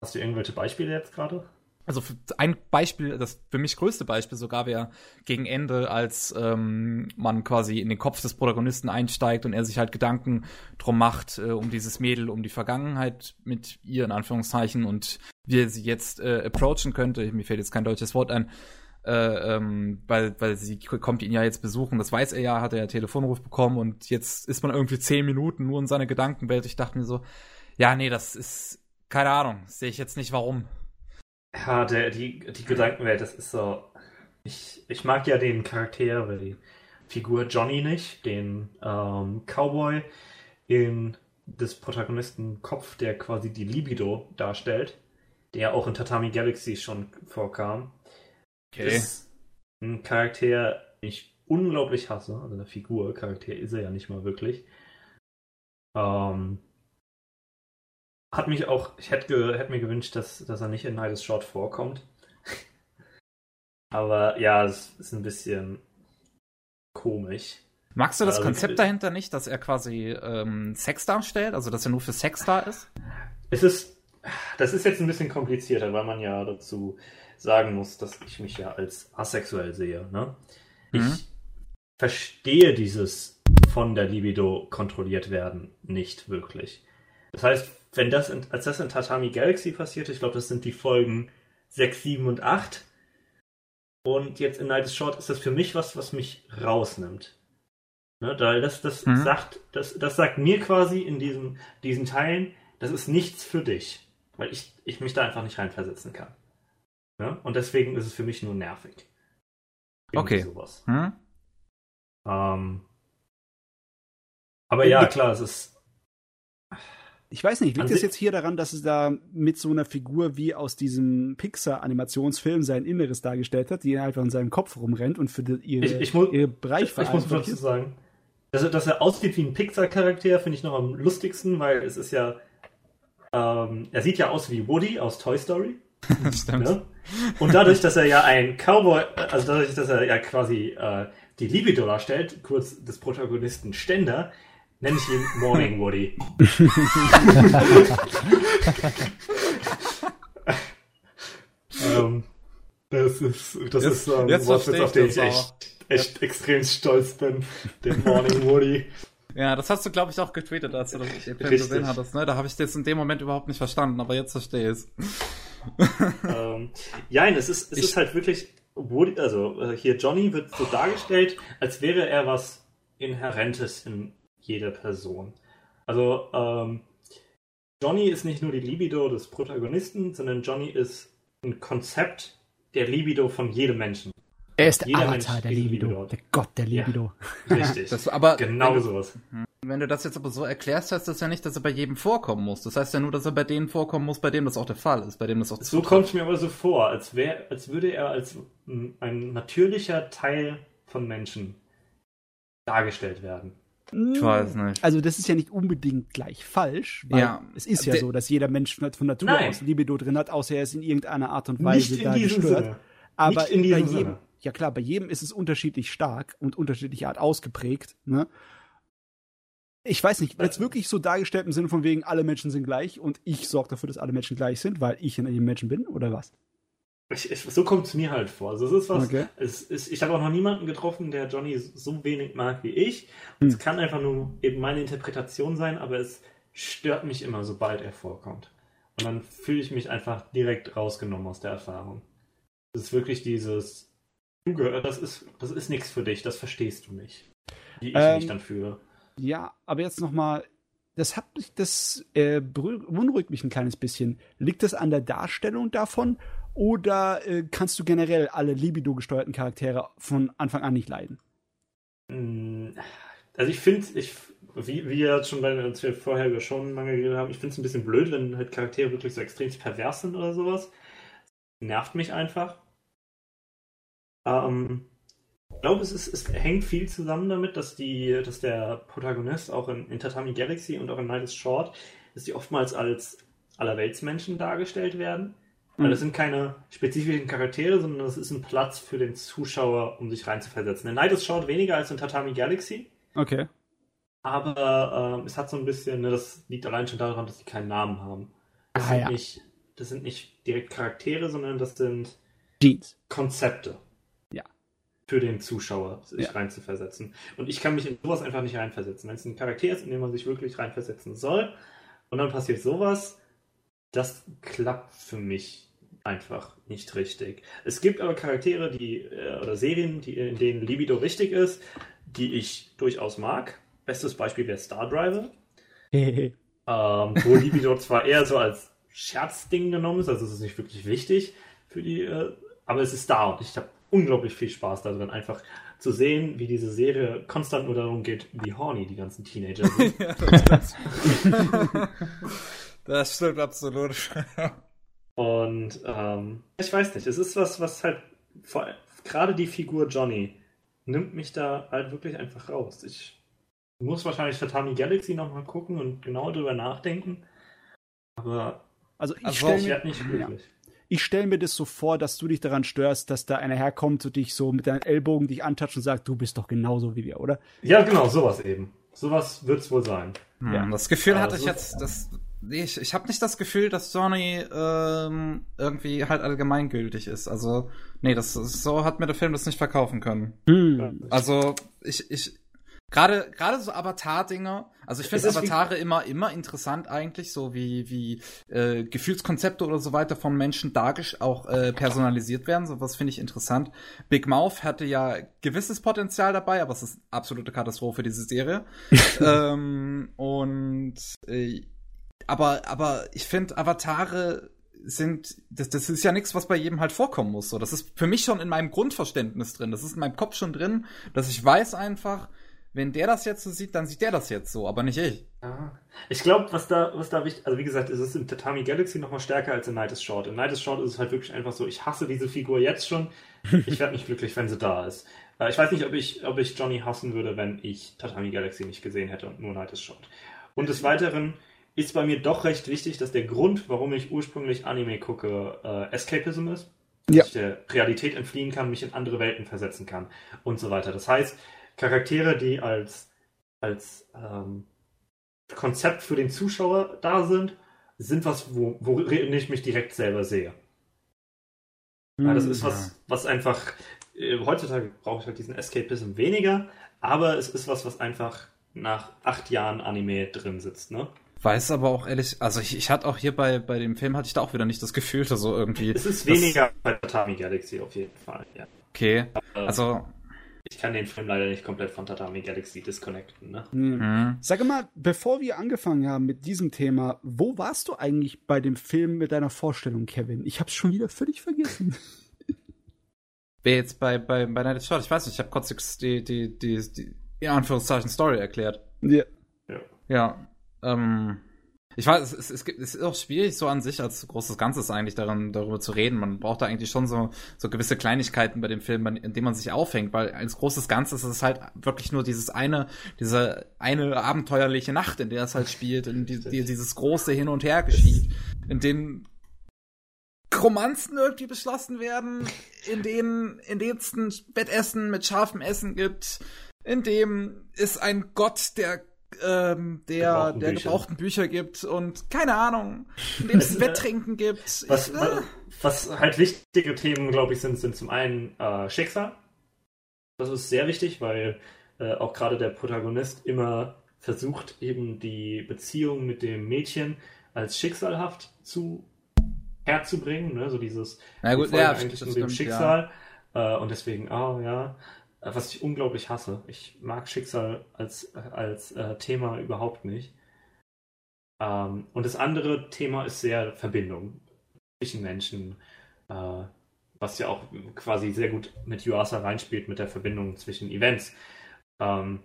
Hast du irgendwelche Beispiele jetzt gerade? Also ein Beispiel, das für mich größte Beispiel sogar wäre gegen Ende, als ähm, man quasi in den Kopf des Protagonisten einsteigt und er sich halt Gedanken drum macht, äh, um dieses Mädel, um die Vergangenheit mit ihr in Anführungszeichen und wie er sie jetzt äh, approachen könnte. Mir fällt jetzt kein deutsches Wort ein. Äh, ähm, weil, weil sie kommt ihn ja jetzt besuchen, das weiß er ja, hat er ja Telefonruf bekommen und jetzt ist man irgendwie zehn Minuten nur in seiner Gedankenwelt. Ich dachte mir so, ja, nee, das ist, keine Ahnung, sehe ich jetzt nicht warum. Ja, der, die, die Gedankenwelt, das ist so. Ich, ich mag ja den Charakter, oder die Figur Johnny nicht, den ähm, Cowboy in des Protagonisten Kopf, der quasi die Libido darstellt, der auch in Tatami Galaxy schon vorkam. Okay. Ist ein Charakter, den ich unglaublich hasse, also eine Figur, Charakter ist er ja nicht mal wirklich. Ähm, hat mich auch, ich hätte, hätte mir gewünscht, dass, dass er nicht in Night is Short vorkommt. Aber ja, es ist ein bisschen komisch. Magst du das also, Konzept dahinter nicht, dass er quasi ähm, Sex darstellt, also dass er nur für Sex da ist? Es ist, das ist jetzt ein bisschen komplizierter, weil man ja dazu sagen muss, dass ich mich ja als asexuell sehe. Ne? Mhm. Ich verstehe dieses von der Libido kontrolliert werden nicht wirklich. Das heißt, wenn das in, als das in Tatami Galaxy passiert, ich glaube, das sind die Folgen 6, 7 und 8. Und jetzt in Night is Short ist das für mich was, was mich rausnimmt. Ne, weil das, das mhm. sagt, das, das sagt mir quasi in diesen, diesen Teilen, das ist nichts für dich. Weil ich, ich mich da einfach nicht reinversetzen kann. Ne? Und deswegen ist es für mich nur nervig. Irgendwie okay. Sowas. Hm? Ähm, aber ja, klar, es ist. Ich weiß nicht, liegt es jetzt hier daran, dass es da mit so einer Figur wie aus diesem Pixar-Animationsfilm sein Inneres dargestellt hat, die einfach in seinem Kopf rumrennt und für die, ihre, ich, ich muss, ihre Bereich Ich, ich muss dazu sagen, dass, dass er aussieht wie ein Pixar-Charakter, finde ich noch am lustigsten, weil es ist ja. Ähm, er sieht ja aus wie Woody aus Toy Story. Stimmt. Ne? Und dadurch, dass er ja ein Cowboy, also dadurch, dass er ja quasi äh, die Libido darstellt, kurz des Protagonisten Ständer, nenne ich ihn Morning Woody. ähm, das ist, das jetzt, ist ähm, jetzt was, auf den ich echt, echt ja. extrem stolz bin. Der Morning Woody. Ja, das hast du, glaube ich, auch getweetet, als du den Film gesehen hattest. Ne? Da habe ich das in dem Moment überhaupt nicht verstanden, aber jetzt verstehe ich es. ähm, ja, es ist, es ich, ist halt wirklich, Woody, also äh, hier Johnny wird so dargestellt, als wäre er was Inhärentes in jeder Person. Also ähm, Johnny ist nicht nur die Libido des Protagonisten, sondern Johnny ist ein Konzept der Libido von jedem Menschen. Er ist der Jeder Avatar Mensch der Libido, Libido, der Gott der Libido. Ja, richtig. Das, aber genau sowas. Wenn du das jetzt aber so erklärst, heißt das ja nicht, dass er bei jedem vorkommen muss. Das heißt ja nur, dass er bei denen vorkommen muss, bei dem das auch der Fall ist, bei dem das auch So kommt es mir aber so vor, als wäre, als würde er als ein natürlicher Teil von Menschen dargestellt werden. Ich weiß nicht. Also das ist ja nicht unbedingt gleich falsch, weil ja. es ist ja so, dass jeder Mensch von Natur Nein. aus Libido drin hat, außer er ist in irgendeiner Art und Weise da gestört. Sinne. Aber bei jedem, Sinne ja klar, bei jedem ist es unterschiedlich stark und unterschiedliche Art ausgeprägt. Ne? Ich weiß nicht, wird es wirklich so dargestellt im Sinne von wegen, alle Menschen sind gleich und ich sorge dafür, dass alle Menschen gleich sind, weil ich in jedem Menschen bin, oder was? Ich, ich, so kommt es mir halt vor. Also es ist was. Okay. Es ist, ich habe auch noch niemanden getroffen, der Johnny so wenig mag wie ich. Hm. Es kann einfach nur eben meine Interpretation sein, aber es stört mich immer, sobald er vorkommt. Und dann fühle ich mich einfach direkt rausgenommen aus der Erfahrung. Es ist wirklich dieses, das ist, das ist nichts für dich, das verstehst du nicht. Wie ich ähm, mich dann fühle. Ja, aber jetzt nochmal, das hat das äh, beunruhigt mich ein kleines bisschen. Liegt das an der Darstellung davon oder äh, kannst du generell alle Libido-gesteuerten Charaktere von Anfang an nicht leiden? Mm, also ich finde, ich, wie, wie ja schon bei, als wir vorher schon lange geredet haben, ich finde es ein bisschen blöd, wenn halt Charaktere wirklich so extrem pervers sind oder sowas. Nervt mich einfach. Ähm, ich glaube, es, ist, es hängt viel zusammen damit, dass, die, dass der Protagonist auch in, in Tatami Galaxy und auch in Night is Short, dass die oftmals als Allerweltsmenschen dargestellt werden. Weil das sind keine spezifischen Charaktere, sondern das ist ein Platz für den Zuschauer, um sich reinzuversetzen. In Night is Short weniger als in Tatami Galaxy. Okay. Aber ähm, es hat so ein bisschen, ne, das liegt allein schon daran, dass sie keinen Namen haben. Das, ah, sind, ja. nicht, das sind nicht direkt Charaktere, sondern das sind Jeans. Konzepte für den Zuschauer, sich ja. reinzuversetzen. Und ich kann mich in sowas einfach nicht reinversetzen. Wenn es ein Charakter ist, in dem man sich wirklich reinversetzen soll, und dann passiert sowas, das klappt für mich einfach nicht richtig. Es gibt aber Charaktere, die äh, oder Serien, die, in denen Libido wichtig ist, die ich durchaus mag. Bestes Beispiel wäre Star Driver. ähm, wo Libido zwar eher so als Scherzding genommen ist, also es ist nicht wirklich wichtig für die, äh, aber es ist da und ich habe unglaublich viel Spaß darin, einfach zu sehen, wie diese Serie konstant nur darum geht, wie horny die ganzen Teenager sind. ja, das, stimmt. das stimmt absolut. Und ähm, ich weiß nicht, es ist was, was halt vor, gerade die Figur Johnny nimmt mich da halt wirklich einfach raus. Ich muss wahrscheinlich Tatami Galaxy nochmal gucken und genau darüber nachdenken. Aber also ich also, stelle nicht glücklich. Ja ich stelle mir das so vor, dass du dich daran störst, dass da einer herkommt und dich so mit deinen Ellbogen dich antatscht und sagt, du bist doch genauso wie wir, oder? Ja, genau, sowas eben. Sowas wird es wohl sein. Hm, ja. Das Gefühl hatte ich jetzt, dass ich, ich habe nicht das Gefühl, dass Johnny ähm, irgendwie halt allgemeingültig ist. Also, nee, das so hat mir der Film das nicht verkaufen können. Hm. Also, ich, ich, Gerade, gerade so Avatar-Dinger. Also ich finde Avatare immer, immer interessant eigentlich, so wie, wie äh, Gefühlskonzepte oder so weiter von Menschen dargestellt, auch äh, personalisiert werden. So was finde ich interessant. Big Mouth hatte ja gewisses Potenzial dabei, aber es ist absolute Katastrophe, diese Serie. ähm, und äh, aber, aber ich finde Avatare sind, das, das ist ja nichts, was bei jedem halt vorkommen muss. So, das ist für mich schon in meinem Grundverständnis drin. Das ist in meinem Kopf schon drin, dass ich weiß einfach, wenn der das jetzt so sieht, dann sieht der das jetzt so, aber nicht ich. Ah. Ich glaube, was da, was da wichtig, also wie gesagt, es ist in Tatami Galaxy noch mal stärker als in Night is Short. In Night is Short ist es halt wirklich einfach so, ich hasse diese Figur jetzt schon. Ich werde nicht glücklich, wenn sie da ist. Äh, ich weiß nicht, ob ich, ob ich Johnny hassen würde, wenn ich Tatami Galaxy nicht gesehen hätte und nur Night is Short. Und des Weiteren ist bei mir doch recht wichtig, dass der Grund, warum ich ursprünglich Anime gucke, äh, Escapism ist. Dass ja. ich der Realität entfliehen kann, mich in andere Welten versetzen kann und so weiter. Das heißt, Charaktere, die als, als ähm, Konzept für den Zuschauer da sind, sind was, wo, worin ich mich direkt selber sehe. Hm, ja, das ist was, was einfach, äh, heutzutage brauche ich halt diesen Escapism weniger, aber es ist was, was einfach nach acht Jahren Anime drin sitzt, ne? Weiß aber auch ehrlich, also ich, ich hatte auch hier bei, bei dem Film hatte ich da auch wieder nicht das Gefühl, dass so irgendwie. Es ist weniger bei Tatami Galaxy auf jeden Fall, ja. Okay. Also ich kann den Film leider nicht komplett von Tatami Galaxy disconnecten. Ne? Mhm. Sag mal, bevor wir angefangen haben mit diesem Thema, wo warst du eigentlich bei dem Film mit deiner Vorstellung, Kevin? Ich hab's schon wieder völlig vergessen. Wer jetzt bei, bei, bei Night Shot? Ich weiß nicht, ich habe kurz die, die, die, die, in Anführungszeichen, Story erklärt. Ja. Ja. Ja. Ähm, ich weiß, es, es, es ist auch schwierig, so an sich als großes Ganzes eigentlich daran, darüber zu reden. Man braucht da eigentlich schon so, so gewisse Kleinigkeiten bei dem Film, in dem man sich aufhängt, weil als großes Ganzes ist es halt wirklich nur dieses eine, diese eine abenteuerliche Nacht, in der es halt spielt, in die, die dieses große Hin und Her geschieht, in denen Romanzen irgendwie beschlossen werden, in denen, in denen es ein Bettessen mit scharfem Essen gibt, in dem ist ein Gott, der ähm, der, gebrauchten der Bücher. gebrauchten Bücher gibt und keine Ahnung, in dem es Wetttrinken gibt. Was, ich, äh, was halt wichtige Themen, glaube ich, sind, sind zum einen äh, Schicksal. Das ist sehr wichtig, weil äh, auch gerade der Protagonist immer versucht, eben die Beziehung mit dem Mädchen als schicksalhaft zu herzubringen. Ne? So dieses Na gut, ja, eigentlich nur dem Schicksal. Ja. Äh, und deswegen, oh ja, was ich unglaublich hasse. Ich mag Schicksal als, als äh, Thema überhaupt nicht. Ähm, und das andere Thema ist sehr Verbindung zwischen Menschen, äh, was ja auch quasi sehr gut mit Yuasa reinspielt, mit der Verbindung zwischen Events. Ähm,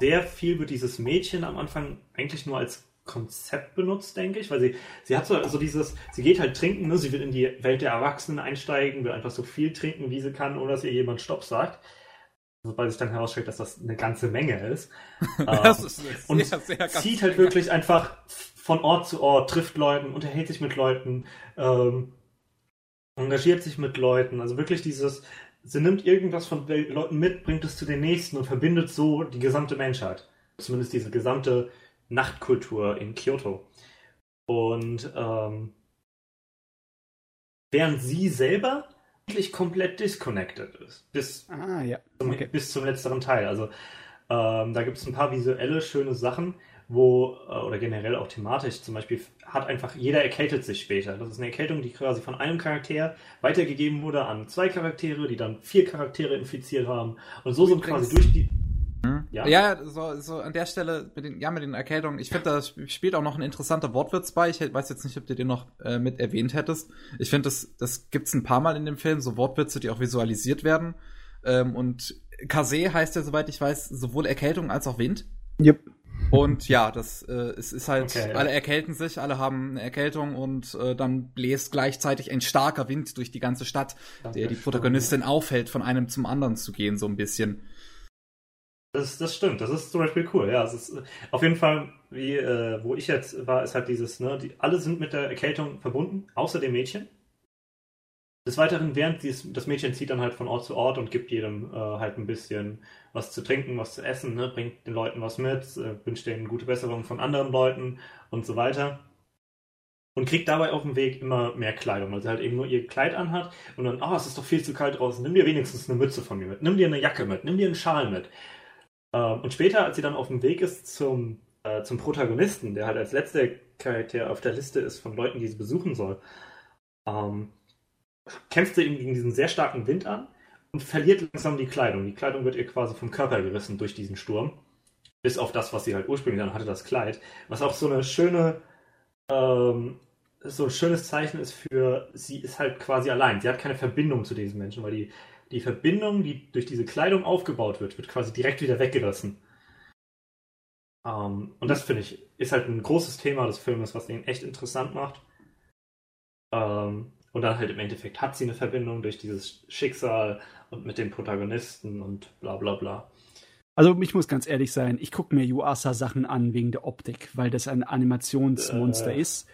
sehr viel wird dieses Mädchen am Anfang eigentlich nur als Konzept benutzt, denke ich, weil sie, sie hat so, so dieses, sie geht halt trinken, ne? sie will in die Welt der Erwachsenen einsteigen, will einfach so viel trinken, wie sie kann, ohne dass ihr jemand Stopp sagt. Sobald sich dann herausstellt, dass das eine ganze Menge ist. das ähm, ist sehr, und sehr zieht halt wirklich einfach von Ort zu Ort, trifft Leuten, unterhält sich mit Leuten, ähm, engagiert sich mit Leuten. Also wirklich dieses, sie nimmt irgendwas von Leuten mit, bringt es zu den nächsten und verbindet so die gesamte Menschheit. Zumindest diese gesamte Nachtkultur in Kyoto. Und ähm, während sie selber eigentlich komplett disconnected ist. Bis, ah, ja. okay. zum, bis zum letzteren Teil. Also ähm, da gibt es ein paar visuelle schöne Sachen, wo, äh, oder generell auch thematisch, zum Beispiel hat einfach, jeder erkältet sich später. Das ist eine Erkältung, die quasi von einem Charakter weitergegeben wurde an zwei Charaktere, die dann vier Charaktere infiziert haben. Und so sind quasi durch die hm? Ja, ja so, so an der Stelle, mit den, ja, mit den Erkältungen, ich finde, da spielt auch noch ein interessanter Wortwitz bei. Ich weiß jetzt nicht, ob du den noch äh, mit erwähnt hättest. Ich finde, das, das gibt's ein paar Mal in dem Film, so Wortwitze, die auch visualisiert werden. Ähm, und Kase heißt ja, soweit ich weiß, sowohl Erkältung als auch Wind. Yep. Und ja, das äh, es ist halt, okay, alle erkälten sich, alle haben eine Erkältung und äh, dann bläst gleichzeitig ein starker Wind durch die ganze Stadt, der die Protagonistin aufhält, von einem zum anderen zu gehen, so ein bisschen. Das, das stimmt, das ist zum Beispiel cool. Ja, es ist auf jeden Fall, wie äh, wo ich jetzt war, ist halt dieses, ne, die, alle sind mit der Erkältung verbunden, außer dem Mädchen. Des Weiteren, während dies, das Mädchen zieht dann halt von Ort zu Ort und gibt jedem äh, halt ein bisschen was zu trinken, was zu essen, ne, bringt den Leuten was mit, äh, wünscht denen gute Besserung von anderen Leuten und so weiter. Und kriegt dabei auf dem Weg immer mehr Kleidung, weil sie halt eben nur ihr Kleid anhat und dann, oh, es ist doch viel zu kalt draußen, nimm dir wenigstens eine Mütze von mir mit, nimm dir eine Jacke mit, nimm dir einen Schal mit. Ähm, und später, als sie dann auf dem Weg ist zum, äh, zum Protagonisten, der halt als letzter Charakter auf der Liste ist von Leuten, die sie besuchen soll, ähm, kämpft sie gegen diesen sehr starken Wind an und verliert langsam die Kleidung. Die Kleidung wird ihr quasi vom Körper gerissen durch diesen Sturm. Bis auf das, was sie halt ursprünglich dann hatte, das Kleid. Was auch so eine schöne, ähm, so ein schönes Zeichen ist für, sie ist halt quasi allein. Sie hat keine Verbindung zu diesen Menschen, weil die, die Verbindung, die durch diese Kleidung aufgebaut wird, wird quasi direkt wieder weggerissen. Ähm, und das finde ich, ist halt ein großes Thema des Filmes, was den echt interessant macht. Ähm, und dann halt im Endeffekt hat sie eine Verbindung durch dieses Schicksal und mit dem Protagonisten und bla bla bla. Also ich muss ganz ehrlich sein, ich gucke mir Yuasa Sachen an wegen der Optik, weil das ein Animationsmonster äh. ist.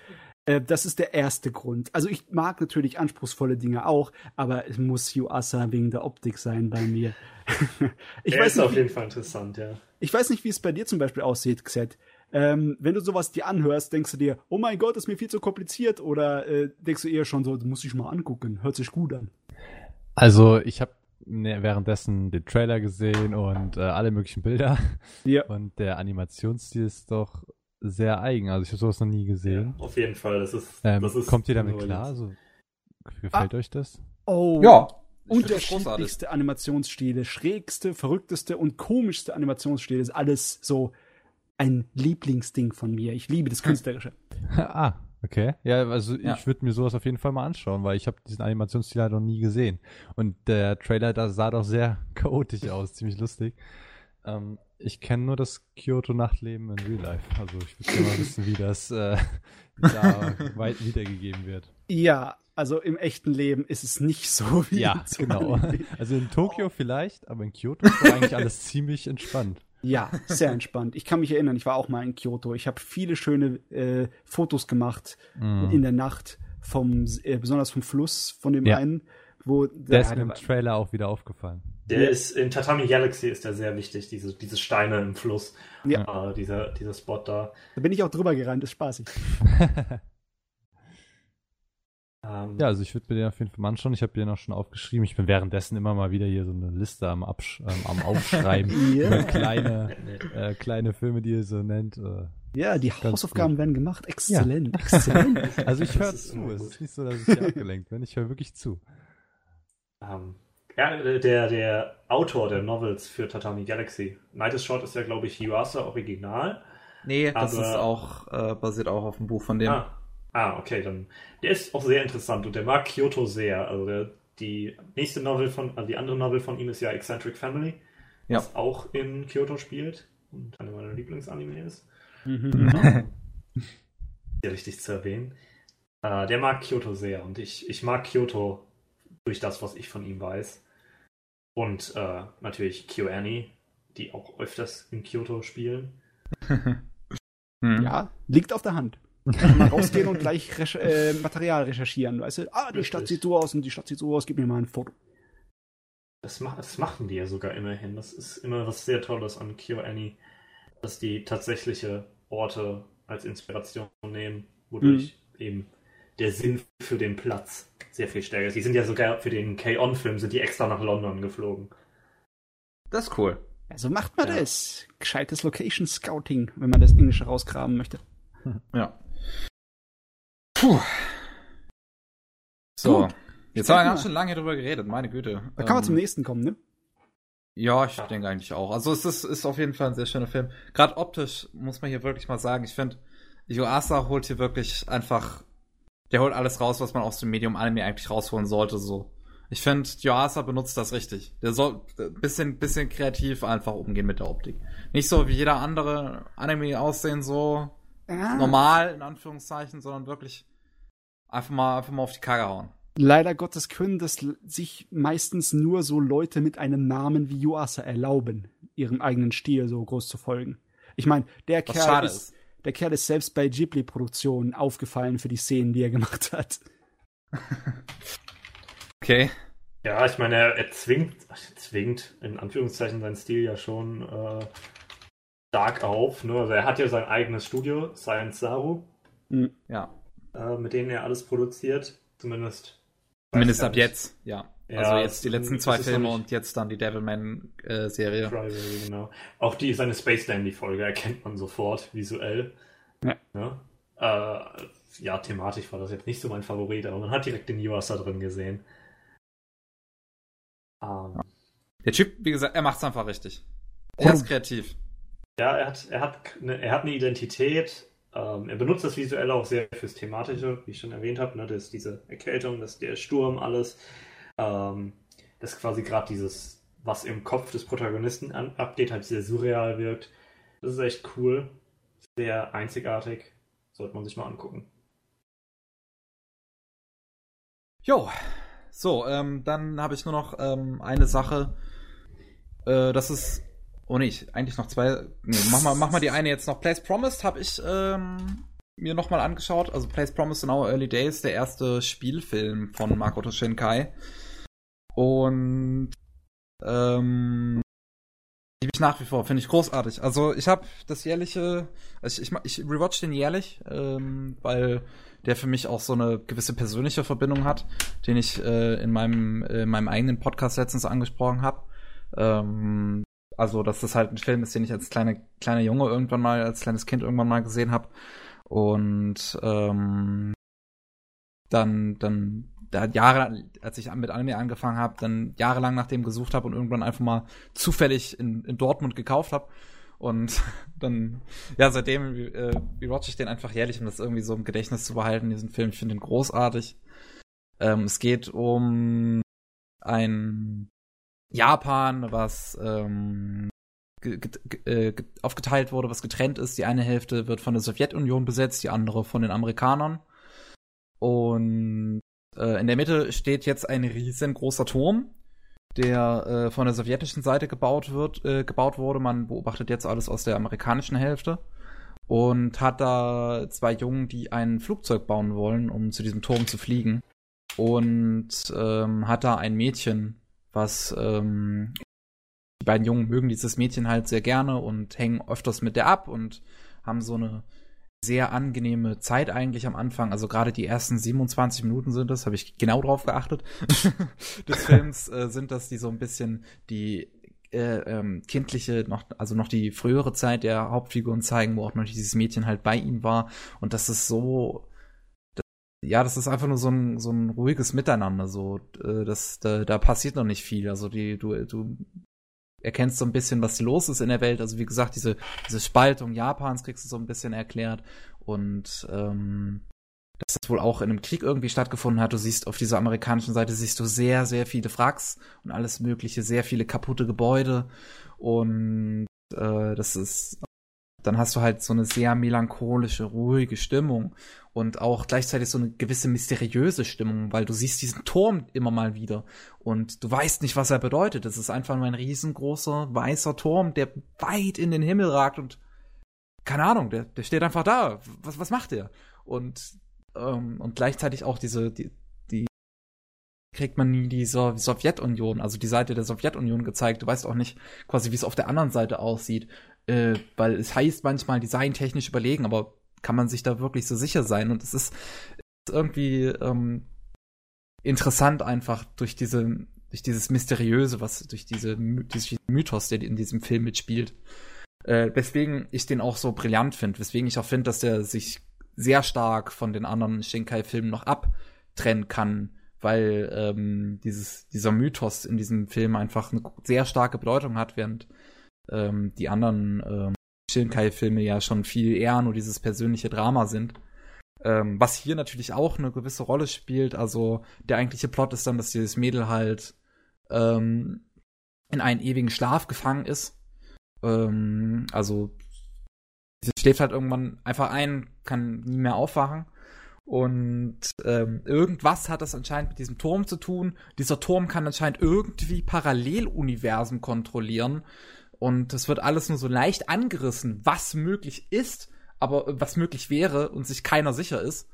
Äh, das ist der erste Grund. Also ich mag natürlich anspruchsvolle Dinge auch, aber es muss Yuasa wegen der Optik sein bei mir. ich er weiß ist nicht, auf jeden Fall interessant, ja. Ich weiß nicht, wie es bei dir zum Beispiel aussieht, Xet. Ähm, wenn du sowas dir anhörst, denkst du dir, oh mein Gott, ist mir viel zu kompliziert oder äh, denkst du eher schon so, muss ich mal angucken, hört sich gut an. Also ich habe ne, währenddessen den Trailer gesehen und äh, alle möglichen Bilder. Ja. Und der Animationsstil ist doch sehr eigen. Also ich habe sowas noch nie gesehen. Ja, auf jeden Fall. Das ist, ähm, das ist kommt ihr damit klar? Also, gefällt ah. euch das? Oh. Ja. Unterschiedlichste Animationsstile, schrägste, verrückteste und komischste Animationsstile ist alles so ein Lieblingsding von mir. Ich liebe das Künstlerische. ah, okay. Ja, also ja. ich würde mir sowas auf jeden Fall mal anschauen, weil ich habe diesen Animationsstil halt noch nie gesehen. Und der Trailer, da sah doch sehr chaotisch aus, ziemlich lustig. Ähm, ich kenne nur das Kyoto-Nachtleben in Real Life. Also ich würde gerne mal wissen, wie das äh, da weit wiedergegeben wird. Ja, also im echten Leben ist es nicht so wie Ja, genau. Also in Tokio vielleicht, aber in Kyoto ist eigentlich alles ziemlich entspannt. Ja, sehr entspannt. Ich kann mich erinnern, ich war auch mal in Kyoto. Ich habe viele schöne äh, Fotos gemacht mm. in der Nacht vom, äh, besonders vom Fluss, von dem ja. einen, wo der, der ist mir im Trailer auch wieder aufgefallen. Der ja. ist in Tatami Galaxy ist der sehr wichtig, diese, diese Steine im Fluss. Ja. Äh, dieser, dieser Spot da. Da bin ich auch drüber gerannt, ist spaßig. Ähm, ja, also ich würde mir den auf jeden Fall mal anschauen. Ich habe den auch schon aufgeschrieben. Ich bin währenddessen immer mal wieder hier so eine Liste am, Absch ähm, am Aufschreiben. yeah. kleine, äh, kleine Filme, die ihr so nennt. Äh, ja, die Hausaufgaben gut. werden gemacht. Exzellent. Ja. Exzellent. also ich höre zu. Es ist nicht so, dass ich hier abgelenkt bin. Ich höre wirklich zu. Um, ähm, ja, der, der Autor der Novels für Tatami Galaxy. Night is Short ist ja, glaube ich, Yuasa Original. Nee, das ist auch, äh, basiert auch auf dem Buch von dem. Ah, Ah, okay, dann. Der ist auch sehr interessant und der mag Kyoto sehr. Also der, die nächste Novel von, also die andere Novel von ihm ist ja Eccentric Family, ja. was auch in Kyoto spielt und eine meiner Lieblingsanime ist. Mhm. sehr wichtig zu erwähnen. Uh, der mag Kyoto sehr und ich, ich mag Kyoto durch das, was ich von ihm weiß. Und uh, natürlich KyoAni, die auch öfters in Kyoto spielen. ja, liegt auf der Hand. mal rausgehen und gleich recher äh, Material recherchieren. Weißt du, ah, die Richtig. Stadt sieht so aus und die Stadt sieht so aus, gib mir mal ein Foto. Das, mach, das machen die ja sogar immerhin. Das ist immer was sehr Tolles an KyoAni, dass die tatsächliche Orte als Inspiration nehmen, wodurch mhm. eben der Sinn für den Platz sehr viel stärker ist. Die sind ja sogar für den K-On-Film sind die extra nach London geflogen. Das ist cool. Also macht man ja. das. Gescheites Location Scouting, wenn man das Englische rausgraben möchte. Ja. Puh. So. Gut. Jetzt haben wir ganz schön lange drüber geredet, meine Güte. Da kann man ähm, zum nächsten kommen, ne? Ja, ich denke eigentlich auch. Also es ist, ist auf jeden Fall ein sehr schöner Film. Gerade optisch muss man hier wirklich mal sagen, ich finde, Yuasa holt hier wirklich einfach, der holt alles raus, was man aus dem Medium Anime eigentlich rausholen sollte, so. Ich finde, Yuasa benutzt das richtig. Der soll ein bisschen, bisschen kreativ einfach umgehen mit der Optik. Nicht so wie jeder andere Anime aussehen, so ja. normal, in Anführungszeichen, sondern wirklich einfach mal, einfach mal auf die Kacke hauen. Leider Gottes können das sich meistens nur so Leute mit einem Namen wie Yuasa erlauben, ihrem eigenen Stil so groß zu folgen. Ich meine, der Was Kerl ist, ist, der Kerl ist selbst bei Ghibli-Produktionen aufgefallen für die Szenen, die er gemacht hat. okay. Ja, ich meine, er, er zwingt, er zwingt in Anführungszeichen seinen Stil ja schon äh, stark auf. Ne? Also er hat ja sein eigenes Studio, Science Saru. Mhm. Ja. Äh, mit denen er alles produziert. Zumindest. Zumindest ab jetzt, ja. Ja, also jetzt die letzten zwei Filme und jetzt dann die Devilman-Serie. Äh, genau. Auch die, seine Space Dandy-Folge erkennt man sofort visuell. Ja. Ja? Äh, ja, thematisch war das jetzt nicht so mein Favorit, aber man hat direkt den Yuasa drin gesehen. Ähm. der Typ, wie gesagt, er macht es einfach richtig. Er ist kreativ. Ja, er hat, er hat, eine, er hat eine Identität. Ähm, er benutzt das visuell auch sehr fürs Thematische, wie ich schon erwähnt habe. Ne? Das ist diese Erkältung, das der Sturm, alles. Ähm, das quasi gerade dieses, was im Kopf des Protagonisten an, abgeht, halt sehr surreal wirkt. Das ist echt cool. Sehr einzigartig. Sollte man sich mal angucken. Jo, so, ähm, dann habe ich nur noch ähm, eine Sache. Äh, das ist Oh nee, eigentlich noch zwei. Nee, mach mal, mach mal die eine jetzt noch. Place Promised habe ich ähm, mir nochmal angeschaut. Also Place Promised in Our Early Days, der erste Spielfilm von Makoto Shinkai. Und ähm, liebe ich nach wie vor, finde ich großartig. Also ich habe das jährliche, also ich, ich, ich rewatch den jährlich, ähm, weil der für mich auch so eine gewisse persönliche Verbindung hat, den ich äh, in meinem, äh, in meinem eigenen Podcast letztens angesprochen habe. Ähm, also, dass das halt ein Film ist, den ich als kleine, kleiner Junge irgendwann mal, als kleines Kind irgendwann mal gesehen habe. Und ähm, dann, dann, da Jahre, als ich mit Anime angefangen habe, dann jahrelang nach dem gesucht habe und irgendwann einfach mal zufällig in, in Dortmund gekauft habe. Und dann, ja, seitdem äh, rewatch ich den einfach jährlich, um das irgendwie so im Gedächtnis zu behalten, diesen Film. Ich finde ihn großartig. Ähm, es geht um ein Japan, was ähm, äh, aufgeteilt wurde, was getrennt ist. Die eine Hälfte wird von der Sowjetunion besetzt, die andere von den Amerikanern. Und äh, in der Mitte steht jetzt ein riesengroßer Turm, der äh, von der sowjetischen Seite gebaut wird, äh, gebaut wurde. Man beobachtet jetzt alles aus der amerikanischen Hälfte und hat da zwei Jungen, die ein Flugzeug bauen wollen, um zu diesem Turm zu fliegen. Und ähm, hat da ein Mädchen was ähm, die beiden Jungen mögen dieses Mädchen halt sehr gerne und hängen öfters mit der ab und haben so eine sehr angenehme Zeit eigentlich am Anfang. Also gerade die ersten 27 Minuten sind das, habe ich genau drauf geachtet, des Films äh, sind das, die so ein bisschen die äh, ähm, kindliche, noch, also noch die frühere Zeit der Hauptfiguren zeigen, wo auch noch dieses Mädchen halt bei ihm war. Und das ist so ja, das ist einfach nur so ein, so ein ruhiges Miteinander. So, äh, das, da, da passiert noch nicht viel. Also die, du, du erkennst so ein bisschen, was los ist in der Welt. Also wie gesagt, diese, diese Spaltung Japans kriegst du so ein bisschen erklärt. Und ähm, dass das wohl auch in einem Krieg irgendwie stattgefunden hat. Du siehst auf dieser amerikanischen Seite siehst du sehr, sehr viele Wracks und alles mögliche, sehr viele kaputte Gebäude. Und äh, das ist dann hast du halt so eine sehr melancholische, ruhige Stimmung und auch gleichzeitig so eine gewisse mysteriöse Stimmung, weil du siehst diesen Turm immer mal wieder und du weißt nicht, was er bedeutet. Es ist einfach nur ein riesengroßer weißer Turm, der weit in den Himmel ragt und keine Ahnung, der, der steht einfach da. Was, was macht der? Und, ähm, und gleichzeitig auch diese, die, die kriegt man nie die so Sowjetunion, also die Seite der Sowjetunion gezeigt. Du weißt auch nicht quasi, wie es auf der anderen Seite aussieht äh, weil es heißt manchmal designtechnisch überlegen, aber kann man sich da wirklich so sicher sein? Und es ist, ist irgendwie ähm, interessant einfach durch diese durch dieses Mysteriöse, was durch diese diesen Mythos, der in diesem Film mitspielt. Äh, weswegen ich den auch so brillant finde, weswegen ich auch finde, dass der sich sehr stark von den anderen Shinkai-Filmen noch abtrennen kann, weil ähm, dieses, dieser Mythos in diesem Film einfach eine sehr starke Bedeutung hat, während ähm, die anderen ähm, Shinkai-Filme ja schon viel eher nur dieses persönliche Drama sind. Ähm, was hier natürlich auch eine gewisse Rolle spielt. Also der eigentliche Plot ist dann, dass dieses Mädel halt ähm, in einen ewigen Schlaf gefangen ist. Ähm, also sie schläft halt irgendwann einfach ein, kann nie mehr aufwachen. Und ähm, irgendwas hat das anscheinend mit diesem Turm zu tun. Dieser Turm kann anscheinend irgendwie Paralleluniversen kontrollieren. Und es wird alles nur so leicht angerissen, was möglich ist, aber was möglich wäre und sich keiner sicher ist.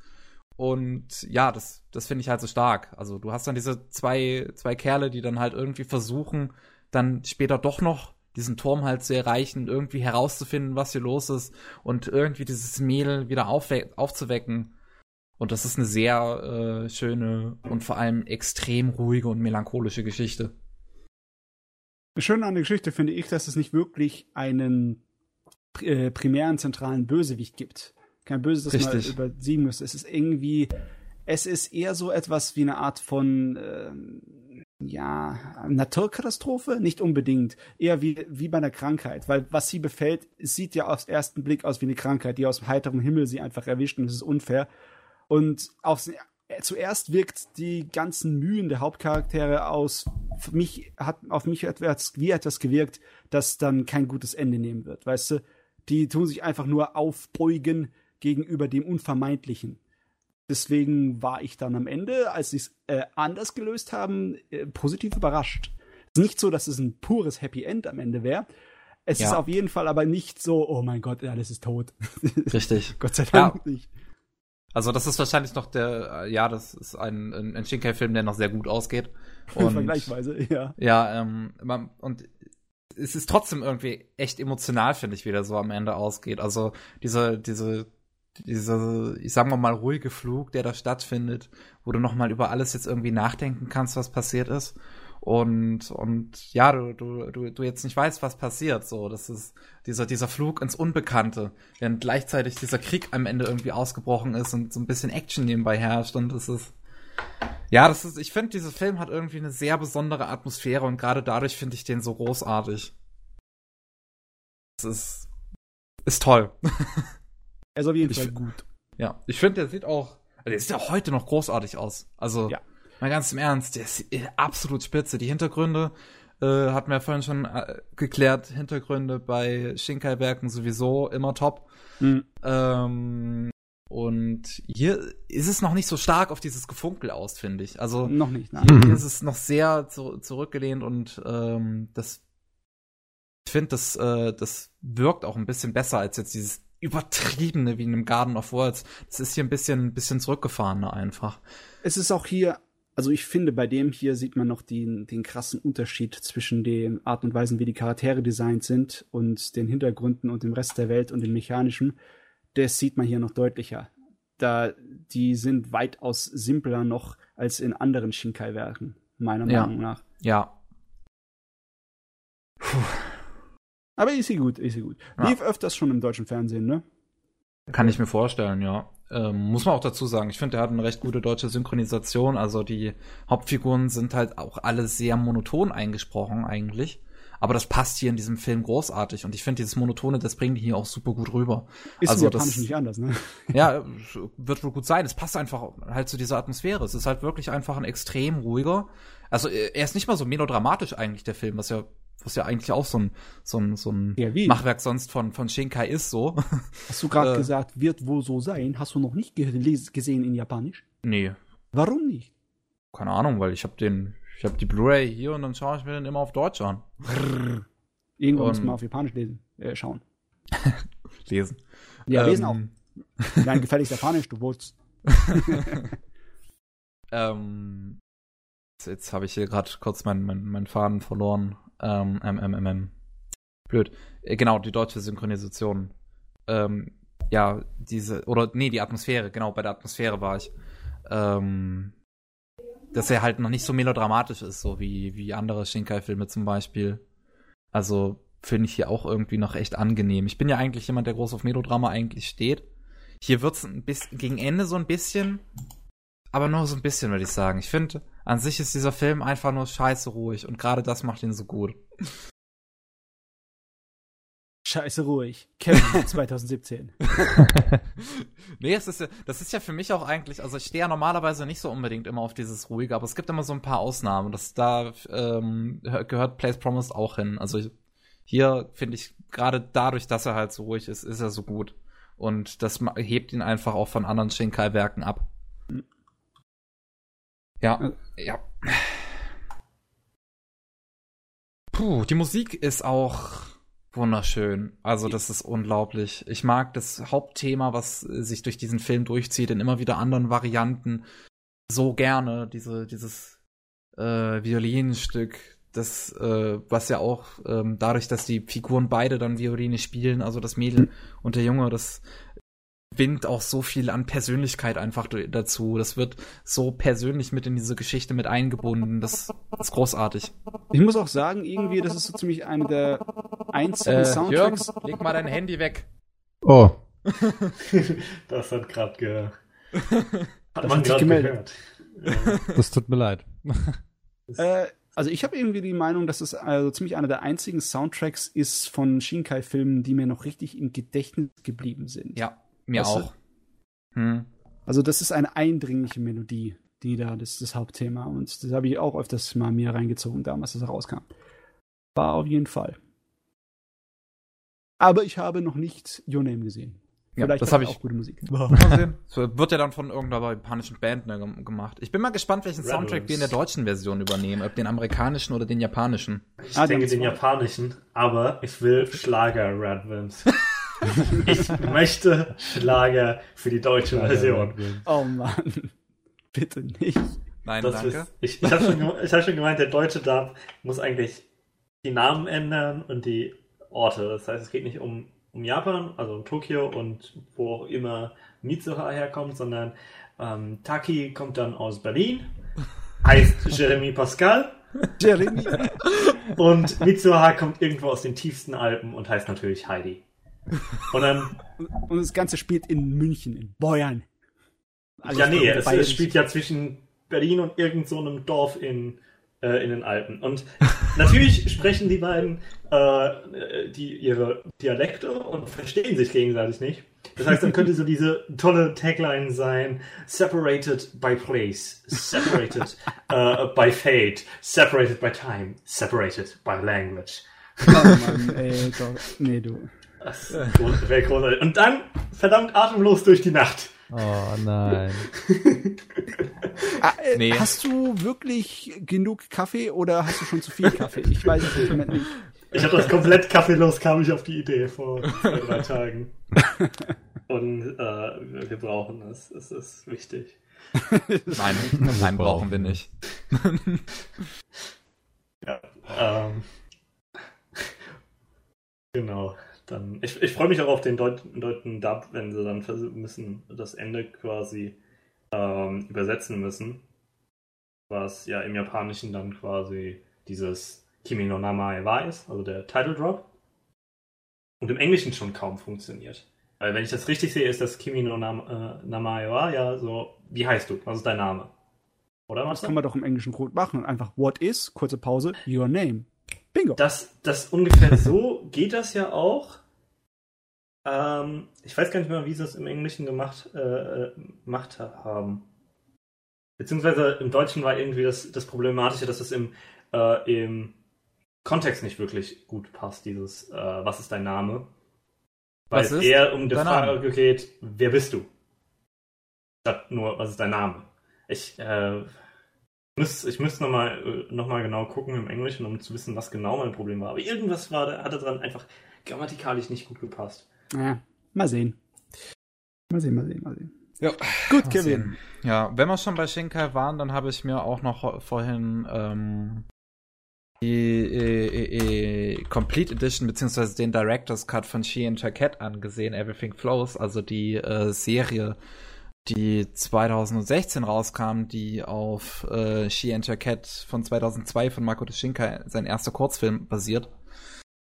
Und ja, das, das finde ich halt so stark. Also du hast dann diese zwei, zwei Kerle, die dann halt irgendwie versuchen, dann später doch noch diesen Turm halt zu erreichen, irgendwie herauszufinden, was hier los ist und irgendwie dieses Mädel wieder aufzuwecken. Und das ist eine sehr äh, schöne und vor allem extrem ruhige und melancholische Geschichte. Das Schöne an der Geschichte finde ich, dass es nicht wirklich einen äh, primären zentralen Bösewicht gibt. Kein Böses, das man übersiegen muss. Es ist irgendwie, es ist eher so etwas wie eine Art von, ähm, ja, Naturkatastrophe? Nicht unbedingt. Eher wie, wie bei einer Krankheit. Weil was sie befällt, sieht ja auf den ersten Blick aus wie eine Krankheit, die aus dem heiteren Himmel sie einfach erwischt und es ist unfair. Und aufs, zuerst wirkt die ganzen Mühen der Hauptcharaktere aus, mich hat auf mich etwas, wie etwas gewirkt, das dann kein gutes Ende nehmen wird. Weißt du? Die tun sich einfach nur aufbeugen gegenüber dem Unvermeidlichen. Deswegen war ich dann am Ende, als sie es äh, anders gelöst haben, äh, positiv überrascht. Es ist nicht so, dass es ein pures Happy End am Ende wäre. Es Ja. ist auf jeden Fall aber nicht so, oh mein Gott, alles ist tot. Richtig. Gott sei Dank nicht. Also das ist wahrscheinlich noch der, äh, ja, das ist ein, ein, ein Shinkai-Film, der noch sehr gut ausgeht. Und, Vergleichsweise, ja. Ja, ähm, man, und es ist trotzdem irgendwie echt emotional, finde ich, wie der so am Ende ausgeht. Also diese, diese, diese, ich sag mal mal, ruhige Flug, der da stattfindet, wo du noch mal über alles jetzt irgendwie nachdenken kannst, was passiert ist. Und, und ja, du, du, du, du jetzt nicht weißt, was passiert. So, das ist dieser, dieser Flug ins Unbekannte, während gleichzeitig dieser Krieg am Ende irgendwie ausgebrochen ist und so ein bisschen Action nebenbei herrscht. Und das ist, ja, das ist, ich finde, dieser Film hat irgendwie eine sehr besondere Atmosphäre und gerade dadurch finde ich den so großartig. Das ist, ist toll. Er ist auf jeden Fall gut. Ja, ich finde, der sieht auch, also der sieht auch heute noch großartig aus. Also, Ja. Mal ganz im Ernst, der ist äh, absolut spitze. Die Hintergründe, äh, hatten wir ja vorhin schon äh, geklärt, Hintergründe bei Shinkai-Werken sowieso immer top. Mhm. Ähm, und hier ist es noch nicht so stark auf dieses Gefunkel aus, finde ich. Also, Noch nicht, nein. hier, hier ist es noch sehr zu, zurückgelehnt und ähm, das ich finde, das, äh, das wirkt auch ein bisschen besser als jetzt dieses übertriebene wie in einem Garden of Worlds. Das ist hier ein bisschen, ein bisschen zurückgefahrener einfach. Es ist auch hier, also ich finde, bei dem hier sieht man noch den, den krassen Unterschied zwischen den Art und Weisen, wie die Charaktere designt sind und den Hintergründen und dem Rest der Welt und dem Mechanischen. Das sieht man hier noch deutlicher. Da, die sind weitaus simpler noch als in anderen Shinkai-Werken, meiner Ja. Meinung nach. Ja. Aber ist sie gut, ist sie gut. Ja. Lief öfters schon im deutschen Fernsehen, ne? Kann ich mir vorstellen, ja. Ähm, muss man auch dazu sagen. Ich finde, er hat eine recht gute deutsche Synchronisation. Also die Hauptfiguren sind halt auch alle sehr monoton eingesprochen eigentlich. Aber das passt hier in diesem Film großartig. Und ich finde, dieses Monotone, das bringen die hier auch super gut rüber. Ist Also das- nicht anders, ne? Ja, wird wohl gut sein. Es passt einfach halt zu dieser Atmosphäre. Es ist halt wirklich einfach ein extrem ruhiger. Also äh, er ist nicht mal so melodramatisch eigentlich, der Film, was ja, was ja eigentlich auch so ein, so ein, so ein Ja? Machwerk sonst von, von Shinkai ist so. Hast du gerade Äh. gesagt, wird wohl so sein? Hast du noch nicht gesehen in Japanisch? nee, Warum nicht? keine Ahnung, weil ich habe den, ich habe die Blu-ray hier und dann schaue ich mir den immer auf Deutsch an. Irgendwann muss man auf Japanisch lesen, äh, schauen. Lesen. Ja, Ähm, lesen auch. Nein, gefälligst Japanisch, du wolltest. Ähm, jetzt jetzt habe ich hier gerade kurz meinen mein, mein Faden verloren. Ähm, ähm. Blöd. Äh, genau, die deutsche Synchronisation. Ähm, ja, diese, oder nee, die Atmosphäre, genau, bei der Atmosphäre war ich. Ähm, dass er halt noch nicht so melodramatisch ist, so wie, wie andere Shinkai-Filme zum Beispiel. Also finde ich hier auch irgendwie noch echt angenehm. Ich bin ja eigentlich jemand, der groß auf Melodrama eigentlich steht. Hier ein bisschen gegen Ende so ein bisschen, aber nur so ein bisschen, würde ich sagen. Ich finde, an sich ist dieser Film einfach nur scheiße ruhig und gerade das macht ihn so gut. Scheiße ruhig. Kevin 2017. nee, es ist ja, das ist ja für mich auch eigentlich, also ich stehe ja normalerweise nicht so unbedingt immer auf dieses Ruhige, aber es gibt immer so ein paar Ausnahmen. Das da ähm, gehört Place Promised auch hin. Also ich, hier finde ich gerade dadurch, dass er halt so ruhig ist, ist er so gut. Und das hebt ihn einfach auch von anderen Shinkai-Werken ab. Ja, ja. Puh, die Musik ist auch wunderschön. Also das ist unglaublich. Ich mag das Hauptthema, was sich durch diesen Film durchzieht, in immer wieder anderen Varianten so gerne. Diese, dieses äh, Violinstück, das, äh, was ja auch ähm, dadurch, dass die Figuren beide dann Violine spielen, also das Mädel und der Junge, das gewinnt auch so viel an Persönlichkeit einfach dazu. Das wird so persönlich mit in diese Geschichte mit eingebunden. Das ist großartig. Ich muss auch sagen, irgendwie, das ist so ziemlich eine der einzigen Äh, Soundtracks. Jörg, leg mal dein Handy weg. Oh, das hat gerade ge... Hat Das man hat sich gerade gemeldet. gehört. Das tut mir leid. Äh, also ich habe irgendwie die Meinung, dass es also ziemlich einer der einzigen Soundtracks ist von Shinkai-Filmen, die mir noch richtig im Gedächtnis geblieben sind. Ja, mir Weißt auch. Hm. Also das ist eine eindringliche Melodie, die da, das ist das Hauptthema. Und das habe ich auch öfters mal mir reingezogen, damals, als es rauskam. War auf jeden Fall. Aber ich habe noch nicht Your Name gesehen. Ja, Vielleicht das habe ich. auch gute Musik. So wird ja dann von irgendeiner japanischen Band ne, gem- gemacht. Ich bin mal gespannt, welchen Rebels. Soundtrack wir in der deutschen Version übernehmen. Ob den amerikanischen oder den japanischen. Ich Ah, denke den japanischen, aber ich will Schlager Radwimps. ich möchte Schlager für die deutsche Version. Oh Mann. Bitte nicht. Nein, Das danke. ist, ich ich habe schon, ich hab schon gemeint, der deutsche Dub muss eigentlich die Namen ändern und die Orte. Das heißt, es geht nicht um, um Japan, also um Tokio und wo auch immer Mitsuha herkommt, sondern ähm, Taki kommt dann aus Berlin, heißt Jeremy Pascal Jeremy. und Mitsuha kommt irgendwo aus den tiefsten Alpen und heißt natürlich Heidi. Und dann Und das Ganze spielt in München, in Bayern. Alles ja, nee, es, es spielt ja zwischen Berlin und irgend so einem Dorf in, äh, in den Alpen. Und natürlich sprechen die beiden äh, die, ihre Dialekte und verstehen sich gegenseitig nicht. Das heißt, dann könnte so diese tolle Tagline sein: Separated by place, separated äh, by fate, separated by time, separated by language. Oh Mann, ey, doch. Nee, du. Das wäre großartig. Und dann verdammt atemlos durch die Nacht. Oh nein. Ah, äh, Nee. Hast du wirklich genug Kaffee oder hast du schon zu viel Kaffee? Ich weiß es im Moment nicht. Ich habe das komplett kaffeelos, kam ich auf die Idee vor zwei, drei Tagen. Und äh, wir brauchen es. Es ist wichtig. Nein, nein, brauchen wir nicht. Ja. Ähm, genau. Dann, ich ich freue mich auch auf den Deut deutschen Dub, wenn sie dann müssen das Ende quasi ähm, übersetzen müssen. Was ja im Japanischen dann quasi dieses Kimi no Namae wa ist, also der Title Drop. Und im Englischen schon kaum funktioniert. Weil wenn ich das richtig sehe, ist das Kimi no Nam äh, Namae wa ja so, wie heißt du? Was ist dein Name? Oder Das Marcel? kann man doch im Englischen gut machen. Einfach, what is, kurze Pause, your name. Bingo. Das, das ungefähr so geht das ja auch. Ähm, ich weiß gar nicht mehr, wie sie es im Englischen gemacht, äh, gemacht haben. Beziehungsweise im Deutschen war irgendwie das, das Problematische, dass es im, äh, im Kontext nicht wirklich gut passt, dieses äh, Was ist dein Name? Weil Was es eher um die Frage geht, wer bist du? Statt nur, was ist dein Name? Ich, äh, müsst, ich müsste nochmal noch mal genau gucken im Englischen, um zu wissen, was genau mein Problem war. Aber irgendwas war, da- hatte dran einfach grammatikalisch nicht gut gepasst. Ja, mal sehen. Mal sehen, mal sehen, mal sehen. Ja. Gut, Mal Kevin. sehen. Ja, wenn wir schon bei Shinkai waren, dann habe ich mir auch noch vorhin ähm, die äh, äh, äh, Complete Edition beziehungsweise den Director's Cut von She and Jacket angesehen, Everything Flows, also die äh, Serie, die 2016 rauskam, die auf äh, She and Jacket von 2002 von Makoto Shinkai, sein erster Kurzfilm, basiert.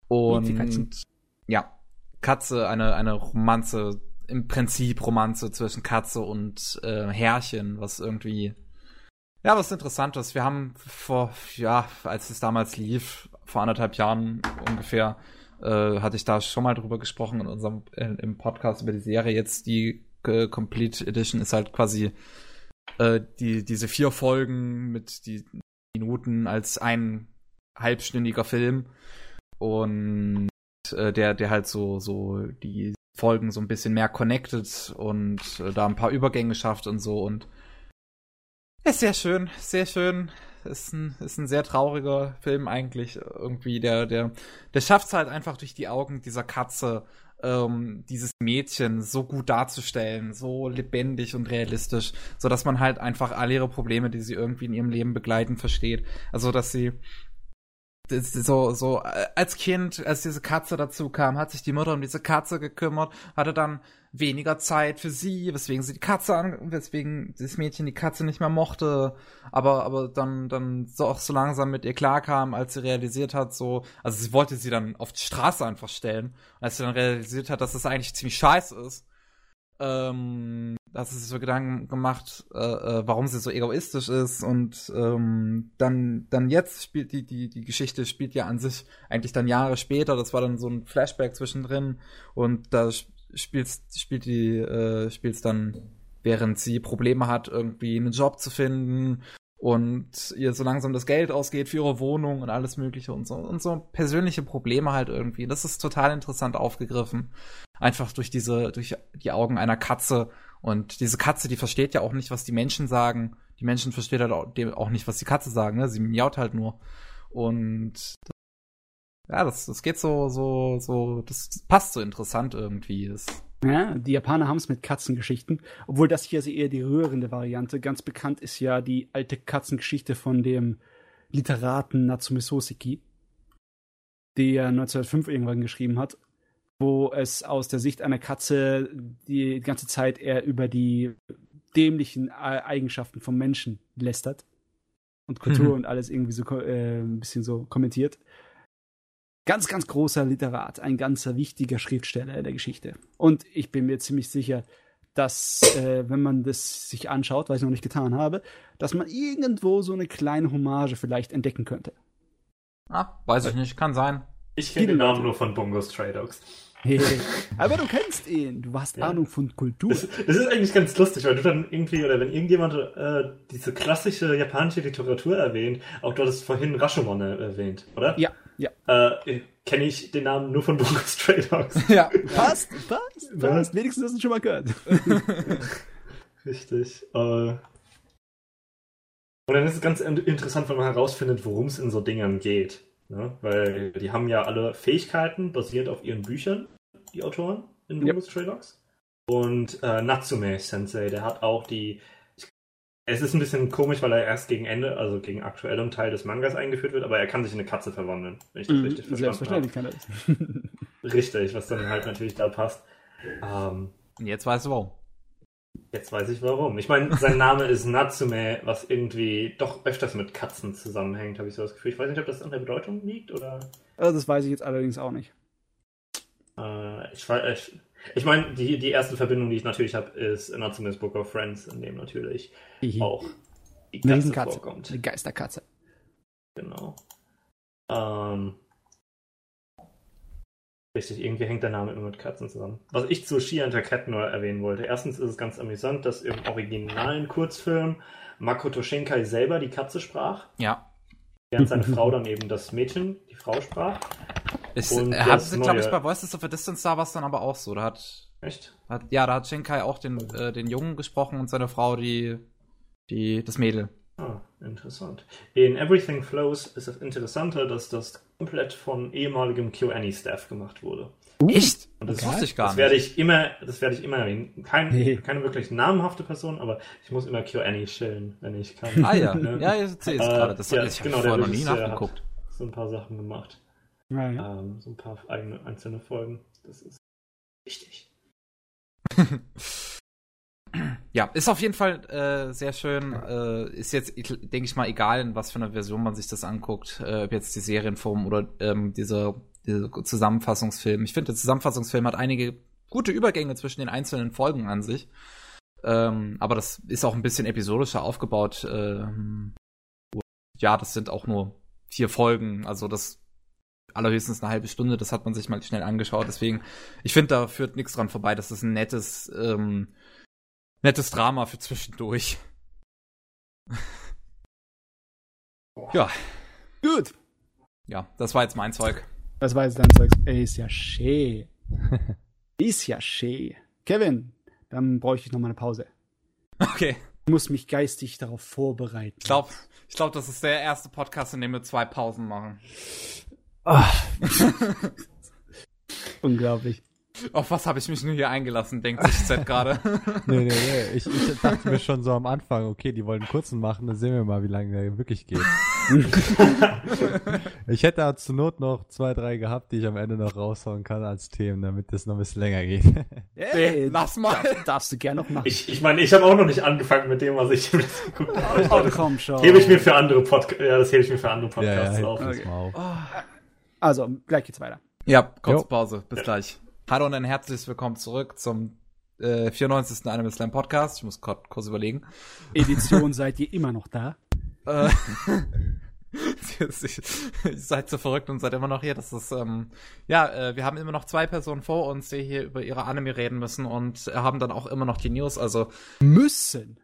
Und ja, Katze, eine, eine Romanze, im Prinzip Romanze zwischen Katze und äh, Herrchen, was irgendwie, ja, was Interessantes. Wir haben vor, ja, als es damals lief, vor anderthalb Jahren ungefähr, äh, hatte ich da schon mal drüber gesprochen in unserem, äh, im Podcast über die Serie. Jetzt die äh, Complete Edition ist halt quasi äh, die, diese vier Folgen mit die Minuten als ein halbstündiger Film und äh, der, der halt so, so die Folgen so ein bisschen mehr connected und äh, da ein paar Übergänge schafft und so und ist sehr schön, sehr schön. Ist ein, ist ein sehr trauriger Film eigentlich. Irgendwie, der, der, der schafft es halt einfach durch die Augen dieser Katze, ähm, dieses Mädchen so gut darzustellen, so lebendig und realistisch, so dass man halt einfach all ihre Probleme, die sie irgendwie in ihrem Leben begleiten, versteht. Also, dass sie so, so, äh, als Kind, als diese Katze dazu kam, hat sich die Mutter um diese Katze gekümmert, hatte dann weniger Zeit für sie, weswegen sie die Katze an, weswegen das Mädchen die Katze nicht mehr mochte, aber, aber dann, dann so auch so langsam mit ihr klarkam, als sie realisiert hat, so, also sie wollte sie dann auf die Straße einfach stellen, als sie dann realisiert hat, dass das eigentlich ziemlich scheiße ist, ähm, dass sie sich so Gedanken gemacht, äh, äh, warum sie so egoistisch ist und ähm, dann dann jetzt spielt die die die Geschichte spielt ja an sich eigentlich dann Jahre später. Das war dann so ein Flashback zwischendrin und da spielt spielt die äh, spielt's dann während sie Probleme hat irgendwie einen Job zu finden und ihr so langsam das Geld ausgeht für ihre Wohnung und alles mögliche und so und so persönliche Probleme halt irgendwie. Das ist total interessant aufgegriffen einfach durch diese, durch die Augen einer Katze. Und diese Katze, die versteht ja auch nicht, was die Menschen sagen. Die Menschen verstehen halt auch nicht, was die Katze sagen, ne? Sie miaut halt nur. Und ja, das, das geht so, so, so, das passt so interessant irgendwie. Das ja, die Japaner haben es mit Katzengeschichten, obwohl das hier also eher die rührende Variante. Ganz bekannt ist ja die alte Katzengeschichte von dem Literaten Natsume Soseki, der 1905 irgendwann geschrieben hat wo es aus der Sicht einer Katze die ganze Zeit eher über die dämlichen Eigenschaften vom Menschen lästert und Kultur mhm. und alles irgendwie so äh, ein bisschen so kommentiert. Ganz, ganz großer Literat, ein ganzer wichtiger Schriftsteller der Geschichte. Und ich bin mir ziemlich sicher, dass, äh, wenn man das sich anschaut, was ich noch nicht getan habe, dass man irgendwo so eine kleine Hommage vielleicht entdecken könnte. Ah, weiß ich nicht, kann sein. Ich kenne den Namen nur von Bongos Stray Dogs. Aber du kennst ihn, du hast ja. Ahnung von Kultur. Das, das, ist eigentlich ganz lustig, weil du dann irgendwie, oder wenn irgendjemand äh, diese klassische japanische Literatur erwähnt, auch du hattest vorhin Rashomon erwähnt, oder? Ja, ja. Äh, Kenne ich den Namen nur von Bungo Stray Dogs. Ja, passt, passt, passt. Wenigstens hast du schon mal gehört. Richtig. Äh, und dann ist es ganz interessant, wenn man herausfindet, worum es in so Dingern geht. Ne? Weil die haben ja alle Fähigkeiten basierend auf ihren Büchern, die Autoren in Lumos yep. Stray Dogs. Und äh, Natsume Sensei, der hat auch die. Es ist ein bisschen komisch, weil er erst gegen Ende, also gegen aktuellem Teil des Mangas eingeführt wird, aber er kann sich in eine Katze verwandeln, wenn ich das mm, richtig verstanden habe. kann er das. richtig, was dann halt natürlich da passt. Ähm, Jetzt weißt du warum. Jetzt weiß ich warum. Ich meine, sein Name ist Natsume, was irgendwie doch öfters mit Katzen zusammenhängt, habe ich so das Gefühl. Ich weiß nicht, ob das an der Bedeutung liegt oder. Also das weiß ich jetzt allerdings auch nicht. Äh, ich ich, ich meine, die, die erste Verbindung, die ich natürlich habe, ist Natsume's Book of Friends, in dem natürlich Hihi. auch die Katze, Katze vorkommt. Die Geisterkatze. Genau. Ähm, Richtig, irgendwie hängt der Name immer mit Katzen zusammen. Was ich zu She and her Cat nur erwähnen wollte. Erstens ist es ganz amüsant, dass im originalen Kurzfilm Makoto Shinkai selber die Katze sprach. Ja. Während seine Frau dann eben das Mädchen, die Frau sprach. Es hat sich, glaube ich, bei Voices of a Distance da war es dann aber auch so. Da hat, Echt? Hat, ja, da hat Shinkai auch den, äh, den Jungen gesprochen und seine Frau die, die, das Mädel. Ah, interessant. In Everything Flows ist das Interessante, dass das komplett von ehemaligem QAny-Staff gemacht wurde. Uh, Echt? Und das wusste ich gar das nicht. Werde ich immer, das werde ich immer erwähnen. Kein, nee. Keine wirklich namhafte Person, aber ich muss immer QAny chillen, wenn ich kann. Ah ja, ne? ja, jetzt sehe ich es gerade. Das ja, ich genau, vorher noch nie nachgeguckt. so ein paar Sachen gemacht. Ja, ja. Ähm, so ein paar eigene einzelne Folgen. Das ist wichtig. Ja, ist auf jeden Fall äh, sehr schön. Äh, ist jetzt, denke ich mal, egal, in was für einer Version man sich das anguckt, äh, ob jetzt die Serienform oder ähm, dieser, dieser Zusammenfassungsfilm. Ich finde, der Zusammenfassungsfilm hat einige gute Übergänge zwischen den einzelnen Folgen an sich. Ähm, aber das ist auch ein bisschen episodischer aufgebaut. Ähm, ja, das sind auch nur vier Folgen. Also das allerhöchstens eine halbe Stunde. Das hat man sich mal schnell angeschaut. Deswegen, ich finde, da führt nichts dran vorbei. Das ist ein nettes ähm, nettes Drama für zwischendurch. ja. Gut. Ja, das war jetzt mein Zeug. Das war jetzt dein Zeug. Ey, ist ja schön. ist ja schön. Kevin, dann bräuchte ich noch mal eine Pause. Okay. Ich muss mich geistig darauf vorbereiten. Ich glaube, ich glaub, das ist der erste Podcast, in dem wir zwei Pausen machen. Ach. Unglaublich. Auf was habe ich mich nur hier eingelassen, denkt sich Z gerade. nee, nee, nee. Ich, ich dachte mir schon so am Anfang, okay, die wollen einen kurzen machen, dann sehen wir mal, wie lange der wirklich geht. Ich hätte da zur Not noch zwei, drei gehabt, die ich am Ende noch raushauen kann als Themen, damit das noch ein bisschen länger geht. Hey, lass mal. darf- darfst du gerne noch machen. Ich, ich meine, ich habe auch noch nicht angefangen mit dem, was ich im letzten geguckt habe. Ich oh, komm schon. hebe ich mir für andere Podcasts, ja, das hebe ich mir für andere ja, ja, Podcasts hebt auf. das mal auf. Also, gleich geht's weiter. Ja, kurze. Pause. Bis gleich. Hallo und ein herzliches Willkommen zurück zum äh, 94. Anime Slam Podcast. Ich muss kurz überlegen. Edition seid ihr immer noch da? Äh, ich seid so verrückt und seid immer noch hier. Das ist, ähm, ja, äh, wir haben immer noch zwei Personen vor uns, die hier über ihre Anime reden müssen und haben dann auch immer noch die News. Also Müssen.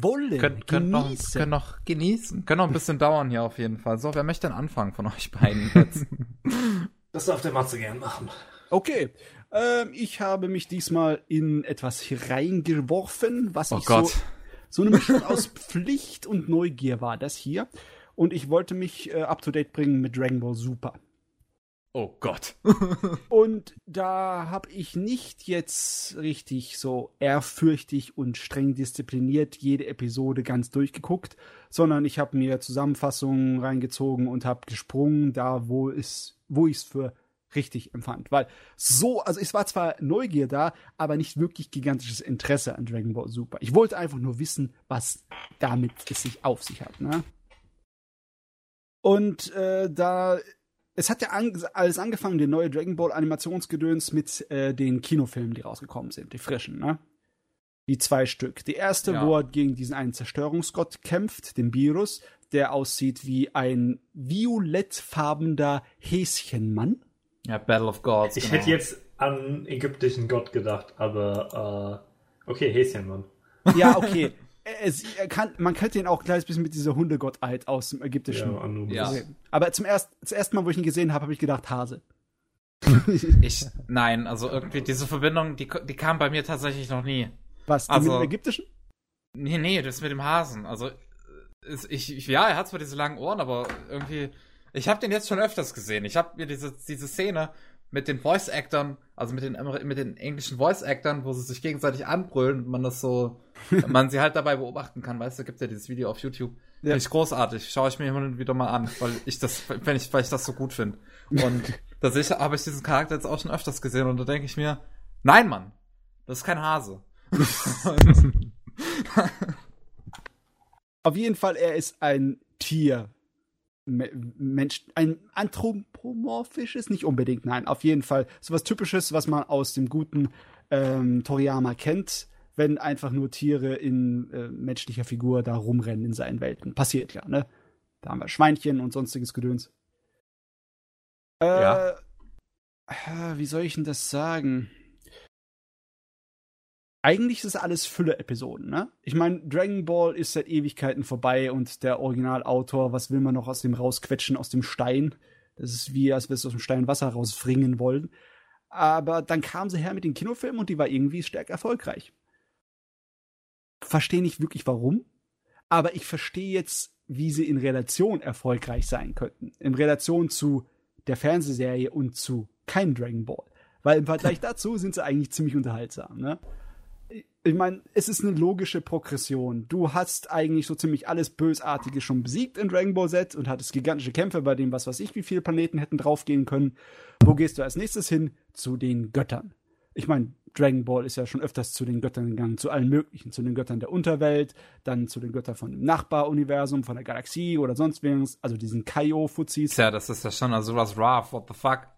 Wollen. können, können, noch, genießen. können noch genießen. Können noch ein bisschen dauern hier auf jeden Fall. So, wer möchte denn anfangen von euch beiden jetzt? Das darf der Matze gern machen. Okay. Ähm, ich habe mich diesmal in etwas reingeworfen, was Oh ich Gott. so so eine Mischung aus Pflicht und Neugier war das hier. Und ich wollte mich äh, up to date bringen mit Dragon Ball Super. Oh Gott. Und da habe ich nicht jetzt richtig so ehrfürchtig und streng diszipliniert jede Episode ganz durchgeguckt, sondern ich habe mir Zusammenfassungen reingezogen und habe gesprungen, da wo es, wo ich es für richtig empfand. Weil so, also es war zwar Neugier da, aber nicht wirklich gigantisches Interesse an Dragon Ball Super. Ich wollte einfach nur wissen, was damit es sich auf sich hat. Ne? Und äh, da es hat ja an, alles angefangen, der neue Dragon Ball Animationsgedöns mit äh, den Kinofilmen, die rausgekommen sind, die frischen, ne? Die zwei Stück. Die erste, Ja. wo er gegen diesen einen Zerstörungsgott kämpft, den Virus, der aussieht wie ein violettfarbener Häschenmann. Ja, Battle of Gods. Ich genau. hätte jetzt an ägyptischen Gott gedacht, aber äh, okay, Häschen, Mann. Ja, okay. Es, er kann, man könnte ihn auch ein kleines bisschen mit dieser Hundegottheit aus dem ägyptischen Ja. Ja. sehen. Aber zum ersten, das erste Mal, wo ich ihn gesehen habe, habe ich gedacht, Hase. Ich, nein, also irgendwie diese Verbindung, die, die kam bei mir tatsächlich noch nie. Was, die Also- mit dem ägyptischen? Nee, nee, das mit dem Hasen. Also, äh, ist, ich, ich, ja, er hat zwar diese langen Ohren, aber irgendwie, ich habe den jetzt schon öfters gesehen. Ich habe mir diese, diese Szene mit den Voice-Actern, also mit den, mit den englischen Voice-Actern, wo sie sich gegenseitig anbrüllen und man das so, man sie halt dabei beobachten kann, weißt du, gibt ja dieses Video auf YouTube. Ja. Finde ich großartig. Schaue ich mir immer und wieder mal an, weil ich das, wenn ich, weil ich das so gut finde. Und da habe ich diesen Charakter jetzt auch schon öfters gesehen und da denke ich mir, nein, Mann, das ist kein Hase. Auf jeden Fall, er ist ein Tier. Me- Mensch, ein anthropomorphisches, nicht unbedingt, nein, auf jeden Fall sowas Typisches, was man aus dem guten ähm, Toriyama kennt, wenn einfach nur Tiere in äh, menschlicher Figur da rumrennen in seinen Welten. Passiert ja, ne? Da haben wir Schweinchen und sonstiges Gedöns. Äh, Ja. Wie soll ich denn das sagen? Eigentlich ist es alles Fülle-Episoden, ne? Ich meine, Dragon Ball ist seit Ewigkeiten vorbei und der Originalautor, was will man noch aus dem rausquetschen, aus dem Stein? Das ist wie, als würdest du aus dem Stein Wasser rausfringen wollen. Aber dann kam sie her mit den Kinofilmen und die war irgendwie stark erfolgreich. Verstehe nicht wirklich warum, aber ich verstehe jetzt, wie sie in Relation erfolgreich sein könnten. In Relation zu der Fernsehserie und zu kein Dragon Ball. Weil im Vergleich dazu sind sie eigentlich ziemlich unterhaltsam, ne? Ich meine, es ist eine logische Progression. Du hast eigentlich so ziemlich alles Bösartige schon besiegt in Dragon Ball Z und hattest gigantische Kämpfe, bei dem was weiß ich, wie viele Planeten hätten draufgehen können. Wo gehst du als nächstes hin? Zu den Göttern. Ich meine, Dragon Ball ist ja schon öfters zu den Göttern gegangen, zu allen möglichen, zu den Göttern der Unterwelt, dann zu den Göttern von dem Nachbaruniversum, von der Galaxie oder sonst was, also diesen Kaio-Fuzis. Tja, das ist ja schon also was rough, what the fuck.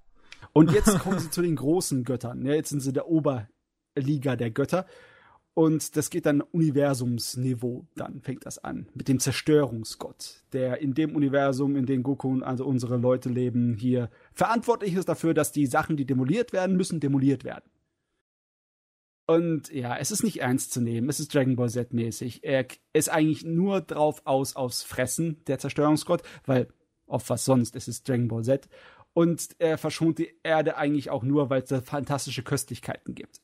Und jetzt kommen sie zu den großen Göttern. Ja, jetzt sind sie der Oberliga der Götter. Und das geht dann Universumsniveau, dann fängt das an. Mit dem Zerstörungsgott, der in dem Universum, in dem Goku und also unsere Leute leben, hier verantwortlich ist dafür, dass die Sachen, die demoliert werden müssen, demoliert werden. Und ja, es ist nicht ernst zu nehmen, es ist Dragon Ball Z-mäßig. Er ist eigentlich nur drauf aus, aufs Fressen, der Zerstörungsgott, weil auf was sonst, es ist Dragon Ball Z. Und er verschont die Erde eigentlich auch nur, weil es da fantastische Köstlichkeiten gibt.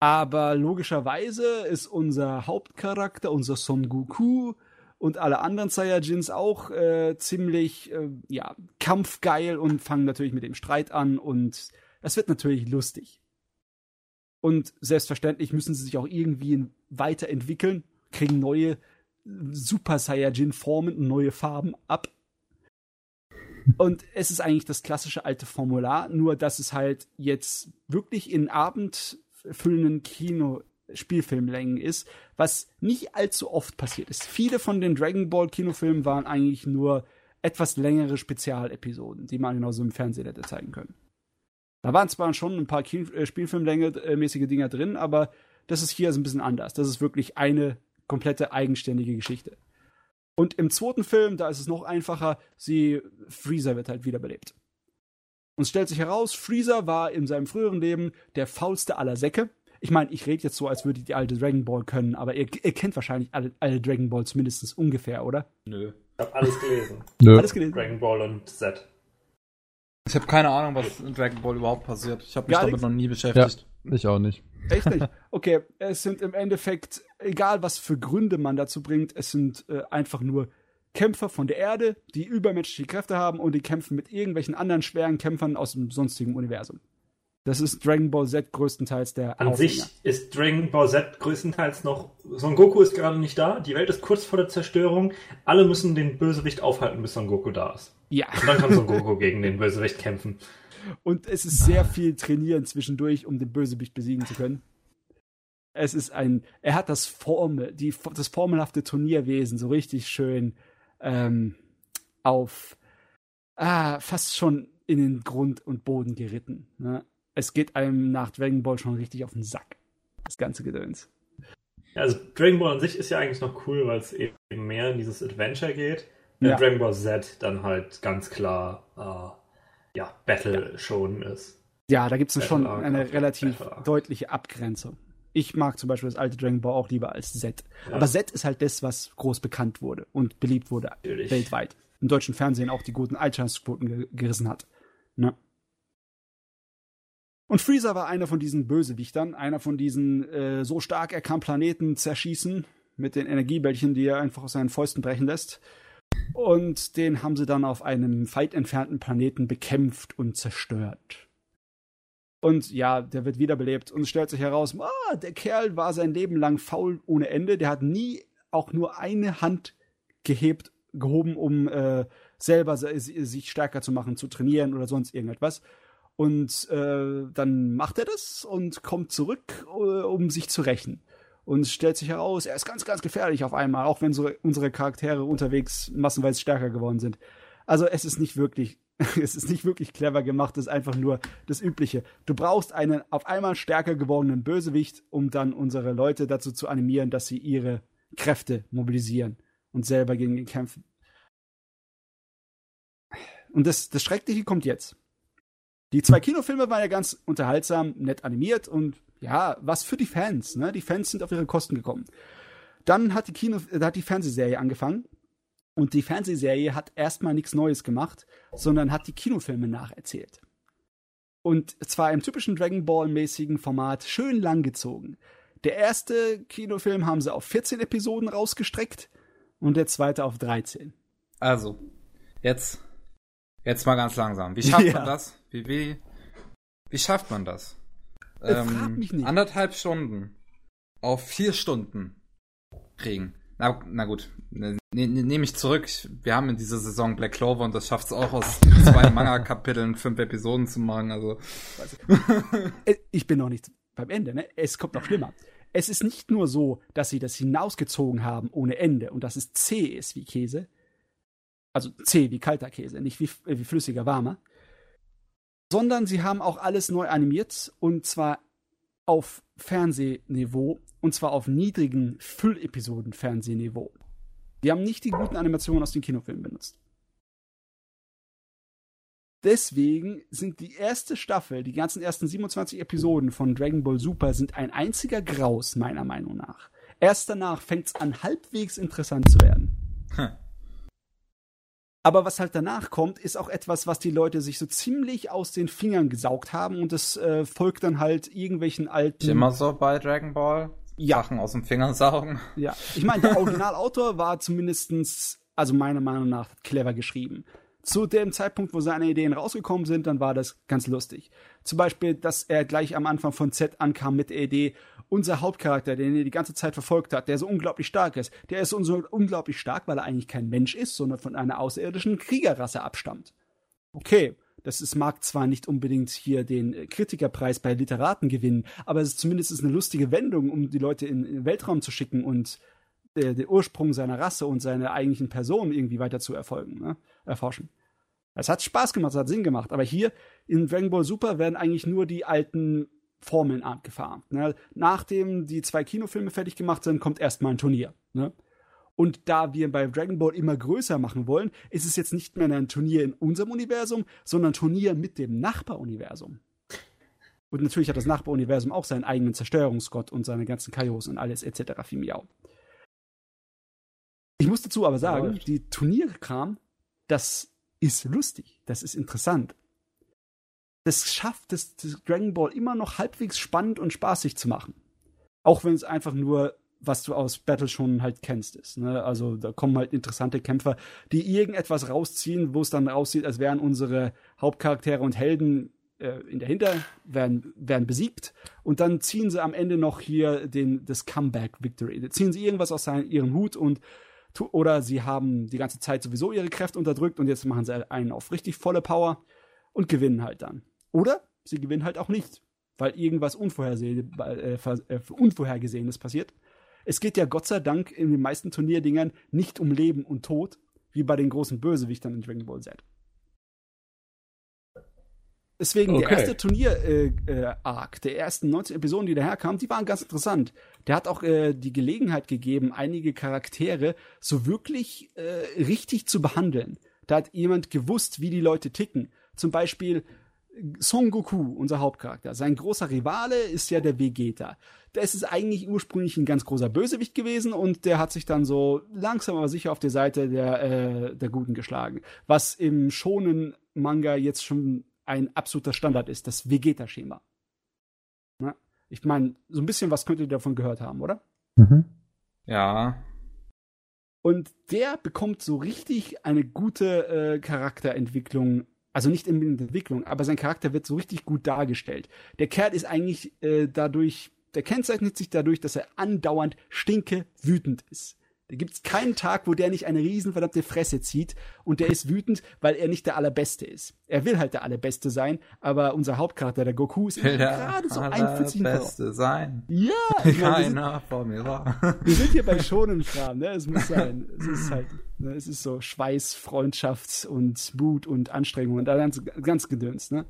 Aber logischerweise ist unser Hauptcharakter, unser Son Goku und alle anderen Saiyajins auch äh, ziemlich äh, ja, kampfgeil und fangen natürlich mit dem Streit an und das wird natürlich lustig. Und selbstverständlich müssen sie sich auch irgendwie weiterentwickeln, kriegen neue Super Saiyajin-Formen und neue Farben ab. Und es ist eigentlich das klassische alte Formular, nur dass es halt jetzt wirklich in abendfüllenden Kino Spielfilmlängen ist, was nicht allzu oft passiert ist. Viele von den Dragon Ball Kinofilmen waren eigentlich nur etwas längere Spezialepisoden, die man genauso im Fernsehen hätte zeigen können. Da waren zwar schon ein paar Kino äh, Spielfilmlänge-mäßige Dinger drin, aber das ist hier also ein bisschen anders. Das ist wirklich eine komplette eigenständige Geschichte. Und im zweiten Film, da ist es noch einfacher, sie, Freezer wird halt wiederbelebt. Und es stellt sich heraus, Freezer war in seinem früheren Leben der faulste aller Säcke. Ich meine, ich rede jetzt so, als würde ich die alte Dragon Ball können, aber ihr, ihr kennt wahrscheinlich alle, alle Dragon Balls mindestens ungefähr, oder? Nö. Ich habe alles gelesen. Nö. Alles gelesen? Dragon Ball und Z. Ich habe keine Ahnung, was in Dragon Ball überhaupt passiert. Ich habe mich Gar damit nichts? noch nie beschäftigt. Ich auch nicht. Echt nicht? Okay, es sind im Endeffekt, egal was für Gründe man dazu bringt, es sind äh, einfach nur Kämpfer von der Erde, die übermenschliche Kräfte haben und die kämpfen mit irgendwelchen anderen schweren Kämpfern aus dem sonstigen Universum. Das ist Dragon Ball Z größtenteils der An Aufhänger. sich ist Dragon Ball Z größtenteils noch. Son Goku ist gerade nicht da. Die Welt ist kurz vor der Zerstörung. Alle müssen den Bösewicht aufhalten, bis Son Goku da ist. Ja, Und dann kann Son Goku gegen den Bösewicht kämpfen. und es ist sehr viel Trainieren zwischendurch, um den Bösewicht besiegen zu können. Es ist ein, er hat das Formel, die, das formelhafte Turnierwesen so richtig schön ähm, auf ah, fast schon in den Grund und Boden geritten. Ne? Es geht einem nach Dragon Ball schon richtig auf den Sack. Das ganze Gedöns. Ja, also Dragon Ball an sich ist ja eigentlich noch cool, weil es eben mehr in dieses Adventure geht. Ja. Ja. Dragon Ball Z dann halt ganz klar äh, ja, Battle schon ist. Ja, da gibt es schon eine relativ deutliche Abgrenzung. Ich mag zum Beispiel das alte Dragon Ball auch lieber als Z. Ja. Aber Z ist halt das, was groß bekannt wurde und beliebt wurde Natürlich. weltweit. Im deutschen Fernsehen auch die guten Einschaltquoten ge gerissen hat. Ne? Und Freezer war einer von diesen Bösewichtern, einer von diesen äh, so stark er kann Planeten zerschießen mit den Energiebällchen, die er einfach aus seinen Fäusten brechen lässt. Und den haben sie dann auf einem weit entfernten Planeten bekämpft und zerstört. Und ja, der wird wiederbelebt und es stellt sich heraus, ah, der Kerl war sein Leben lang faul ohne Ende. Der hat nie auch nur eine Hand gehebt, gehoben, um äh, selber se- sich stärker zu machen, zu trainieren oder sonst irgendetwas. Und äh, dann macht er das und kommt zurück, äh, um sich zu rächen. Und es stellt sich heraus, er ist ganz, ganz gefährlich auf einmal, auch wenn so unsere Charaktere unterwegs massenweise stärker geworden sind. Also es ist nicht wirklich, es ist nicht wirklich clever gemacht, es ist einfach nur das Übliche. Du brauchst einen auf einmal stärker gewordenen Bösewicht, um dann unsere Leute dazu zu animieren, dass sie ihre Kräfte mobilisieren und selber gegen ihn kämpfen. Und das, das Schreckliche kommt jetzt. Die zwei Kinofilme waren ja ganz unterhaltsam, nett animiert und ja, was für die Fans. Ne? Die Fans sind auf ihre Kosten gekommen. Dann hat die, Kino, äh, hat die Fernsehserie angefangen und die Fernsehserie hat erstmal nichts Neues gemacht, sondern hat die Kinofilme nacherzählt. Und zwar im typischen Dragon Ball-mäßigen Format schön langgezogen. Der erste Kinofilm haben sie auf 14 Episoden rausgestreckt und der zweite auf 13. Also, jetzt, jetzt mal ganz langsam. Wie schafft Ja. man das? Wie, wie, wie schafft man das? Äh, frag mich nicht. Anderthalb Stunden auf vier Stunden kriegen. Na, na gut, ne, ne, nehme ich zurück. Wir haben in dieser Saison Black Clover und das schafft es auch aus zwei Manga-Kapiteln fünf Episoden zu machen. Also, Äh, Ich bin noch nicht beim Ende, ne? Es kommt noch schlimmer. Es ist nicht nur so, dass sie das hinausgezogen haben ohne Ende und dass es zäh ist wie Käse. Also zäh wie kalter Käse, nicht wie, äh, wie flüssiger warmer. Sondern sie haben auch alles neu animiert und zwar auf Fernsehniveau und zwar auf niedrigen Füllepisoden-Fernsehniveau. Die haben nicht die guten Animationen aus den Kinofilmen benutzt. Deswegen sind die erste Staffel, die ganzen ersten 27 Episoden von Dragon Ball Super sind ein einziger Graus, meiner Meinung nach. Erst danach fängt es an, halbwegs interessant zu werden. Hm. Aber was halt danach kommt, ist auch etwas, was die Leute sich so ziemlich aus den Fingern gesaugt haben und das äh, folgt dann halt irgendwelchen alten. immer so bei Dragon Ball. Ja. Sachen aus dem Finger saugen. Ja, ich meine, der Originalautor war zumindestens, also meiner Meinung nach, clever geschrieben. Zu dem Zeitpunkt, wo seine Ideen rausgekommen sind, dann war das ganz lustig. Zum Beispiel, dass er gleich am Anfang von Z ankam mit der Idee, unser Hauptcharakter, den er die ganze Zeit verfolgt hat, der so unglaublich stark ist, der ist so unglaublich stark, weil er eigentlich kein Mensch ist, sondern von einer außerirdischen Kriegerrasse abstammt. Okay, das ist, mag zwar nicht unbedingt hier den Kritikerpreis bei Literaten gewinnen, aber es ist zumindest eine lustige Wendung, um die Leute in, den Weltraum zu schicken und der, der, Ursprung seiner Rasse und seiner eigentlichen Person irgendwie weiter zu erfolgen, ne? erforschen. Es hat Spaß gemacht, es hat Sinn gemacht, aber hier in Dragon Ball Super werden eigentlich nur die alten Formeln abgefahren. Ne? Nachdem die zwei Kinofilme fertig gemacht sind, kommt erstmal ein Turnier. Ne? Und da wir bei Dragon Ball immer größer machen wollen, ist es jetzt nicht mehr ein Turnier in unserem Universum, sondern ein Turnier mit dem Nachbaruniversum. Und natürlich hat das Nachbaruniversum auch seinen eigenen Zerstörungsgott und seine ganzen Kaios und alles etc. Fimiau. Ich muss dazu aber sagen, ja, die Turnierkram, das ist lustig, das ist interessant. Das schafft es, Dragon Ball immer noch halbwegs spannend und spaßig zu machen. Auch wenn es einfach nur was du aus Battle schon halt kennst, ist. Ne? Also da kommen halt interessante Kämpfer, die irgendetwas rausziehen, wo es dann aussieht, als wären unsere Hauptcharaktere und Helden äh, in der Hinter, werden, werden besiegt und dann ziehen sie am Ende noch hier den, das Comeback Victory. Da ziehen sie irgendwas aus seinen, ihrem Hut und oder sie haben die ganze Zeit sowieso ihre Kräfte unterdrückt und jetzt machen sie einen auf richtig volle Power und gewinnen halt dann. Oder sie gewinnen halt auch nicht, weil irgendwas Unvorherseh äh, äh, Unvorhergesehenes passiert. Es geht ja Gott sei Dank in den meisten Turnierdingern nicht um Leben und Tod, wie bei den großen Bösewichtern in Dragon Ball Z. Deswegen, okay. der erste Turnier-Arc, äh, äh, der ersten 19 Episoden, die daherkamen, die waren ganz interessant. Der hat auch äh, die Gelegenheit gegeben, einige Charaktere so wirklich äh, richtig zu behandeln. Da hat jemand gewusst, wie die Leute ticken. Zum Beispiel Son Goku, unser Hauptcharakter. Sein großer Rivale ist ja der Vegeta der ist eigentlich ursprünglich ein ganz großer Bösewicht gewesen und der hat sich dann so langsam aber sicher auf die Seite der, äh, der Guten geschlagen. Was im schonen Manga jetzt schon ein absoluter Standard ist, das Vegeta-Schema. Ich meine, so ein bisschen was könnt ihr davon gehört haben, oder? Mhm. Ja. Und der bekommt so richtig eine gute äh, Charakterentwicklung also nicht in Entwicklung, aber sein Charakter wird so richtig gut dargestellt. Der Kerl ist eigentlich äh, dadurch der kennzeichnet sich dadurch, dass er andauernd stinke wütend ist. Da gibt's keinen Tag, wo der nicht eine riesenverdammte Fresse zieht und der ist wütend, weil er nicht der Allerbeste ist. Er will halt der Allerbeste sein, aber unser Hauptcharakter, der Goku, ist gerade so ein Pfützchen Beste sein. Ja, ich keiner vor mir war. Wir sind hier bei schonen Kram, ne? Es muss sein. Es ist halt, ne? es ist so Schweiß, Freundschaft und Mut und Anstrengung und ganz, ganz gedöns, ne?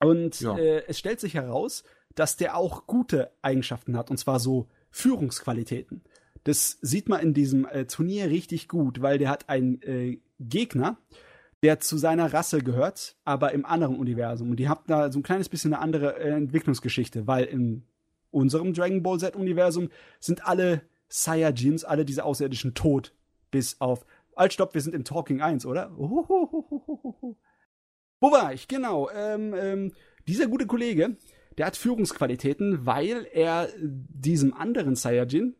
Und ja. äh, es stellt sich heraus, dass der auch gute Eigenschaften hat, und zwar so Führungsqualitäten. Das sieht man in diesem äh, Turnier richtig gut, weil der hat einen äh, Gegner, der zu seiner Rasse gehört, aber im anderen Universum. Und die haben da so ein kleines bisschen eine andere äh, Entwicklungsgeschichte, weil in unserem Dragon Ball Z-Universum sind alle Saiyajins, alle diese Außerirdischen tot. Bis auf. Halt, stopp, wir sind im Talking 1, oder? Wo war ich? Genau. Ähm, ähm, dieser gute Kollege, der hat Führungsqualitäten, weil er diesem anderen Saiyajin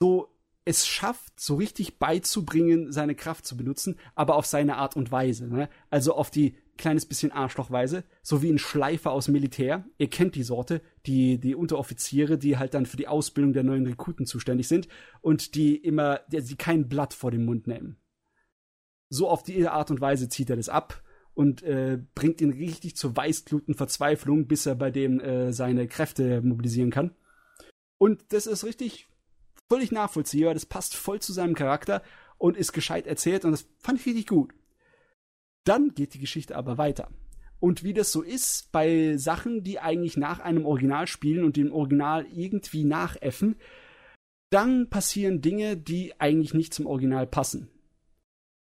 so es schafft, so richtig beizubringen, seine Kraft zu benutzen, aber auf seine Art und Weise. Ne? Also auf die kleines bisschen Arschlochweise, so wie ein Schleifer aus Militär. Ihr kennt die Sorte, die, die Unteroffiziere, die halt dann für die Ausbildung der neuen Rekruten zuständig sind und die immer, die, die kein Blatt vor den Mund nehmen. So auf die Art und Weise zieht er das ab und äh, bringt ihn richtig zur weißgluten Verzweiflung, bis er bei dem äh, seine Kräfte mobilisieren kann. Und das ist richtig völlig nachvollziehbar, das passt voll zu seinem Charakter und ist gescheit erzählt und das fand ich richtig gut. Dann geht die Geschichte aber weiter. Und wie das so ist bei Sachen, die eigentlich nach einem Original spielen und dem Original irgendwie nachäffen, dann passieren Dinge, die eigentlich nicht zum Original passen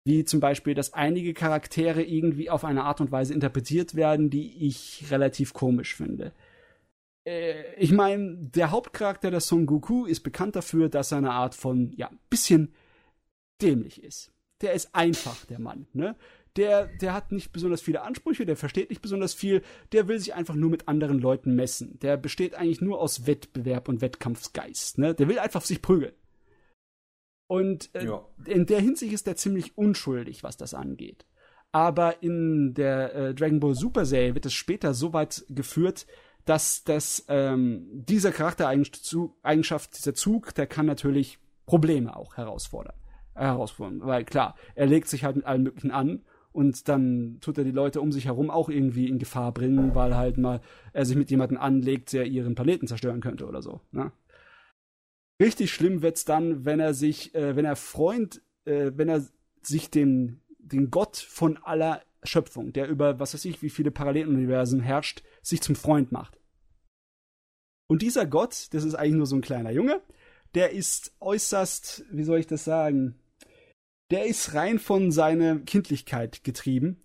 wie zum Beispiel, dass einige Charaktere irgendwie auf eine Art und Weise interpretiert werden, die ich relativ komisch finde. Äh, ich meine, der Hauptcharakter der Son Goku ist bekannt dafür, dass er eine Art von, ja, bisschen dämlich ist. Der ist einfach, der Mann, ne? Der, der hat nicht besonders viele Ansprüche, der versteht nicht besonders viel, der will sich einfach nur mit anderen Leuten messen. Der besteht eigentlich nur aus Wettbewerb und Wettkampfsgeist, ne? Der will einfach sich prügeln. Und äh, ja. in der Hinsicht ist er ziemlich unschuldig, was das angeht. Aber in der äh, Dragon Ball Super Serie wird es später so weit geführt, dass das ähm, dieser Charaktereigenschaft, dieser Zug, der kann natürlich Probleme auch herausfordern. herausfinden. Weil klar, er legt sich halt mit allem Möglichen an und dann tut er die Leute um sich herum auch irgendwie in Gefahr bringen, weil halt mal er sich mit jemandem anlegt, der ihren Planeten zerstören könnte oder so. Ne? Richtig schlimm wird's dann, wenn er sich, äh, wenn er Freund, äh, wenn er sich den, den Gott von aller Schöpfung, der über was weiß ich, wie viele Paralleluniversen herrscht, sich zum Freund macht. Und dieser Gott, das ist eigentlich nur so ein kleiner Junge, der ist äußerst, wie soll ich das sagen, der ist rein von seiner Kindlichkeit getrieben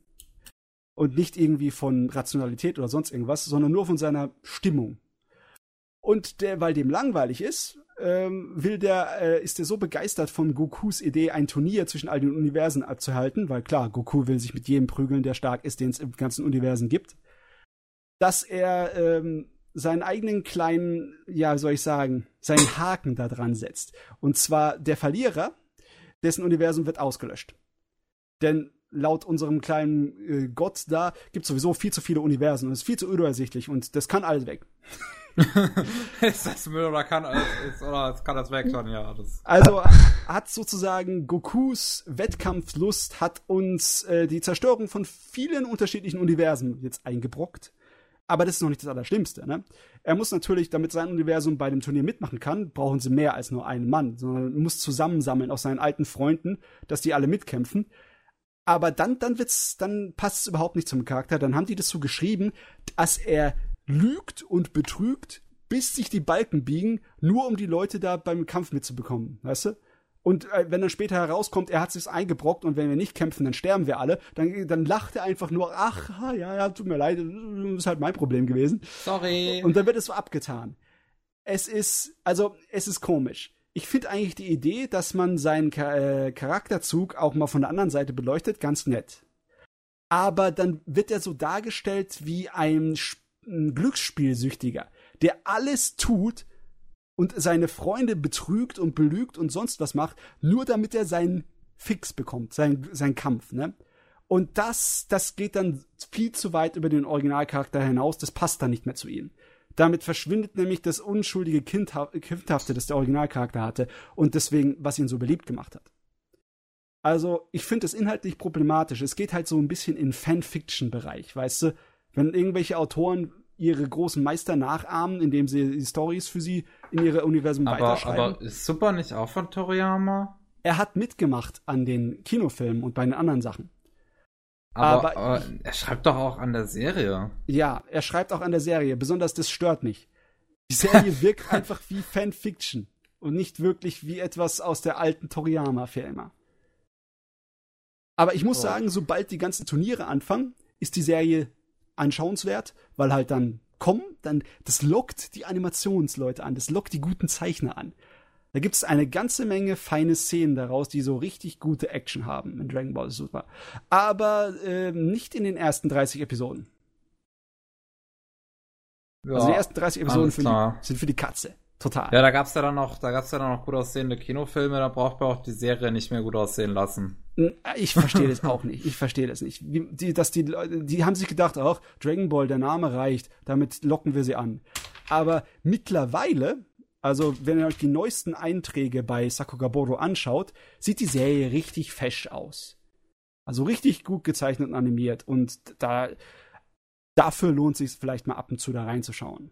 und nicht irgendwie von Rationalität oder sonst irgendwas, sondern nur von seiner Stimmung. Und der, weil dem langweilig ist, ähm, will der, äh, ist er so begeistert von Gokus Idee, ein Turnier zwischen all den Universen abzuhalten, weil klar, Goku will sich mit jedem prügeln, der stark ist, den es im ganzen Universen gibt, dass er ähm, seinen eigenen kleinen, ja, soll ich sagen, seinen Haken da dran setzt. Und zwar der Verlierer, dessen Universum wird ausgelöscht. Denn laut unserem kleinen äh, Gott da gibt es sowieso viel zu viele Universen und es ist viel zu übersichtlich und das kann alles weg. ist das Müll oder kann ist, oder kann das weg schon, ja. Also hat sozusagen Gokus Wettkampflust hat uns äh, die Zerstörung von vielen unterschiedlichen Universen jetzt eingebrockt. Aber das ist noch nicht das Allerschlimmste. Ne? Er muss natürlich, damit sein Universum bei dem Turnier mitmachen kann, brauchen sie mehr als nur einen Mann, sondern muss zusammensammeln aus seinen alten Freunden, dass die alle mitkämpfen. Aber dann, dann wird's, dann passt es überhaupt nicht zum Charakter. Dann haben die das so geschrieben, dass er lügt und betrügt, bis sich die Balken biegen, nur um die Leute da beim Kampf mitzubekommen, weißt du? Und äh, wenn dann später herauskommt, er hat sich's eingebrockt und wenn wir nicht kämpfen, dann sterben wir alle, dann, dann lacht er einfach nur, ach, ja, ja, tut mir leid, das ist halt mein Problem gewesen. Sorry. Und dann wird es so abgetan. Es ist, also, es ist komisch. Ich finde eigentlich die Idee, dass man seinen äh, Charakterzug auch mal von der anderen Seite beleuchtet, ganz nett. Aber dann wird er so dargestellt wie ein, ein Glücksspielsüchtiger, der alles tut, und seine Freunde betrügt und belügt und sonst was macht, nur damit er seinen Fix bekommt, sein, sein Kampf, ne? Und das, das geht dann viel zu weit über den Originalcharakter hinaus, das passt dann nicht mehr zu ihm. Damit verschwindet nämlich das unschuldige Kindhafte, das der Originalcharakter hatte und deswegen, was ihn so beliebt gemacht hat. Also, ich finde es inhaltlich problematisch. Es geht halt so ein bisschen in Fanfiction-Bereich, weißt du? Wenn irgendwelche Autoren ihre großen Meister nachahmen, indem sie die Stories für sie in ihre Universum aber, weiterschreiben. Aber ist Super nicht auch von Toriyama? Er hat mitgemacht an den Kinofilmen und bei den anderen Sachen. Aber, aber, aber er schreibt doch auch an der Serie. Ja, er schreibt auch an der Serie. Besonders das stört mich. Die Serie wirkt einfach wie Fanfiction und nicht wirklich wie etwas aus der alten Toriyama-Filme. Aber ich muss oh. sagen, sobald die ganzen Turniere anfangen, ist die Serie anschauenswert, weil halt dann kommen, dann, das lockt die Animationsleute an, das lockt die guten Zeichner an. Da gibt es eine ganze Menge feine Szenen daraus, die so richtig gute Action haben in Dragon Ball Super. Aber äh, nicht in den ersten 30 Episoden. Ja, also die ersten 30 Episoden für die, sind für die Katze. Total. Ja, da gab's ja dann noch, da gab's ja dann noch gut aussehende Kinofilme, da braucht man auch die Serie nicht mehr gut aussehen lassen. Ich verstehe das auch nicht. Ich verstehe das nicht. Wie, die, dass die die haben sich gedacht, auch Dragon Ball, der Name reicht, damit locken wir sie an. Aber mittlerweile, also wenn ihr euch die neuesten Einträge bei Sakugaboro anschaut, sieht die Serie richtig fesch aus. Also richtig gut gezeichnet und animiert und da dafür lohnt es sich vielleicht mal ab und zu da reinzuschauen.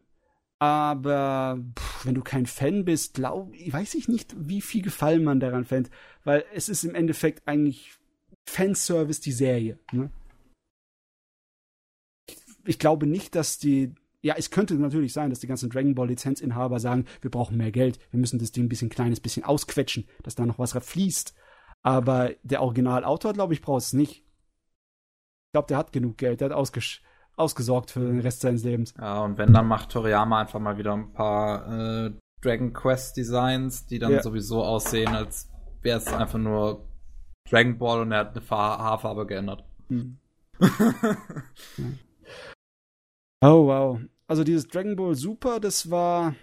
Aber pff, wenn du kein Fan bist, glaub, weiß ich nicht, wie viel Gefallen man daran fände, weil es ist im Endeffekt eigentlich Fanservice die Serie. Ne? Ich, ich glaube nicht, dass die ja, es könnte natürlich sein, dass die ganzen Dragon Ball Lizenzinhaber sagen, wir brauchen mehr Geld, wir müssen das Ding ein bisschen kleines bisschen ausquetschen, dass da noch was fließt. Aber der Originalautor, glaube ich, braucht es nicht. Ich glaube, der hat genug Geld, der hat ausgesch ausgesorgt für den Rest seines Lebens. Ja, und wenn, dann macht Toriyama einfach mal wieder ein paar äh, Dragon Quest Designs, die dann ja. sowieso aussehen, als wäre es einfach nur Dragon Ball und er hat eine Haarfarbe geändert. Hm. oh, wow. Also dieses Dragon Ball Super, das war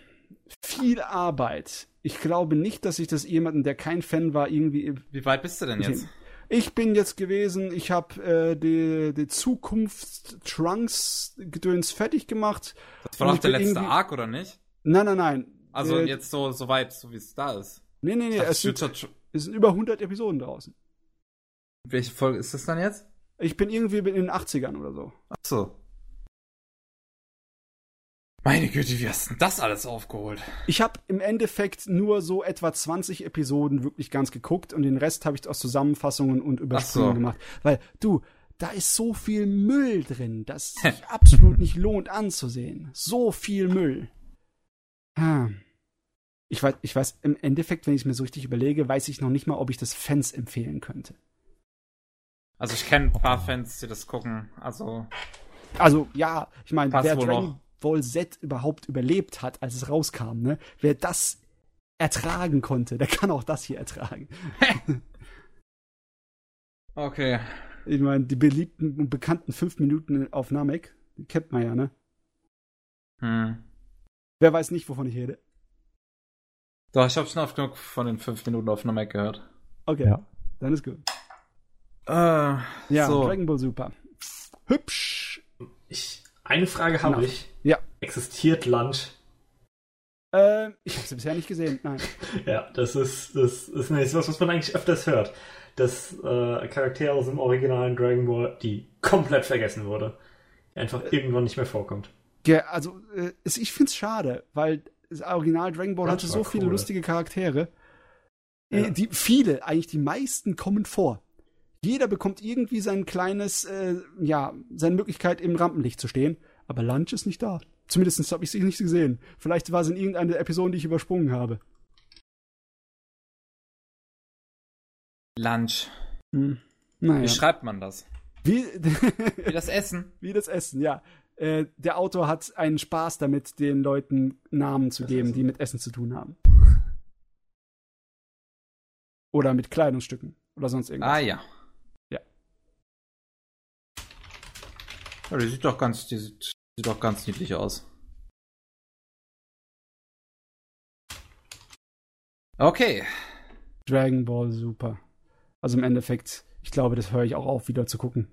viel Arbeit. Ich glaube nicht, dass ich das jemanden, der kein Fan war, irgendwie. Wie weit bist du denn jetzt? Ich bin jetzt gewesen, ich habe äh, die, die Zukunft Trunks Gedöns fertig gemacht. Das war doch der letzte Arc, oder nicht? Nein, nein, nein. Also äh, jetzt so, so weit, so wie es da ist. Nee, nee, nee, Das es sind, es sind über 100 Episoden draußen. Welche Folge ist das dann jetzt? Ich bin irgendwie in den 80ern oder so. Ach so. Meine Güte, wie hast du denn das alles aufgeholt? Ich habe im Endeffekt nur so etwa 20 Episoden wirklich ganz geguckt und den Rest habe ich aus Zusammenfassungen und Übersprungen so. gemacht. Weil, du, da ist so viel Müll drin, dass es sich absolut nicht lohnt anzusehen. So viel Müll. Ah. Ich weiß, ich weiß, im Endeffekt, wenn ich es mir so richtig überlege, weiß ich noch nicht mal, ob ich das Fans empfehlen könnte. Also ich kenne ein paar Fans, die das gucken. Also Also, ja, ich meine, wer wohl Dragon Ball Z überhaupt überlebt hat, als es rauskam, ne? Wer das ertragen konnte, der kann auch das hier ertragen. okay. Ich meine, die beliebten und bekannten fünf Minuten auf Namek, die kennt man ja, ne? Hm. Wer weiß nicht, wovon ich rede. Doch, ich habe schon oft genug von den fünf Minuten auf Mac gehört. Okay, Ja. dann ist gut. Äh, Ja, so. Dragon Ball Super. Hübsch. Ich, eine Frage habe Na. ich. Ja. Existiert Lunch? Äh, ich habe sie bisher nicht gesehen, nein. Ja, das ist, das ist nämlich was, was man eigentlich öfters hört. Dass äh, Charaktere aus dem originalen Dragon Ball, die komplett vergessen wurde, einfach irgendwann nicht mehr vorkommt. Ja, also, äh, es- ich find's schade, weil das Original Dragon Ball Das hatte so viele cool. lustige Charaktere. Äh, Ja. Die, viele, eigentlich die meisten kommen vor. Jeder bekommt irgendwie sein kleines, äh, ja, seine Möglichkeit im Rampenlicht zu stehen. Aber Lunch ist nicht da. Zumindest habe ich sie nicht gesehen. Vielleicht war es in irgendeiner Episode, die ich übersprungen habe. Lunch. Hm. Wie Naja. schreibt man das? Wie, Wie das Essen? wie das Essen, ja. Äh, der Autor hat einen Spaß damit, den Leuten Namen zu Das geben, die mit Essen zu tun haben. Oder mit Kleidungsstücken. Oder sonst irgendwas. Ah. Ja. Ja, die sieht doch ganz, die sieht, sieht doch ganz niedlich aus. Okay. Dragon Ball Super. Also im Endeffekt, ich glaube, das höre ich auch auf, wieder zu gucken.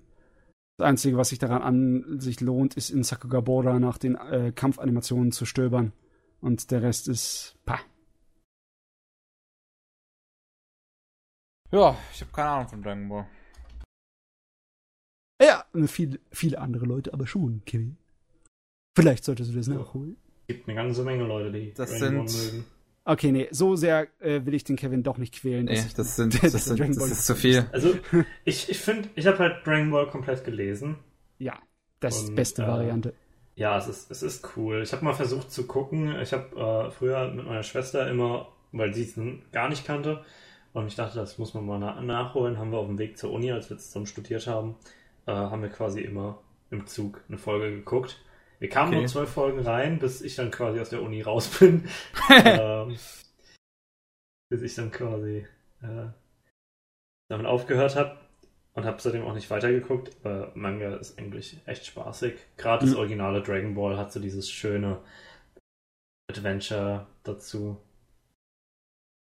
Das Einzige, was sich daran an sich lohnt, ist in Sakugabora nach den äh, Kampfanimationen zu stöbern. Und der Rest ist pah. Ja, ich habe keine Ahnung von Dragon Ball. Und viel, viele andere Leute aber schon, Kevin. Vielleicht solltest du das Ja. nachholen. gibt eine ganze Menge Leute, die Das Dragon Ball sind- mögen. Okay, nee, so sehr äh, will ich den Kevin doch nicht quälen. dass Nee, ich- das sind, das, der sind, Dragon das Ball ist zu viel. Also, ich, ich finde, ich habe halt Dragon Ball komplett gelesen. Ja, das ist die Und, beste äh, Variante. Ja, es ist, es ist cool. Ich habe mal versucht zu gucken. Ich habe äh, früher mit meiner Schwester immer, weil sie es gar nicht kannte, und ich dachte, das muss man mal na nachholen, haben wir auf dem Weg zur Uni, als wir zusammen studiert haben, äh, haben wir quasi immer im Zug eine Folge geguckt. Wir kamen Okay. nur zwölf Folgen rein, bis ich dann quasi aus der Uni raus bin. ähm, bis ich dann quasi äh, damit aufgehört habe und habe seitdem auch nicht weitergeguckt. Aber Manga ist eigentlich echt spaßig. Gerade das Mhm. originale Dragon Ball hat so dieses schöne Adventure dazu.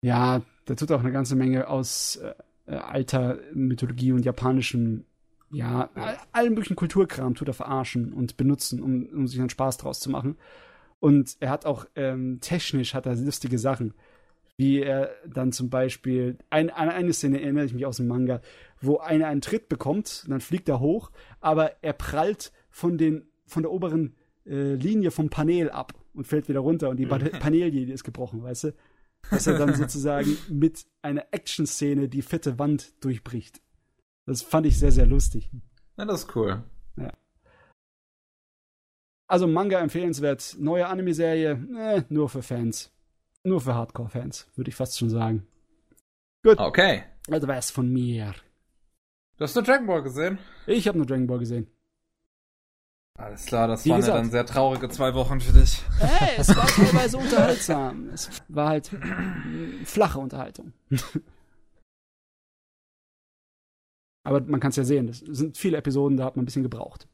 Ja, da tut auch eine ganze Menge aus äh, äh, alter Mythologie und japanischem, ja, all, allen möglichen Kulturkram tut er verarschen und benutzen, um, um sich einen Spaß draus zu machen. Und er hat auch ähm, technisch hat er lustige Sachen. Wie er dann zum Beispiel, ein, an eine Szene erinnere ich mich aus dem Manga, wo einer einen Tritt bekommt, und dann fliegt er hoch, aber er prallt von, den, von der oberen äh, Linie vom Panel ab und fällt wieder runter und die Pan Panellinie ist gebrochen, weißt du? Dass er dann sozusagen mit einer Action-Szene die vierte Wand durchbricht. Das fand ich sehr, sehr lustig. Ja, das ist cool. Also Manga empfehlenswert. Neue Anime-Serie, äh, nur für Fans. Nur für Hardcore-Fans, würde ich fast schon sagen. Okay. Also was von mir. Du hast nur Dragon Ball gesehen? Ich habe nur Dragon Ball gesehen. Alles klar, das Wie waren gesagt. ja dann sehr traurige zwei Wochen für dich. Hey, es war teilweise unterhaltsam. Es war halt mm, flache Unterhaltung. Aber man kann es ja sehen, es sind viele Episoden, da hat man ein bisschen gebraucht.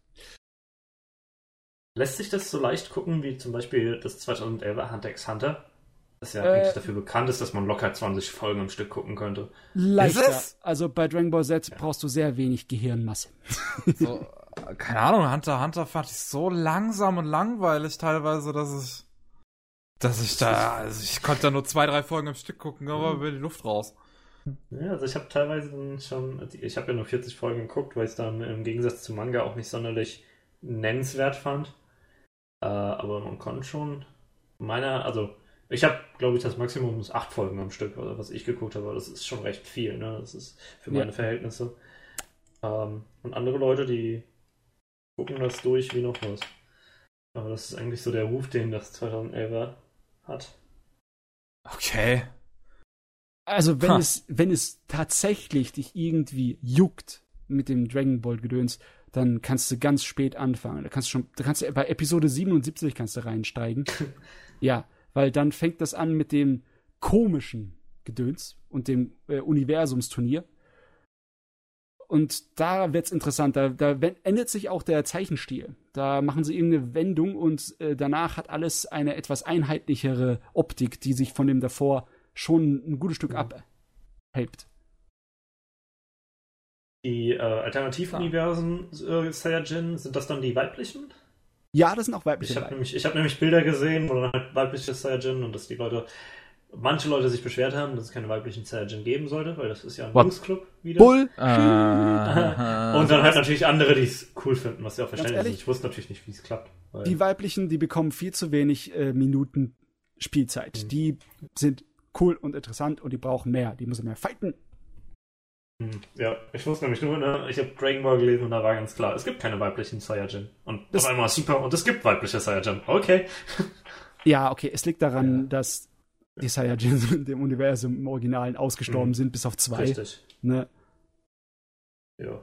Lässt sich das so leicht gucken wie zum Beispiel das 2011er Hunter x Hunter? Das ja Äh, eigentlich dafür bekannt ist, dass man locker 20 Folgen am Stück gucken könnte. Leichter. es? Also bei Dragon Ball Z brauchst du sehr wenig Gehirnmasse. So, äh, keine Ahnung, Hunter x Hunter fand ich so langsam und langweilig teilweise, dass ich. Dass ich da, also ich konnte da nur zwei, drei Folgen am Stück gucken, aber will die Luft raus. Ja, also ich habe teilweise schon, ich habe ja nur 40 Folgen geguckt, weil ich es dann im Gegensatz zu Manga auch nicht sonderlich nennenswert fand. Äh, aber man konnte schon meiner, also ich habe, glaube ich, das Maximum ist acht Folgen am Stück, oder was ich geguckt habe. Das ist schon recht viel, ne? Das ist für meine ja. Verhältnisse. Ähm, und andere Leute, die gucken das durch wie noch was. Aber das ist eigentlich so der Ruf, den das 2011er hat. Okay. Also wenn ha. es, wenn es tatsächlich dich irgendwie juckt mit dem Dragon Ball Gedöns, dann kannst du ganz spät anfangen. Da kannst du schon, da kannst du bei Episode 77 kannst du reinsteigen. ja, weil dann fängt das an mit dem komischen Gedöns und dem äh, Universumsturnier. Und da wird's interessant. Da, da ändert sich auch der Zeichenstil. Da machen sie irgendeine Wendung und äh, danach hat alles eine etwas einheitlichere Optik, die sich von dem davor schon ein gutes Stück abhebt. Die äh, Alternativuniversen äh, Saiyajin, sind das dann die weiblichen? Ja, das sind auch weibliche. Ich habe nämlich, hab nämlich Bilder gesehen, wo dann halt weibliche Saiyajin und dass die Leute, manche Leute sich beschwert haben, dass es keine weiblichen Saiyajin geben sollte, weil das ist ja ein Jungsclub wieder. Bull! Uh, und dann halt natürlich andere, die es cool finden, was ja auch verständlich ist. Ich wusste natürlich nicht, wie es klappt. Die weiblichen, die bekommen viel zu wenig äh, Minuten Spielzeit. Mhm. Die sind cool und interessant und die brauchen mehr. Die müssen mehr fighten. Hm, ja, ich wusste nämlich nur, ne, ich habe Dragon Ball gelesen und da war ganz klar, es gibt keine weiblichen Saiyajin. Und das auf einmal super, und es gibt weibliche Saiyajin. Okay. Ja, okay, es liegt daran, ja. dass die Saiyajins in dem Universum im Originalen ausgestorben mhm. sind, bis auf zwei. Richtig. Ne? Ja.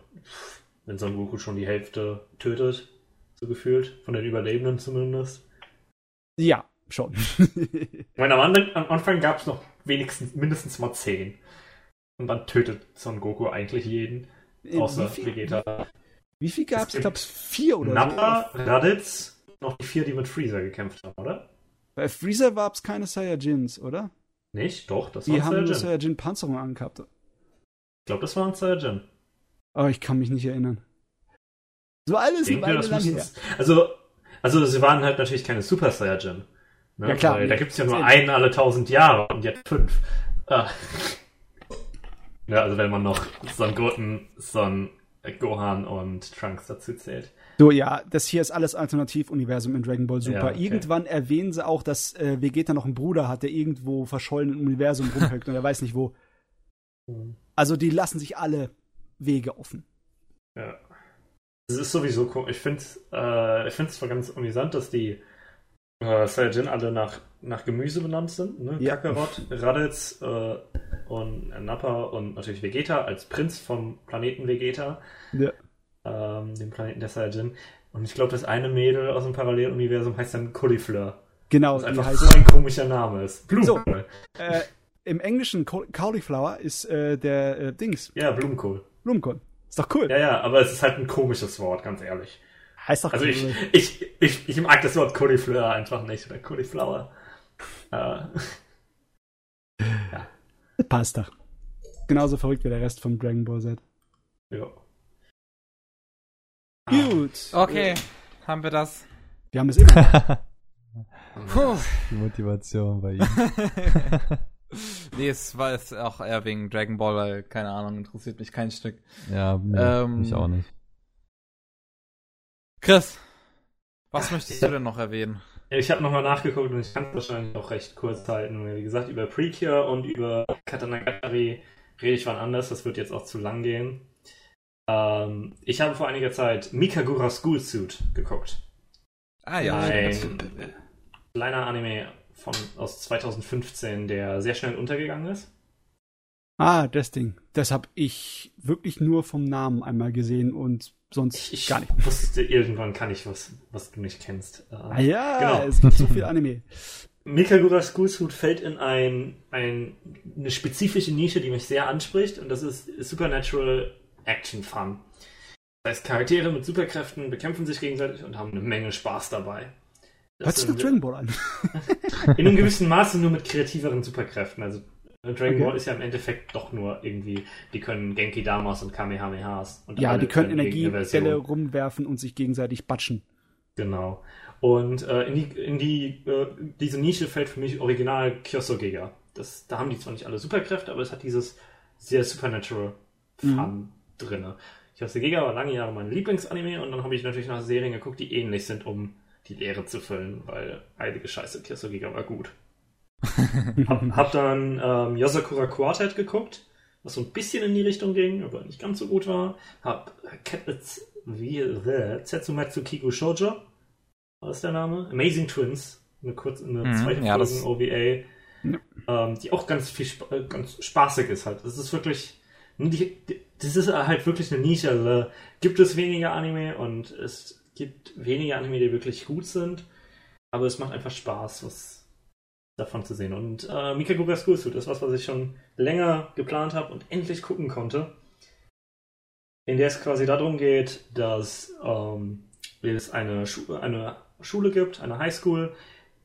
Wenn Son Goku schon die Hälfte tötet, so gefühlt, von den Überlebenden zumindest. Ja, schon. ich meine, am, am Anfang gab es noch wenigstens mindestens mal zehn. Und dann tötet Son Goku eigentlich jeden. Äh, außer wie viel, Vegeta. Wie, viel gab es? Ich glaube, vier oder Nappa, so. Raditz, noch die vier, die mit Freezer gekämpft haben, oder? Bei Freezer gab es keine Saiyajins, oder? Nicht? Doch, das die waren Saiyajin. Die haben Saiyajin-Panzerung angehabt. Ich glaube, das waren Saiyajin. Aber ich kann mich nicht erinnern. So alles Weile lang her. Also, also sie waren halt natürlich keine Super Saiyajin. Ne? Ja klar. Weil da gibt es ja nur einen alle tausend Jahre und jetzt fünf. Ah. Ja, also wenn man noch Son Goten, Son Gohan und Trunks dazu zählt. So, ja, das hier ist alles Alternativuniversum in Dragon Ball Super. Ja, okay. Irgendwann erwähnen sie auch, dass äh, Vegeta noch einen Bruder hat, der irgendwo verschollen im Universum rumhängt und er weiß nicht wo. Also die lassen sich alle Wege offen. Ja. Es ist sowieso cool. Ich finde es äh, ich zwar ganz amüsant, dass die äh, Saiyajin alle nach, nach Gemüse benannt sind. Ne? Ja. Kakarot, Raditz äh, und Nappa und natürlich Vegeta als Prinz vom Planeten Vegeta. Ja. Ähm, dem Planeten der Saiyajin. Und ich glaube, das eine Mädel aus dem Paralleluniversum heißt dann Cauliflower. Genau. Was einfach so ein komischer Name ist. Blumenkohl. So, äh, Im Englischen Cauliflower ist äh, der äh, Dings. Ja, Blumenkohl. Blumenkohl. Ist doch cool. Ja, ja, aber es ist halt ein komisches Wort, ganz ehrlich. Heißt doch Also ich, ich, ich, ich mag das Wort Cauliflower einfach nicht, oder Cauliflower. Äh, ja. Passt doch. Genauso verrückt wie der Rest vom Dragon Ball Z. Ja. Gut. Okay, haben wir das. Wir haben es immer. Puh. Die Motivation bei ihm. nee, es war jetzt auch eher wegen Dragon Ball, weil, keine Ahnung, interessiert mich kein Stück. Ja, nee, ähm, mich auch nicht. Chris, was möchtest du denn noch erwähnen? Ich habe nochmal nachgeguckt und ich kann es wahrscheinlich auch recht kurz halten. Wie gesagt, über Precure und über Katanagatari rede ich wann anders. Das wird jetzt auch zu lang gehen. Ähm, ich habe vor einiger Zeit Mikagura School Suit geguckt. Ah ja. Ein kleiner Anime von, aus 2015, der sehr schnell untergegangen ist. Ah, das Ding. Das habe ich wirklich nur vom Namen einmal gesehen und sonst ich gar nicht. Ich wusste, irgendwann kann ich was, was du nicht kennst. Äh, ah ja, genau. es gibt so viel Anime. Mikagura School Suit fällt in ein, ein, eine spezifische Nische, die mich sehr anspricht, und das ist Supernatural Action Fun. Das heißt, Charaktere mit Superkräften bekämpfen sich gegenseitig und haben eine Menge Spaß dabei. Hört sich nach Dragon Ball an. in einem gewissen Maße nur mit kreativeren Superkräften. Also Dragon okay. Ball ist ja im Endeffekt doch nur irgendwie, die können Genki Damas und Kamehamehas. Und ja, die können Energiebälle rumwerfen und sich gegenseitig batschen. Genau. Und äh, in, die, in die, äh, diese Nische fällt für mich original Kyosogega. Das, da haben die zwar nicht alle Superkräfte, aber es hat dieses sehr Supernatural Fun mhm. drin. Kyosogega war lange Jahre mein Lieblingsanime und dann habe ich natürlich nach Serien geguckt, die ähnlich sind, um die Leere zu füllen, weil heilige Scheiße, Kyosogega war gut. hab, hab dann ähm, Yosakura Quartet geguckt, was so ein bisschen in die Richtung ging, aber nicht ganz so gut war. Hab Cat, wie, äh, Zetsumetsu Kiku Shoujo, was ist der Name? Amazing Twins, eine kurze, eine mhm, zweite ja, Folge OVA, ja. ähm, die auch ganz viel, äh, ganz spaßig ist halt. Das ist wirklich, die, das ist halt wirklich eine Nische. Also gibt es weniger Anime und es gibt weniger Anime, die wirklich gut sind, aber es macht einfach Spaß, was davon zu sehen. Und äh, Mikaguga School Suit ist was, was ich schon länger geplant habe und endlich gucken konnte. In der es quasi darum geht, dass ähm, es eine, Schu eine Schule gibt, eine Highschool,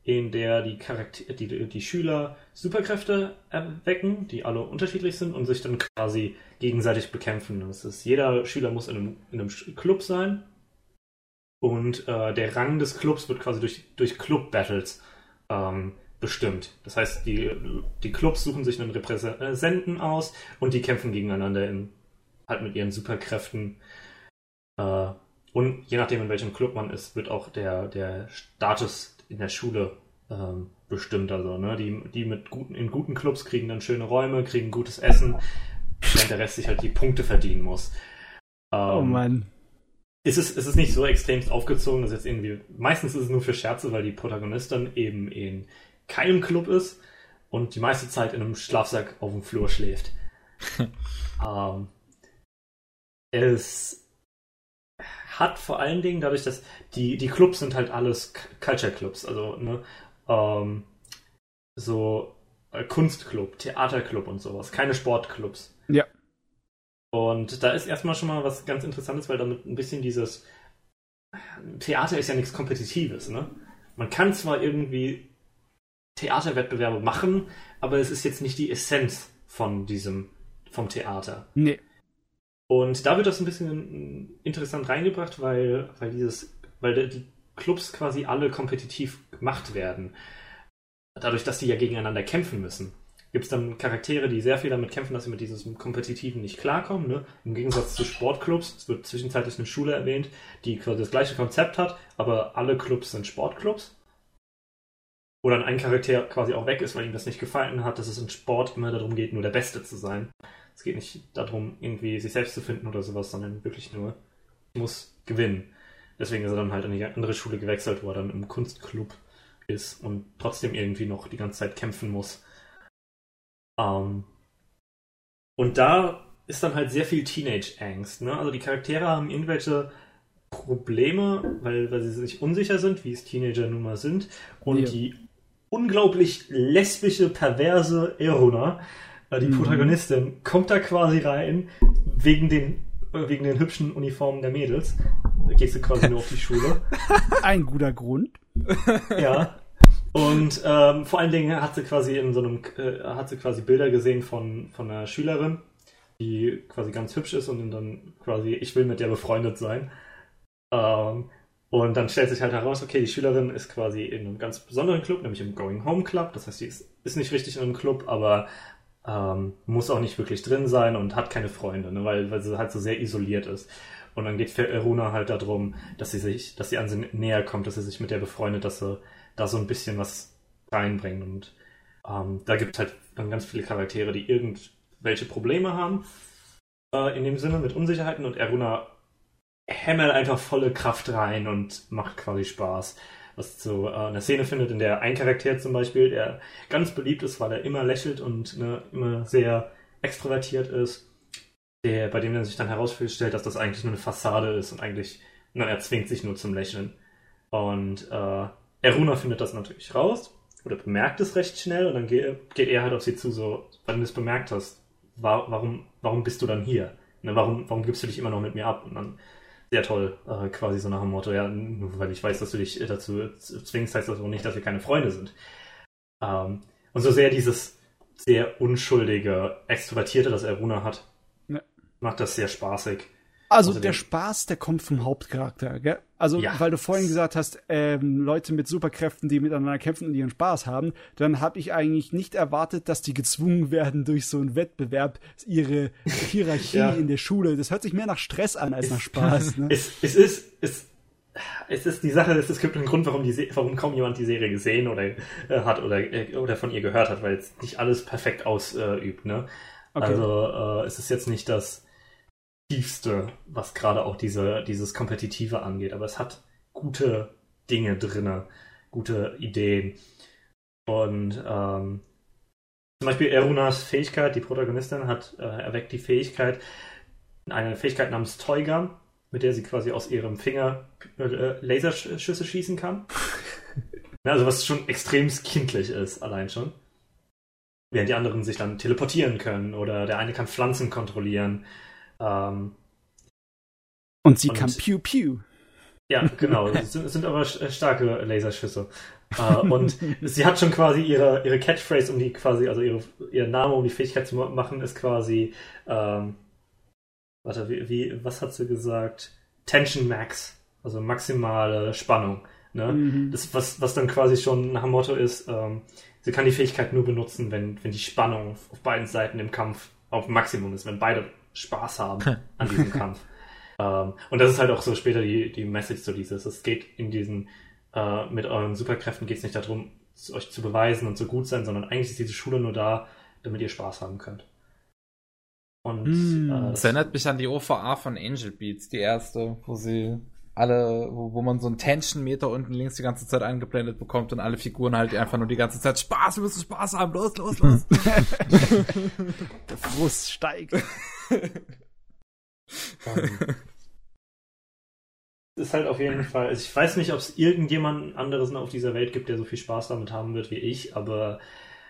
in der die, Charakter die, die Schüler Superkräfte erwecken, die alle unterschiedlich sind und sich dann quasi gegenseitig bekämpfen. Das ist, jeder Schüler muss in einem, in einem Club sein und äh, der Rang des Clubs wird quasi durch, durch Club-Battles ähm, bestimmt. Das heißt, die, die Clubs suchen sich einen Repräsentanten aus und die kämpfen gegeneinander in, halt mit ihren Superkräften. Äh, und je nachdem, in welchem Club man ist, wird auch der, der Status in der Schule ähm, bestimmt. Also, ne, die, die mit guten, in guten Clubs kriegen dann schöne Räume, kriegen gutes Essen, während der Rest sich halt die Punkte verdienen muss. Ähm, oh Mann. Ist es, ist es nicht so extremst aufgezogen, dass jetzt irgendwie, meistens ist es nur für Scherze, weil die Protagonistin eben in keinem Club ist und die meiste Zeit in einem Schlafsack auf dem Flur schläft. ähm, es hat vor allen Dingen dadurch, dass die, die Clubs sind halt alles Culture Clubs, also ne, ähm, so äh, Kunstclub, Theaterclub und sowas, keine Sportclubs. Ja. Und da ist erstmal schon mal was ganz Interessantes, weil damit ein bisschen dieses Theater ist ja nichts Kompetitives, ne? Man kann zwar irgendwie Theaterwettbewerbe machen, aber es ist jetzt nicht die Essenz von diesem, vom Theater. Nee. Und da wird das ein bisschen interessant reingebracht, weil, weil dieses, weil die Clubs quasi alle kompetitiv gemacht werden. Dadurch, dass die ja gegeneinander kämpfen müssen. Gibt es dann Charaktere, die sehr viel damit kämpfen, dass sie mit diesem Kompetitiven nicht klarkommen. Ne? Im Gegensatz zu Sportclubs, es wird zwischenzeitlich eine Schule erwähnt, die quasi das gleiche Konzept hat, aber alle Clubs sind Sportclubs. Wo dann ein Charakter quasi auch weg ist, weil ihm das nicht gefallen hat, dass es in Sport immer darum geht, nur der Beste zu sein. Es geht nicht darum, irgendwie sich selbst zu finden oder sowas, sondern wirklich nur, ich muss gewinnen. Deswegen ist er dann halt in die andere Schule gewechselt, wo er dann im Kunstclub ist und trotzdem irgendwie noch die ganze Zeit kämpfen muss. Ähm, und da ist dann halt sehr viel Teenage-Angst. Ne? Also die Charaktere haben irgendwelche Probleme, weil, weil sie sich unsicher sind, wie es Teenager nun mal sind. Und ja. die unglaublich lesbische, perverse Eruna die mhm. Protagonistin kommt da quasi rein wegen den, äh, wegen den hübschen Uniformen der Mädels. Da gehst du quasi nur auf die Schule. Ein guter Grund. Ja. Und ähm, vor allen Dingen hat sie quasi in so einem, äh, hat sie quasi Bilder gesehen von, von einer Schülerin, die quasi ganz hübsch ist und dann quasi, ich will mit der befreundet sein. Ähm, und dann stellt sich halt heraus, okay, die Schülerin ist quasi in einem ganz besonderen Club, nämlich im Going Home Club. Das heißt, sie ist, ist nicht richtig in einem Club, aber ähm, muss auch nicht wirklich drin sein und hat keine Freunde, ne, weil, weil sie halt so sehr isoliert ist. Und dann geht für Eruna halt darum, dass sie sich, dass sie an sie näher kommt, dass sie sich mit der befreundet, dass sie da so ein bisschen was reinbringt. Und ähm, da gibt es halt dann ganz viele Charaktere, die irgendwelche Probleme haben, äh, in dem Sinne mit Unsicherheiten und Eruna hämmert einfach volle Kraft rein und macht quasi Spaß was zu äh, einer Szene findet, in der ein Charakter zum Beispiel, der ganz beliebt ist, weil er immer lächelt und ne, immer sehr extrovertiert ist, der, bei dem dann sich dann herausstellt, dass das eigentlich nur eine Fassade ist und eigentlich, na, er zwingt sich nur zum Lächeln. Und äh, Eruna findet das natürlich raus oder bemerkt es recht schnell und dann geht, geht er halt auf sie zu, so, wenn du es bemerkt hast, war, warum, warum bist du dann hier? Ne, warum, warum gibst du dich immer noch mit mir ab? Und dann sehr toll, äh, quasi so nach dem Motto, ja, nur weil ich weiß, dass du dich dazu zwingst, heißt das auch nicht, dass wir keine Freunde sind. Ähm, und so sehr dieses sehr unschuldige, extrovertierte, das Aruna hat, ja. macht das sehr spaßig. Also Außerdem. der Spaß, der kommt vom Hauptcharakter, gell? Also, ja. weil du vorhin gesagt hast, ähm, Leute mit Superkräften, die miteinander kämpfen und ihren Spaß haben, dann habe ich eigentlich nicht erwartet, dass die gezwungen werden, durch so einen Wettbewerb ihre Hierarchie ja. in der Schule. Das hört sich mehr nach Stress an als es, nach Spaß. Ne? Es, es ist, es, es ist die Sache, es gibt einen Grund, warum, die, warum kaum jemand die Serie gesehen oder äh, hat oder, äh, oder von ihr gehört hat, weil es nicht alles perfekt ausübt. Ne? Okay. Also äh, es ist jetzt nicht das tiefste, was gerade auch diese, dieses Kompetitive angeht, aber es hat gute Dinge drinne, gute Ideen. Und ähm, zum Beispiel Erunas Fähigkeit, die Protagonistin, hat äh, erweckt die Fähigkeit, eine Fähigkeit namens Teuger, mit der sie quasi aus ihrem Finger äh, Laserschüsse schießen kann. also was schon extrem kindlich ist, allein schon. Während die anderen sich dann teleportieren können oder der eine kann Pflanzen kontrollieren. Ähm, und sie und, kann Pew Pew. Ja, genau. Es sind, sind, aber starke Laserschüsse. äh, und sie hat schon quasi ihre, ihre Catchphrase, um die quasi, also ihre, ihr Name, um die Fähigkeit zu machen, ist quasi, ähm, warte, wie, wie, was hat sie gesagt? Tension Max, also maximale Spannung. Ne? Mhm. Das, was, was dann quasi schon nach dem Motto ist, ähm, sie kann die Fähigkeit nur benutzen, wenn, wenn die Spannung auf beiden Seiten im Kampf auf Maximum ist, wenn beide Spaß haben an diesem Kampf. Ähm, und das ist halt auch so später die, die Message zu dieses. Es geht in diesen, äh, mit euren Superkräften geht es nicht darum, euch zu beweisen und so gut sein, sondern eigentlich ist diese Schule nur da, damit ihr Spaß haben könnt. Und mm, äh, das erinnert mich an die OVA von Angel Beats, die erste, wo sie alle, wo, wo man so einen Tension-Meter unten links die ganze Zeit eingeblendet bekommt und alle Figuren halt einfach nur die ganze Zeit Spaß, wir müssen Spaß haben, los, los, los. Der Frust steigt. Ist halt auf jeden Fall, also ich weiß nicht, ob es irgendjemand anderes auf dieser Welt gibt, der so viel Spaß damit haben wird wie ich, aber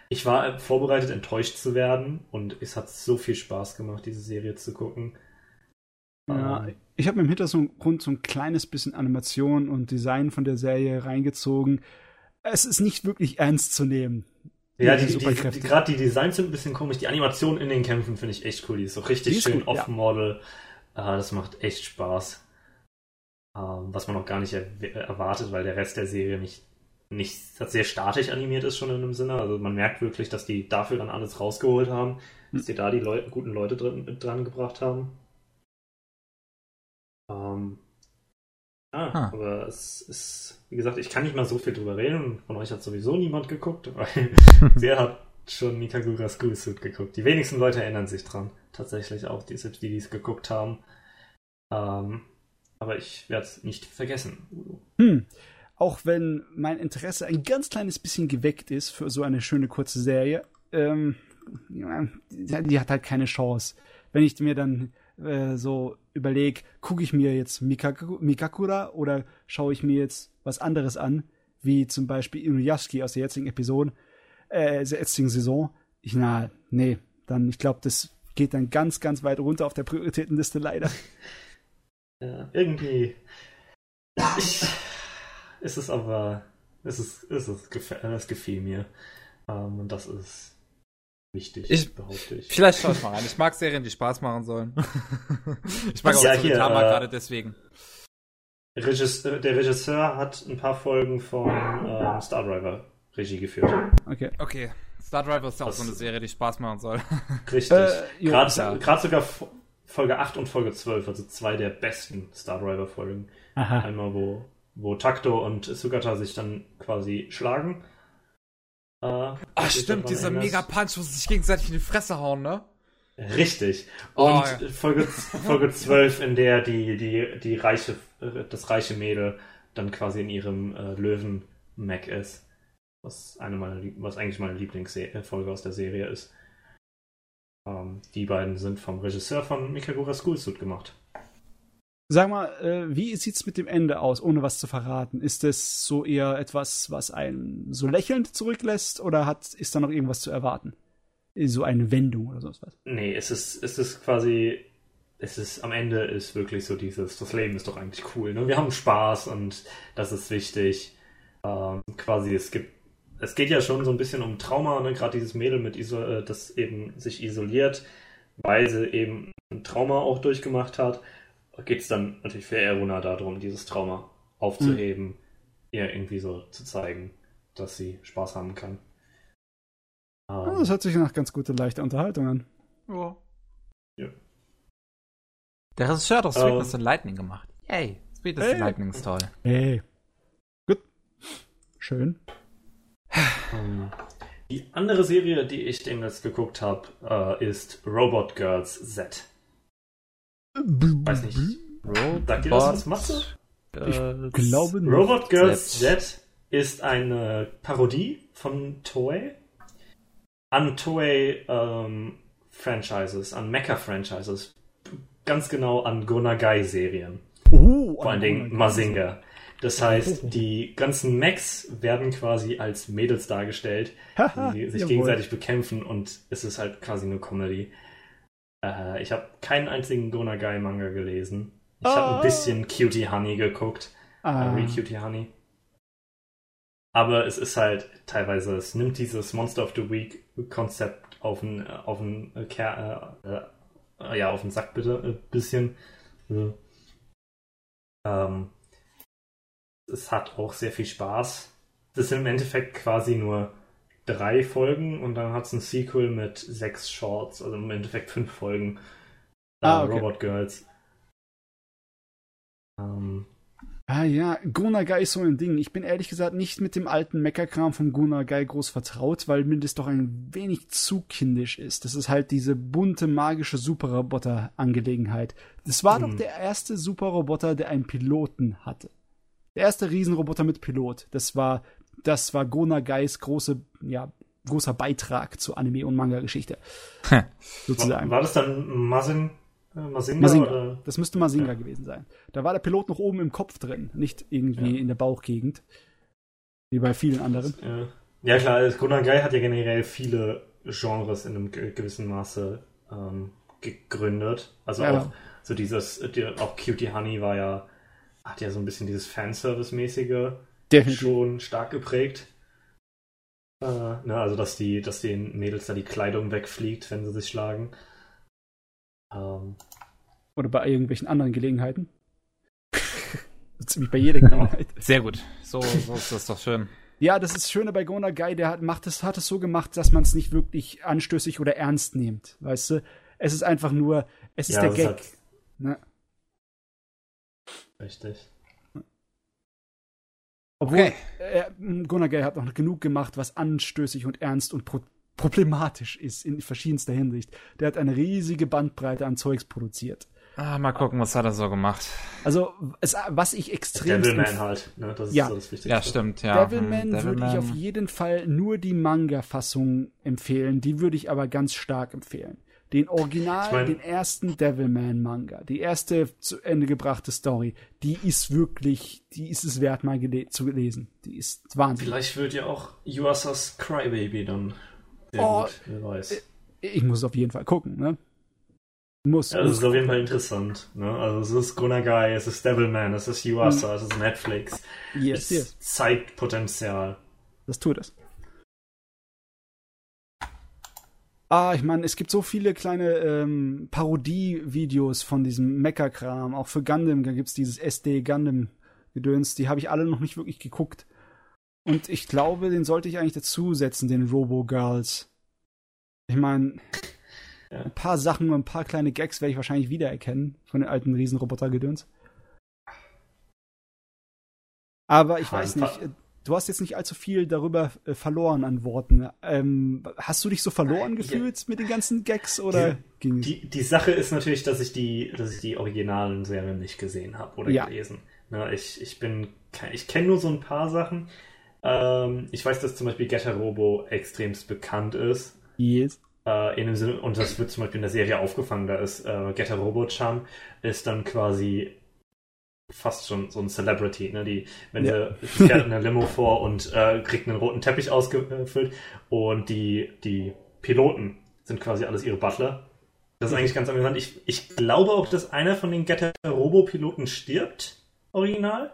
ich war vorbereitet, enttäuscht zu werden und es hat so viel Spaß gemacht, diese Serie zu gucken. Ja, um, ähm, ich habe mir im Hintergrund so ein kleines bisschen Animation und Design von der Serie reingezogen. Es ist nicht wirklich ernst zu nehmen. Ja, die, die, die, gerade die Designs sind ein bisschen komisch. Die Animation in den Kämpfen finde ich echt cool. Die ist so richtig ist schön off-model. Ja. Uh, das macht echt Spaß. Uh, was man auch gar nicht er erwartet, weil der Rest der Serie nicht, nicht sehr statisch animiert ist schon in einem Sinne. Also man merkt wirklich, dass die dafür dann alles rausgeholt haben, dass die da die Leute, guten Leute drin, dran gebracht haben. Um, ähm, ah, aber es ist wie gesagt, ich kann nicht mal so viel drüber reden. Von euch hat sowieso niemand geguckt, weil wer hat schon Mikagura School Suit geguckt? Die wenigsten Leute erinnern sich dran. Tatsächlich auch, die, selbst die, die es geguckt haben. Ähm, aber ich werde es nicht vergessen. Hm. Auch wenn mein Interesse ein ganz kleines bisschen geweckt ist für so eine schöne kurze Serie, ähm, die, die hat halt keine Chance. Wenn ich mir dann äh, so überlege, gucke ich mir jetzt Mikaku Mikakura oder schaue ich mir jetzt was anderes an, wie zum Beispiel Inuyashiki aus der jetzigen Episode, äh, der jetzigen Saison. Ich, na, nee, dann, ich glaube, das geht dann ganz, ganz weit runter auf der Prioritätenliste leider. Ja, irgendwie ist es aber, ist es, ist es, es gefiel mir. Um, ähm, und das ist wichtig, ich, behaupte ich. Vielleicht schau ich mal rein. Ich mag Serien, die Spaß machen sollen. ich mag auch ja, hier, äh, gerade deswegen. Regisseur, äh, der Regisseur hat ein paar Folgen von ähm, Star Driver Regie geführt. Okay. Okay. Star Driver ist ja auch so eine Serie, die Spaß machen soll. Richtig. Äh, Gerade ja. sogar Folge 8 und Folge 12, also zwei der besten Star Driver Folgen. Aha. Einmal, wo, wo Takto und Sugata sich dann quasi schlagen äh, Ach stimmt, dieser Mega-Punch, wo sie sich gegenseitig in die Fresse hauen, ne? Richtig. Oh, Und oh, ja. Folge, Folge 12, in der die, die, die reiche, das reiche Mädel dann quasi in ihrem äh, Löwen-Mac ist. Was, eine meiner, was eigentlich meine Lieblingsfolge aus der Serie ist. Ähm, die beiden sind vom Regisseur von Mikagura School Suit gemacht. Sag mal, äh, wie sieht's mit dem Ende aus, ohne was zu verraten? Ist es so eher etwas, was einen so lächelnd zurücklässt oder hat, ist da noch irgendwas zu erwarten? So eine Wendung oder sowas? Nee, es ist, es ist quasi, es ist, am Ende ist wirklich so dieses, das Leben ist doch eigentlich cool, ne? Wir haben Spaß und das ist wichtig. Ähm, quasi, es gibt, es geht ja schon so ein bisschen um Trauma, ne? Gerade dieses Mädel mit, Iso das eben sich isoliert, weil sie eben ein Trauma auch durchgemacht hat geht es dann natürlich für Eruna darum, dieses Trauma aufzuheben, mhm. ihr irgendwie so zu zeigen, dass sie Spaß haben kann. Um, das hört sich nach ganz guter, leichter Unterhaltung an. Ja. ja. Der Regisseur hat auch Sweetness um, and Lightning gemacht. Yay, Sweetness hey. and Lightning ist toll. Hey. Gut. Schön. Um, die andere Serie, die ich demnächst geguckt habe, uh, ist Robot Girls Z. Weiß nicht. Robot Sagt ihr das was, Matze? Ich glaube nicht. Robot Girls Z. Z ist eine Parodie von Toei an Toei ähm, Franchises, an Mecha Franchises, ganz genau an Gonagai-Serien. Uh, Vor allen Dingen Mazinga. Das heißt, die ganzen Mechs werden quasi als Mädels dargestellt, die sich gegenseitig bekämpfen und es ist halt quasi nur Comedy. Äh, ich habe keinen einzigen Gonagai-Manga gelesen. Ich oh. habe ein bisschen Cutie Honey geguckt. Ah. Äh, Cutie Honey. Aber es ist halt teilweise, es nimmt dieses Monster of the Week Konzept auf den, auf den, äh, äh, äh, ja, auf den Sack bitte, ein bisschen. Ähm, es hat auch sehr viel Spaß. Das sind im Endeffekt quasi nur drei Folgen und dann hat es ein Sequel mit sechs Shorts, also im Endeffekt fünf Folgen. Ah, okay. Robot Girls. Ähm, Ah ja, Gunagai ist so ein Ding. Ich bin ehrlich gesagt nicht mit dem alten Meckerkram vom Gunagai groß vertraut, weil mir das doch ein wenig zu kindisch ist. Das ist halt diese bunte, magische Superroboter-Angelegenheit. Das war hm. doch der erste Superroboter, der einen Piloten hatte. Der erste Riesenroboter mit Pilot. Das war, das war Gonagais große, ja, großer Beitrag zur Anime- und Manga-Geschichte. Sozusagen. War, war das dann Masin äh, Masinga, Masinga. Das müsste Masinga ja. gewesen sein. Da war der Pilot noch oben im Kopf drin, nicht irgendwie ja. in der Bauchgegend. Wie bei vielen anderen. Ja, ja klar, also Gunagai hat ja generell viele Genres in einem gewissen Maße ähm, gegründet. Also ja. auch so dieses, auch Cutie Honey war ja, hat ja so ein bisschen dieses Fanservice-mäßige schon stark geprägt. Äh, ne, also dass die, dass den Mädels da die Kleidung wegfliegt, wenn sie sich schlagen. Ähm, Oder bei irgendwelchen anderen Gelegenheiten. Ziemlich bei jeder Gelegenheit. Sehr gut. So, so ist das doch schön. Ja, das ist Schöne bei Gona Guy, der hat, macht es, hat es so gemacht, dass man es nicht wirklich anstößig oder ernst nimmt. Weißt du? Es ist einfach nur, es ist ja, der Gag. Hat... Ne? Richtig. Obwohl, okay. äh, Gonagai hat noch genug gemacht, was anstößig und ernst und pro problematisch ist in verschiedenster Hinsicht. Der hat eine riesige Bandbreite an Zeugs produziert. Ah, mal gucken, was hat er so gemacht. Also, es, was ich extrem. Devilman halt, ne? Das ist ja. so das Wichtigste. Ja, stimmt, ja. Devilman hm, würde ich auf jeden Fall nur die Manga-Fassung empfehlen. Die würde ich aber ganz stark empfehlen. Den Original, ich mein, den ersten Devilman-Manga, die erste zu Ende gebrachte Story, die ist wirklich, die ist es wert, mal zu lesen. Die ist Wahnsinn. Vielleicht wird ja auch Yuasa's Crybaby dann oh, gut, wer weiß. Äh, ich muss auf jeden Fall gucken, ne? Muss. Ja, das ist auf jeden Fall interessant. Ne? Also es ist Gunagai, es ist Devilman, es ist Yuasa, mhm. es ist Netflix. Yes, es yes. zeigt Potenzial. Das tut es. Ah, ich meine, es gibt so viele kleine ähm, Parodie-Videos von diesem Mecha-Kram. Auch für Gundam, da gibt es dieses SD Gundam-Gedöns. Die habe ich alle noch nicht wirklich geguckt. Und ich glaube, den sollte ich eigentlich dazusetzen, den Robo Girls. Ich meine, ja. ein paar Sachen und ein paar kleine Gags werde ich wahrscheinlich wiedererkennen von den alten Riesenroboter-Gedöns. Aber ich weiß nicht, du hast jetzt nicht allzu viel darüber äh, verloren an Worten. Ähm, hast du dich so verloren gefühlt ja. mit den ganzen Gags oder die, die, die, Sache ist natürlich, dass ich die, dass ich die originalen Serien nicht gesehen habe oder ja. gelesen. Na, ich, ich bin, ich kenne nur so ein paar Sachen. Ähm, ich weiß, dass zum Beispiel Getter Robo extremst bekannt ist. Yes. Äh, in dem Sinne, und das wird zum Beispiel in der Serie aufgefangen, da ist äh, Getter Robo-Chan ist dann quasi fast schon so ein Celebrity, ne? Die, wenn ja. sie fährt in der Limo vor und äh, kriegt einen roten Teppich ausgefüllt und die, die Piloten sind quasi alles ihre Butler. Das ist eigentlich ganz amüsant. Ich, ich glaube auch, dass einer von den Getter Robo-Piloten stirbt, original.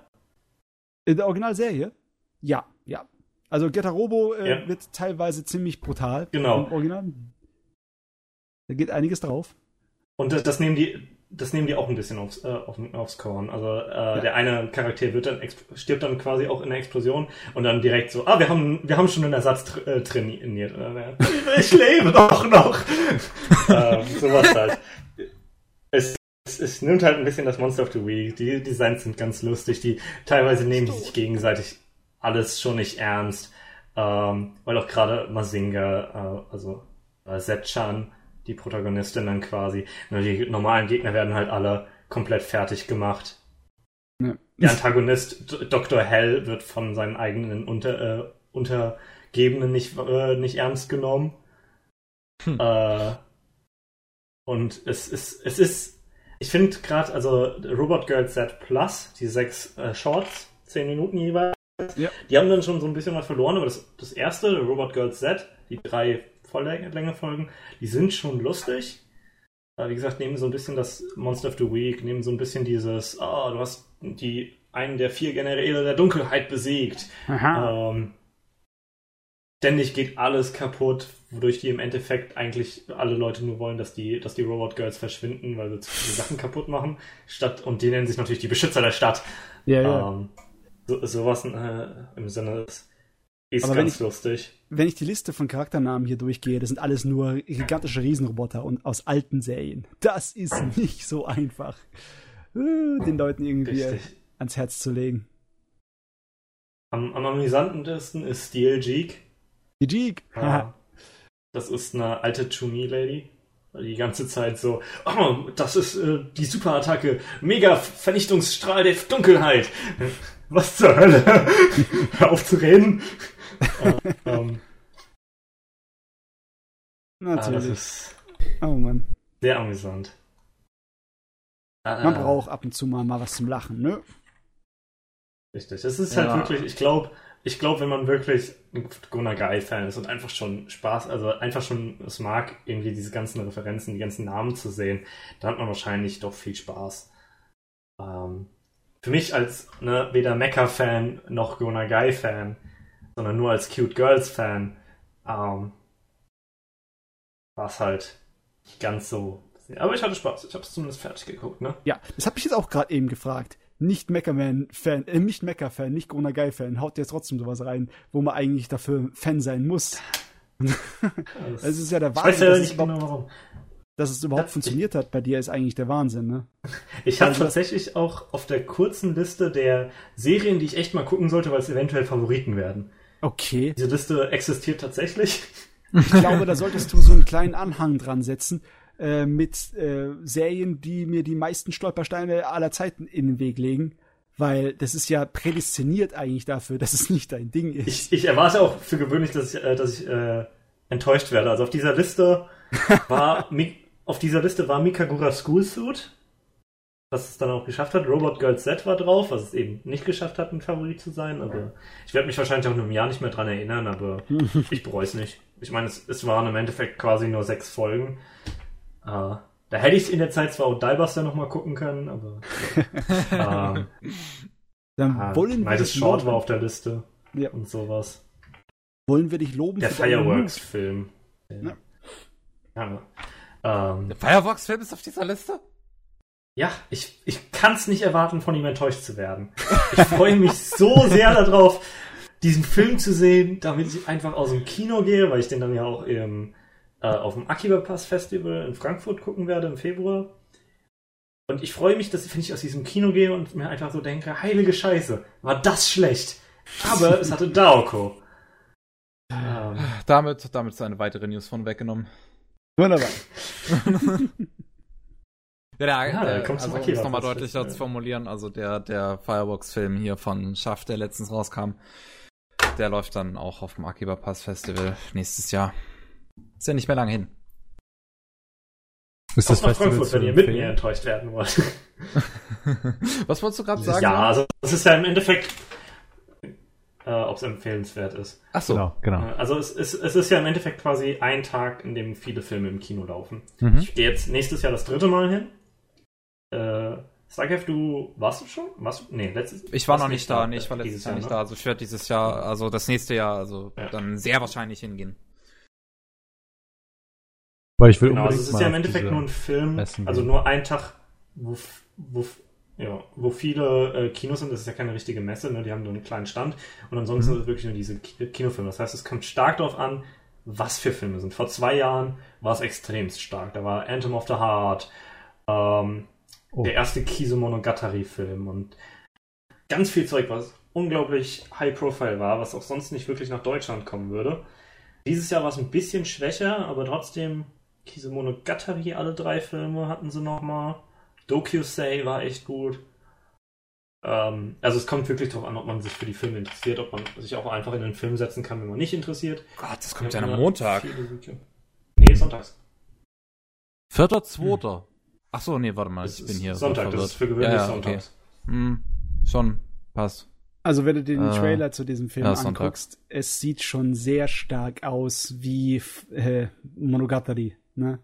In der Originalserie? Ja, ja. Also Getarobo äh, ja. wird teilweise ziemlich brutal. Genau. Im Original. Da geht einiges drauf. Und das, das, nehmen die, das nehmen die auch ein bisschen aufs, äh, auf, aufs Korn. Also äh, ja. der eine Charakter wird dann stirbt dann quasi auch in der Explosion und dann direkt so, ah, wir haben wir haben schon einen Ersatz tra äh, trainiert. ich lebe doch noch. ähm, sowas halt. Es, es, es, nimmt halt ein bisschen das Monster of the Week. Die Designs sind ganz lustig. Die teilweise nehmen sich gegenseitig alles schon nicht ernst. Ähm, weil auch gerade Mazinga, äh, also äh, Setchan, die Protagonistin dann quasi. Die normalen Gegner werden halt alle komplett fertig gemacht. Ja. Der Antagonist Dr. Hell wird von seinen eigenen Unter, äh, Untergebenen nicht, äh, nicht ernst genommen. Hm. Äh, und es ist, es ist, ich finde gerade, also Robot Girl Z Plus, die sechs äh, Shorts, zehn Minuten jeweils, ja. die haben dann schon so ein bisschen was verloren, aber das, das erste, Robot Girl Z, die drei Volllänge-Folgen, die sind schon lustig. Äh, wie gesagt, nehmen so ein bisschen das Monster of the Week, nehmen so ein bisschen dieses, ah, oh, du hast die einen der vier Generäle der Dunkelheit besiegt. Ähm, ständig geht alles kaputt, wodurch die im Endeffekt eigentlich alle Leute nur wollen, dass die, dass die Robot Girls verschwinden, weil sie zu viele Sachen kaputt machen. Statt, und die nennen sich natürlich die Beschützer der Stadt. Ja, ja. Ähm, so, sowas äh, im Sinne ist Aber ganz ich, lustig. Wenn ich die Liste von Charakternamen hier durchgehe, das sind alles nur gigantische Riesenroboter und aus alten Serien. Das ist nicht so einfach, äh, den Leuten irgendwie Richtig. ans Herz zu legen. Am, am amüsantesten ist Steel Jeek. Die Jeek. Ja. Das ist eine alte Chuni-Lady. Die ganze Zeit so, oh, das ist äh, die Superattacke, Mega-Vernichtungsstrahl der Dunkelheit. Was zur Hölle? Hör auf zu reden ähm, Natürlich. Ah, ist oh Mann. Sehr amüsant. Man äh, braucht ab und zu mal, mal was zum Lachen, ne? Richtig. Es ist halt ja. halt wirklich, ich glaube, ich glaube, wenn man wirklich ein Gunnar Guy-Fan ist und einfach schon Spaß, also einfach schon es mag, irgendwie diese ganzen Referenzen, die ganzen Namen zu sehen, dann hat man wahrscheinlich doch viel Spaß. Ähm, für mich als ne, weder Mecha-Fan noch Gunnar Guy-Fan sondern nur als Cute Girls Fan, ähm, war es halt nicht ganz so. Aber ich hatte Spaß. Ich habe es zumindest fertig geguckt, ne? Ja, das habe ich jetzt auch gerade eben gefragt. Nicht Mecha-Man-Fan, äh, nicht Mecha-Fan, nicht Corona Guy-Fan, haut jetzt trotzdem sowas rein, wo man eigentlich dafür Fan sein muss. das ist ja der Wahnsinn. Ich weiß ja nicht genau warum. Dass es überhaupt funktioniert hat bei dir, ist eigentlich der Wahnsinn, ne? Ich habe also, tatsächlich auch auf der kurzen Liste der Serien, die ich echt mal gucken sollte, weil es eventuell Favoriten werden. Okay. Diese Liste existiert tatsächlich. Ich glaube, da solltest du so einen kleinen Anhang dran setzen äh, mit äh, Serien, die mir die meisten Stolpersteine aller Zeiten in den Weg legen. Weil das ist ja prädestiniert eigentlich dafür, dass es nicht dein Ding ist. Ich, ich erwarte auch für gewöhnlich, dass ich, äh, dass ich äh, enttäuscht werde. Also auf dieser Liste war auf dieser Liste war Mikagura School Suit was es dann auch geschafft hat. Robot Girl Z war drauf, was es eben nicht geschafft hat, ein Favorit zu sein. Aber ich werde mich wahrscheinlich auch in einem Jahr nicht mehr dran erinnern, aber ich bereue es nicht. Ich meine, es, es, waren im Endeffekt quasi nur sechs Folgen. Uh, da hätte ich in der Zeit zwar auch Diebuster nochmal gucken können, aber. uh, Dann uh, wollen wir Short loben. war auf der Liste ja. und sowas. Wollen wir dich loben? Der Fireworks-Film. Ja. ja. Um, ähm, der Fireworks-Film ist auf dieser Liste? Ja, ich, ich kann es nicht erwarten, von ihm enttäuscht zu werden. Ich freue mich so sehr darauf, diesen Film zu sehen, damit ich einfach aus dem Kino gehe, weil ich den dann ja auch im, äh, auf dem Akiba Pass Festival in Frankfurt gucken werde im Februar. Und ich freue mich, dass ich aus diesem Kino gehe und mir einfach so denke, heilige Scheiße, war das schlecht. Aber es hatte Daoko. Ähm. Damit, damit ist eine weitere News von weggenommen. Wunderbar. Ja, der, ja, der, kommt also, um es nochmal deutlicher ja. zu formulieren, also der, der Firebox-Film hier von Schaff, der letztens rauskam, der läuft dann auch auf dem Akiba Pass Festival nächstes Jahr. Ist ja nicht mehr lange hin. Ist das Festival Frankfurt, wenn ihr mit mir enttäuscht werden wollt. Was wolltest du gerade sagen? Ja, also es ist ja im Endeffekt, äh, ob es empfehlenswert ist. Ach so. Genau, genau. Äh, also es, es, es ist ja im Endeffekt quasi ein Tag, in dem viele Filme im Kino laufen. Mhm. Ich gehe jetzt nächstes Jahr das dritte Mal hin. Äh, Sakev, du warst du schon? Warst du? Nee, letztes Ich war noch nicht da, nee, ich war letztes Jahr nicht ne? da. Also ich werde dieses Jahr, also das nächste Jahr, also ja. dann sehr wahrscheinlich hingehen. Weil ich will genau, also es ist ja im Endeffekt nur ein Film, also nur ein Tag wo, wo, ja, wo viele äh, Kinos sind, das ist ja keine richtige Messe, ne? die haben nur einen kleinen Stand und ansonsten mhm. ist es wirklich nur diese Kinofilme. Das heißt, es kommt stark darauf an, was für Filme sind. Vor zwei Jahren war es extremst stark. Da war Anthem of the Heart, ähm, oh. der erste Kizumonogatari-Film und ganz viel Zeug, was unglaublich high profile war, was auch sonst nicht wirklich nach Deutschland kommen würde. Dieses Jahr war es ein bisschen schwächer, aber trotzdem Kizumonogatari, alle drei Filme hatten sie nochmal. Dokusei war echt gut. Ähm, also es kommt wirklich darauf an, ob man sich für die Filme interessiert, ob man sich auch einfach in den Film setzen kann, wenn man nicht interessiert. Gott, das kommt ja am Montag. Nee, sonntags. Vierter, zweiter. Hm. Ach so, nee, warte mal, ich bin hier. Sonntag, das ist für gewöhnlich ja, ja, sonntags. Okay. Hm, schon, passt. Also wenn du den äh, Trailer zu diesem Film ja, anguckst, es sieht schon sehr stark aus wie äh, Monogatari, ne?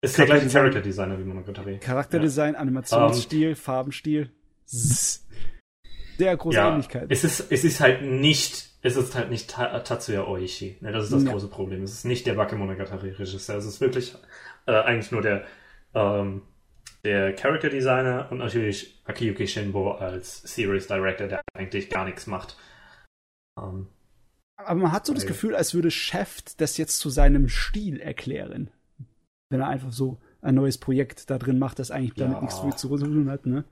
Ist der gleiche Character Designer wie Monogatari. Charakterdesign, ja. Animationsstil, um, Farbensstil. Sehr große ja, Ähnlichkeit. Es ist, es ist halt nicht, es ist halt nicht Tatsuya Oishi. Ne, das ist das ja. große Problem. Es ist nicht der Bakemonogatari-Regisseur. Es ist wirklich äh, eigentlich nur der, ähm, der Character Designer und natürlich Akiyuki Shinbo als Series Director, der eigentlich gar nichts macht. Ähm, Aber man hat so das Gefühl, als würde Chef das jetzt zu seinem Stil erklären wenn er einfach so ein neues Projekt da drin macht, das eigentlich damit ja. nichts zu tun hat, ne?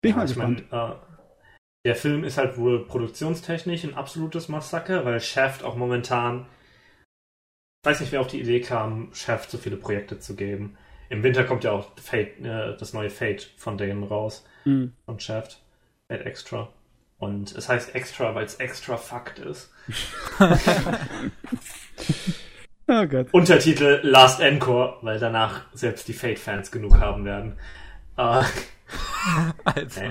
Bin ich mal gespannt. Ich mein, äh, der Film ist halt wohl produktionstechnisch ein absolutes Massaker, weil Shaft auch momentan. Ich weiß nicht, wer auf die Idee kam, Shaft so viele Projekte zu geben. Im Winter kommt ja auch Fate, äh, das neue Fate von denen raus. Mhm. Von Shaft. Fate Extra. Und es heißt Extra, weil es extra Fakt ist. Oh Gott. Untertitel Last Encore, weil danach selbst die Fate-Fans genug haben werden. Uh, also.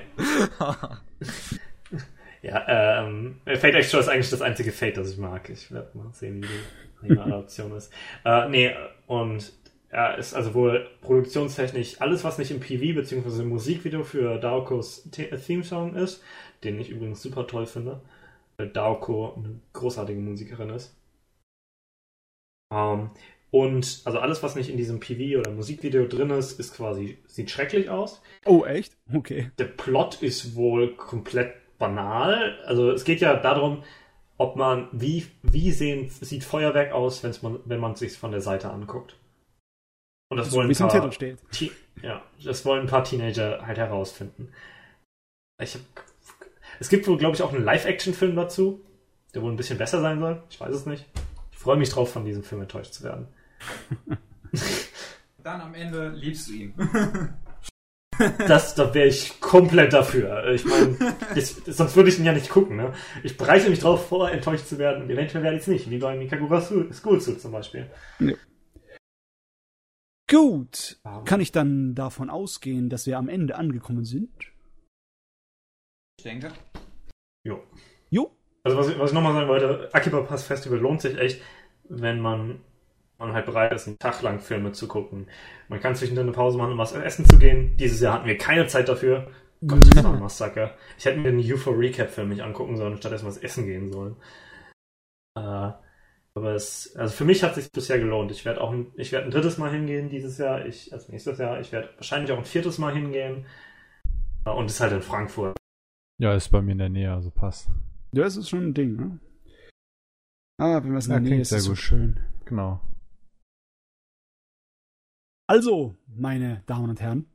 ja, ähm, Fate Extra ist eigentlich das einzige Fate, das ich mag. Ich werde mal sehen, wie die Adaption ist. Uh, nee, und ja, ist also wohl produktionstechnisch alles, was nicht im PV bzw. im Musikvideo für Daokos Theme-Song ist, den ich übrigens super toll finde, weil Daoko eine großartige Musikerin ist. Ähm, und also alles, was nicht in diesem PV oder Musikvideo drin ist, ist quasi, sieht schrecklich aus. Oh, echt? Okay. Der Plot ist wohl komplett banal. Also es geht ja darum, ob man, wie, wie sehen, sieht Feuerwerk aus, wenn's man, wenn man es sich von der Seite anguckt. Und das also, wollen ein paar, ja, das wollen ein paar Teenager halt herausfinden. Ich hab, es gibt wohl, glaube ich, auch einen Live-Action-Film dazu, der wohl ein bisschen besser sein soll. Ich weiß es nicht freue mich drauf, von diesem Film enttäuscht zu werden. Dann am Ende liebst du ihn. das, da wäre ich komplett dafür. Ich meine, sonst würde ich ihn ja nicht gucken. Ne? Ich bereite mich darauf vor, enttäuscht zu werden und eventuell werde ich es nicht, wie bei Mikagura School Suit zum Beispiel. Ja. Gut. Kann ich dann davon ausgehen, dass wir am Ende angekommen sind? Ich denke. Jo. Jo. Also was ich, was ich nochmal sagen wollte, Akiba Pass Festival lohnt sich echt wenn man, man halt bereit ist, einen Tag lang Filme zu gucken. Man kann zwischendurch eine Pause machen, um was essen zu gehen. Dieses Jahr hatten wir keine Zeit dafür. Gott, das war ein Massaker. Ich hätte mir den UFO Recap Film nicht angucken sollen, statt erstmal was essen gehen sollen. Äh, aber es, also für mich hat es sich bisher gelohnt. Ich werde auch ein, ich werde ein drittes Mal hingehen dieses Jahr, ich, also nächstes Jahr. Ich werde wahrscheinlich auch ein viertes Mal hingehen. Äh, und ist halt in Frankfurt. Ja, ist bei mir in der Nähe, also passt. Ja, es ist schon ein Ding, ne? Ah, wenn wir es in der Nähe ist, ist so schön. Genau. Also, meine Damen und Herren,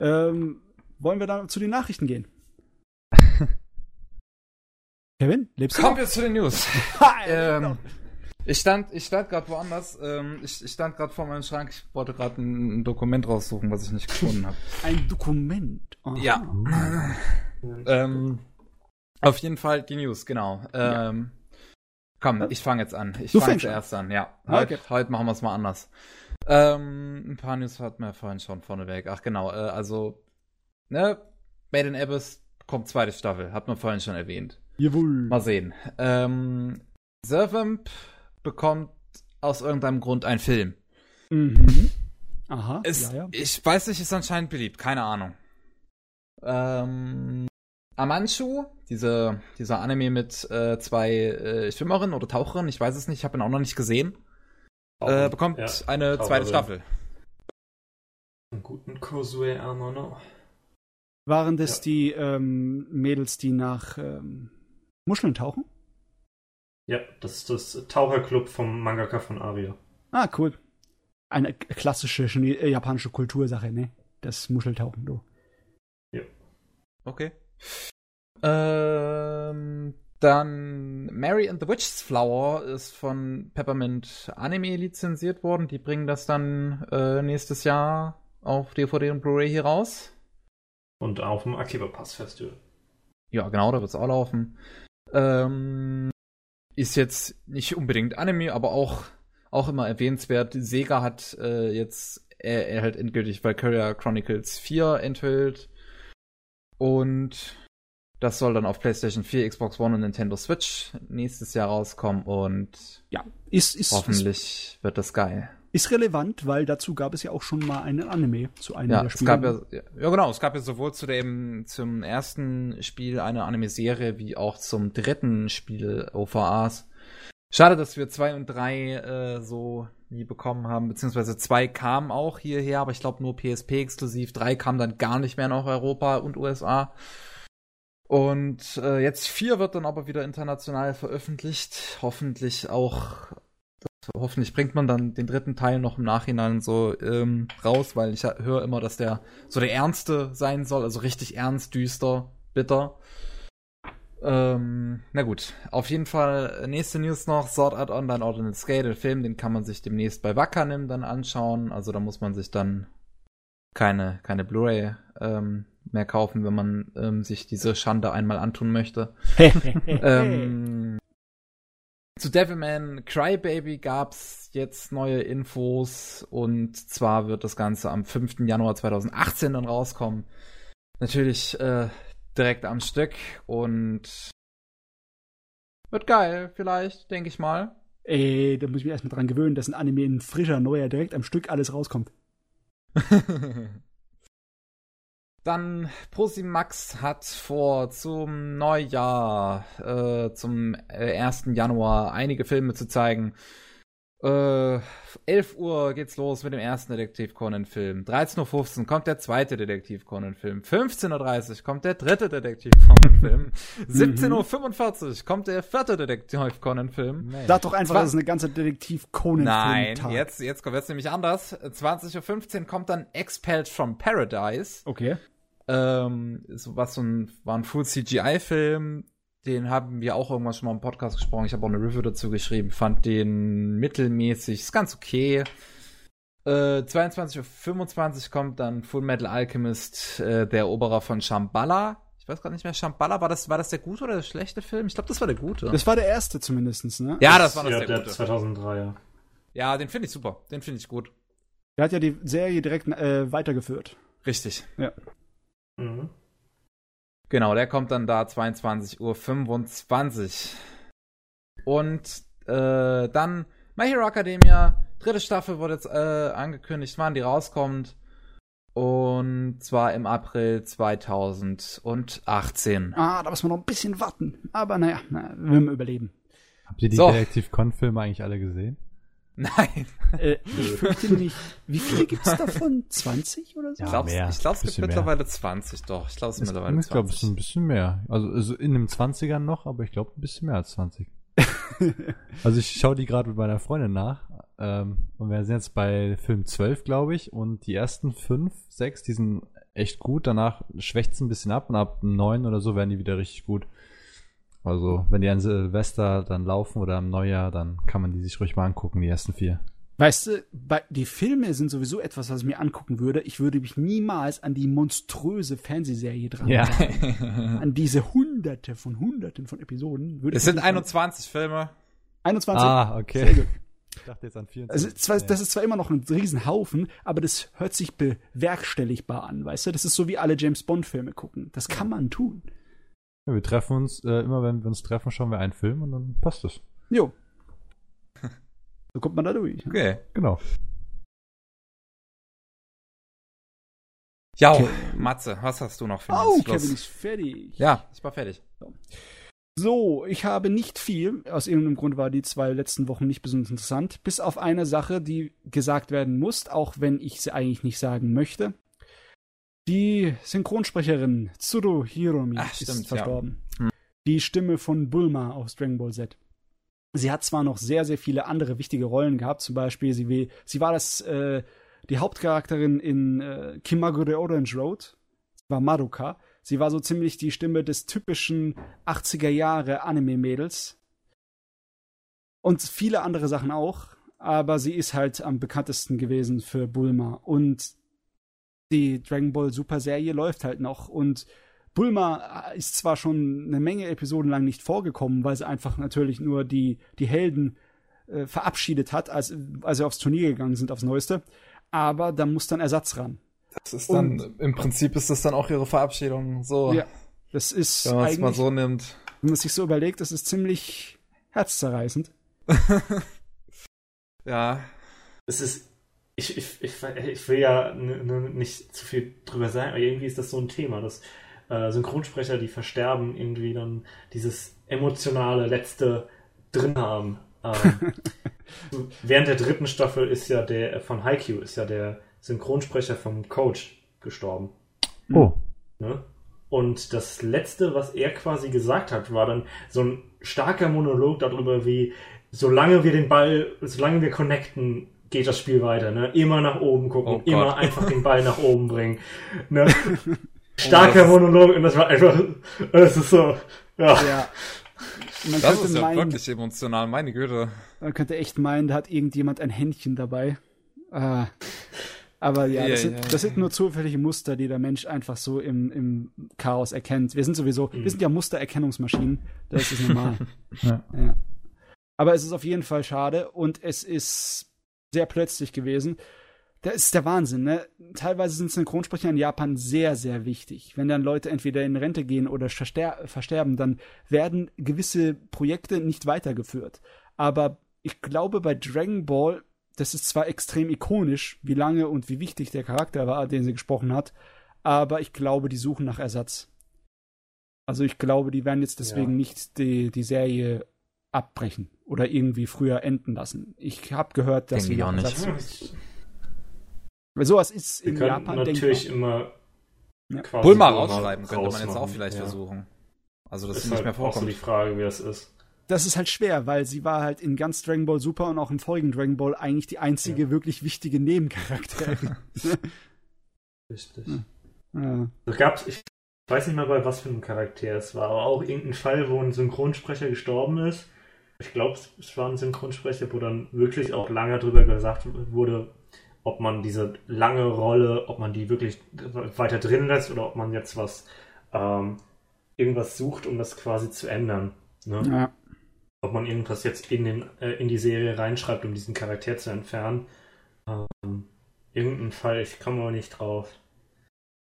ähm, wollen wir dann zu den Nachrichten gehen? Kevin, lebst du? Kommen wir zu den News. ähm, ich stand, ich stand gerade woanders. Ähm, ich, ich stand gerade vor meinem Schrank. Ich wollte gerade ein, Dokument raussuchen, was ich nicht gefunden habe. Ein Dokument? Aha. Ja. ähm, auf jeden Fall die News, genau. Ähm, Komm, ich fange jetzt an. Ich fange zuerst an, ja. Heute, okay. heute machen wir es mal anders. Ähm, ein paar News hatten wir vorhin schon vorneweg. Ach genau, äh, also, ne, Made in Abyss kommt zweite Staffel, hat man vorhin schon erwähnt. Jawohl. Mal sehen. Ähm, Servamp bekommt aus irgendeinem Grund einen Film. Mhm. Aha. Ist, ja, ja. Ich weiß nicht, ist anscheinend beliebt, keine Ahnung. Ähm, Amanchu, diese, dieser Anime mit äh, zwei äh, Schwimmerinnen oder Taucherinnen, ich weiß es nicht, ich habe ihn auch noch nicht gesehen. äh, bekommt Ja, eine Trauer zweite. Staffel. Einen guten Kosue Amano. Waren das Ja. die ähm, Mädels, die nach ähm, Muscheln tauchen? Ja, das ist das Taucherclub vom Mangaka von Aria. Ah, cool. Eine klassische äh, japanische Kultursache, ne? Das Muscheltauchen, du. Okay. Ähm, dann Mary and the Witch's Flower ist von Peppermint Anime lizenziert worden. Die bringen das dann äh, nächstes Jahr auf DVD und Blu-ray hier raus. Und auf dem Akiba Pass Festival. Ja, genau, da wird's auch laufen. Ähm, ist jetzt nicht unbedingt Anime, aber auch, auch immer erwähnenswert. Sega hat äh, jetzt er, er halt endgültig Valkyria Chronicles 4 enthüllt. Und das soll dann auf PlayStation 4, Xbox One und Nintendo Switch nächstes Jahr rauskommen und Ja, ist, ist, ist, hoffentlich wird das geil. ist relevant, weil dazu gab es ja auch schon mal einen Anime zu einem Ja, der es Spiele. gab ja, ja genau, es gab ja sowohl zu dem zum ersten Spiel eine Anime-Serie wie auch zum dritten Spiel OVAs. Schade, dass wir zwei und drei äh, so nie bekommen haben, beziehungsweise zwei kamen auch hierher, aber ich glaube nur PSP exklusiv. Drei kamen dann gar nicht mehr nach Europa und USA. Und äh, jetzt vier wird dann aber wieder international veröffentlicht. Hoffentlich auch, hoffentlich bringt man dann den dritten Teil noch im Nachhinein so ähm, raus, weil ich höre immer, dass der so der ernste sein soll, also richtig ernst, düster, bitter. Ähm, na gut, auf jeden Fall äh, nächste News noch, Sword Art Online Ordinal Scale, der Film, den kann man sich demnächst bei Wakanim dann anschauen, also da muss man sich dann keine, keine Blu-ray ähm, mehr kaufen, wenn man ähm, sich diese Schande einmal antun möchte. ähm, zu Devilman Crybaby gab's jetzt neue Infos und zwar wird das Ganze am 5. Januar 2018 dann rauskommen. Natürlich äh, direkt am Stück und wird geil, vielleicht, denke ich mal. Ey, da muss ich mich erstmal dran gewöhnen, dass ein Anime in frischer, neuer, direkt am Stück alles rauskommt. Dann Prosimax hat vor zum Neujahr, äh, zum äh, 1. Januar einige Filme zu zeigen. Äh, 11 Uhr geht's los mit dem ersten Detektiv Conan Film. 13.15 Uhr kommt der zweite Detektiv Conan Film. 15.30 Uhr kommt der dritte Detektiv Conan Film. 17.45 Uhr kommt der vierte Detektiv Conan Film. Sag doch einfach, das ist eine ganze detektiv conan Nein, jetzt, jetzt kommt jetzt nämlich anders. 20.15 Uhr kommt dann Expelled from Paradise. Okay. Ähm, so was so ein, war ein Full CGI-Film. Den haben wir auch irgendwann schon mal im Podcast gesprochen. Ich habe auch eine Review dazu geschrieben. Fand den mittelmäßig. Ist ganz okay. Äh, 22.25 Uhr kommt dann Full Metal Alchemist, äh, der Eroberer von Shambhala. Ich weiß gar nicht mehr, Shambhala, war das, war das der gute oder der schlechte Film? Ich glaube, das war der gute. Das war der erste zumindest, ne? ja, das war das ja, der, der gute. 2003, ja. Ja, den finde ich super. Den finde ich gut. Der hat ja die Serie direkt äh, weitergeführt. Richtig. Mhm. Genau, der kommt dann da 22.25 Uhr. Und äh, dann My Hero Academia, dritte Staffel wurde jetzt äh, angekündigt, wann die rauskommt. Und zwar im April 2018. Ah, da muss man noch ein bisschen warten. Aber naja, na, wir müssen überleben. Habt ihr die So. Detektiv Con-Filme eigentlich alle gesehen? Nein, Äh, ich fürchte nicht. Wie viele gibt's davon? 20 oder so? Ja, ich glaube, mehr. ich glaub, es gibt mehr. mittlerweile 20 doch. Ich glaube, es ist mittlerweile ich glaube, es ist 20. ein bisschen mehr. Also, also in den 20ern noch, aber ich glaube ein bisschen mehr als 20. also ich schaue die gerade mit meiner Freundin nach. Ähm, und wir sind jetzt bei Film 12, glaube ich. Und die ersten 5, 6, die sind echt gut. Danach schwächt es ein bisschen ab und ab 9 oder so werden die wieder richtig gut. Also, wenn die an Silvester dann laufen oder am Neujahr, dann kann man die sich ruhig mal angucken, die ersten vier. Weißt du, bei, die Filme sind sowieso etwas, was ich mir angucken würde. Ich würde mich niemals an die monströse Fernsehserie dran wagen. An diese hunderte von hunderten von Episoden. Würde es ich sind mich 21 Filme. nicht- 21. Ah, okay. Sehr gut. Ich dachte jetzt an 24. Also, zwar, das ist zwar immer noch ein Riesenhaufen, aber das hört sich bewerkstelligbar an, weißt du? Das ist so wie alle James Bond-Filme gucken. Das kann man tun. Ja, wir treffen uns, äh, immer wenn wir uns treffen, schauen wir einen Film und dann passt es. Jo. So kommt man da durch. Okay. Genau. Ja, Okay. Matze, was hast du noch für Oh, uns? Kevin Los. ist fertig. Ja, ich war fertig. So, ich habe nicht viel. Aus irgendeinem Grund war die zwei letzten Wochen nicht besonders interessant. Bis auf eine Sache, die gesagt werden muss, auch wenn ich sie eigentlich nicht sagen möchte. Die Synchronsprecherin Tsuru Hiromi Ach, ist stimmt, verstorben. Ja. Hm. Die Stimme von Bulma aus Dragon Ball Z. Sie hat zwar noch sehr, sehr viele andere wichtige Rollen gehabt, zum Beispiel sie, sie war das, äh, die Hauptcharakterin in äh, Kimagure Orange Road, sie war Maruka. Sie war so ziemlich die Stimme des typischen 80er Jahre Anime-Mädels. Und viele andere Sachen auch, aber sie ist halt am bekanntesten gewesen für Bulma. Und die Dragon Ball Super Serie läuft halt noch und Bulma ist zwar schon eine Menge Episoden lang nicht vorgekommen, weil sie einfach natürlich nur die, die Helden äh, verabschiedet hat, als, als sie aufs Turnier gegangen sind, aufs Neueste. Aber da muss dann Ersatz ran. Das ist dann, und, im Prinzip ist das dann auch ihre Verabschiedung. So. Ja. Das ist. Wenn man es mal so nimmt. Wenn man sich so überlegt, das ist ziemlich herzzerreißend. ja. Es ist. Ich, ich, ich, ich will ja nicht zu viel drüber sagen, aber irgendwie ist das so ein Thema, dass äh, Synchronsprecher, die versterben, irgendwie dann dieses emotionale Letzte drin haben. Ähm, während der dritten Staffel ist ja der von Haikyuu ist ja der Synchronsprecher vom Coach gestorben. Oh. Ne? Und das letzte, was er quasi gesagt hat, war dann so ein starker Monolog darüber, wie solange wir den Ball, solange wir connecten, geht das Spiel weiter. Ne? Immer nach oben gucken, oh immer einfach den Ball nach oben bringen. Ne? Starker oh, Monolog und das war einfach, das ist so, ja. ja. Man das ist ja meinen, wirklich emotional, meine Güte. Man könnte echt meinen, da hat irgendjemand ein Händchen dabei. Ah. Aber ja, das, yeah, sind, yeah, das sind nur zufällige Muster, die der Mensch einfach so im, im Chaos erkennt. Wir sind sowieso, mhm. wir sind ja Mustererkennungsmaschinen. Das ist normal. ja. ja. Aber es ist auf jeden Fall schade und es ist sehr plötzlich gewesen. Das ist der Wahnsinn, ne? Teilweise sind Synchronsprecher in Japan sehr, sehr wichtig. Wenn dann Leute entweder in Rente gehen oder verster versterben, dann werden gewisse Projekte nicht weitergeführt. Aber ich glaube, bei Dragon Ball das ist zwar extrem ikonisch, wie lange und wie wichtig der Charakter war, den sie gesprochen hat, aber ich glaube, die suchen nach Ersatz. Also ich glaube, die werden jetzt deswegen ja. nicht die, die Serie abbrechen oder irgendwie früher enden lassen. Ich habe gehört, dass sie auch nicht. Weil sowas ist wir in Japan natürlich denkbar. immer ja. Bulma rausschreiben könnte man jetzt auch vielleicht ja. versuchen. Also das ist nicht halt mehr vorkommt. Auch so die Frage, wie das ist das ist halt schwer, weil sie war halt in ganz Dragon Ball Super und auch im folgenden Dragon Ball eigentlich die einzige ja. wirklich wichtige Nebencharakterin. Richtig. Ja. Da gab's, ich weiß nicht mal bei was für einem Charakter es war, aber auch irgendein Fall, wo ein Synchronsprecher gestorben ist. Ich glaube, es war ein Synchronsprecher, wo dann wirklich auch lange drüber gesagt wurde, ob man diese lange Rolle, ob man die wirklich weiter drin lässt oder ob man jetzt was ähm, irgendwas sucht, um das quasi zu ändern. Ne? Ja ob man irgendwas jetzt in, den, äh, in die Serie reinschreibt, um diesen Charakter zu entfernen. Ähm, irgendein Fall, ich komme aber nicht drauf.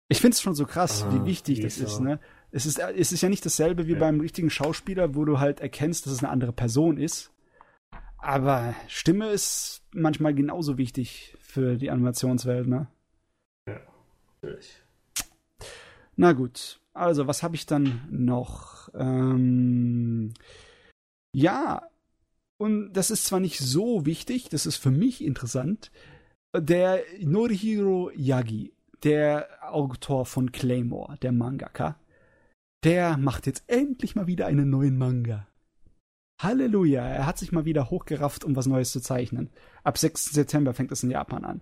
Ich finde es schon so krass, ah, wie wichtig das ist, ne? Es ist, es ist ja nicht dasselbe wie ja. beim richtigen Schauspieler, wo du halt erkennst, dass es eine andere Person ist. Aber Stimme ist manchmal genauso wichtig für die Animationswelt, ne? Ja, natürlich. Na gut, also was habe ich dann noch? Ähm, ja, und das ist zwar nicht so wichtig, das ist für mich interessant. Der Norihiro Yagi, der Autor von Claymore, der Mangaka, der macht jetzt endlich mal wieder einen neuen Manga. Halleluja, er hat sich mal wieder hochgerafft, um was Neues zu zeichnen. Ab 6. September fängt es in Japan an.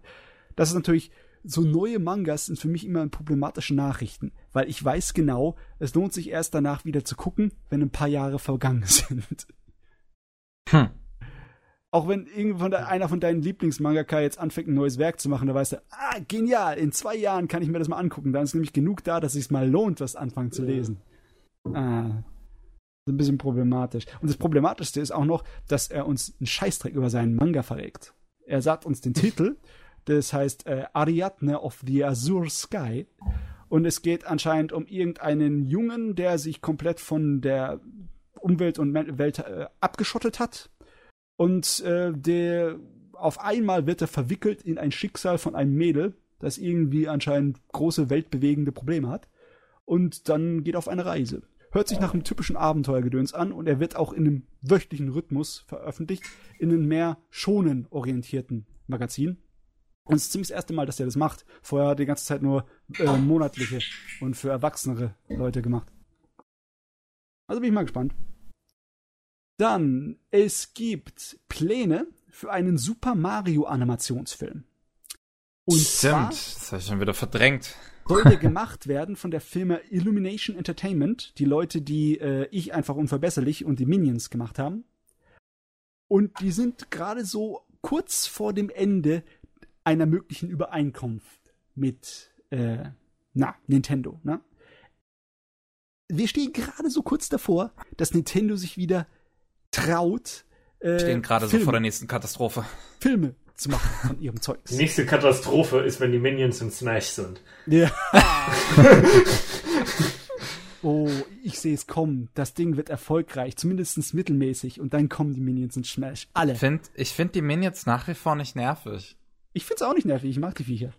Das ist natürlich, so neue Mangas sind für mich immer problematische Nachrichten, weil ich weiß genau, es lohnt sich erst danach wieder zu gucken, wenn ein paar Jahre vergangen sind. Hm. Auch wenn irgendwann einer von deinen Lieblingsmangaka jetzt anfängt, ein neues Werk zu machen, da weißt du, ah, genial, in zwei Jahren kann ich mir das mal angucken. Dann ist nämlich genug da, dass es sich mal lohnt, was anfangen zu lesen. Ah. Ein bisschen problematisch. Und das Problematischste ist auch noch, dass er uns einen Scheißdreck über seinen Manga verregt. Er sagt uns den Titel, das heißt äh, Ariadne of the Azure Sky. Und es geht anscheinend um irgendeinen Jungen, der sich komplett von der Umwelt und Welt äh, abgeschottet hat. Und äh, der auf einmal wird er verwickelt in ein Schicksal von einem Mädel, das irgendwie anscheinend große weltbewegende Probleme hat. Und dann geht auf eine Reise. Hört sich nach einem typischen Abenteuergedöns an und er wird auch in einem wöchentlichen Rhythmus veröffentlicht, in einem mehr schonen orientierten Magazin. Und es ist ziemlich das erste Mal, dass er das macht. Vorher hat er die ganze Zeit nur äh, monatliche und für erwachsenere Leute gemacht. Also bin ich mal gespannt. Dann, es gibt Pläne für einen Super Mario Animationsfilm. Und Stimmt, zwar das habe ich schon wieder verdrängt. Soll der gemacht werden von der Firma Illumination Entertainment, die Leute, die äh, ich einfach unverbesserlich und die Minions gemacht haben. Und die sind gerade so kurz vor dem Ende einer möglichen Übereinkunft mit äh, na, Nintendo. Ne? Wir stehen gerade so kurz davor, dass Nintendo sich wieder traut. Äh, stehen gerade so vor der nächsten Katastrophe. Filme zu machen von ihrem Zeug. Die nächste Katastrophe ist, wenn die Minions in Smash sind. Ja. oh, ich sehe es kommen. Das Ding wird erfolgreich, zumindest mittelmäßig, und dann kommen die Minions in Smash. Alle. Ich finde ich find die Minions nach wie vor nicht nervig. Ich finde es auch nicht nervig, ich mag die Viecher.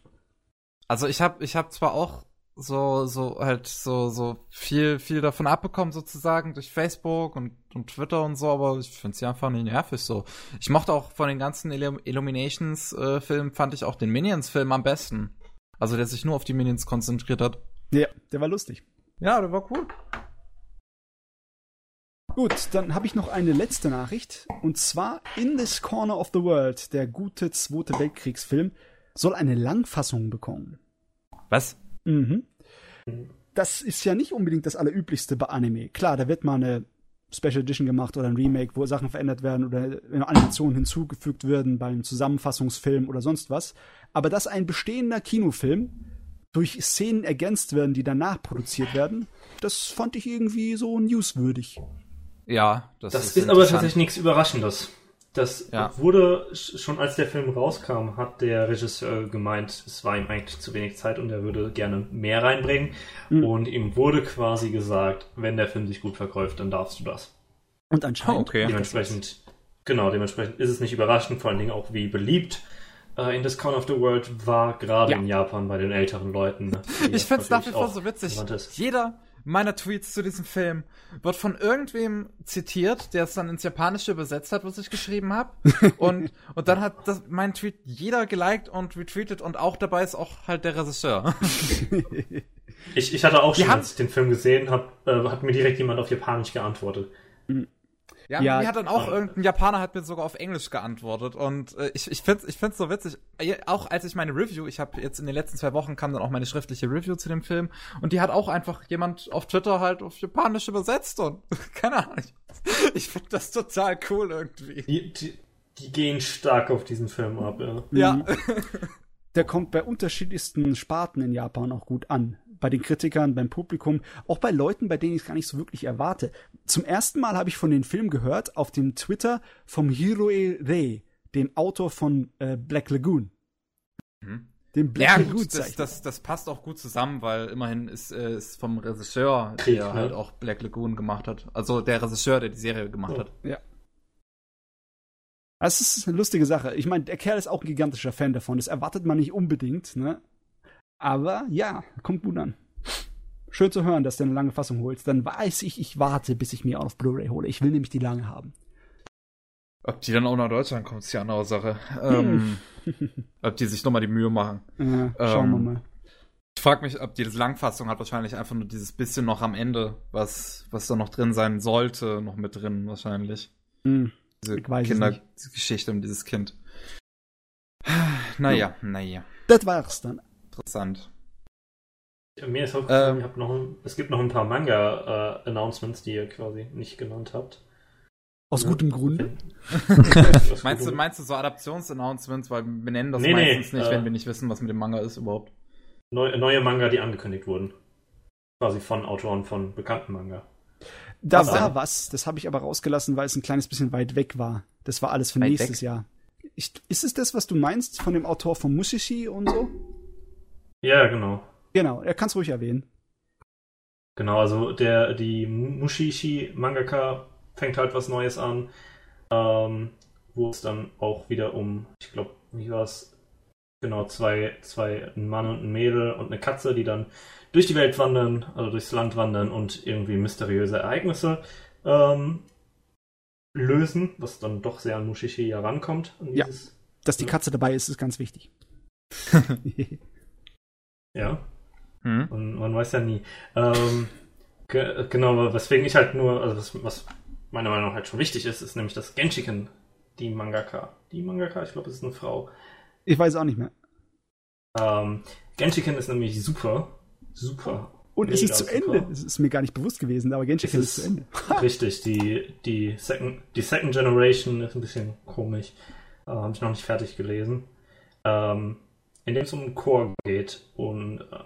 Also ich habe ich hab zwar auch so, so halt so, so viel, viel davon abbekommen, sozusagen, durch Facebook und, und Twitter und so, aber ich finde sie einfach nicht nervig so. Ich mochte auch von den ganzen Illuminations-Filmen, äh, fand ich auch den Minions-Film am besten. Also der sich nur auf die Minions konzentriert hat. Ja, der war lustig. Ja, der war cool. Gut, dann habe ich noch eine letzte Nachricht. Und zwar In This Corner of the World, der gute Zweite Weltkriegsfilm, soll eine Langfassung bekommen. Was? Mhm. Das ist ja nicht unbedingt das Allerüblichste bei Anime. Klar, da wird mal eine Special Edition gemacht oder ein Remake, wo Sachen verändert werden oder Animationen hinzugefügt werden beim Zusammenfassungsfilm oder sonst was. Aber dass ein bestehender Kinofilm durch Szenen ergänzt werden, die danach produziert werden, das fand ich irgendwie so newswürdig. Ja, das, das ist, ist aber tatsächlich nichts Überraschendes. Das ja. wurde schon als der Film rauskam, hat der Regisseur gemeint, es war ihm eigentlich zu wenig Zeit und er würde gerne mehr reinbringen. Mhm. Und ihm wurde quasi gesagt, wenn der Film sich gut verkauft, dann darfst du das. Und anscheinend. Oh, okay. Dementsprechend, genau, dementsprechend ist es nicht überraschend, vor allen Dingen auch wie beliebt äh, in This Corner of the World war, gerade ja. in Japan bei den älteren Leuten. Ich finde es nach wie vor so witzig. Jeder meiner Tweets zu diesem Film wird von irgendwem zitiert, der es dann ins Japanische übersetzt hat, was ich geschrieben habe. und, und dann hat das, mein Tweet jeder geliked und retweetet und auch dabei ist auch halt der Regisseur. ich, ich hatte auch schon, als ich den Film gesehen habe, äh, hat mir direkt jemand auf Japanisch geantwortet. Mhm. Ja, ja, mir hat dann auch irgendein Japaner hat mir sogar auf Englisch geantwortet und äh, ich, ich finde ich find's so witzig. Auch als ich meine Review, ich habe jetzt in den letzten zwei Wochen kam dann auch meine schriftliche Review zu dem Film und die hat auch einfach jemand auf Twitter halt auf Japanisch übersetzt und keine Ahnung. Ich finde das total cool irgendwie. Die, die, die, gehen stark auf diesen Film ab, ja. Ja. Der kommt bei unterschiedlichsten Sparten in Japan auch gut an bei den Kritikern, beim Publikum, auch bei Leuten, bei denen ich es gar nicht so wirklich erwarte. Zum ersten Mal habe ich von den Film gehört auf dem Twitter vom Hiroe Rei, dem Autor von äh, Black Lagoon. Mhm. Dem Black ja, Lagoon gut, das, das, das, passt auch gut zusammen, weil immerhin ist, äh, ist vom Regisseur, Krieg, der ne? halt auch Black Lagoon gemacht hat. Also der Regisseur, der die Serie gemacht oh. hat. Ja. Das ist eine lustige Sache. Ich meine, der Kerl ist auch ein gigantischer Fan davon. Das erwartet man nicht unbedingt, ne? Aber ja, kommt gut an. Schön zu hören, dass du eine lange Fassung holst. Dann weiß ich, ich warte, bis ich mir auf Blu-ray hole. Ich will nämlich die lange haben. Ob die dann auch nach Deutschland kommt, ist die andere Sache. Ähm, ob die sich nochmal die Mühe machen. Ja, schauen ähm, wir mal. Ich frage mich, ob die Langfassung hat wahrscheinlich einfach nur dieses bisschen noch am Ende, was, was da noch drin sein sollte, noch mit drin wahrscheinlich. Hm, diese Kindergeschichte um dieses Kind. Naja, ja. naja. Das war's dann interessant. Mir ist aufgefallen, ähm, noch, es gibt noch ein paar Manga-Announcements, äh, die ihr quasi nicht genannt habt. Aus ja. gutem Grund. meinst, du, meinst du so Adaptions-Announcements, weil wir nennen das nee, meistens nee, nicht, äh, wenn wir nicht wissen, was mit dem Manga ist überhaupt. Neu, neue Manga, die angekündigt wurden. Quasi von Autoren von bekannten Manga. Da was war denn? was, das habe ich aber rausgelassen, weil es ein kleines bisschen weit weg war. Das war alles für weit nächstes weg? Jahr. Ich, ist es das, was du meinst von dem Autor von Mushishi und so? Ja, genau. Genau, er kann es ruhig erwähnen. Genau, also der, die Mushishi Mangaka fängt halt was Neues an, ähm, wo es dann auch wieder um, ich glaube, wie war es, genau zwei, zwei, ein Mann und ein Mädel und eine Katze, die dann durch die Welt wandern, also durchs Land wandern und irgendwie mysteriöse Ereignisse ähm, lösen, was dann doch sehr an Mushishi herankommt. Ja, dass die Katze dabei ist, ist ganz wichtig. ja. Hm? Und man weiß ja nie. Ähm, ge genau, weswegen ich halt nur, also was, was meiner Meinung nach halt schon wichtig ist, ist nämlich, dass Genshiken, die Mangaka, die Mangaka, ich glaube, es ist eine Frau. Ich weiß auch nicht mehr. Ähm, Genshiken ist nämlich super, super. Und es ist zu super. Ende. Es ist mir gar nicht bewusst gewesen, aber Genshiken ist, ist, zu Ende. richtig, die, die, Second, die Second Generation ist ein bisschen komisch. Äh, Habe ich noch nicht fertig gelesen. Ähm, in dem es um Core geht und äh,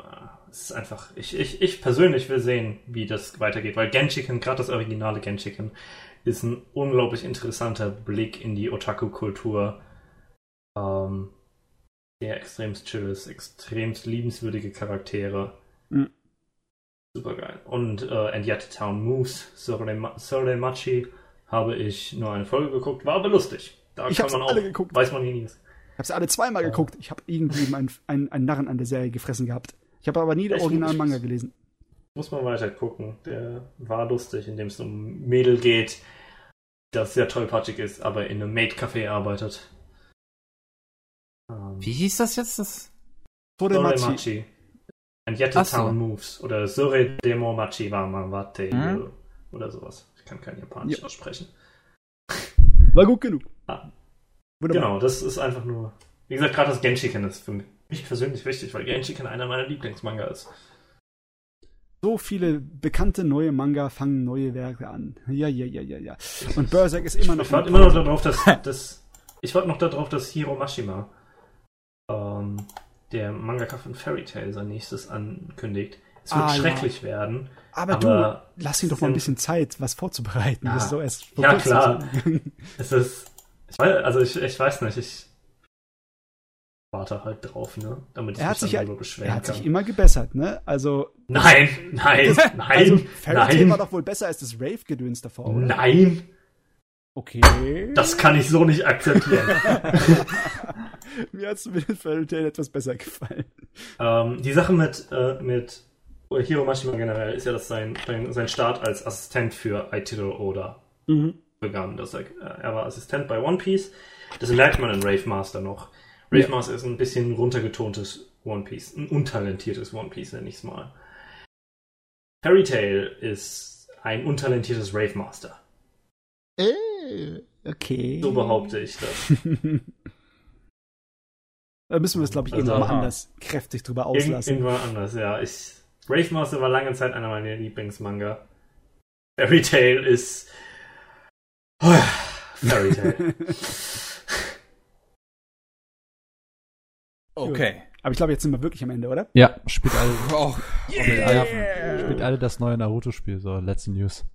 es ist einfach, ich, ich, ich persönlich will sehen, wie das weitergeht, weil Genshiken, gerade das originale Genshiken, ist ein unglaublich interessanter Blick in die Otaku-Kultur, ähm, der extremst chill ist, extremst liebenswürdige Charaktere. Mhm. Super geil. Und äh, And Yet Town Moves, Soremachi, habe ich nur eine Folge geguckt, war aber lustig. Da ich kann man auch, geguckt. weiß man nie. Ich habe sie alle zweimal ja. geguckt. Ich habe irgendwie einen, einen, einen Narren an der Serie gefressen gehabt. Ich habe aber nie den originalen Manga gelesen. Muss man weiter gucken. Der war lustig, indem es um Mädel geht, das sehr tollpatschig ist, aber in einem Maid-Café arbeitet. Um, Wie hieß das jetzt? Das Soremachi. And yet the town moves. Oder Sore Demo Machi wa Wate hm? oder sowas. Ich kann kein Japanisch ja. aussprechen. War gut genug. Ah. Genau, das ist einfach nur. Wie gesagt, gerade das Genshiken ist für mich persönlich wichtig, weil Genshiken einer meiner Lieblingsmanga ist. So viele bekannte neue Manga fangen neue Werke an. Ja, ja, ja, ja, ja. Und Berserk ist immer noch. Ich warte immer noch darauf, dass, dass ich warte noch darauf, dass Hiro Mashima, ähm, der Mangaka von Fairy Tail, sein nächstes ankündigt. Es wird ah, schrecklich ja. werden. Aber, aber, du, lass ihn doch mal ein bisschen Zeit, was vorzubereiten. Ja, das ist so erst ja klar. es ist ich weiß, also ich, ich weiß nicht, ich warte halt drauf, ne? Damit ich er hat mich sich halt, beschweren Er hat kann. sich immer gebessert, ne? Also. Nein, nein, das, nein. Also Fairy nein. war doch wohl besser als das Rave-Gedöns davor, oder? Nein. Okay. Das kann ich so nicht akzeptieren. Mir hat zumindest Fairy Tail etwas besser gefallen. Ähm, die Sache mit, äh, mit Hiro Mashima generell ist ja, dass sein, sein Start als Assistent für Aitiro Oda mhm begann. Dass er, äh, er war Assistent bei One Piece. Das merkt man in Rave Master noch. Rave ja. Master ist ein bisschen runtergetontes One Piece. Ein untalentiertes One Piece, nenne ich es mal. Fairy Tail ist ein untalentiertes Rave Master. Äh, okay. So behaupte ich das. da müssen wir das, glaube ich, also, irgendwann anders kräftig drüber auslassen. Irgendwann anders, ja. Ich, Rave Master war lange Zeit einer meiner Lieblingsmanga. Fairy Tail ist Fairy Tale. okay. Aber ich glaube, jetzt sind wir wirklich am Ende, oder? Ja, spielt alle, oh, yeah. alle, spielt alle das neue Naruto-Spiel, so letzte News.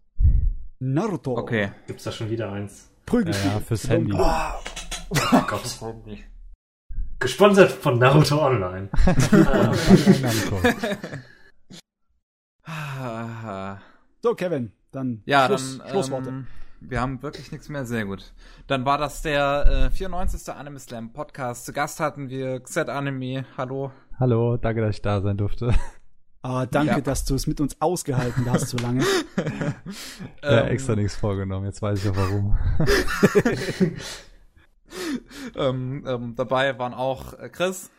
Naruto. Okay. Gibt's da schon wieder eins? Prügelspiel. Ja, ja, fürs Handy. Oh, oh Gott. Gesponsert von Naruto Online. so, Kevin, dann ja, Schluss, dann, Schlussworte. Ähm, wir haben wirklich nichts mehr. Sehr gut. Dann war das der äh, 94. Anime Slam Podcast. Zu Gast hatten wir Xet Anime. Hallo. Hallo, danke, dass ich da sein durfte. Ah, danke, ja. dass du es mit uns ausgehalten hast so lange. ja, ähm, extra nichts vorgenommen. Jetzt weiß ich auch warum. ähm, ähm, dabei waren auch äh, Chris.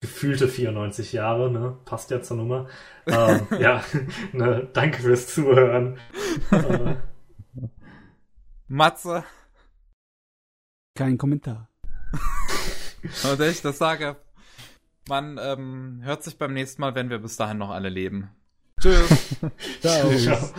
Gefühlte 94 Jahre, ne? Passt ja zur Nummer. ähm, ja, ne, danke fürs Zuhören. äh, Matze. Kein Kommentar. Und ich das sage, man ähm, hört sich beim nächsten Mal, wenn wir bis dahin noch alle leben. Tschüss. Ciao. Ciao.